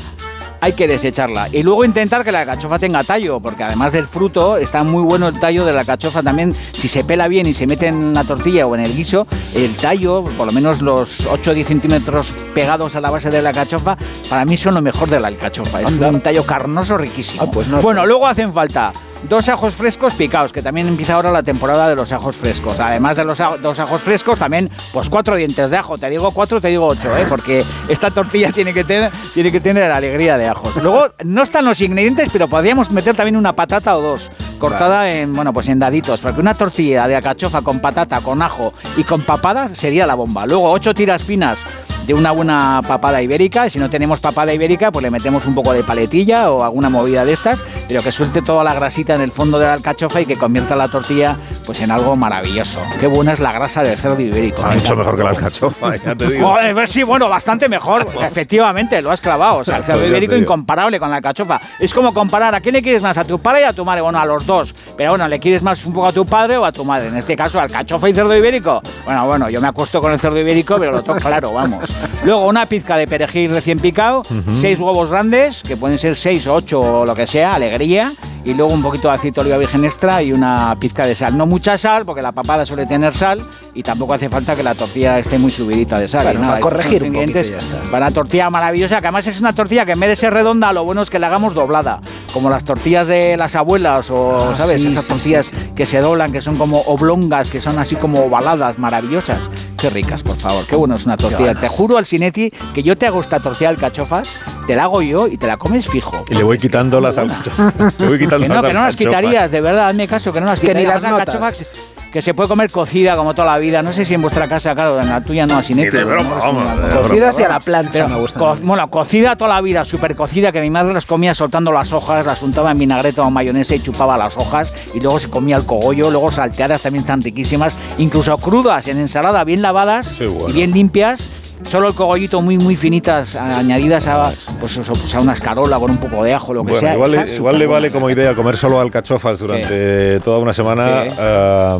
Hay que desecharla. Y luego intentar que la alcachofa tenga tallo, porque además del fruto, está muy bueno el tallo de la alcachofa también. Si se pela bien y se mete en la tortilla o en el guiso, el tallo, por lo menos los 8 o 10 centímetros pegados a la base de la alcachofa, para mí son lo mejor de la alcachofa. Es Anda. un tallo carnoso riquísimo. Ah, pues no. bueno, luego hacen falta dos ajos frescos picados, que también empieza ahora la temporada de los ajos frescos. Además de los dos ajos frescos, también pues cuatro dientes de ajo. Te digo cuatro, te digo ocho, ¿eh? porque esta tortilla tiene que tener, tiene que tener la alegría de ajos. Luego no están los ingredientes, pero podríamos meter también una patata o dos, cortada en bueno pues en daditos, porque una tortilla de alcachofa con patata, con ajo y con papada sería la bomba. Luego ocho tiras finas de una buena papada ibérica. Y si no tenemos papada ibérica, pues le metemos un poco de paletilla o alguna movida de estas, pero que suelte toda la grasita en el fondo de la alcachofa y que convierta la tortilla pues en algo maravilloso. Qué buena es la grasa del cerdo ibérico. Ha hecho mejor que la alcachofa, ya te digo. Joder, pues sí, bueno, bastante mejor. Efectivamente, lo has clavado. O sea, el cerdo Pues ibérico incomparable con la alcachofa. Es como comparar a quién le quieres más, a tu padre y a tu madre. Bueno, a los dos. Pero bueno, le quieres más un poco a tu padre o a tu madre. En este caso, alcachofa y cerdo ibérico. Bueno, bueno, yo me acuesto con el cerdo ibérico, pero lo tengo claro, vamos. Luego, una pizca de perejil recién picado, seis huevos grandes, que pueden ser seis o ocho o lo que sea, alegría. Y luego un poquito de aceite de oliva virgen extra y una pizca de sal. No mucha sal, porque la papada suele tener sal y tampoco hace falta que la tortilla esté muy subidita de sal. Claro, Y nada, para corregir un poquito ya está. para una tortilla maravillosa, que además es una tortilla que en vez de ser redonda, lo bueno es que la hagamos doblada, como las tortillas de las abuelas o, Ah, ¿sabes? sí, Esas tortillas sí, que se doblan, que son como oblongas, que son así como ovaladas, maravillosas. Qué ricas, por favor, qué bueno es una tortilla. Te juro al Cinetti que yo te hago esta tortilla de alcachofas, te la hago yo y te la comes fijo. Y le voy quitando las alcachofas. Le voy quitando Que no, las que no las alcachofas. quitarías, de verdad, hazme caso, que no las Que ni quitarías. las Una notas. alcachofa que se- puede comer cocida como toda la vida. No sé si en vuestra casa, claro, en la tuya no, así Ni de broma, vamos, de broma. Cocidas y a la plancha Pero me gustan. co- bueno, cocida toda la vida, súper cocida, que mi madre las comía soltando las hojas, las untaba en vinagreta o mayonesa y chupaba las hojas, y luego se comía el cogollo, luego salteadas también están riquísimas, incluso crudas en ensalada, bien lavadas bueno. y bien limpias. Solo el cogollito muy muy finitas añadidas a pues, eso, pues a una escarola con un poco de ajo, lo que Bueno, sea. igual, igual le vale como idea comer solo alcachofas durante toda una semana a,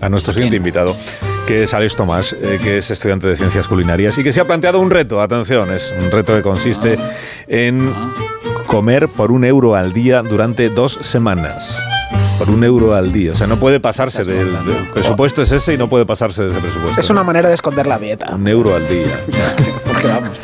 a nuestro siguiente invitado, que es Alex Tomás, eh, que es estudiante de ciencias culinarias y que se ha planteado un reto, atención, es un reto que consiste Ah. en comer por un euro al día durante dos semanas. Por un euro al día. O sea, no puede pasarse del, del presupuesto es ese y no puede pasarse de ese presupuesto. Es una manera de esconder la dieta. Un euro al día. Porque vamos.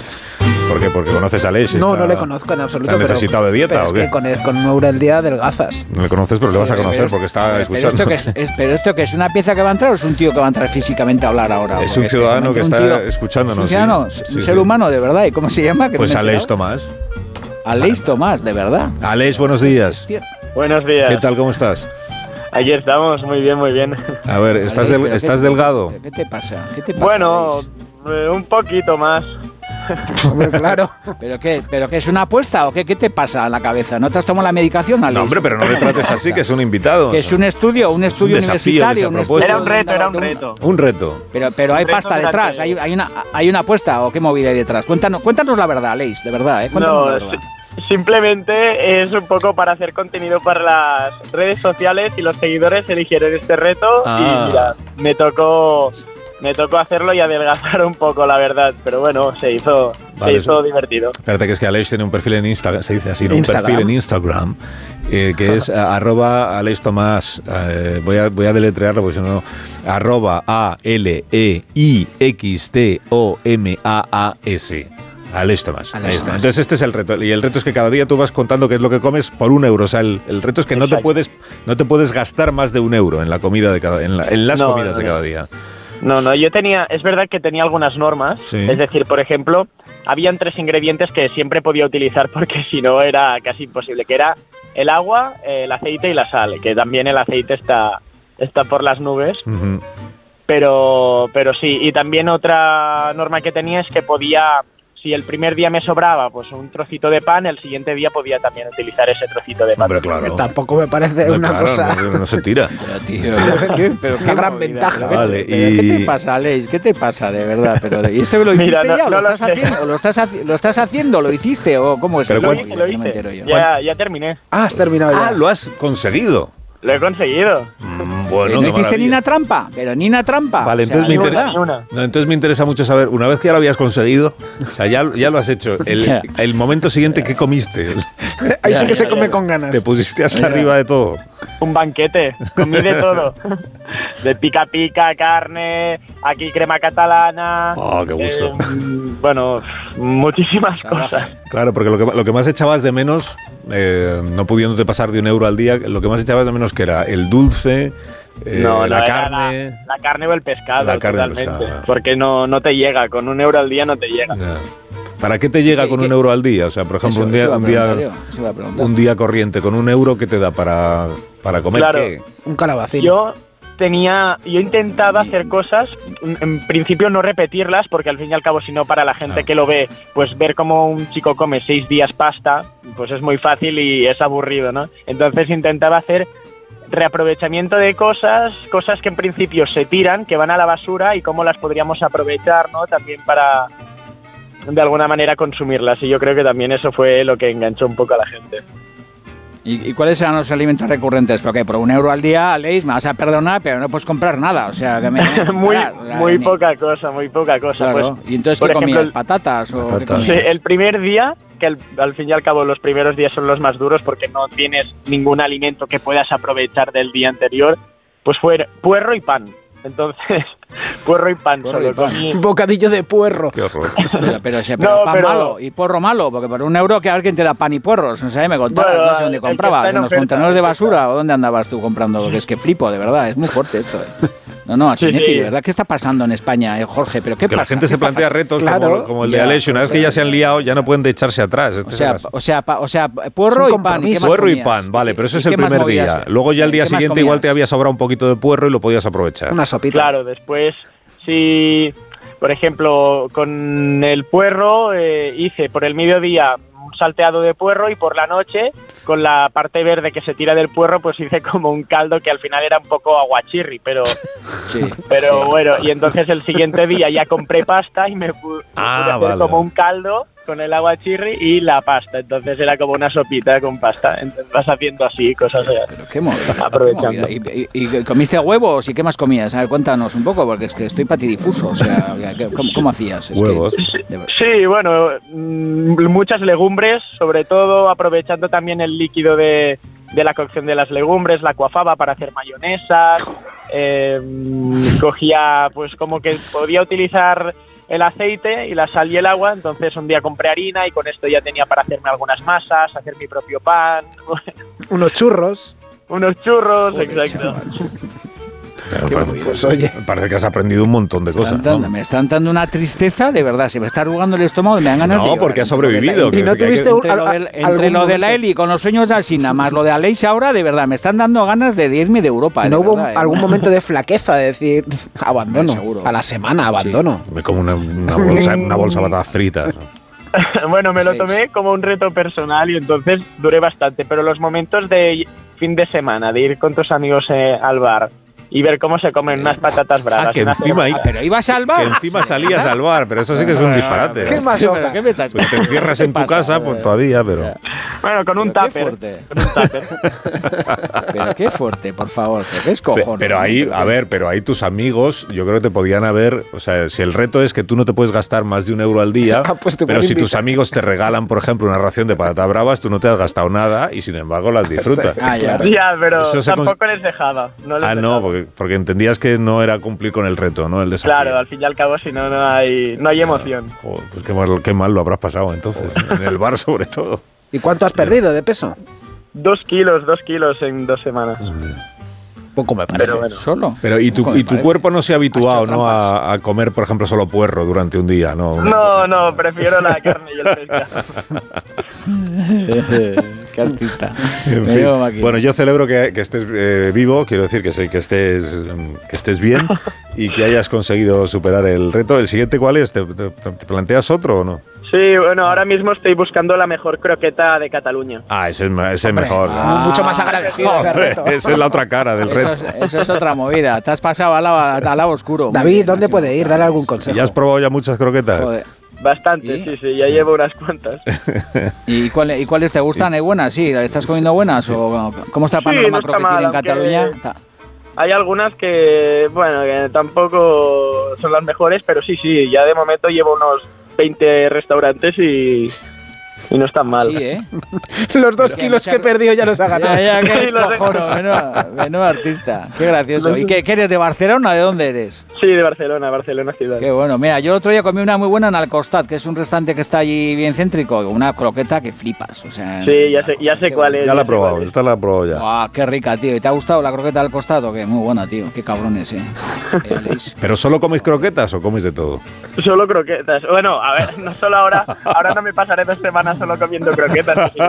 ¿Por qué? Porque conoces a Alex. y No, está- no le conozco en absoluto. ¿Está pero- necesitado de dieta pero o es que con, el- con un euro al día adelgazas. No le conoces, pero le vas a conocer porque está pero escuchando. Esto que es, es- pero esto que es una pieza que va a entrar o es un tío que va a entrar físicamente a hablar ahora. Es un ciudadano que está tío- escuchándonos, es Un ciudadano, Sí, un sí. ser humano de verdad. ¿Y cómo se llama? Pues enterado. Tomás. Alex Tomás, de verdad. Alex, buenos días. Buenos días. ¿Qué tal? ¿Cómo estás? Aquí estamos, muy bien, muy bien. A ver, ¿estás, del- estás ¿qué- delgado? ¿Qué te pasa? ¿Qué te pasa? Bueno, eh, un poquito más. claro. ¿Pero qué, ¿Pero qué es una apuesta o qué, qué te pasa en la cabeza? ¿No te has tomado la medicación, Alex? No, hombre, pero no le trates así, que es un invitado. Que es un estudio, un estudio universitario. un estudio Era un reto, era un reto. Un reto. Pero, pero hay pasta detrás, hay, hay una, hay una apuesta o qué movida hay detrás. Cuéntanos, cuéntanos la verdad, Alex, de verdad, ¿eh? Cuéntanos No, la verdad. si- simplemente es un poco para hacer contenido para las redes sociales y los seguidores eligieron este reto Ah. y mira, me tocó me tocó hacerlo y adelgazar un poco, la verdad, pero bueno, se hizo, Vale, se hizo divertido. Espérate, que es que Alex tiene un perfil en Instagram, se dice así, ¿no? un perfil en Instagram, eh, que es arroba Alex Tomás, eh, voy, a, voy a deletrearlo porque si no, arroba E A-L-E-I-X-T-O-M-A-A-S. Al esto más. Al ahí esto está. más. Entonces este es el reto. Y el reto es que cada día tú vas contando qué es lo que comes por un euro. O sea, el, el reto es que no te puedes no te puedes gastar más de un euro en la comida de cada, en, la- en las No, comidas no, de cada día. No, no, yo tenía, es verdad que tenía algunas normas, Sí. es decir, por ejemplo, habían tres ingredientes que siempre podía utilizar porque si no era casi imposible, que era el agua, el aceite y la sal, que también el aceite está, está por las nubes, pero, pero sí, y también otra norma que tenía es que podía, si el primer día me sobraba pues un trocito de pan, el siguiente día podía también utilizar ese trocito de pan. Hombre, claro. Tampoco me parece No, una claro, cosa. no, no se tira. ¿Qué? Pero Una gran ventaja. ¿qué- Vale, ¿Qué te pasa, Aleix? ¿Qué te pasa, de verdad? Pero, ¿Y esto que lo hiciste Mira, no- ya? ¿O no lo, lo estás haciendo, ¿O lo, estás ¿Lo estás haciendo? ¿Lo hiciste? ¿O cómo es? Pero Lo cuán- hice, lo No me hice. entero yo. Ya, ya terminé. Ah, has terminado ya. Ah, lo has conseguido. Lo he conseguido. Mm, Bueno, ¿No ni una trampa? Pero ni una trampa. Vale, O sea, entonces, me interesa, una. no, entonces me interesa mucho saber, una vez que ya lo habías conseguido, o sea, ya, ya lo has hecho, el, momento siguiente, ¿qué comiste? Ahí sí que se come ya. con ganas. Te pusiste hasta arriba de todo. Un banquete, comí de todo. De pica pica, carne, aquí crema catalana. Oh, qué gusto. eh, bueno, muchísimas cosas. Claro, porque lo que, lo que más echabas de menos, eh, no pudiéndote pasar de un euro al día, lo que más echabas de menos que era el dulce, eh, no, no, la carne. La, la carne o el pescado, La carne o el totalmente. pescado, ah. Porque no, no te llega, con un euro al día no te llega. Ya. ¿Para qué te llega ¿Qué- con qué? un euro al día? O sea, por ejemplo, Eso- un día, un, día, un corriente con un euro, ¿qué te da para, para comer? Claro. ¿Qué? Un calabacín. Yo tenía, yo intentaba hacer cosas, en- principio no repetirlas, porque al fin y al cabo, si no para la gente que lo ve, pues ver cómo un chico come seis días pasta, pues es muy fácil y es aburrido, ¿no? Entonces intentaba hacer reaprovechamiento de cosas, cosas que en principio se tiran, que van a la basura y cómo las podríamos aprovechar, ¿no? También para de alguna manera consumirlas y yo creo que también eso fue lo que enganchó un poco a la gente. ¿Y, y cuáles eran los alimentos recurrentes? Porque por un euro al día, Aleix, me vas a perdonar, pero no puedes comprar nada. O sea, que me... muy Parar, o sea, muy poca cosa, muy poca cosa. Claro. Pues, ¿Y entonces qué ejemplo, comías? el- ¿Patatas o qué. Sí, el primer día, que al, al fin y al cabo los primeros días son los más duros porque no tienes ningún alimento que puedas aprovechar del día anterior, pues fue puerro y pan. Entonces, puerro y pan Puerro solo y pan. comí. Un bocadillo de puerro. Qué horror. Pero, pero, sí, pero No, pan pero- malo y porro malo, porque por un euro que alguien te da pan y porros. O sea, me contabas, Bueno, no sé dónde comprabas, en los contenedores de basura o dónde andabas tú comprando, porque es que flipo, de verdad, es muy fuerte esto. eh. No, no, así Sí, sí. de verdad, ¿qué está pasando en España, eh, Jorge? ¿Pero qué que pasa? la gente ¿Qué se plantea retos Claro. como, como el de Alessio. Una o vez que sea, ya se han liado, ya no pueden de echarse atrás. O Este sea, es el- o sea, pa- o sea, puerro y pan. ¿y qué más puerro y pan, vale, pero eso ¿Y es el primer día. Luego ya el ¿Y día siguiente igual te había sobrado un poquito de puerro y lo podías aprovechar. Una sopita. Claro, después, si, por ejemplo, con el puerro eh, hice por el mediodía salteado de puerro y por la noche, con la parte verde que se tira del puerro, pues hice como un caldo que al final era un poco aguachirri, pero, Sí. pero bueno, y entonces el siguiente día ya compré pasta y me pu- me Ah, pude hacer vale. como un caldo con el aguachirri y la pasta, entonces era como una sopita con pasta, entonces vas haciendo así, cosas de... Pero qué movida, qué Aprovechando. movida. ¿Y, y- y comiste huevos y qué más comías? A ver, cuéntanos un poco, porque es que estoy patidifuso. O sea, ¿qué- ¿cómo, cómo hacías? Es Huevos. Sí, bueno, mm, muchas legumbres, sobre todo aprovechando también el líquido de, de la cocción de las legumbres, la cuafaba para hacer mayonesas, eh, mm, cogía pues como que podía utilizar el aceite y la sal y el agua, entonces un día compré harina y con esto ya tenía para hacerme algunas masas, hacer mi propio pan, Unos churros. unos churros, exacto. Parece, movida. Pues oye. parece que has aprendido un montón de cosas. dando- ¿no? Me están dando una tristeza, de verdad. Se me está arrugando el estómago y me dan ganas de No, porque has sobrevivido. Y no que que- tuviste un- Entre lo, a- del- entre lo de la. Eli con los sueños de Alsina, más lo de Aleix ahora, de verdad, me están dando ganas de irme de Europa. ¿No de hubo verdad, eh. algún momento de flaqueza de decir abandono? Seguro. A la semana, abandono. Me como una, una bolsa, una bolsa de patatas fritas. bueno, me lo Sí. tomé como un reto personal y entonces duré bastante, pero los momentos de fin de semana, de ir con tus amigos eh, al bar y ver cómo se comen unas patatas bravas. Ah, que encima, Ah, pero iba a salvar. que encima salías al bar, pero eso sí que es un disparate. ¿Qué más? ¿qué me estás Pues te encierras ¿Qué en tu pasa? casa, pues todavía, pero... Bueno, con un tupper. fuerte. Con un tupper. Pero qué fuerte, por favor. ¿Qué es cojones? Pero ahí, a ver, pero ahí tus amigos, yo creo que te podían haber, o sea, si el reto es que tú no te puedes gastar más de un euro al día, Ah, pues pero si tus amigos te regalan, por ejemplo, una ración de patata bravas, tú no te has gastado nada y sin embargo las disfrutas. Ah, ya. Ya, pero tampoco les dejaba. No les Ah, no, dejaba. Porque, porque entendías que no era cumplir con el reto, ¿no? El desafío. Claro, al fin y al cabo, si no, no hay, no hay emoción. Joder, pues qué mal, qué mal lo habrás pasado entonces, en el bar sobre todo. ¿Y cuánto has perdido de peso? Dos kilos, dos kilos en dos semanas. Poco me parece. Pero bueno. ¿Solo? Pero y tu, y tu cuerpo no se ha habituado, ¿no? A, a comer, por ejemplo, solo puerro durante un día, ¿no? No, no, prefiero la carne y el pescado. Qué artista. En fin. Bueno, yo celebro que, que estés eh, vivo, quiero decir que, sí, que, estés, que estés bien y que hayas conseguido superar el reto. ¿El siguiente cuál es? ¿Te, te- te planteas otro o no? Sí, bueno, ahora mismo estoy buscando la mejor croqueta de Cataluña. Ah, ese es, es mejor. es mucho más agradecido ese Hombre, reto. esa es la otra cara del Eso reto. es, eso es otra movida. Te has pasado al lado, al lado oscuro. David, bien, ¿dónde puede ir? Dale algún ¿Y consejo. ya has probado ya muchas croquetas? Joder. Bastante, ¿Y? sí, sí, ya llevo unas cuantas. ¿Y, cuál- y cuáles te gustan? ¿Hay buenas? Sí, ¿estás comiendo buenas? ¿O cómo está el Sí, panorama no está croquetil mal, en Cataluña? Ta- Hay algunas que, bueno, que tampoco son las mejores, pero sí, sí, ya de momento llevo unos 20 restaurantes y, y no están mal. Sí, ¿eh? Los dos kilos que he perdido ya los ha ganado. Ya, ya, que menudo, menudo artista. Qué gracioso. ¿Y qué, qué eres, de Barcelona o de dónde eres? Sí, de Barcelona, Barcelona ciudad. Qué bueno. Mira, yo el otro día comí una muy buena en Alcostat, que es un restaurante que está allí bien céntrico. Una croqueta que flipas. O sea, Sí, ya sé, ya sé cuál es. Ya la he probado, esta la he probado ya. ¡Guau, qué rica, tío! ¿Y te ha gustado la croqueta del costado? Que muy buena, tío. Qué cabrones, eh. ¿Pero solo coméis croquetas o coméis de todo? Solo croquetas. Bueno, a ver, no solo ahora. Ahora no me pasaré dos semanas solo comiendo croquetas. me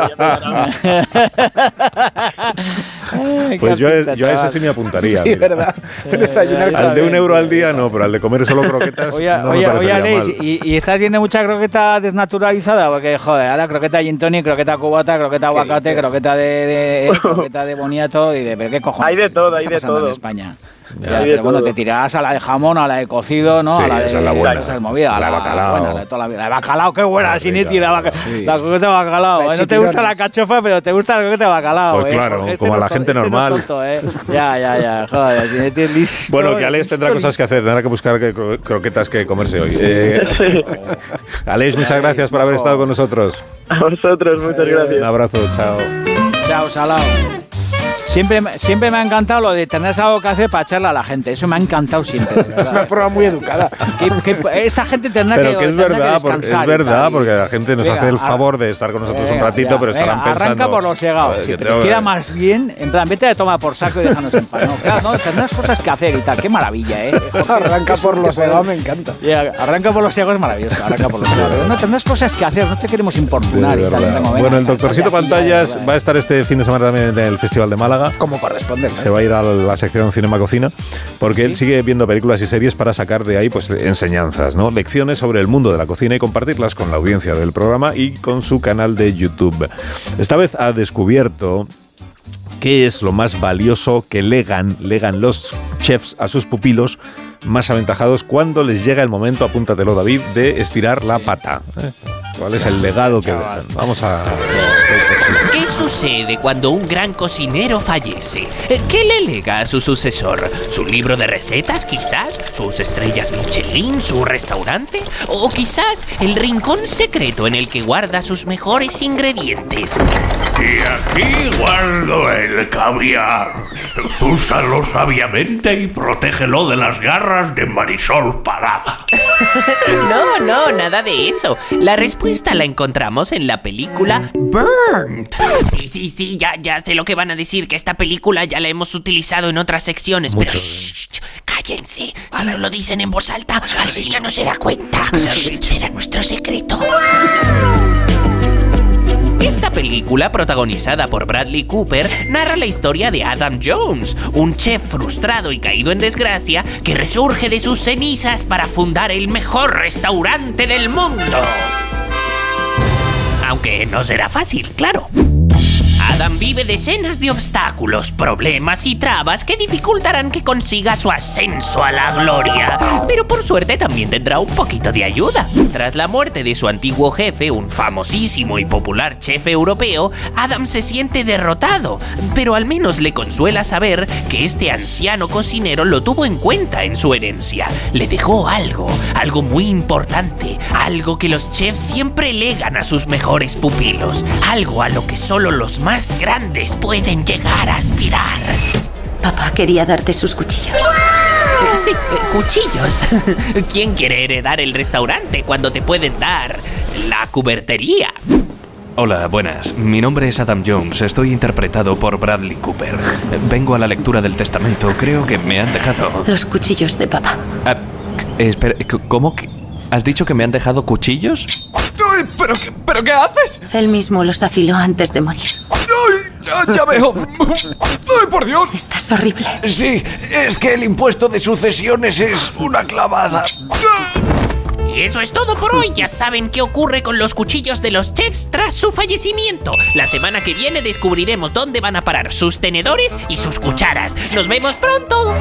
Pues yo, a- yo a ese chaval. sí me apuntaría. Sí, mira. verdad. Desayunar Al de un euro al día no, pero al de comer solo croquetas Oye, no me oye, mal. ¿y, y estás viendo mucha croqueta desnaturalizada? Porque, joder, ahora croqueta gin tonic, croqueta cubata, croqueta aguacate, croqueta de, de- croqueta de boniato y de... ¿pero ¿Qué cojones? Hay de todo, ¿Qué hay de todo. en España? Ya. Pero bueno, te tirarás a la de jamón, a la de cocido, ¿no? Sí, a la de esa es la buena. esa es movida, a La de bacalao. buena, la de toda la vida. La de bacalao, qué buena, Ah, sin rica, la, vaca- sí. la croqueta de bacalao. La ¿eh? No te gusta la cachofa, pero te gusta la croqueta de bacalao. Pues ¿eh? claro, Jorge, como no la es gente este no es normal. tonto, ¿eh? Ya, ya, ya, joder, Sinetti es listo. Bueno, que Alex tendrá listo, cosas que hacer, tendrá que buscar que cro- croquetas que comerse hoy. Eh, Alex, muchas gracias por haber estado con nosotros. A vosotros, muchas Un gracias. abrazo, chao. Chao, salao. Siempre, me- siempre me ha encantado lo de tener algo que hacer para echarle a la gente. Eso me ha encantado siempre. Es una prueba muy educada. Que- que esta gente tendrá Pero que, que es tendrá verdad, por- descansar es verdad, porque la gente nos Venga, hace el favor de estar con nosotros un ratito, ya, pero estarán venga, pensando. Arranca por los llegados. "Joder, sí, queda que- más bien. En plan, vete a tomar por saco y déjanos en paz. No, claro, no, tendrás cosas que hacer y tal. Qué maravilla, ¿eh? Arranca por los segados, me encanta. Arranca por los ciegos es maravilloso. Arranca por los. Pero No tendrás cosas que hacer, no te queremos importunar y tal. Venga, Bueno, el doctorcito Pantallas va a estar este fin de semana también en el Festival de Málaga. Como corresponde. Se va a ir a la sección Cinema Cocina porque él sigue viendo películas y series para sacar de ahí pues enseñanzas, ¿no? Lecciones sobre el mundo de la cocina y compartirlas con la audiencia del programa y con su canal de YouTube. Esta vez ha descubierto qué es lo más valioso que legan, legan los chefs a sus pupilos más aventajados cuando les llega el momento, apúntatelo David, de estirar la pata. ¿eh? ¿Cuál es el legado que? Vamos a... ¿Qué sucede cuando un gran cocinero fallece? Eh, ¿Qué le lega a su sucesor? ¿Su libro de recetas, quizás? ¿Sus estrellas Michelin? ¿Su restaurante? ¿O quizás el rincón secreto en el que guarda sus mejores ingredientes? Y aquí guardo el caviar. Úsalo sabiamente y protégelo de las garras de Marisol Parada. No, no, nada de eso. La respuesta la encontramos en la película Burnt. Y sí, sí, ya, ya sé lo que van a decir, que esta película ya la hemos utilizado en otras secciones, pero shh, shh, cállense. Si no lo dicen en voz alta, Alcina no se da cuenta. Será nuestro secreto. Esta película, protagonizada por Bradley Cooper, narra la historia de Adam Jones, un chef frustrado y caído en desgracia que resurge de sus cenizas para fundar el mejor restaurante del mundo. Aunque no será fácil, claro. Adam vive decenas de obstáculos, problemas y trabas que dificultarán que consiga su ascenso a la gloria. Pero por suerte también tendrá un poquito de ayuda. Tras la muerte de su antiguo jefe, un famosísimo y popular chef europeo, Adam se siente derrotado, pero al menos le consuela saber que este anciano cocinero lo tuvo en cuenta en su herencia. Le dejó algo, algo muy importante, algo que los chefs siempre legan a sus mejores pupilos, algo a lo que solo los más grandes pueden llegar a aspirar. Papá quería darte sus cuchillos. Eh, Sí, eh, cuchillos. ¿Quién quiere heredar el restaurante cuando te pueden dar la cubertería? Hola, buenas. Mi nombre es Adam Jones. Estoy interpretado por Bradley Cooper. Vengo a la lectura del testamento. Creo que me han dejado. Los cuchillos de papá. Ah, espera, ¿cómo que has dicho que me han dejado cuchillos? ¡Ay, pero, qué- pero qué haces! Él mismo los afiló antes de morir. ¡Ay, ya, ya veo! ¡Ay, por Dios! Estás horrible. Sí, es que el impuesto de sucesiones es una clavada. Y eso es todo por hoy. Ya saben qué ocurre con los cuchillos de los chefs tras su fallecimiento. La semana que viene descubriremos dónde van a parar sus tenedores y sus cucharas. Nos vemos pronto.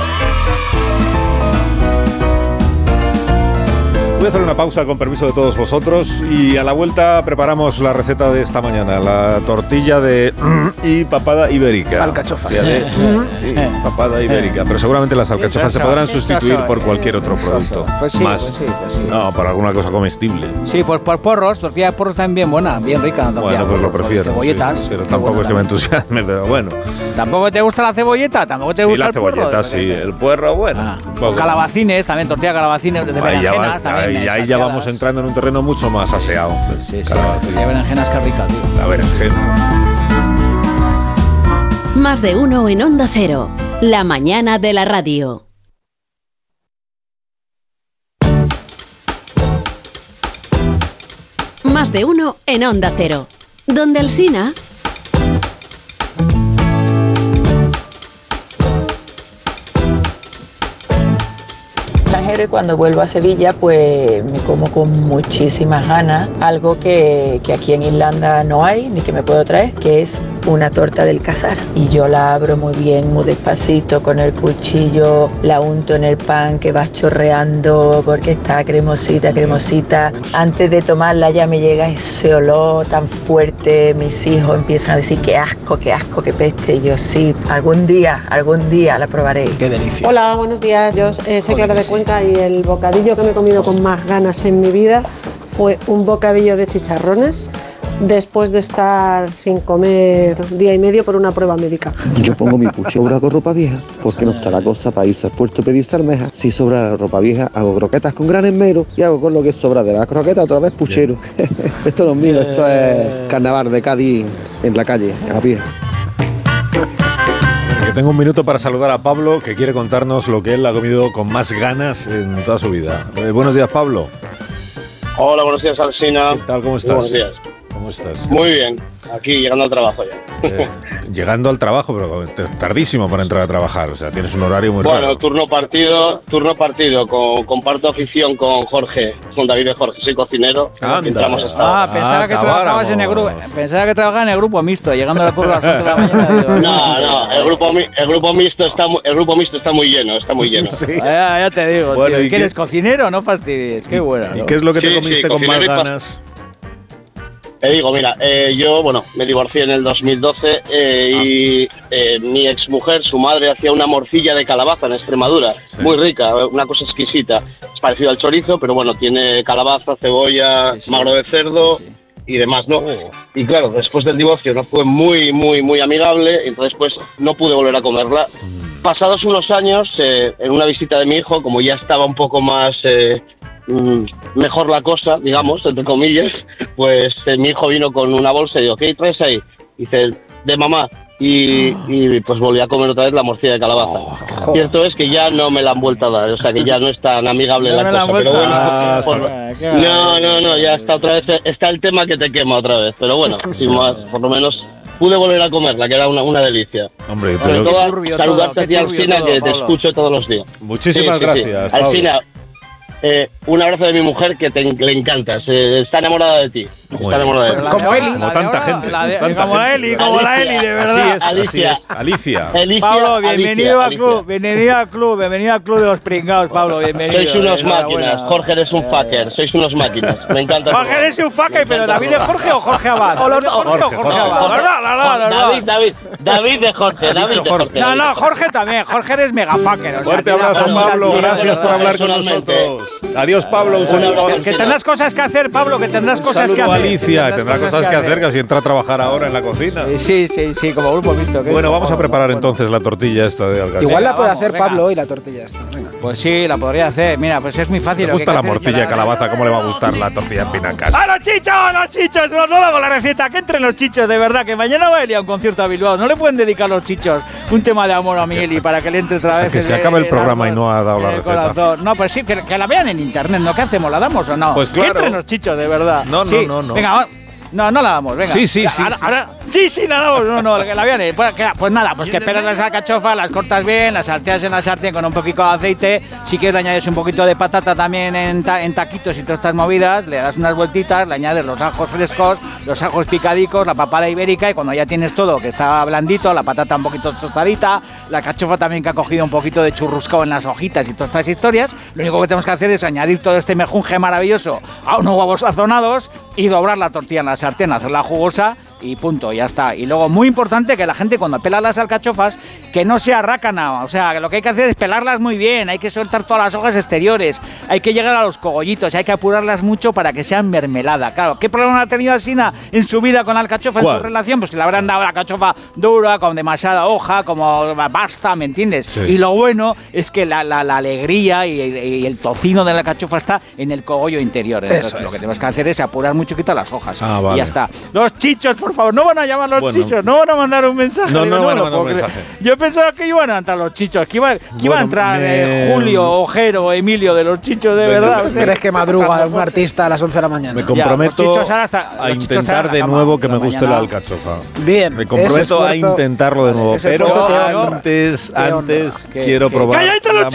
Voy a hacer una pausa con permiso de todos vosotros y a la vuelta preparamos la receta de esta mañana, la tortilla de y papada ibérica. Alcachofas. Sí, papada ibérica, pero seguramente las alcachofas se podrán sustituir por cualquier otro producto. Pues sí, Más. pues sí, pues sí. No, por alguna cosa comestible. Sí, pues por porros, tortilla de porros también buena, bien rica. Bueno, pues lo prefiero. Cebolletas. pero tampoco es que me entusiasme, pero bueno. ¿Tampoco te gusta la cebolleta? ¿Tampoco te gusta la el porro? cebolleta, sí. El puerro, bueno. poco. Calabacines, también tortilla de calabacines, de berenjenas también. Ahí- eh, ahí ya vamos entrando en un terreno mucho más aseado. Sí, sí, de berenjenas que rica, tío. La berenjena. Más de uno en Onda Cero. La mañana de la radio. Más de uno en Onda Cero. Donde Alsina. Extranjero y cuando vuelvo a Sevilla pues me como con muchísimas ganas algo que, que aquí en Irlanda no hay ni que me puedo traer, que es una torta del casar. Y yo la abro muy bien, muy despacito con el cuchillo, la unto en el pan que va chorreando porque está cremosita, cremosita. Antes de tomarla ya me llega ese olor tan fuerte, mis hijos empiezan a decir que asco, que asco, que peste. Y yo sí, algún día, algún día la probaré. Qué delicia. Hola, buenos días. Yo eh, soy Clara de Cuenca y el bocadillo que me he comido con más ganas en mi vida fue un bocadillo de chicharrones después de estar sin comer día y medio por una prueba médica. Yo pongo mi puchera con ropa vieja porque no está la cosa para irse al puerto a pedirse almejas. Si sobra la ropa vieja, hago croquetas con gran esmero y hago con lo que sobra de la croqueta otra vez puchero. esto no es mío, esto es carnaval de Cádiz en la calle, a pie. Que tengo un minuto para saludar a Pablo, que quiere contarnos lo que él ha comido con más ganas en toda su vida. Eh, buenos días, Pablo. Hola, buenos días, Alsina. ¿Qué tal? ¿Cómo estás? Buenos días. ¿Cómo estás? Muy bien, aquí llegando al trabajo ya. Eh, llegando al trabajo, pero tardísimo para entrar a trabajar. O sea, tienes un horario muy Bueno, raro. turno partido, turno partido, con, comparto afición con Jorge, con David de Jorge, soy cocinero. Entramos Ah, pensaba que trabajabas en el grupo. Pensaba que trabajaba en el grupo mixto, llegando a la curva a las 8 de la mañana. digo, No, no, el grupo, mi- el grupo mixto está el grupo mixto está muy lleno, está muy lleno. Ya, ya te digo, Bueno, tío. ¿y ¿Y qué qué- eres cocinero? No fastidies. Qué bueno. ¿Y qué es lo que te Sí, comiste sí, con más y ganas? Te digo, mira, eh, yo, bueno, me divorcié en el 2012 eh, y eh, mi exmujer, su madre, hacía una morcilla de calabaza en Extremadura, muy rica, una cosa exquisita. Es parecido al chorizo, pero bueno, tiene calabaza, cebolla, magro de cerdo y demás, ¿no? Y claro, después del divorcio no fue muy, muy, muy amigable, entonces pues no pude volver a comerla. Pasados unos años, eh, en una visita de mi hijo, como ya estaba un poco más... mm, mejor la cosa, digamos, entre comillas, pues eh, mi hijo vino con una bolsa y digo, ¿qué traes ahí? Dice, de mamá. Y, y, pues volví a comer otra vez la morcilla de calabaza. Cierto es que ya no me la han vuelto a dar, o sea que ya no es tan amigable No la cosa. Pero bueno, Ah, no, no, no, ya está otra vez, está el tema que te quema otra vez. Pero bueno, sin más, por lo menos pude volver a comerla, que era una, una delicia. Hombre, Sobre pero- todo, Qué turbio saludarte todo, a ti, Alcina, todo, que te Pablo. escucho todos los días. Muchísimas gracias, Pablo. Alcina, eh, un abrazo de mi mujer que te, le encanta, se- está enamorada de ti. Está de moda. Pero la Como de- Eli. Como de tanta gente. de- como la. Eli, como la Eli, de verdad. Así es, así Alicia. es. Alicia. Alicia, Pablo, bienvenido Alicia, al club, Alicia. bienvenido al club, bienvenido al club de los pringados, Pablo, bienvenido. Sois unos máquinas. Jorge, eres un fucker. Sois unos máquinas. Me encanta. Jorge, eres un fucker, pero David de Jorge o Jorge Abad. O los ¿David de. Jorge o Jorge Abad. Jorge. ¿Verdad? La, la, la, la. David, David, David de Jorge, David de Jorge. No, no, de Jorge también. Jorge eres mega fucker. Fuerte abrazo. Pablo. Gracias de por hablar con nosotros. Adiós, Pablo. Un saludo. Que tendrás cosas que hacer, Pablo, que tendrás cosas que hacer. Alicia. Tendrá cosas que hacer, casi entra a trabajar ahora en la cocina. Sí, sí, sí, como grupo visto. que- Bueno, vamos a preparar entonces la tortilla esta de alcachofas. Igual la puede hacer venga. Pablo hoy la tortilla esta. Venga. Pues sí, la podría hacer. Mira, pues es muy fácil. Me lo que gusta la que morcilla de que calabaza. ¿Cómo le va a gustar la tortilla en pinacas? ¡A los chichos, a los chichos! Os lo hago la receta, que entren los chichos, de verdad, que mañana va a ir a un concierto a Bilbao. No le pueden dedicar los chichos un tema de amor a Miguel y para que le entre otra vez. Que se acabe el programa y no ha dado la receta. No, pues sí, que, que la vean en internet, ¿no? ¿Qué hacemos? ¿La damos o no? Pues claro. entren los chichos, de verdad. No, no, Sí, no, no. Venga, No, no la damos, venga. Sí, sí, sí, Ahora- sí. ahora- sí, sí, la damos. No, no, que la vean. eh. Pues, pues nada, pues que pelas las alcachofas, las cortas bien, las salteas en la sartén con un poquito de aceite. Si quieres, le añades un poquito de patata también en, ta- en taquitos y todas estas movidas. Le das unas vueltitas, le añades los ajos frescos, los ajos picadicos, la papada ibérica. Y cuando ya tienes todo, que está blandito, la patata un poquito tostadita, la cachofa también que ha cogido un poquito de churruscao en las hojitas y todas estas historias, lo único que tenemos que hacer es añadir todo este mejunje maravilloso a unos huevos sazonados y doblar la tortilla en la sartén, hacerla jugosa y punto, ya está. Y luego, muy importante que la gente cuando pela las alcachofas, que no sea rácana, o sea, que lo que hay que hacer es pelarlas muy bien, hay que soltar todas las hojas exteriores, hay que llegar a los cogollitos, hay que apurarlas mucho para que sean mermelada. Claro, ¿qué problema ha tenido Alsina en su vida con la alcachofa, en su relación? Pues que le habrán dado la alcachofa dura, con demasiada hoja, como basta, ¿me entiendes? Sí. Y lo bueno es que la, la- la alegría y, y el tocino de la alcachofa está en el cogollo interior. Entonces, Eso lo es. que tenemos que hacer es apurar mucho quitar las hojas. Ah, Y ya está. Los chichos, por favor, no van a llamar los Bueno. chichos, no van a mandar un mensaje. No, Digo, no van a mandar un mensaje. Yo pensaba que iban a entrar los chichos, que iba, que iba a Bueno, entrar me- eh, Julio, Ojero, Emilio de los chichos de verdad. ¿tú o sea, ¿Crees que ¿qué está madruga un artista a las 11 de la mañana? Me comprometo hasta- a intentar de nuevo que me guste la alcachofa. Bien. Me comprometo a intentarlo de nuevo, pero antes, antes quiero probar. ¡Que ya entran la los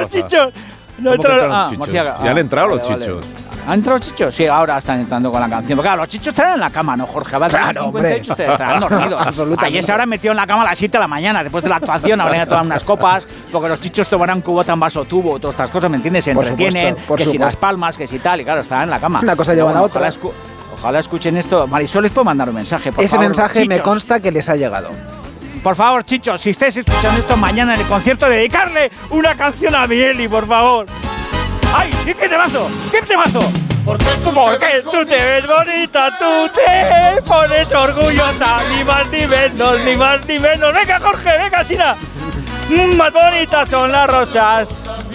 los chichos! No ¿Cómo que entraron- entran los ah, chichos? Ya han Ah, entrado los chichos. ¿Han entrado los chichos? Sí, ahora están entrando con la canción. Porque claro, los chichos estarán en la cama, ¿no, Jorge? Abad? Claro, 58, hombre. ustedes estarán dormidos. Absolutamente. Ayer se habrán metido en la cama a las 7 de la mañana, después de la actuación, habrán tomar unas copas, porque los chichos tomarán cubota en vaso tubo, todas estas cosas, ¿me entiendes? Se Por entretienen, supuesto, que si las palmas, que si tal, y claro, estarán en la cama. Una cosa lleva a la otra. Ojalá escuchen esto. Marisol, les puedo mandar un mensaje, por Ese favor, mensaje me consta que les ha llegado. Por favor, chichos, si estáis escuchando esto mañana en el concierto, dedicarle una canción a Mieli, por favor. ¡Ay! ¿y ¿Qué temazo? ¿Qué temazo? Porque tú te ves bonita, tú te pones orgullosa, ni más ni menos, ni más ni menos. Venga, Jorge, venga, Sina. Mm, Más bonitas son las rosas,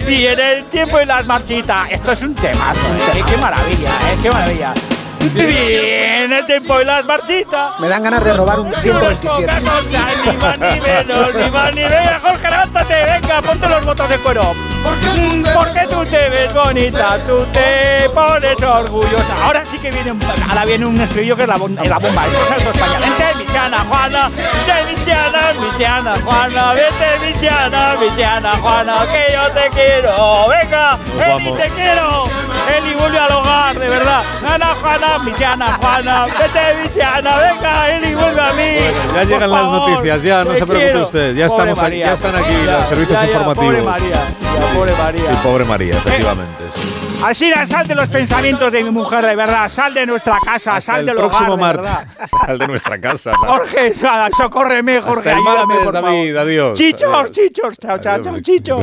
viene el tiempo y las marchitas. Esto es un temazo, ¿eh? qué maravilla, ¿eh? qué maravilla. Viene el tiempo y las marchitas. Me dan ganas de robar un 127. Poca cosa, ni más ni menos, ni más ni menos. Jorge, levántate, venga, ponte los botos de cuero. Porque tú te ves bonita, tú te pones orgullosa. Ahora sí que viene un, ahora viene un estribillo que es la, bon- la bomba. Es algo español. Vente, Misiana Juana, de Misiana, Misiana Juana, vete, Misiana, Misiana Juana, que yo te quiero. Venga, Eli, te quiero. Eli, vuelve al hogar, de verdad. Ana Juana, Misiana Juana, vete, Misiana, venga, Eli, vuelve a mí. Ya Por llegan las favor, noticias, ya, no te se preocupe quiero. usted. Ya Pobre estamos aquí, ya están aquí Ya, los servicios ya, ya, informativos. Pobre María, ya, pobre María. Y pobre María, efectivamente. sí. Alsina, sal de los pensamientos de mi mujer, de verdad. Sal de nuestra casa, Hasta sal el del próximo hogar, de martes. Sal de nuestra casa. Jorge, socórreme, Jorge, el ayúdame, martes, por David, favor. adiós. Chichos, Adiós. chichos, chao, chao, chao, chichos.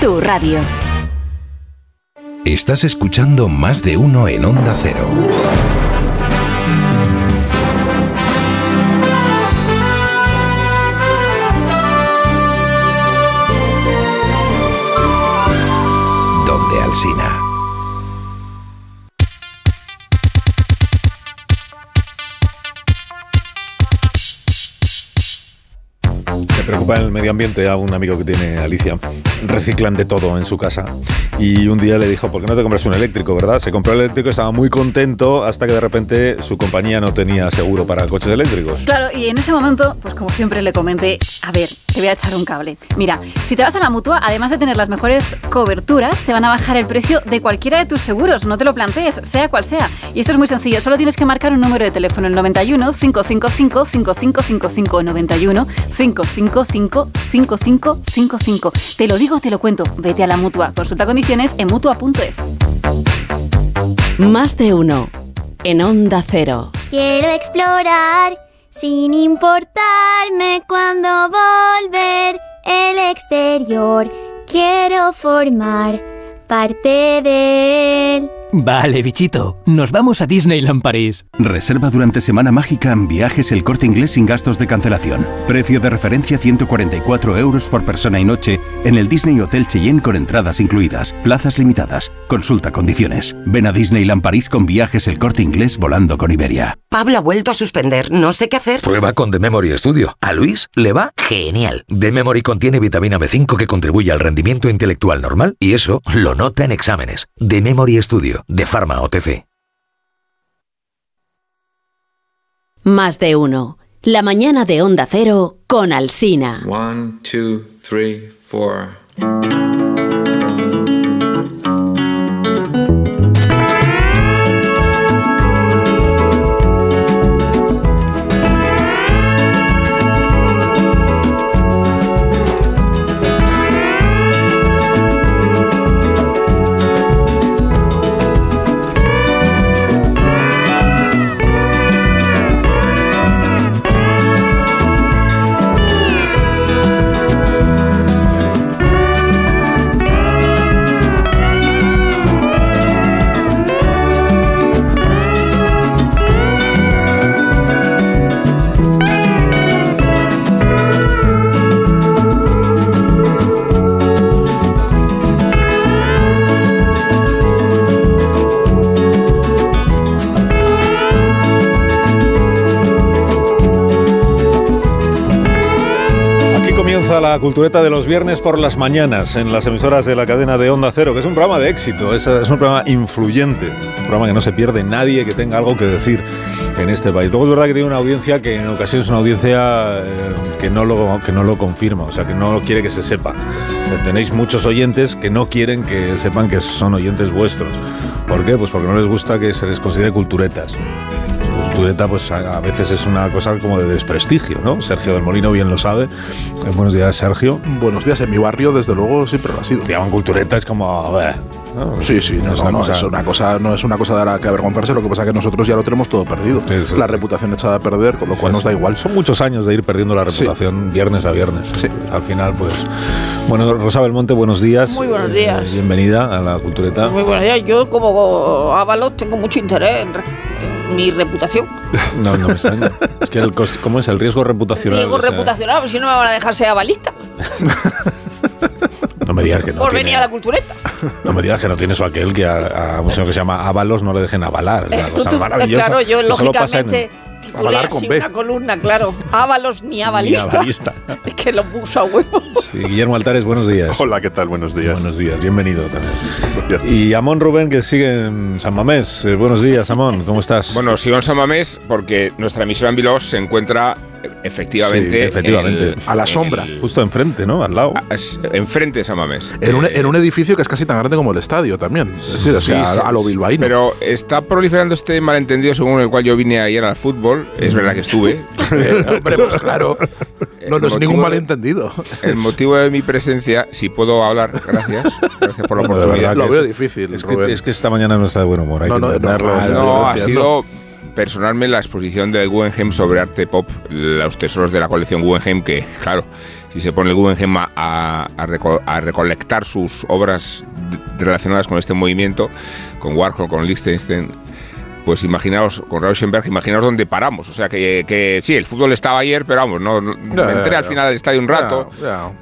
Tu radio. Estás escuchando más de uno en Onda Cero. Preocupa el medio ambiente a un amigo que tiene Alicia. Reciclan de todo en su casa. Y un día le dijo, ¿por qué no te compras un eléctrico, verdad? Se compró el eléctrico, estaba muy contento hasta que de repente su compañía no tenía seguro para coches eléctricos. Claro, y en ese momento, pues como siempre le comenté, a ver, te voy a echar un cable. Mira, si te vas a la mutua, además de tener las mejores coberturas, te van a bajar el precio de cualquiera de tus seguros. No te lo plantees, sea cual sea. Y esto es muy sencillo, solo tienes que marcar un número de teléfono, el 91 555 5555 91 555 5555. Te lo digo, te lo cuento. Vete a la mutua. Consulta condiciones en mutua.es. Más de uno. En Onda Cero. Quiero explorar sin importarme cuando volver el exterior. Quiero formar parte de él. Vale, bichito, nos vamos a Disneyland París. Reserva durante Semana Mágica en viajes el corte inglés sin gastos de cancelación. Precio de referencia 144 euros por persona y noche en el Disney Hotel Cheyenne con entradas incluidas. Plazas limitadas. Consulta condiciones. Ven a Disneyland París con viajes el corte inglés volando con Iberia. Pablo ha vuelto a suspender, no sé qué hacer. Prueba con The Memory Studio. A Luis le va genial. The Memory contiene vitamina B5 que contribuye al rendimiento intelectual normal y eso lo nota en exámenes. The Memory Studio, de Pharma OTC. Más de uno. La mañana de Onda Cero con Alsina. One, two, three, four. La cultureta de los viernes por las mañanas en las emisoras de la cadena de Onda Cero, que es un programa de éxito, es, es un programa influyente, un programa que no se pierde nadie que tenga algo que decir en este país. Luego es verdad que tiene una audiencia que en ocasiones es una audiencia eh, que, no lo, que no lo confirma, o sea, que no quiere que se sepa. Sea, tenéis muchos oyentes que no quieren que sepan que son oyentes vuestros. ¿Por qué? Pues porque no les gusta que se les considere culturetas cultureta pues a, a veces es una cosa como de desprestigio, ¿no? Sergio del Molino bien lo sabe. Eh, buenos días, Sergio. Buenos días, en mi barrio desde luego siempre lo ha sido. Te llaman cultureta, es como... ver, ¿no? Sí, sí, no, Es una no, cosa- es una cosa, no es una cosa de la que avergonzarse, lo que pasa es que nosotros ya lo tenemos todo perdido. la reputación echada a perder, con lo cual nos da igual. Son muchos años de ir perdiendo la reputación viernes a viernes. Al final, pues... Bueno, Rosa Belmonte, buenos días. Muy buenos días. Eh, bienvenida a la cultureta. Muy buenos días. Yo, como Ábalos, tengo mucho interés en mi reputación. No, no me extraña. Es que el cost- ¿Cómo es el riesgo reputacional? De ser- reputacional, pues si no me van a dejar ser abalista No me digas que no por venir a la cultureta. No me digas que no tienes aquel que a, a un señor que se llama Ábalos no le dejen avalar. Es una Eh, tú- cosa tú- maravillosa. claro, yo lógicamente Avalar con así B. una columna, claro. Ábalos ni abalista. abalista. Es que lo puso a huevo. Sí, Guillermo Altares, buenos días. Hola, ¿qué tal? Buenos días. Buenos días, bienvenido también. Y Amón Rubén, que sigue en San Mamés. Eh, buenos días, Amón, ¿cómo estás? Bueno, sigo en San Mamés porque nuestra emisora en Bilbao se encuentra efectivamente, Sí, efectivamente. el- A la sombra. el- Justo enfrente, ¿no? Al lado. es- enfrente de San Mamés. En un, Eh, en un edificio que es casi tan grande como el estadio también. Es decir, o sea, Sí, a, a lo bilbaíno. Pero está proliferando este malentendido según el cual yo vine ayer al fútbol. Es verdad que estuve. Eh, Hombre, pues claro. No, no es ningún de- malentendido. El motivo de mi presencia, si puedo hablar, gracias. Gracias por la oportunidad. verdad Lo veo es- difícil, Es que, Rubén. es que esta mañana no está de buen humor. Hay No, que no, no, no, ha entiendo. Sido personalmente la exposición del Guggenheim sobre arte pop, los tesoros de la colección Guggenheim, que claro, si se pone el Guggenheim a, a- a reco- a recolectar sus obras relacionadas con este movimiento, con Warhol, con Lichtenstein, pues imaginaos, con Rauschenberg, imaginaos dónde paramos. O sea, que, que sí, el fútbol estaba ayer, pero vamos, no, no- entré al final del estadio un rato,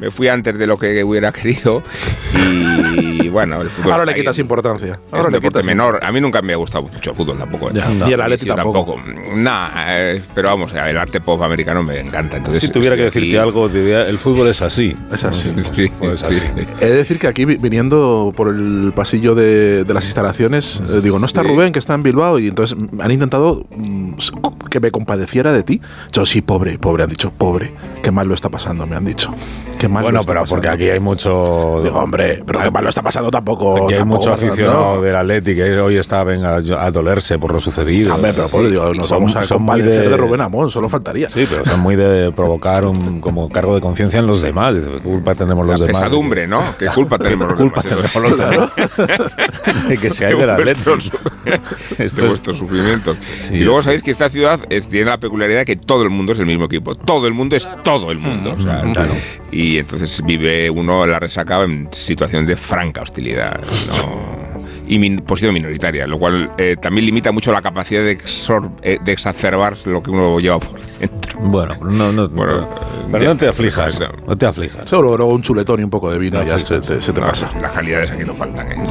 me fui antes de lo que hubiera querido y bueno, el fútbol Ahora le quitas ahí. importancia. Es Ahora le deporte quitas menor. A mí nunca me ha gustado mucho el fútbol tampoco. ¿eh? Ya, No, y el Atleti sí, tampoco. Nah, eh, pero vamos, el arte pop americano me encanta. Entonces, Si tuviera que decirte aquí- algo, diría, el fútbol es así. Es así. Sí, sí. así. He de decir que aquí, vi- viniendo por el pasillo de, de las instalaciones, eh, digo, no está Sí. Rubén, que está en Bilbao, y entonces han intentado mm, que me compadeciera de ti. Yo, sí, pobre, pobre, han dicho, pobre, qué mal lo está pasando, me han dicho. Qué mal Bueno, lo está pero pasando. porque aquí hay mucho. Digo, hombre, pero qué mal lo está pasando tampoco. Aquí hay tampoco mucho aficionado del Atleti que hoy está venga, a dolerse por lo sucedido. Hombre, pero pobre, digo, nos Son- vamos a compadecer de... Rubén Amón, solo faltaría. Sí, pero son muy de provocar un como cargo de conciencia en los demás. Dice, ¿Qué culpa tenemos los La demás? pesadumbre, ¿no? ¿Qué culpa tenemos los culpa demás? tenemos los demás? de que se vuestros, Esto de es- vuestros sufrimientos. Sí, y luego sabéis que esta ciudad es- tiene la peculiaridad de que todo el mundo es el mismo equipo. Todo el mundo es todo el mundo. o sea, Y entonces vive uno la resaca en situación de franca hostilidad. ¿no? Y min- posición minoritaria, lo cual eh, también limita mucho la capacidad de, exor- eh, de exacerbar lo que uno lleva por dentro. Bueno, no, no, Bueno, pero ya- no te aflijas. No te aflijas. Solo luego un chuletón y un poco de vino, No, ya sí, se te, se te No, pasa. Las calidades aquí no faltan. ¿eh?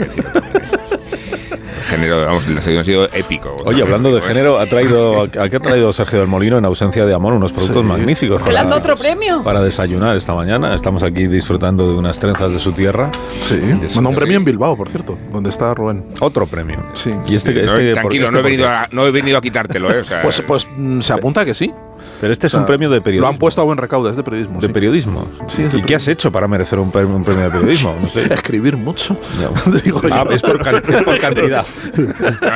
Eso hay que decirlo también, ¿eh? El género, vamos, el desayuno ha sido épico. Oye, hablando de ¿eh? género, ha traído, ¿a qué ha traído Sergio del Molino en ausencia de Amor? Unos productos Sí. magníficos ¿Que le han dado para, otro premio? para desayunar esta mañana. Estamos aquí disfrutando de unas trenzas de su tierra. Sí, su- manda un sí. premio en Bilbao, por cierto, donde está Rubén. Otro premio. Sí. Y este, Sí, no, este- tranquilo, este no, he por venido a, no he venido a quitártelo, ¿eh? O sea, Pues, pues mm, se apunta que sí. Pero este es O sea, un premio de periodismo. Lo han puesto a buen recaudo, es de periodismo. de sí. periodismo. Sí, es de ¿Y qué has hecho para merecer un premio, un premio de periodismo? No sé. Escribir mucho. Ya. Digo Ah, yo. es, por, es por cantidad.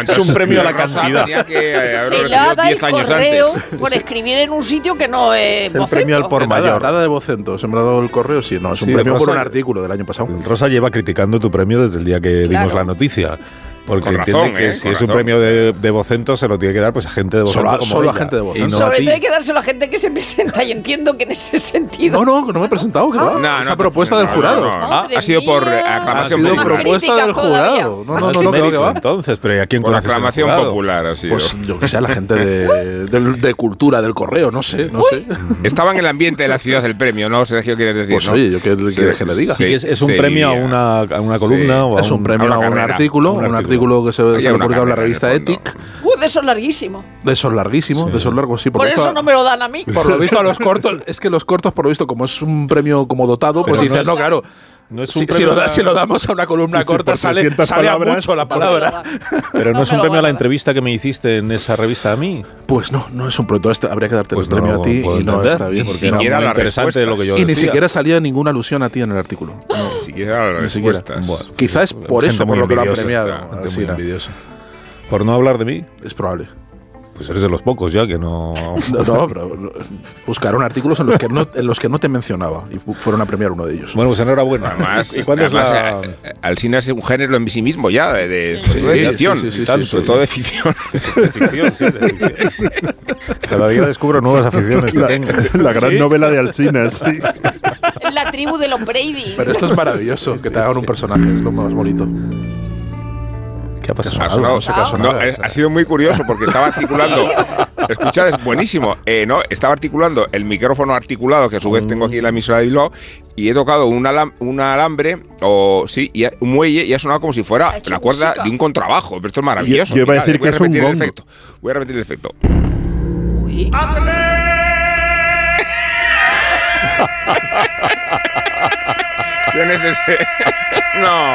es un premio a la cantidad. eh, Se le ha dado el 10 años correo antes. por escribir en un sitio que no es Es el premio al por mayor. Nada de vocento. Se me ha dado el correo, sí. No, es un Sí, premio por Rosa- un artículo del año pasado. Rosa lleva criticando tu premio desde el día que dimos Claro. la noticia. Porque Con entiende razón, que ¿eh? si es un razón. premio de, de Vocento, se lo tiene que dar pues a gente de Vocento Solo a- como solo a gente de y Vocento. no Sobre todo hay que dárselo a gente que se presenta y entiendo que en ese sentido. No, no, que no me he presentado. va. No, Esa no, propuesta no, del jurado. no, no. Madre ha sido por mía. Ha aclamación sido popular. propuesta del todavía. jurado. No, no, Ah, no, creo que va. entonces, pero ¿y a quién Por conoces en el aclamación popular ha sido. Pues yo que sé, la gente de, cultura, del correo, no sé, no sé. Estaba en el ambiente de la ciudad del premio, ¿no? Sergio, quieres decir, Pues ¿no? oye, ¿yo qué quieres que le diga? Es, un premio a una, a una columna o a Es un artículo, artículo. que se, Hay se ha una publicado en la revista. Ethic. Uh, de esos larguísimos. De esos larguísimos, de esos largos, sí. Por eso no me lo dan a mí. Por lo visto a los cortos, es que los cortos, por lo visto, como es un premio como dotado, pues Pero no no, es- claro. No es Si, un si premio lo, da- a- si lo damos a una columna Sí, corta, sale, 300 sale a mucho la No palabra. Pero no, No es un premio a la entrevista que me hiciste en esa revista a mí. Pues no, no es un premio. Habría que darte Pues el premio no a ti y no está bien. ni porque era muy interesante lo que yo Y ni siquiera salía ninguna alusión a ti en el artículo. Ni siquiera las Ni siquiera. respuestas. Bueno, quizás es por eso, por lo que lo han premiado. Así muy envidiosa. Por no hablar de mí, Es probable. Pues eres de los pocos ya que no... No, no, pero buscaron artículos en los que no, en los que no te mencionaba y fu- fueron a premiar uno de ellos. Bueno, pues enhorabuena. Además, ¿Y cuándo es además, la...? eh, Alsina es un género en sí mismo ya, de, de, Sí, de sí, ficción, sí, sobre sí, todo de ficción. de ficción, sí, de ficción. Cada día descubro nuevas aficiones que tengo. La gran novela de Alsina, sí. Es la tribu de los Brady. Pero esto es maravilloso, que te hagan un personaje, es lo más bonito. ¿Qué ha pasado? Ha, sonado. ha sonado. No, es- ha sido muy curioso porque estaba articulando. Escuchad, es buenísimo. Eh, no, estaba articulando el micrófono articulado que a su vez tengo aquí en la emisora de Bilbao y he tocado un, alam- un alambre o sí, y un muelle y ha sonado como si fuera la cuerda música. de un contrabajo. Pero esto es maravilloso. Yo- yo iba a decir voy que es un repetir el efecto. Voy a repetir el efecto. Uy. Tienes ese. No.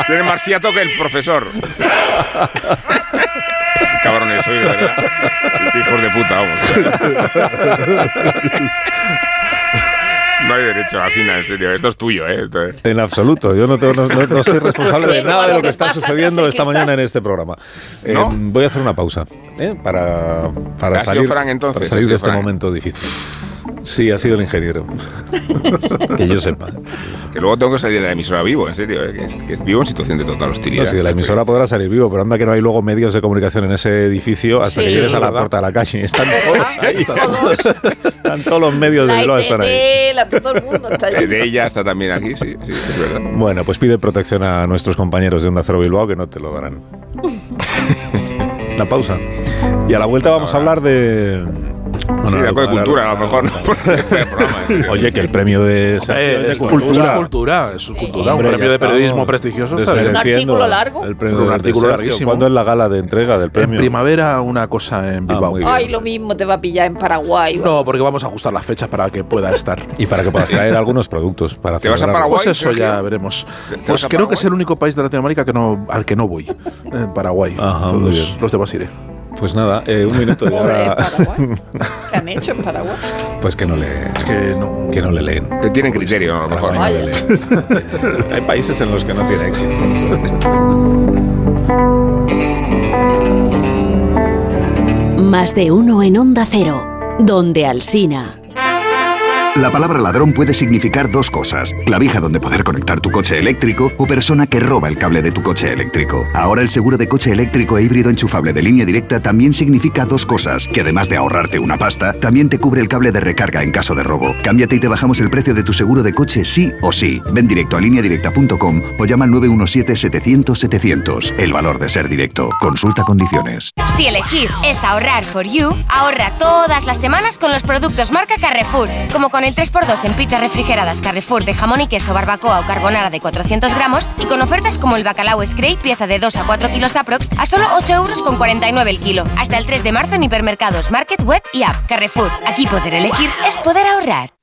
Tiene más fiato que el profesor. Qué Cabrones soy, de verdad. Qué hijos de puta, vamos. No hay derecho, así nada, en serio. Esto es tuyo, ¿eh? Esto es- En absoluto, yo no, tengo- no- no- no soy responsable de nada de lo que está sucediendo esta mañana en este programa. Eh, ¿No? voy a hacer una pausa ¿eh? para, para salir, entonces, para salir de este momento difícil. Sí, ha sido el ingeniero. que yo sepa. Que luego tengo que salir de la emisora vivo, en serio, eh, que, es- que vivo en situación de total hostilidad. No, sí, de la emisora podrá salir vivo, pero anda que no hay luego medios de comunicación en ese edificio hasta Sí, que llegues es a la verdad. puerta de la calle. Están todos ahí. Están todos los medios de Bilbao están ahí. La- todo el mundo está Eh, allí. De ella está también aquí, sí, sí, es verdad. Bueno, pues pide protección a nuestros compañeros de Onda Cero Bilbao que no te lo darán. La pausa. Y a la vuelta vamos a hablar de. Sí, de algo de cultura, a lo mejor. Oye, que el premio de es cultura, es cultura, es cultura. Hombre, un premio de periodismo prestigioso está bien. desmereciendo Un artículo largo. El premio Un artículo larguísimo. ¿Cuándo es la gala de entrega del En premio? primavera una cosa en Bilbao. muy bien. Ay, lo mismo te va a pillar en Paraguay. No, porque vamos a ajustar las fechas para que pueda estar. Y para que puedas traer algunos productos para ¿Te vas a. Paraguay? Pues eso ya veremos. ¿Te- te Pues creo que es el único país de Latinoamérica que no, al que no voy. En Paraguay. Ajá, Todos los demás iré. Pues nada, eh, un minuto Pobre ahora. Paraguay. ¿Qué han hecho en Paraguay? Pues que no le, Que no. que no le leen. Que tienen criterio, a lo mejor. Paraguay no le leen. Hay países en los que no tiene éxito. Más de uno en Onda Cero, donde Alsina. La palabra ladrón puede significar dos cosas. Clavija donde poder conectar tu coche eléctrico o persona que roba el cable de tu coche eléctrico. Ahora el seguro de coche eléctrico e híbrido enchufable de línea directa también significa dos cosas. Que además de ahorrarte una pasta, también te cubre el cable de recarga en caso de robo. Cámbiate y te bajamos el precio de tu seguro de coche sí o sí. Ven directo a lineadirecta.com o llama al 917-700-700. El valor de ser directo. Consulta condiciones. Si elegir es ahorrar for you, ahorra todas las semanas con los productos marca Carrefour, como con el 3x2 en pizzas refrigeradas Carrefour de jamón y queso, barbacoa o carbonara de 400 gramos y con ofertas como el bacalao Scrape, pieza de 2 a 4 kilos aprox, a solo 8 euros con 49 el kilo. Hasta el 3 de marzo en hipermercados, market, web y app. Carrefour, aquí poder elegir es poder ahorrar.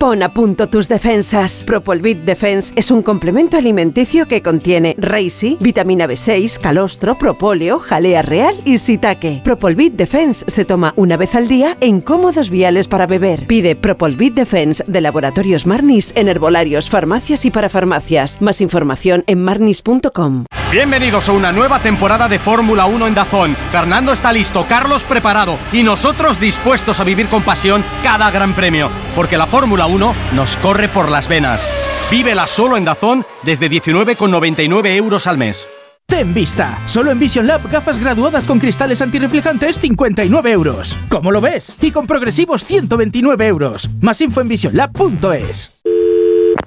Pon a punto tus defensas. Propolvit Defense es un complemento alimenticio que contiene Reishi, vitamina B6, calostro, propóleo, jalea real y sitaque. Propolvit Defense se toma una vez al día en cómodos viales para beber. Pide Propolvit Defense de Laboratorios Marnis en herbolarios, farmacias y para farmacias. Más información en marnis.com. Bienvenidos a una nueva temporada de Fórmula 1 en Dazón. Fernando está listo, Carlos preparado y nosotros dispuestos a vivir con pasión cada gran premio, porque la Fórmula 1 nos corre por las venas. Vívela solo en Dazón desde 19,99 euros al mes. Ten vista. Solo en Vision Lab gafas graduadas con cristales antirreflejantes 59 euros. ¿Cómo lo ves? Y con progresivos 129 euros. Más info en visionlab.es.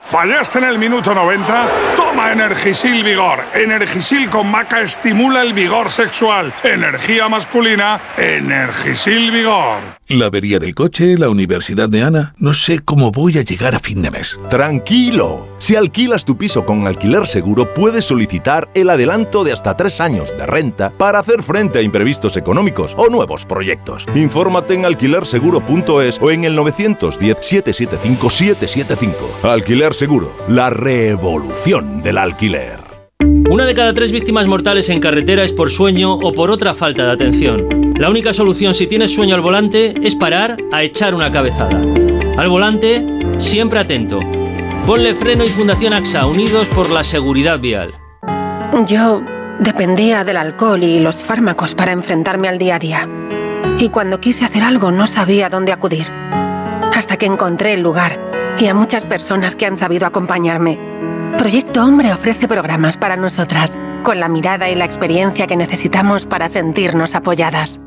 ¿Fallaste en el minuto 90? Toma Energisil Vigor. Energisil con maca estimula el vigor sexual. Energía masculina, Energisil Vigor. La avería del coche, la universidad de Ana. No sé cómo voy a llegar a fin de mes. Tranquilo. Si alquilas tu piso con alquiler seguro, puedes solicitar el adelanto de hasta tres años de renta para hacer frente a imprevistos económicos o nuevos proyectos. Infórmate en alquilerseguro.es o en el 910-775-775. Alquiler Seguro, la revolución del alquiler. Una de cada tres víctimas mortales en carretera es por sueño o por otra falta de atención. La única solución si tienes sueño al volante es parar a echar una cabezada. Al volante, siempre atento. Ponle freno y Fundación AXA, unidos por la seguridad vial. Yo dependía del alcohol y los fármacos para enfrentarme al día a día. Y cuando quise hacer algo no sabía dónde acudir. Hasta que encontré el lugar y a muchas personas que han sabido acompañarme. Proyecto Hombre ofrece programas para nosotras, con la mirada y la experiencia que necesitamos para sentirnos apoyadas.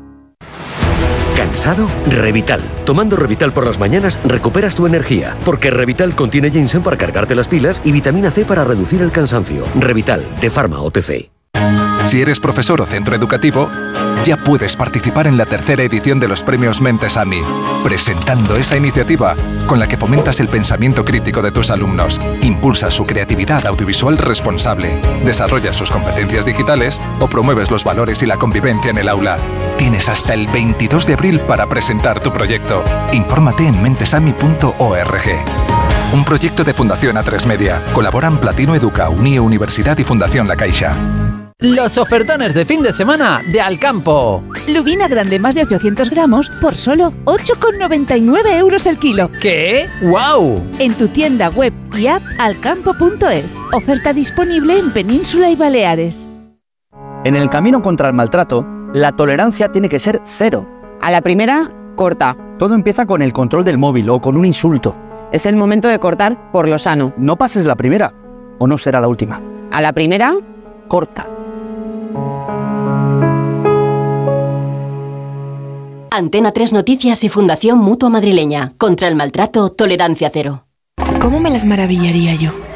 ¿Cansado? Revital. Tomando Revital por las mañanas recuperas tu energía, porque Revital contiene ginseng para cargarte las pilas y vitamina C para reducir el cansancio. Revital, de Pharma OTC. Si eres profesor o centro educativo, ya puedes participar en la tercera edición de los premios Mentes AMI, presentando esa iniciativa con la que fomentas el pensamiento crítico de tus alumnos, impulsas su creatividad audiovisual responsable, desarrollas sus competencias digitales o promueves los valores y la convivencia en el aula. Tienes hasta el 22 de abril para presentar tu proyecto. Infórmate en mentesami.org. Un proyecto de Fundación A3 Media. Colaboran Platino Educa, Unie Universidad y Fundación La Caixa. Los ofertones de fin de semana de Alcampo. Lubina grande más de 800 gramos por solo 8,99 euros el kilo. ¿Qué? ¡Wow! En tu tienda web y app alcampo.es. Oferta disponible en Península y Baleares. En el camino contra el maltrato, la tolerancia tiene que ser cero. A la primera, corta. Todo empieza con el control del móvil o con un insulto. Es el momento de cortar por lo sano. No pases la primera, o no será la última. A la primera, corta. Antena 3 Noticias y Fundación Mutua Madrileña. Contra el maltrato, tolerancia cero. ¿Cómo me las maravillaría yo?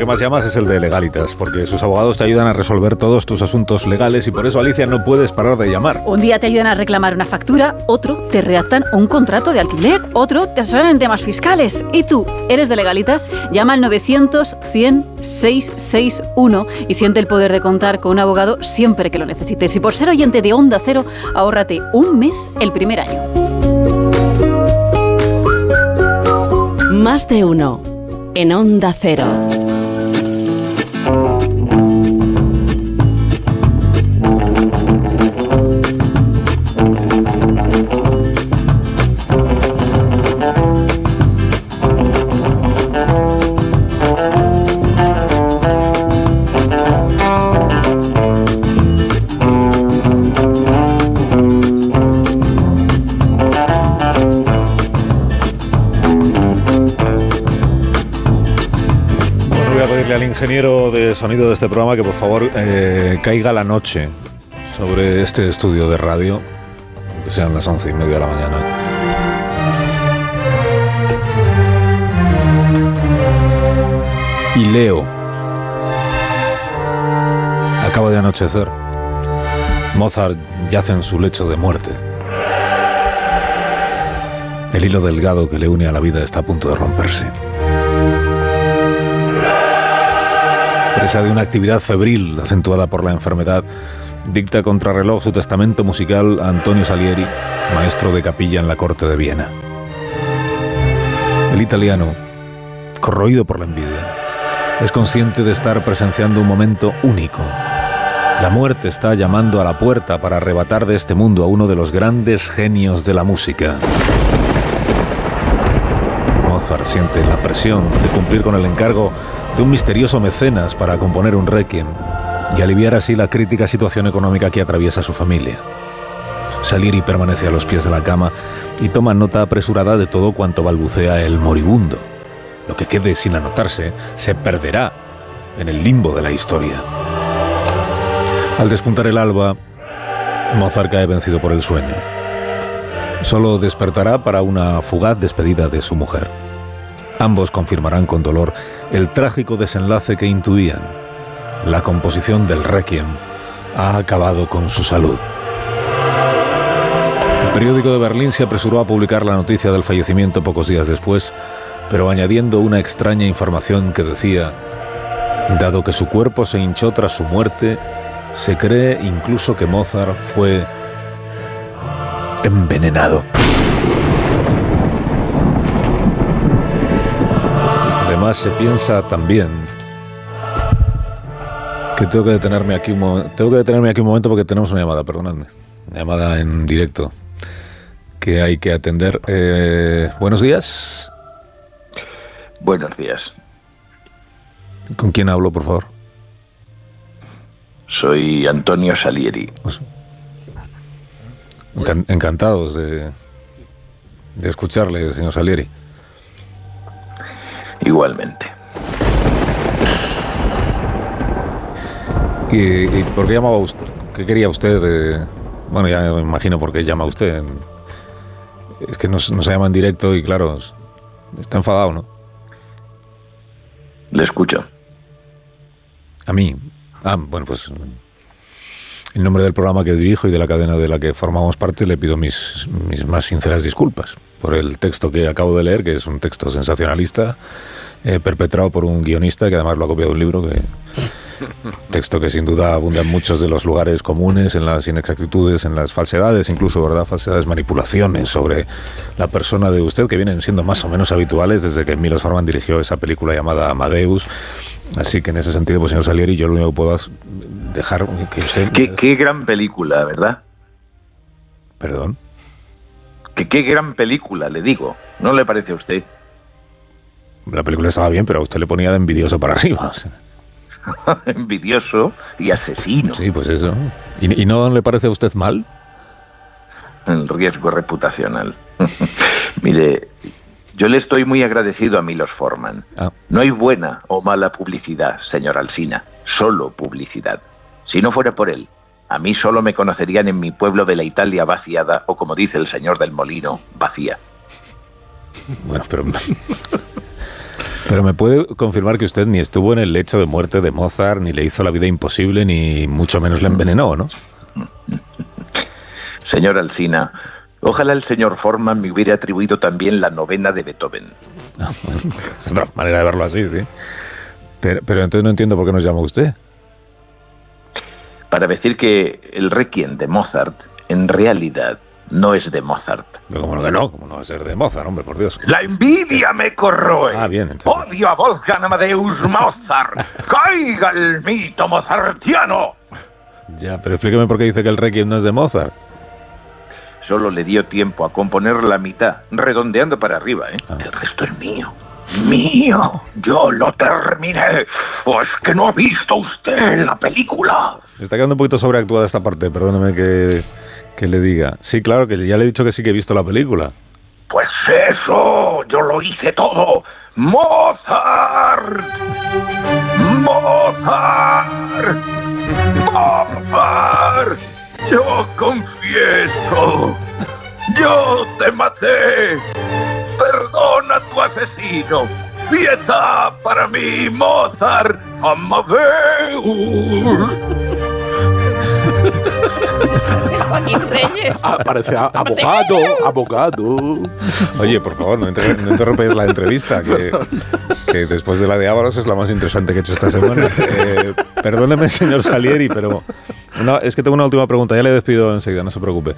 Que más llamas es el de Legalitas, porque sus abogados te ayudan a resolver todos tus asuntos legales y por eso, Alicia, no puedes parar de llamar. Un día te ayudan a reclamar una factura, otro te redactan un contrato de alquiler, otro te asesoran en temas fiscales. ¿Y tú, eres de Legalitas? Llama al 900-100-661 y siente el poder de contar con un abogado siempre que lo necesites. Y por ser oyente de Onda Cero, ahórrate un mes el primer año. Más de uno. En Onda Cero. Ingeniero de sonido de este programa que por favor eh, caiga la noche sobre este estudio de radio, que sean las once y media de la mañana. Y leo. Acaba de anochecer. Mozart yace en su lecho de muerte. El hilo delgado que le une a la vida está a punto de romperse. Presa de una actividad febril acentuada por la enfermedad, dicta contrarreloj su testamento musical a Antonio Salieri, maestro de capilla en la corte de Viena. El italiano, corroído por la envidia, es consciente de estar presenciando un momento único. La muerte está llamando a la puerta para arrebatar de este mundo a uno de los grandes genios de la música. Mozart siente la presión de cumplir con el encargo de un misterioso mecenas para componer un requiem y aliviar así la crítica situación económica que atraviesa su familia. Salieri permanece a los pies de la cama y toma nota apresurada de todo cuanto balbucea el moribundo. Lo que quede sin anotarse se perderá en el limbo de la historia. Al despuntar el alba, Mozart cae vencido por el sueño. Solo despertará para una fugaz despedida de su mujer. Ambos confirmarán con dolor el trágico desenlace que intuían. La composición del Requiem ha acabado con su salud. El periódico de Berlín se apresuró a publicar la noticia del fallecimiento pocos días después, pero añadiendo una extraña información que decía, dado que su cuerpo se hinchó tras su muerte, se cree incluso que Mozart fue envenenado. Además se piensa también que tengo que detenerme aquí un momento, tengo que detenerme aquí un momento porque tenemos una llamada, perdonadme, una llamada en directo que hay que atender. Eh, buenos días. Buenos días. ¿Con quién hablo, por favor? Soy Antonio Salieri. Encan- encantados de, de escucharle, señor Salieri. Igualmente. ¿Y, y por qué llamaba usted? ¿Qué quería usted? bueno, ya me imagino por qué llama usted. Es que nos, nos llama en directo y claro, es- está enfadado, ¿no? Le escucho. A mí. Ah, bueno, pues en nombre del programa que dirijo y de la cadena de la que formamos parte le pido mis, mis más sinceras disculpas por el texto que acabo de leer, que es un texto sensacionalista, eh, perpetrado por un guionista que además lo ha copiado de un libro que... Texto que sin duda abunda en muchos de los lugares comunes, en las inexactitudes, en las falsedades, incluso, ¿verdad? Falsedades, manipulaciones sobre la persona de usted que vienen siendo más o menos habituales desde que Milos Forman dirigió esa película llamada Amadeus. Así que en ese sentido, pues señor Salieri, yo lo único que puedo dejar que usted... Qué, qué gran película, ¿verdad? Perdón. Que qué gran película, le digo. ¿No le parece a usted? La película estaba bien, pero a usted le ponía de envidioso para arriba. o sea. Envidioso y asesino. Sí, pues eso. ¿Y, y no le parece a usted mal? El riesgo reputacional. Mire, yo le estoy muy agradecido a Milos Forman. Ah. No hay buena o mala publicidad, señor Alsina. Solo publicidad. Si no fuera por él, a mí solo me conocerían en mi pueblo de la Italia vaciada, o como dice el señor del molino, vacía. Bueno, pero... Pero me puede confirmar que usted ni estuvo en el lecho de muerte de Mozart, ni le hizo la vida imposible, ni mucho menos le envenenó, ¿no? Señor Alsina, ojalá el señor Forman me hubiera atribuido también la novena de Beethoven. Es otra manera de verlo así, sí. Pero, pero entonces no entiendo por qué nos llama usted. Para decir que el Requiem de Mozart en realidad no es de Mozart. Pero como que no, como no va a ser de Mozart, hombre, por Dios. La envidia me corroe. Ah, bien, entonces. Odio a Wolfgang Amadeus Mozart. ¡Caiga el mito mozartiano! Ya, pero explíqueme por qué dice que el Requiem no es de Mozart. Solo le dio tiempo a componer la mitad, redondeando para arriba, ¿eh? Ah. El resto es mío. ¡Mío! ¡Yo lo terminé! ¿O es que no ha visto usted la película? Está quedando un poquito sobreactuada esta parte, perdóneme que, que le diga. Sí, claro, que ya le he dicho que sí que he visto la película. Pues eso, yo lo hice todo. ¡Mozart! ¡Mozart! ¡Mozart! Yo confieso. Yo te maté. Perdona tu asesino. Piedad para mí, Mozart. Amadeus. Joaquín Reyes. Ah, parece a- abogado, abogado. Oye, por favor, no, inter- no interrumpáis la entrevista, que, que después de la de Ábalos es la más interesante que he hecho esta semana. Eh, perdóneme, señor Salieri, pero no, es que tengo una última pregunta. Ya le despido enseguida, no se preocupe.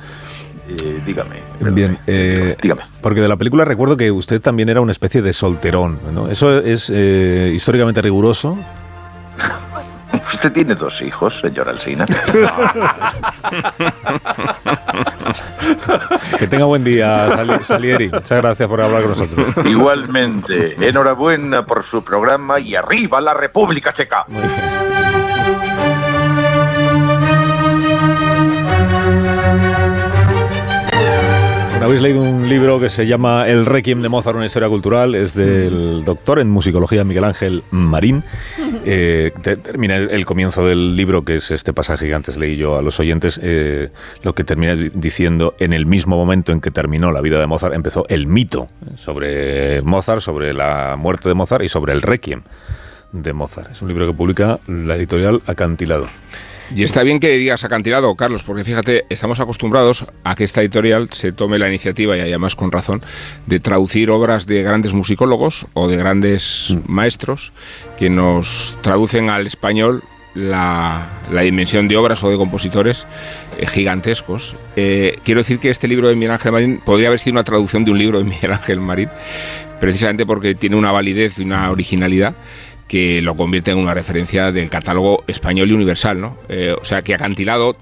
Eh, dígame. Bien, eh, porque de la película recuerdo que usted también era una especie de solterón, ¿no? ¿Eso es eh, históricamente riguroso? Usted tiene dos hijos, señor Alsina. Que tenga buen día, Sali- Salieri. Muchas gracias por hablar con nosotros. Igualmente, enhorabuena por su programa y arriba la República Checa. Bueno, habéis leído un libro que se llama El Requiem de Mozart, una historia cultural. Es del doctor en musicología Miguel Ángel Marín. Eh, te- termina el, comienzo del libro, que es este pasaje que antes leí yo a los oyentes, eh, lo que termina di- diciendo, en el mismo momento en que terminó la vida de Mozart, empezó el mito sobre Mozart, sobre la muerte de Mozart y sobre el Requiem de Mozart. Es un libro que publica la editorial Acantilado. Y está bien que digas acantilado, Carlos, porque fíjate, estamos acostumbrados a que esta editorial se tome la iniciativa, y además con razón, de traducir obras de grandes musicólogos o de grandes maestros que nos traducen al español la, la dimensión de obras o de compositores eh, gigantescos. Eh, quiero decir que este libro de Miguel Ángel Marín podría haber sido una traducción de un libro de Miguel Ángel Marín, precisamente porque tiene una validez y una originalidad que lo convierte en una referencia del catálogo español y universal, ¿no? Eh, o sea, que acantilado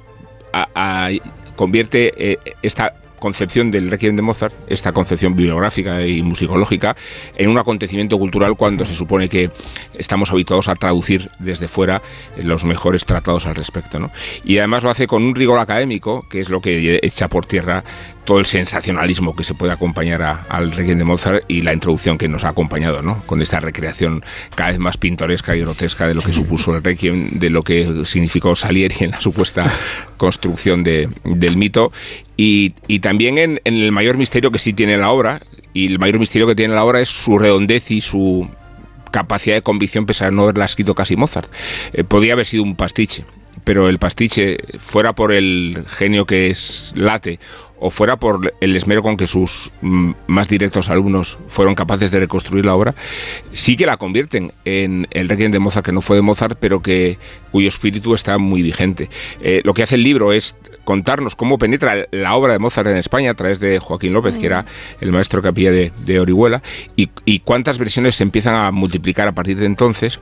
convierte eh, esta concepción del Requiem de Mozart, esta concepción bibliográfica y musicológica, en un acontecimiento cultural cuando se supone que estamos habituados a traducir desde fuera los mejores tratados al respecto. ¿no? Y además lo hace con un rigor académico, que es lo que echa por tierra todo el sensacionalismo que se puede acompañar al Requiem de Mozart y la introducción que nos ha acompañado, ¿no? con esta recreación cada vez más pintoresca y grotesca de lo que supuso el Requiem, de lo que significó Salieri en la supuesta construcción de, del mito y, y también en, en el mayor misterio que sí tiene la obra, y el mayor misterio que tiene la obra es su redondez y su capacidad de convicción pese a no haberla escrito casi Mozart. Eh, podía haber sido un pastiche, pero el pastiche, fuera por el genio que es late o fuera por el esmero con que sus mm, más directos alumnos fueron capaces de reconstruir la obra, sí que la convierten en el Requiem de Mozart, que no fue de Mozart, pero que cuyo espíritu está muy vigente. Eh, lo que hace el libro es contarnos cómo penetra la obra de Mozart en España a través de Joaquín López, que era el maestro capilla de, de Orihuela, y, y, cuántas versiones se empiezan a multiplicar a partir de entonces,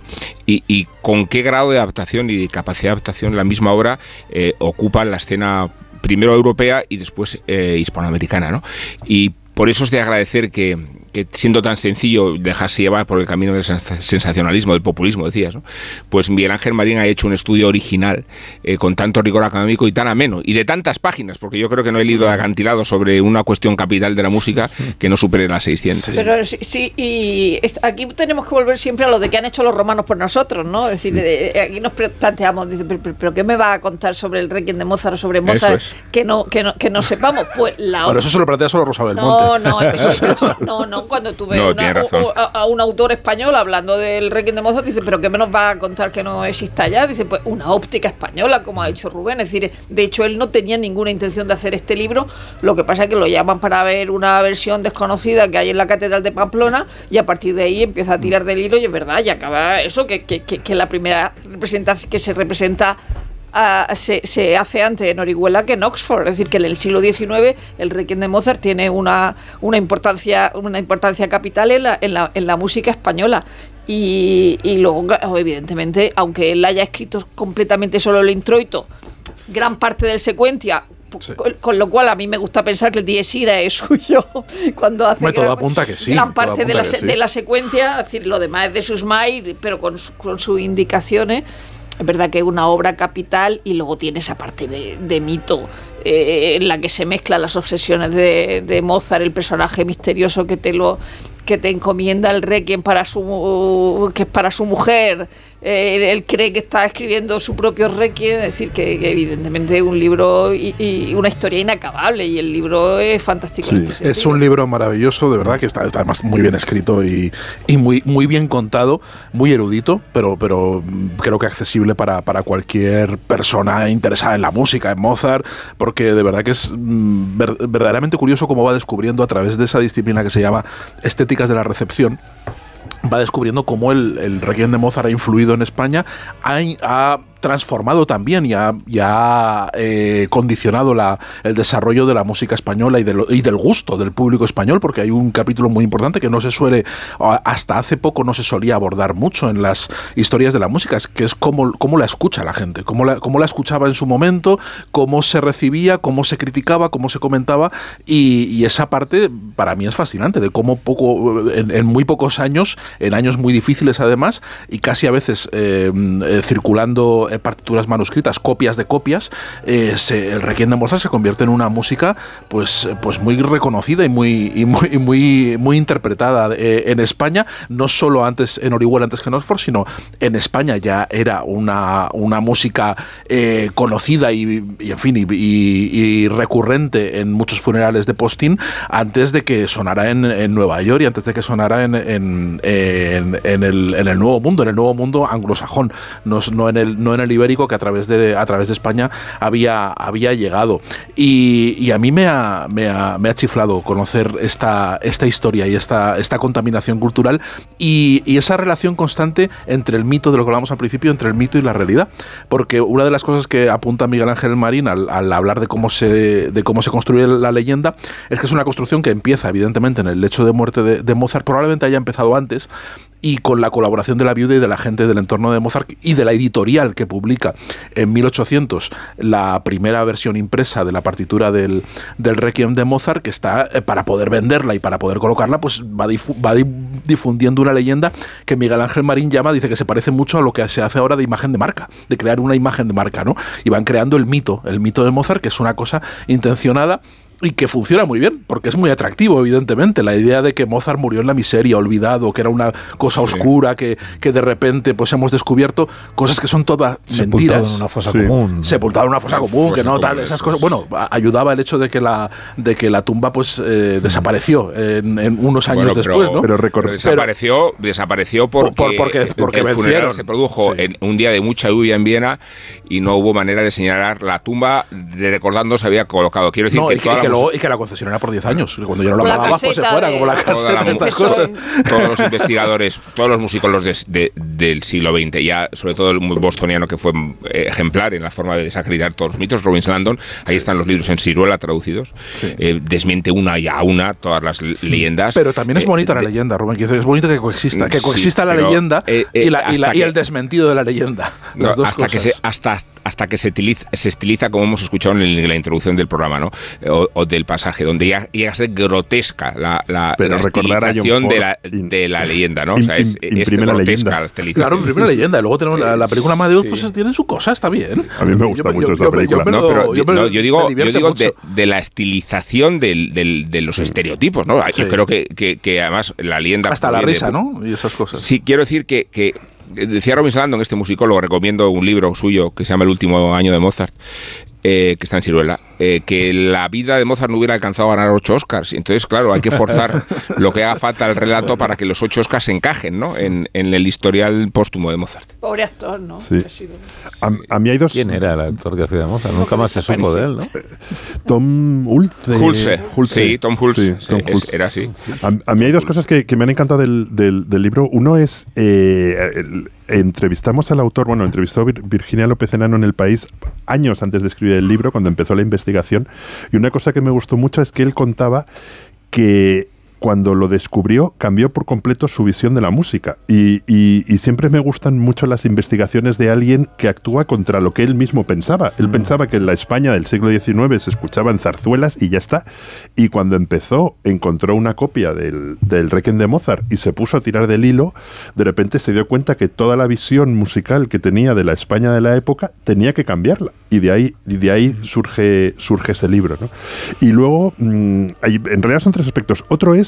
y, y con qué grado de adaptación y de capacidad de adaptación la misma obra eh, ocupa la escena primero europea y después eh, hispanoamericana. ¿no? Y por eso es de agradecer que, que siendo tan sencillo dejarse llevar por el camino del sensacionalismo, del populismo, decías, ¿no? pues Miguel Ángel Marín ha hecho un estudio original eh, con tanto rigor académico y tan ameno, y de tantas páginas, porque yo creo que no he leído acantilado sobre una cuestión capital de la música que no supere las 600. Pero sí, y aquí tenemos que volver siempre a lo de que han hecho los romanos por nosotros, ¿no? Es decir, de, aquí nos planteamos, dice, pero, pero, ¿qué me va a contar sobre el Requiem de Mozart o sobre Mozart que, no, que, no, que no sepamos? Pues la Bueno, eso se lo plantea solo Rosa Belmonte. No, no, eso, no, no, cuando tuve No, una- tiene razón. a, a un autor español hablando del Requiem de Mozart, dice, pero ¿qué me nos va a contar que no exista ya? Dice, pues una óptica española, como ha dicho Rubén. Es decir, de hecho, él no tenía ninguna intención de hacer este libro, lo que pasa es que lo llaman para ver una versión desconocida que hay en la Catedral de Pamplona y a partir de ahí empieza a tirar del hilo y es verdad, y acaba eso, que, que, que, que la primera representación que se representa se, se hace antes en Orihuela que en Oxford, es decir, que en el siglo XIX el Requiem de Mozart tiene una, una importancia una importancia capital en la, en la, en la música española. Y, y luego, claro, evidentemente, aunque él haya escrito completamente solo el introito, gran parte del secuencia, con, con lo cual a mí me gusta pensar que el Dies Irae es suyo cuando hace Hombre, gran- apunta que sí, gran parte de la, que sí. de la secuencia, es decir, lo demás es de Susmail, pero con, con sus indicaciones. Es verdad que es una obra capital y luego tiene esa parte de, de mito eh, en la que se mezclan las obsesiones de, de Mozart, el personaje misterioso que te lo que te encomienda el requiem para su que es para su mujer eh, él cree que está escribiendo su propio requiem es decir que, que evidentemente es un libro y, y una historia inacabable y el libro es fantástico. Sí, este es un libro maravilloso, de verdad, que está, está además muy bien escrito y, y muy, muy bien contado, muy erudito, pero, pero mm, creo que accesible para, para cualquier persona interesada en la música, en Mozart, porque de verdad que es mm, ver- verdaderamente curioso cómo va descubriendo a través de esa disciplina que se llama estéticas de la recepción va descubriendo cómo el, el Requiem de Mozart ha influido en España, ha, ha transformado también y ha, y eh, condicionado la, el desarrollo de la música española y, de lo- y del gusto del público español, porque hay un capítulo muy importante que no se suele, hasta hace poco no se solía abordar mucho en las historias de la música, que es cómo, cómo la escucha la gente, cómo la, cómo la escuchaba en su momento, cómo se recibía, cómo se criticaba, cómo se comentaba, y, esa parte para mí es fascinante, de cómo poco, en, en muy pocos años, en años muy difíciles además, y casi a veces eh, eh, eh, partituras manuscritas, copias de copias, eh, el Requiem de Mozart se convierte en una música pues, pues muy reconocida y muy, y muy, muy, muy interpretada eh, en España, no solo antes en Orihuela, antes que en Oxford, sino en España ya era una, una música conocida y, y, en fin, y, recurrente en muchos funerales de postín antes de que sonara en, en Nueva York y antes de que sonara en, en, en- el, el Nuevo Mundo, en el Nuevo Mundo anglosajón, no, no en el, no en el ibérico que a través de, a través de España había, había llegado. Y, a mí me ha, me ha, me ha chiflado conocer esta, esta historia y esta, esta contaminación cultural y, esa relación constante entre el mito, de lo que hablamos al principio, entre el mito y la realidad. Porque una de las cosas que apunta Miguel Ángel Marín al, al hablar de cómo, se, de cómo se construye la leyenda es que es una construcción que empieza, evidentemente, en el lecho de muerte de, de Mozart, probablemente haya empezado antes, y con la colaboración de la viuda y de la gente del entorno de Mozart y de la editorial que publica en 1800 la primera versión impresa de la partitura del, del Requiem de Mozart, que está eh, para poder venderla y para poder colocarla, pues va, difu- va di- difundiendo una leyenda que Miguel Ángel Marín llama, dice que se parece mucho a lo que se hace ahora de imagen de marca, de crear una imagen de marca, ¿no? Y van creando el mito, el mito de Mozart, que es una cosa intencionada y que funciona muy bien, porque es muy atractivo, evidentemente. La idea de que Mozart murió en la miseria, olvidado, que era una cosa oscura, que, que de repente pues hemos descubierto cosas que son todas Sepultado mentiras. en una fosa Sí. común. Sepultado en una fosa común, fosa que no tal, esas cosas. Bueno, a- ayudaba el hecho de que la, de que la tumba pues eh, desapareció en, en unos años Bueno, pero- después, ¿no? pero desapareció, desapareció porque, Por- porque- el- porque el funeral se produjo en un día de mucha lluvia en Viena y no hubo manera de señalar la tumba de recordando se había colocado. Quiero decir No, que, toda que luego- y que la concesión era por 10 años. que Cuando ya no la pagabas, pues se fuera, de- como la la de estas cosas. todos los investigadores, todos los musicólogos des- de- del siglo XX, ya sobre todo el muy bostoniano que fue eh, ejemplar en la forma de desacreditar todos los mitos, Robin Landon, ahí están los libros en ciruela traducidos, eh, desmiente una y a una todas las le- leyendas. Pero también es Eh, bonita la de- leyenda, Rubén. quiero decir, Es bonito que coexista, que Sí, coexista la leyenda eh, eh, y, la- y la- y que- el desmentido de la leyenda. No, Las dos hasta que se hasta hasta que se utiliza, se estiliza como hemos escuchado en, la introducción del programa no o, o del pasaje donde ya llega a ser grotesca la, la, Pero la recordar a John estilización de la, de la leyenda no o sea, es, es imprime la grotesca leyenda. la estilización. Claro, primera leyenda. Y luego tenemos la, la película Amadeus, Sí. pues tiene su cosa, está bien. A mí me gusta Yo- mucho yo- me- película. yo me No, lo- pero yo me- no, yo me digo, yo digo de, de la estilización del, del- de los estereotipos, ¿no? Sí. Yo creo que, que- que además la leyenda Hasta la risa, ¿no? Y esas cosas. Sí, quiero decir que, que eh, decía Robin Landon, este musicólogo, recomiendo un libro suyo que se llama El último año de Mozart, eh, que está en Ciruela, eh, que la vida de Mozart no hubiera alcanzado a ganar ocho Oscars. Entonces, claro, hay que forzar lo que haga falta al relato para que los ocho Oscars encajen ¿no? en, en el historial póstumo de Mozart. Pobre actor, ¿no? Sí. Ha sido- A, a mí hay dos. ¿Quién era el actor que hacía de Mozart? Nunca más se supo de él, ¿no? Tom Hulce. Hulse. Sí, Tom Hulse. Sí, Tom es- Hulse. era así. A, a mí hay dos cosas que, que me han encantado del, del- del libro. Uno es, eh, el- entrevistamos al autor, bueno, entrevistó Vir- Virginia López Enano en El País años antes de escribir el libro, cuando empezó la investigación. Y una cosa que me gustó mucho es que él contaba que cuando lo descubrió cambió por completo su visión de la música. Y, y- y siempre me gustan mucho las investigaciones de alguien que actúa contra lo que él mismo pensaba. Él pensaba que en la España del siglo XIX se escuchaban zarzuelas y ya está. Y cuando empezó, encontró una copia del, del Requiem de Mozart y se puso a tirar del hilo, de repente se dio cuenta que toda la visión musical que tenía de la España de la época tenía que cambiarla. Y de ahí, y de ahí surge, surge ese libro. ¿no? Y luego, mm, hay- en realidad son tres aspectos. Otro es,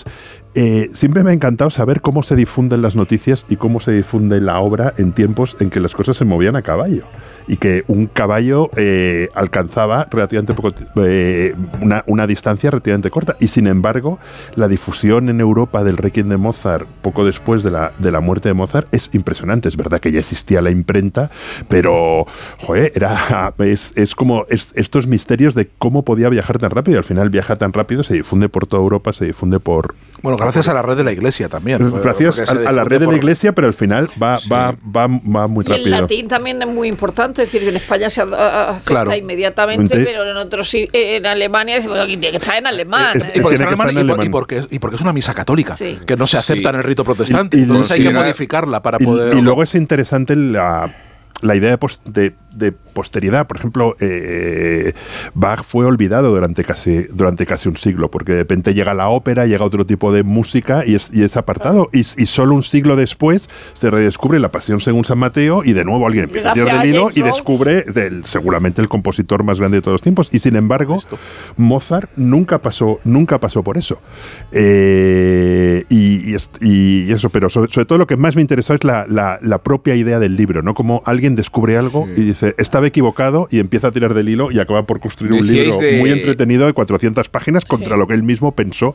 eh, siempre me ha encantado saber cómo se difunden las noticias y cómo se difunde la obra en tiempos en que las cosas se movían a caballo. Y que un caballo eh, alcanzaba relativamente poco, eh, una, una distancia relativamente corta. Y sin embargo, la difusión en Europa del Requiem de Mozart, poco después de la, de la muerte de Mozart, es impresionante. Es verdad que ya existía la imprenta, pero, joder, era, es, es como es- estos misterios de cómo podía viajar tan rápido. Y al final viaja tan rápido, se difunde por toda Europa, se difunde por... Bueno, gracias a la red de la iglesia también. Gracias porque a, a la red de la iglesia, pero al final va, va, va, va muy Y el rápido. latín también es muy importante, es decir, que en España se acepta Claro. inmediatamente, Ente- pero en otros sí- eh, en Alemania dice, bueno, aquí tiene que estar en alemán. Es-. Y porque, está en estar en alemán y por- alemán. y porque es, y porque es una misa católica, Sí. que no se acepta Sí. en el rito protestante. Y- y entonces hay que modificarla para Y, poder. y luego es interesante la, la idea de, de- de posteridad. Por ejemplo, eh, Bach fue olvidado durante casi, durante casi un siglo, porque de repente llega la ópera, llega otro tipo de música y es, y es apartado. Y, y solo un siglo después se redescubre la Pasión según San Mateo y de nuevo alguien empieza a tirar del hilo y descubre del- seguramente el compositor más grande de todos los tiempos. Y sin embargo, Mozart nunca pasó, nunca pasó por eso. Eh, y, y es- y eso, pero sobre, sobre todo lo que más me interesó es la, la- la propia idea del libro, ¿no? Como alguien descubre algo y dice, estaba equivocado y empieza a tirar del hilo y acaba por construir un libro de- muy entretenido de 400 páginas contra lo que él mismo pensó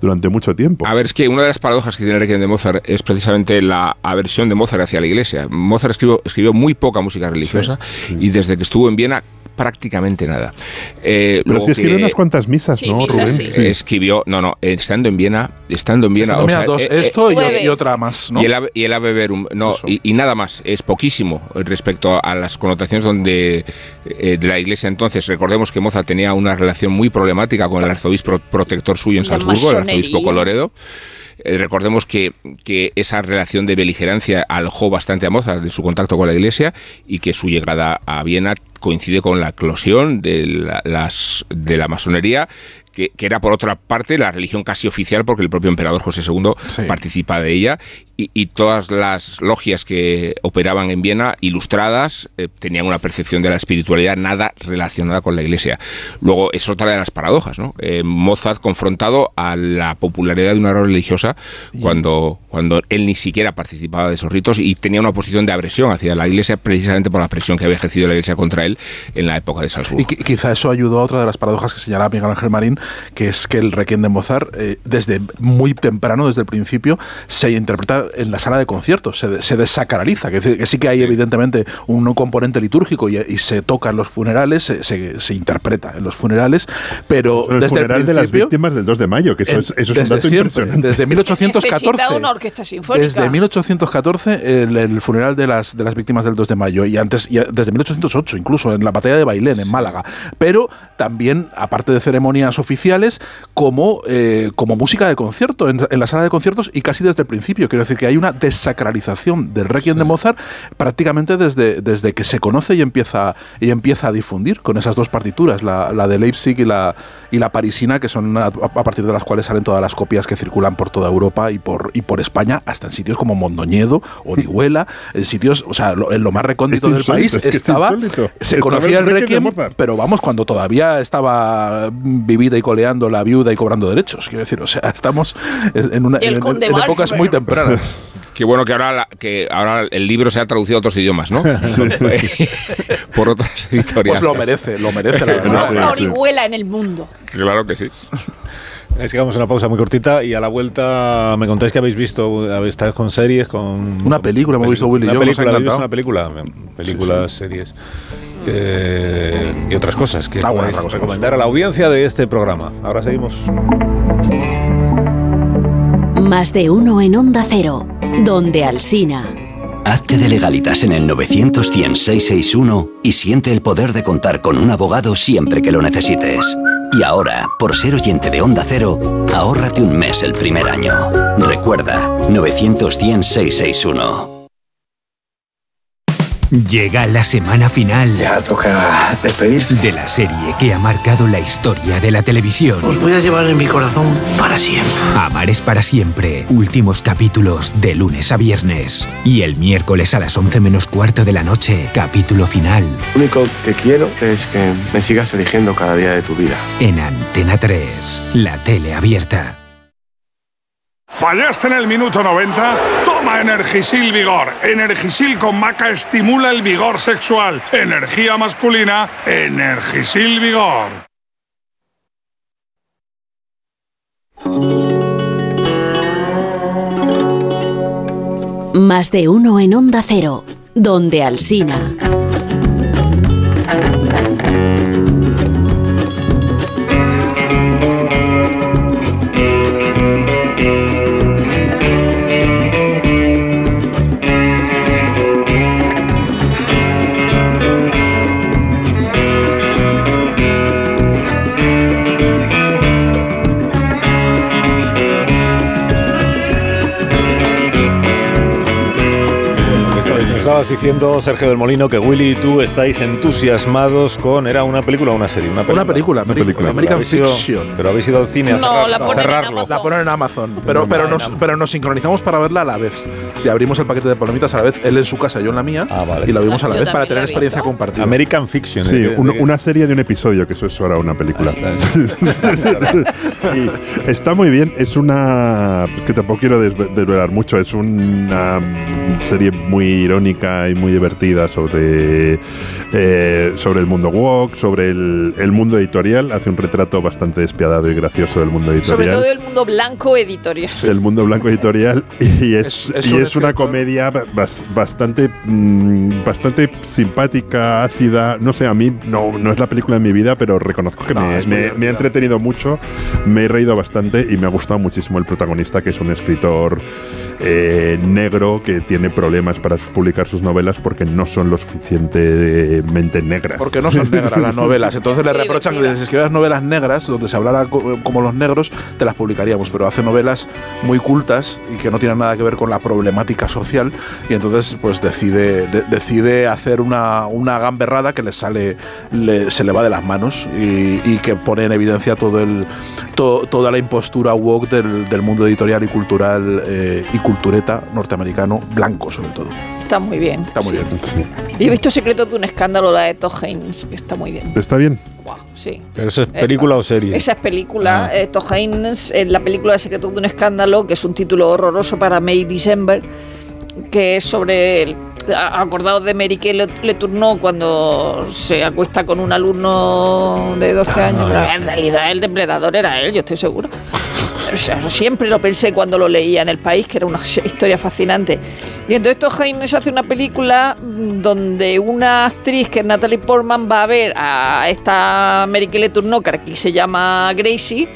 durante mucho tiempo. A ver, es que una de las paradojas que tiene el Requiem de Mozart es precisamente la aversión de Mozart hacia la iglesia. Mozart escribió, escribió muy poca música religiosa y desde que estuvo en Viena prácticamente nada. Eh, Pero sí escribió que- unas cuantas misas, Sí, ¿no, misas, Rubén? sí. Sí. Escribió, no, no, estando en Viena, estando en Viena, Estando o mira, sea, dos, eh, eh, esto y, otra más, ¿no? Y el, ave, y el ave verum, no, y, y nada más, es poquísimo respecto a las connotaciones donde eh, de la iglesia entonces. Recordemos que Mozart tenía una relación muy problemática con el arzobispo protector suyo en La Salzburgo, el arzobispo. Coloredo. Eh, recordemos que, que esa relación de beligerancia alojó bastante a Mozart de su contacto con la Iglesia y que su llegada a Viena coincide con la eclosión de la, las, de la masonería que, que, era por otra parte la religión casi oficial porque el propio emperador José II Sí. participa de ella y, y todas las logias que operaban en Viena ilustradas eh, tenían una percepción de la espiritualidad nada relacionada con la iglesia. Luego es otra de las paradojas, ¿no? Eh, Mozart confrontado a la popularidad de una obra religiosa cuando, cuando él ni siquiera participaba de esos ritos y tenía una posición de agresión hacia la iglesia precisamente por la presión que había ejercido la iglesia contra él en la época de Salzburgo. Y qui- quizá eso ayudó a otra de las paradojas que señalaba Miguel Ángel Marín, que es que el Requiem de Mozart, eh, desde muy temprano, desde el principio, se interpreta en la sala de conciertos, se, se desacraliza, que, es decir, que sí que hay evidentemente un componente litúrgico y, y se toca en los funerales, se, se- se interpreta en los funerales, pero desde el funeral de las principio... víctimas del 2 de mayo, que eso, en- es, eso es un desde dato siempre, impresionante. Desde 1814. Necesita una orquesta sinfónica. Desde 1814, el, el funeral de las, de las víctimas del 2 de mayo, y antes, y desde 1808, incluso en la batalla de Bailén, en Málaga. Pero también, aparte de ceremonias oficiales, como, eh, como música de concierto, en, en la sala de conciertos, y casi desde el principio. Quiero decir que hay una desacralización del Requiem de Mozart prácticamente desde, desde que se conoce y empieza, y empieza a difundir con esas dos partituras, la, la de Leipzig y la, y la parisina, que son a, a partir de las cuales salen todas las copias que circulan por toda Europa y por, y por España, hasta en sitios como Mondoñedo, Orihuela, en sitios, o sea, lo- en lo más recóndito Es del insólito, país es que es estaba, se conocía el Requiem pero vamos, cuando todavía estaba vivida y coleando la viuda y cobrando derechos, quiero decir, o sea, estamos en, una, en- en épocas muy tempranas. Qué bueno que ahora, la- que ahora el libro se ha traducido a otros idiomas, ¿no? Por otras editoriales. Pues lo merece, lo merece, la verdad. Una orihuela en el mundo. Claro que sí. Sigamos una pausa muy cortita y a la vuelta me contáis que habéis visto, habéis estado con series, con... Una película hemos visto Willy y una yo, nos ha película, ¿habéis visto encantado. una película, películas, series eh, y otras cosas que Ah, bueno, cosa, recomendar a la audiencia de este programa. Ahora seguimos. Más de uno en Onda Cero, donde Alsina. Hazte de legalitas en el 900 100 661 y siente el poder de contar con un abogado siempre que lo necesites. Y ahora, por ser oyente de Onda Cero, ahórrate un mes el primer año. Recuerda, 900 100 661. Llega la semana final. Ya toca despedirse. De la serie que ha marcado la historia de la televisión. Os voy a llevar en mi corazón para siempre. Amar es para siempre. Últimos capítulos de lunes a viernes. Y el miércoles a las 11 menos cuarto de la noche, capítulo final. Lo único que quiero es que me sigas eligiendo cada día de tu vida. En Antena 3, la tele abierta. ¿Fallaste en el minuto 90? Toma Energisil Vigor. Energisil con maca estimula el vigor sexual. Energía masculina, Energisil Vigor. Más de uno en Onda Cero, donde Alsina. Diciendo, Sergio del Molino, que Willy y tú estáis entusiasmados con... ¿Era una película o una serie? Una película. película, Una película, American Habéis ido- Fiction. pero habéis ido al cine a, No, cerrar- la a ponen en cerrarlo. La ponen en Amazon, pero, pero, nos, pero nos sincronizamos para verla a la vez. Y abrimos el paquete de palomitas a la vez, él en su casa, yo en la mía, y la vimos a la Yo vez para tener experiencia compartida. American Fiction. Sí, ¿eh? una serie de un episodio, que eso es ahora una película. Y está muy bien, es una. pues que tampoco quiero desve- desvelar mucho, es una serie muy irónica y muy divertida sobre, eh, sobre el mundo woke, sobre el, el mundo editorial. Hace un retrato bastante despiadado y gracioso del mundo Sobre editorial. todo el mundo blanco editorial. El mundo blanco editorial y es, Es- es y un es una comedia bas- bastante mm, bastante simpática, ácida. No sé, a mí no, no es la película de mi vida, pero reconozco que No, me, me- me ha entretenido mucho, me he reído bastante y me ha gustado muchísimo el protagonista, que es un escritor eh, negro que tiene problemas para publicar sus novelas porque no son lo suficientemente negras. Porque no son negras las novelas. Entonces le reprochan que si escribieras novelas negras, donde se hablara co- como los negros, te las publicaríamos. Pero hace novelas muy cultas y que no tienen nada que ver con la problemática social. Y entonces, pues decide, de- decide hacer una, una gamberrada que le sale, le- se le va de las manos y, y que pone en evidencia todo el, to- toda la impostura woke del, del mundo editorial y cultural eh, y cultureta norteamericano, blanco sobre todo. Está muy bien. Está muy bien. Yo he visto Secretos de un escándalo, la de Todd Haynes, que está muy bien. ¿Está bien? Sí. ¿Pero eso es película o serie? Esa es película, Ah. eh, Todd Haynes, en la película de Secretos de un escándalo, que es un título horroroso para May December, que es sobre el acordados de Mary Kay Le, Le Tourneau cuando se acuesta con un alumno de 12 años, pero en realidad el depredador era él, yo estoy seguro. Siempre lo pensé cuando lo leía en el país, que era una historia fascinante. Y entonces Todd Haynes hace una película donde una actriz que es Natalie Portman va a ver a esta Mary Kay Le Tourneau, que se llama Gracie,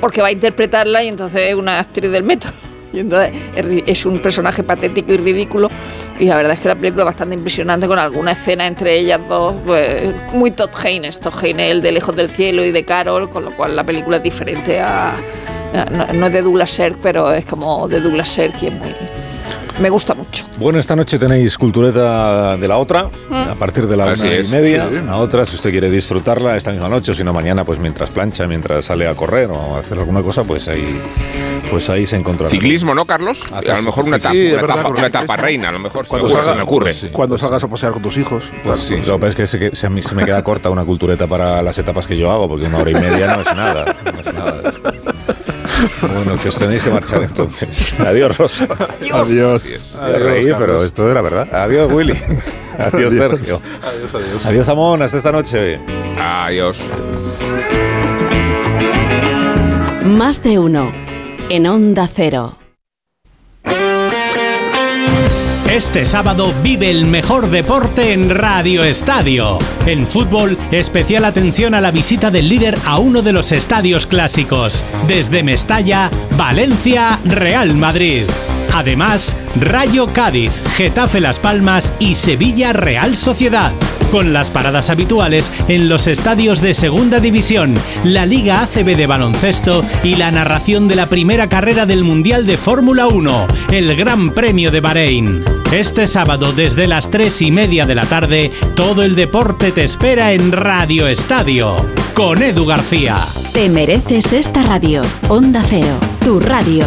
porque va a interpretarla y entonces es una actriz del método. Y entonces es un personaje patético y ridículo. Y la verdad es que la película es bastante impresionante con alguna escena entre ellas dos. pues, muy Todd Haynes. Todd Haynes, el de Lejos del Cielo y de Carol, con lo cual la película es diferente a. No, no es de Douglas Sirk, pero es como de Douglas Sirk y es muy. Me gusta mucho. Bueno, esta noche tenéis cultureta de la otra, Mm. a partir de la Así una y es, media. sí. La otra, si usted quiere disfrutarla esta misma noche, o si no mañana, pues mientras plancha, mientras sale a correr o a hacer alguna cosa, pues ahí, pues ahí se encontrará. Ciclismo, ¿no, Carlos? Ah, a lo mejor una etapa, Sí, una, verdad, etapa, una etapa reina, a lo mejor Cuando, salga- se me ocurre. sí. cuando salgas a pasear con tus hijos. Pues sí, lo que pasa es que se, a se me queda corta una cultureta para las etapas que yo hago, porque una hora y media no es nada. No es nada. Bueno, que os tenéis que marchar entonces. Adiós, Rosa. Adiós. Sí, a reír, pero esto era verdad. Adiós, Willy. Adiós, Adiós. Sergio. Adiós, adiós. Adiós, Amón. Hasta esta noche. Adiós. Más de uno. En Onda Cero. Este sábado vive el mejor deporte en Radio Estadio. En fútbol, especial atención a la visita del líder a uno de los estadios clásicos. Desde Mestalla, Valencia, Real Madrid. Además, Rayo Cádiz, Getafe Las Palmas y Sevilla Real Sociedad. Con las paradas habituales en los estadios de Segunda División, la Liga ACB de baloncesto y la narración de la primera carrera del Mundial de Fórmula 1, el Gran Premio de Bahrein. Este sábado desde las 3 y media de la tarde, todo el deporte te espera en Radio Estadio, con Edu García. Te mereces esta radio. Onda Cero. Tu radio.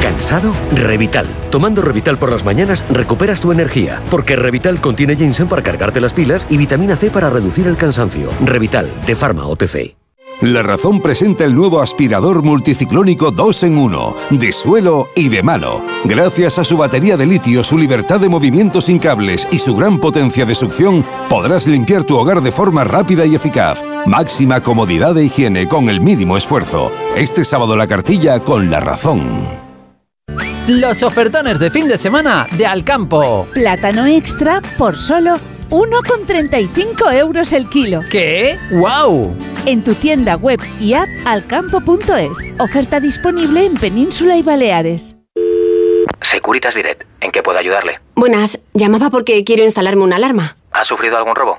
¿Cansado? Revital. Tomando Revital por las mañanas recuperas tu energía, porque Revital contiene ginseng para cargarte las pilas y vitamina C para reducir el cansancio. Revital, de Pharma OTC. La Razón presenta el nuevo aspirador multiciclónico 2 en 1, de suelo y de mano. Gracias a su batería de litio, su libertad de movimiento sin cables y su gran potencia de succión, podrás limpiar tu hogar de forma rápida y eficaz. Máxima comodidad e higiene con el mínimo esfuerzo. Este sábado la cartilla con La Razón. Los ofertones de fin de semana de Alcampo. Plátano extra por solo 1,35 euros el kilo. ¿Qué? ¡Wow! En tu tienda web y app alcampo.es. Oferta disponible en Península y Baleares. Securitas Direct, ¿en qué puedo ayudarle? Buenas, llamaba porque quiero instalarme una alarma. ¿Ha sufrido algún robo?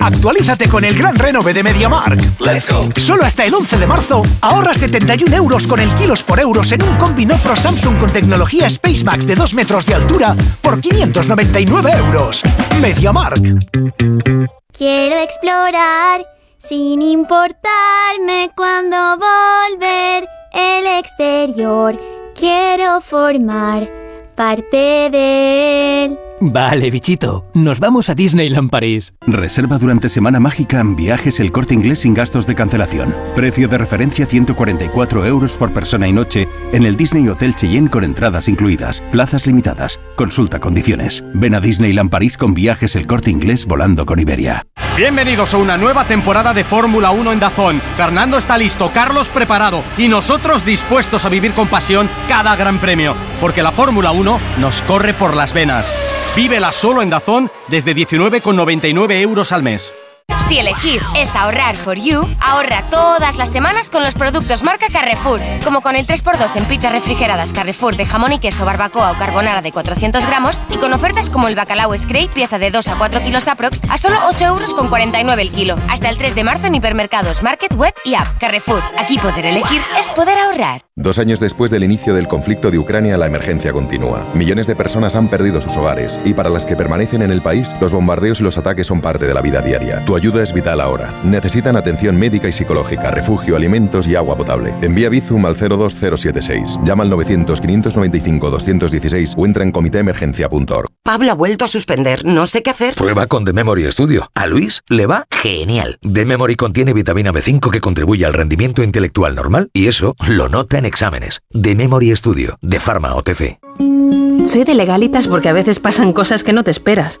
Actualízate con el gran renove de MediaMark. Let's go. Solo hasta el 11 de marzo, ahorra 71 euros con el kilos por euros en un combinofro Samsung con tecnología SpaceMax de 2 metros de altura por 599 euros. MediaMark. Quiero explorar sin importarme cuando volver el exterior. Quiero formar parte de él. Vale, bichito, nos vamos a Disneyland París. Reserva durante Semana Mágica en viajes el corte inglés sin gastos de cancelación. Precio de referencia 144 euros por persona y noche en el Disney Hotel Cheyenne con entradas incluidas. Plazas limitadas. Consulta condiciones. Ven a Disneyland París con viajes el corte inglés volando con Iberia. Bienvenidos a una nueva temporada de Fórmula 1 en Dazón. Fernando está listo, Carlos preparado y nosotros dispuestos a vivir con pasión cada gran premio, porque la Fórmula 1 nos corre por las venas. Vívela solo en Dazón desde 19,99 euros al mes. Si elegir es ahorrar for you, ahorra todas las semanas con los productos marca Carrefour, como con el 3x2 en pizzas refrigeradas Carrefour de jamón y queso, barbacoa o carbonara de 400 gramos y con ofertas como el bacalao Scrape, pieza de 2 a 4 kilos aprox, a solo 8 euros con 49 el kilo. Hasta el 3 de marzo en hipermercados, market, web y app. Carrefour, aquí poder elegir es poder ahorrar. Dos años después del inicio del conflicto de Ucrania, la emergencia continúa. Millones de personas han perdido sus hogares y para las que permanecen en el país, los bombardeos y los ataques son parte de la vida diaria. Tu ayuda es vital ahora. Necesitan atención médica y psicológica, refugio, alimentos y agua potable. Envía Bizum al 02076. Llama al 900-595-216 o entra en comitéemergencia.org. Pablo ha vuelto a suspender, no sé qué hacer. Prueba con The Memory Studio. A Luis le va genial. The Memory contiene vitamina B5 que contribuye al rendimiento intelectual normal y eso lo nota en exámenes. The Memory Studio, de Pharma OTC. Soy de legalitas porque a veces pasan cosas que no te esperas.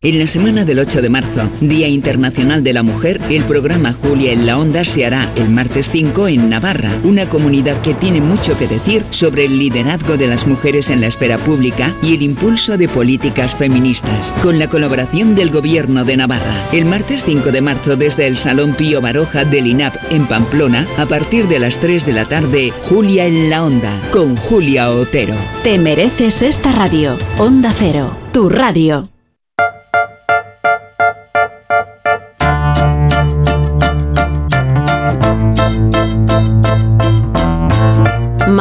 En la semana del 8 de marzo, Día Internacional de la Mujer, el programa Julia en la Onda se hará el martes 5 en Navarra, una comunidad que tiene mucho que decir sobre el liderazgo de las mujeres en la esfera pública y el impulso de políticas feministas, con la colaboración del Gobierno de Navarra. El martes 5 de marzo desde el Salón Pío Baroja del INAP en Pamplona, a partir de las 3 de la tarde, Julia en la Onda, con Julia Otero. Te mereces esta radio. Onda Cero, tu radio.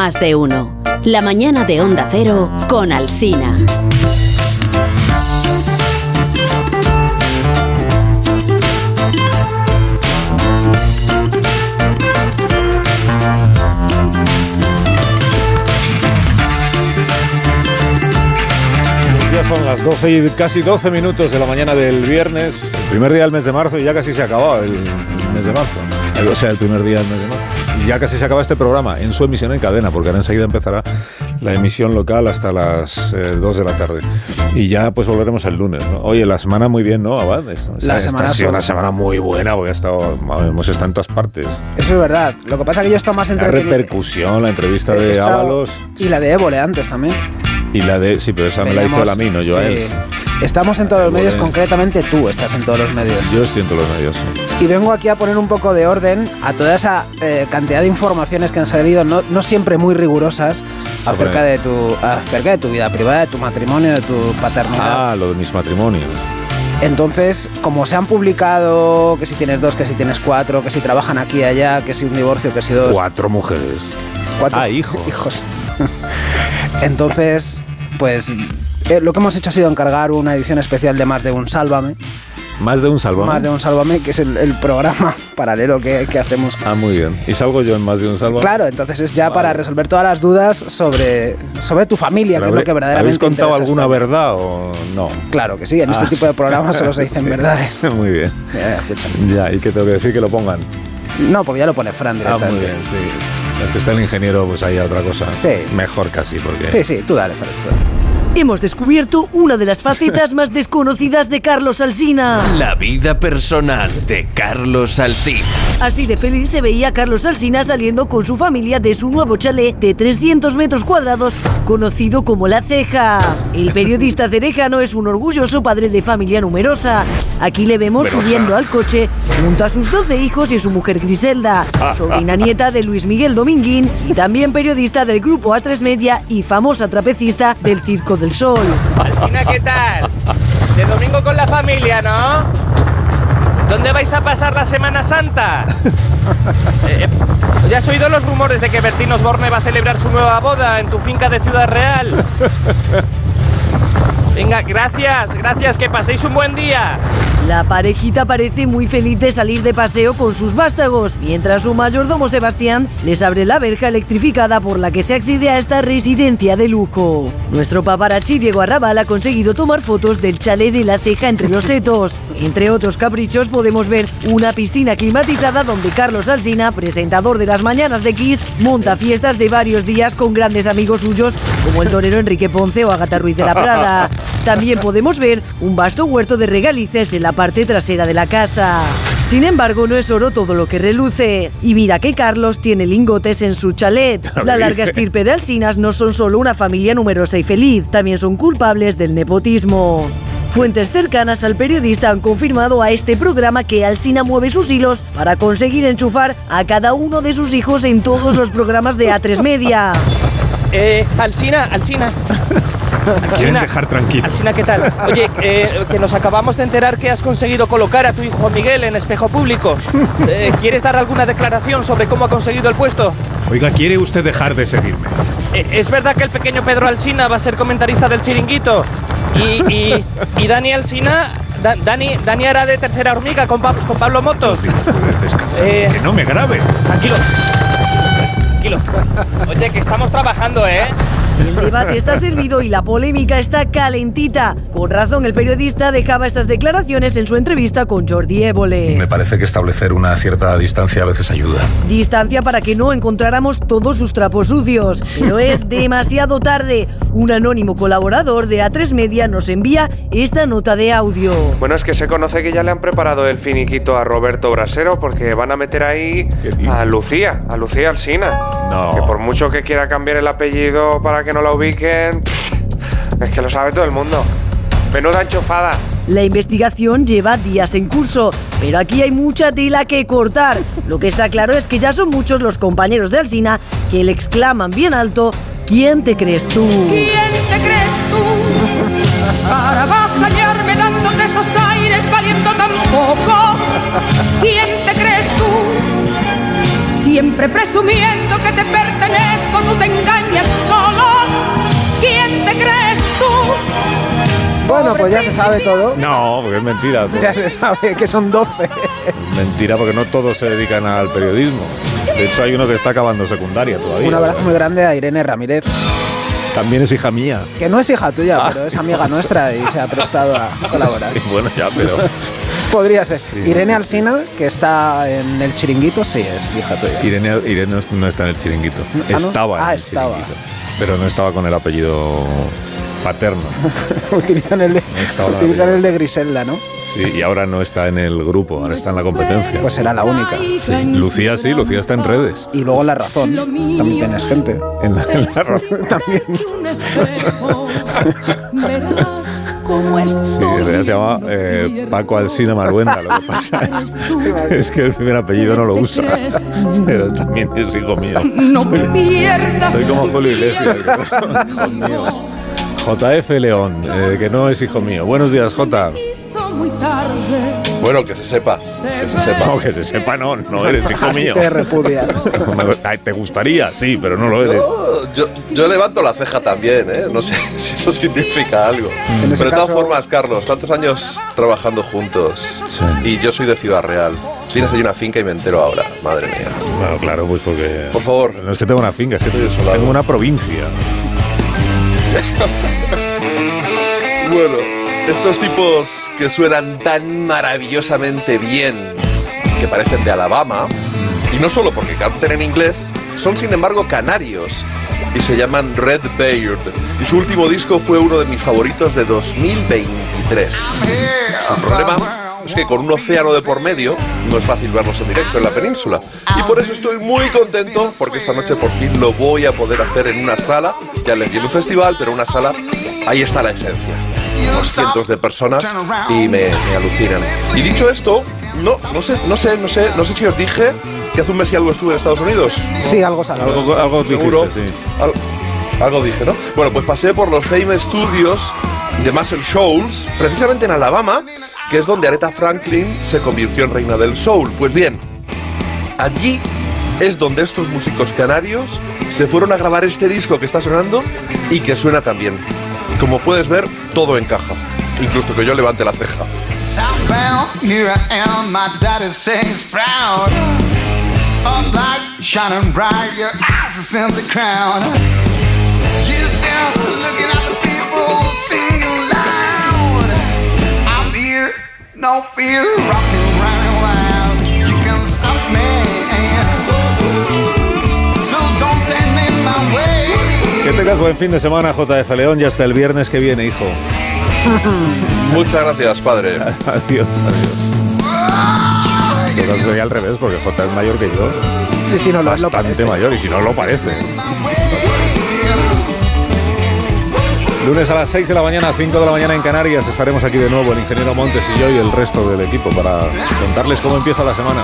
Más de uno. La mañana de Onda Cero con Alsina. Ya son las 12 y casi 12 minutos de la mañana del viernes, el primer día del mes de marzo y ya casi se ha acabado el mes de marzo. O sea, el primer día del mes de marzo. Ya casi se acaba este programa en su emisión en cadena, porque ahora enseguida empezará la emisión local hasta las eh, 2 de la tarde. Y ya pues volveremos el lunes. ¿no? Oye, la semana muy bien, ¿no, Abad? Esta, La esta semana ha sido una semana muy buena, porque ha estado, hemos estado en todas partes. Eso es verdad. Lo que pasa es que yo estoy más La entretenido. repercusión, la entrevista He de estado- Ábalos Y la de Évole antes también. Y la de... Sí, pero esa me la hizo él a mí, no yo a sí. él. Estamos en todos los medios, Bueno. concretamente tú estás en todos los medios. Yo siento los medios. sí. Y vengo aquí a poner un poco de orden a toda esa eh, cantidad de informaciones que han salido, no, no siempre muy rigurosas, acerca de, tu, acerca de tu vida privada, de tu matrimonio, de tu paternidad. Ah, lo de mis matrimonios. Entonces, como se han publicado que si tienes dos, que si tienes cuatro, que si trabajan aquí y allá, que si un divorcio, que si dos. Cuatro mujeres. Cuatro Ah, hijos. hijos. Entonces, pues eh, lo que hemos hecho ha sido encargar una edición especial de más de un Sálvame Más de un Sálvame. Más de un Sálvame, que es el, el programa paralelo que, que, hacemos. Ah, muy bien. ¿Y salgo yo en Más de un Sálvame? Claro, entonces es ya vale. para resolver todas las dudas sobre, sobre tu familia, que es lo que verdaderamente ¿Habéis contado alguna verdad o no? Claro que sí, en ah, este tipo de programas solo se dicen sí. verdades. muy bien. Ya, ya, ¿y qué tengo que decir? Que lo pongan. No, porque ya lo pone Fran Ah, muy bien, sí. Es que está el ingeniero, pues ahí a otra cosa. Sí. Mejor casi, porque... Sí, sí, tú dale, Fran. Tú dale. Hemos descubierto una de las facetas más desconocidas de Carlos Alsina. La vida personal de Carlos Alsina. Así de feliz se veía Carlos Alsina saliendo con su familia de su nuevo chalet de 300 metros cuadrados, conocido como La Ceja. El periodista cerejano es un orgulloso padre de familia numerosa. Aquí le vemos Verosa. subiendo al coche junto a sus 12 hijos y su mujer Griselda, sobrina nieta de Luis Miguel Dominguín y también periodista del grupo A3 Media y famosa trapecista del Circo del Sol. Alcina, ¿qué tal? De domingo con la familia, ¿no? ¿Dónde vais a pasar la Semana Santa? eh, ¿Ya has oído los rumores de que Bertín Osborne va a celebrar su nueva boda en tu finca de Ciudad Real? Venga, gracias, gracias, que paséis un buen día. La parejita parece muy feliz de salir de paseo con sus vástagos, mientras su mayordomo Sebastián les abre la verja electrificada por la que se accede a esta residencia de lujo. Nuestro paparazzi Diego Arrabal ha conseguido tomar fotos del chalet de la ceja entre los setos. Entre otros caprichos podemos ver una piscina climatizada donde Carlos Alsina, presentador de las mañanas de Kiss, monta fiestas de varios días con grandes amigos suyos como el torero Enrique Ponce o Agata Ruiz de la Prada. También podemos ver un vasto huerto de regalices en la parte trasera de la casa. Sin embargo, no es oro todo lo que reluce. Y mira que Carlos tiene lingotes en su chalet. La larga estirpe de Alsinas no son solo una familia numerosa y feliz, también son culpables del nepotismo. Fuentes cercanas al periodista han confirmado a este programa que Alsina mueve sus hilos para conseguir enchufar a cada uno de sus hijos en todos los programas de A3 Media. Eh, Alsina, Alsina. Quieren dejar tranquilo. Alsina, ¿qué tal? Oye, eh, que nos acabamos de enterar que has conseguido colocar a tu hijo Miguel en espejo público. Eh, ¿Quieres dar alguna declaración sobre cómo ha conseguido el puesto? Oiga, ¿quiere usted dejar de seguirme? Eh, ¿Es verdad que el pequeño Pedro Alsina va a ser comentarista del chiringuito? Y, y, y Dani Alsina Da, Dani, Dani hará de tercera hormiga con, pa con Pablo Motos. Eh, que no me grabe. Tranquilo. Tranquilo. Oye, que estamos trabajando, ¿eh? El debate está servido y la polémica está calentita. Con razón, el periodista dejaba estas declaraciones en su entrevista con Jordi Évole. Me parece que establecer una cierta distancia a veces ayuda. Distancia para que no encontráramos todos sus trapos sucios. Pero es demasiado tarde. Un anónimo colaborador de A3 Media nos envía esta nota de audio. Bueno, es que se conoce que ya le han preparado el finiquito a Roberto Brasero porque van a meter ahí a Lucía, a Lucía Alsina. No. Que por mucho que quiera cambiar el apellido para que no la ubiquen, es que lo sabe todo el mundo. Menuda enchufada. La investigación lleva días en curso, pero aquí hay mucha tela que cortar. Lo que está claro es que ya son muchos los compañeros de Alsina que le exclaman bien alto, ¿quién te crees tú? ¿Quién te crees tú? Para bastañarme dándote esos aires valiendo tan poco. ¿Quién te crees tú? Siempre presumiendo que te pertenezco, tú te engañas Bueno, pues ya se sabe todo. No, porque es mentira. Ya se sabe que son 12. Mentira, porque no todos se dedican al periodismo. De hecho, hay uno que está acabando secundaria todavía. Un abrazo muy grande a Irene Ramírez. También es hija mía. Que no es hija tuya, pero es amiga nuestra y se ha prestado a colaborar. Sí, bueno, ya, pero. Podría ser. Irene Alsina, que está en el chiringuito, sí, es hija tuya. Irene, Irene no- no está en el chiringuito. ¿Ah, no? Estaba Ah, en el estaba. chiringuito. Pero no estaba con el apellido paterno. utilizan el de, utilizan el de Griselda, ¿no? Sí, y ahora no está en el grupo, ahora está en la competencia. Pues será la única. Sí, Lucía sí, Lucía está en redes. Y luego La Razón. También tienes gente. En la, en la razón. También. Sí, en realidad se llama eh, Paco Alsina Maruenda. Lo que pasa es, es que el primer apellido no lo usa. Pero también es hijo mío. No Soy, pierdas soy como Julio Iglesias. JF León, eh, que no es hijo mío. Buenos días, J. Bueno, que se sepa. Que se sepa. No, que se sepa, no, no eres hijo mío. Te Te gustaría, sí, pero no lo eres. Yo, yo, yo levanto la ceja también, ¿eh? No sé si eso significa algo. Ese Pero de todas caso- formas, Carlos, tantos años trabajando juntos y yo soy de Ciudad Real. Tienes ahí una finca y me entero ahora, madre mía. Bueno, claro, pues porque. Por favor. No es que tengo una finca, es que tengo una provincia. Bueno, estos tipos que suenan tan maravillosamente bien, que parecen de Alabama, y no solo porque canten en inglés, son sin embargo canarios y se llaman Red Beard. Y su último disco fue uno de mis favoritos de 2023. El problema es que con un océano de por medio no es fácil verlos en directo en la península. Y por eso estoy muy contento porque esta noche por fin lo voy a poder hacer en una sala, ya les di en un festival, pero una sala, ahí está la esencia. Unos cientos de personas y me, me alucinan. Y dicho esto, no, no sé, no sé, no sé, no sé si os dije que hace un mes y algo estuve en Estados Unidos. Sí, algo salió. Algo, algo dijiste, Seguro. sí. Al- algo dije, ¿no? Bueno, pues pasé por los Fame Studios de Muscle Shoals, precisamente en Alabama, que es donde Aretha Franklin se convirtió en reina del soul. Pues bien, allí es donde estos músicos canarios se fueron a grabar este disco que está sonando y que suena también. Como puedes ver, todo encaja, incluso que yo levante la ceja. Here, no fear, rocking running wild. You can stop me, so don't stand in my way. Que tengas buen fin de semana, JF León, y hasta el viernes que viene, hijo. Muchas gracias, padre. adiós, adiós. Pero soy al revés, porque J es mayor que yo. Y si no lo, lo Bastante parece. mayor, y si no lo parece. Lunes a las 6 de la mañana, 5 de la mañana en Canarias, estaremos aquí de nuevo el ingeniero Montes y yo y el resto del equipo para contarles cómo empieza la semana.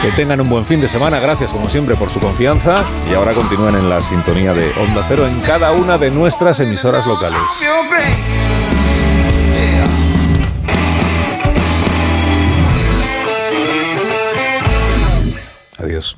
Que tengan un buen fin de semana, gracias como siempre por su confianza y ahora continúen en la sintonía de Onda Cero en cada una de nuestras emisoras locales. Adiós.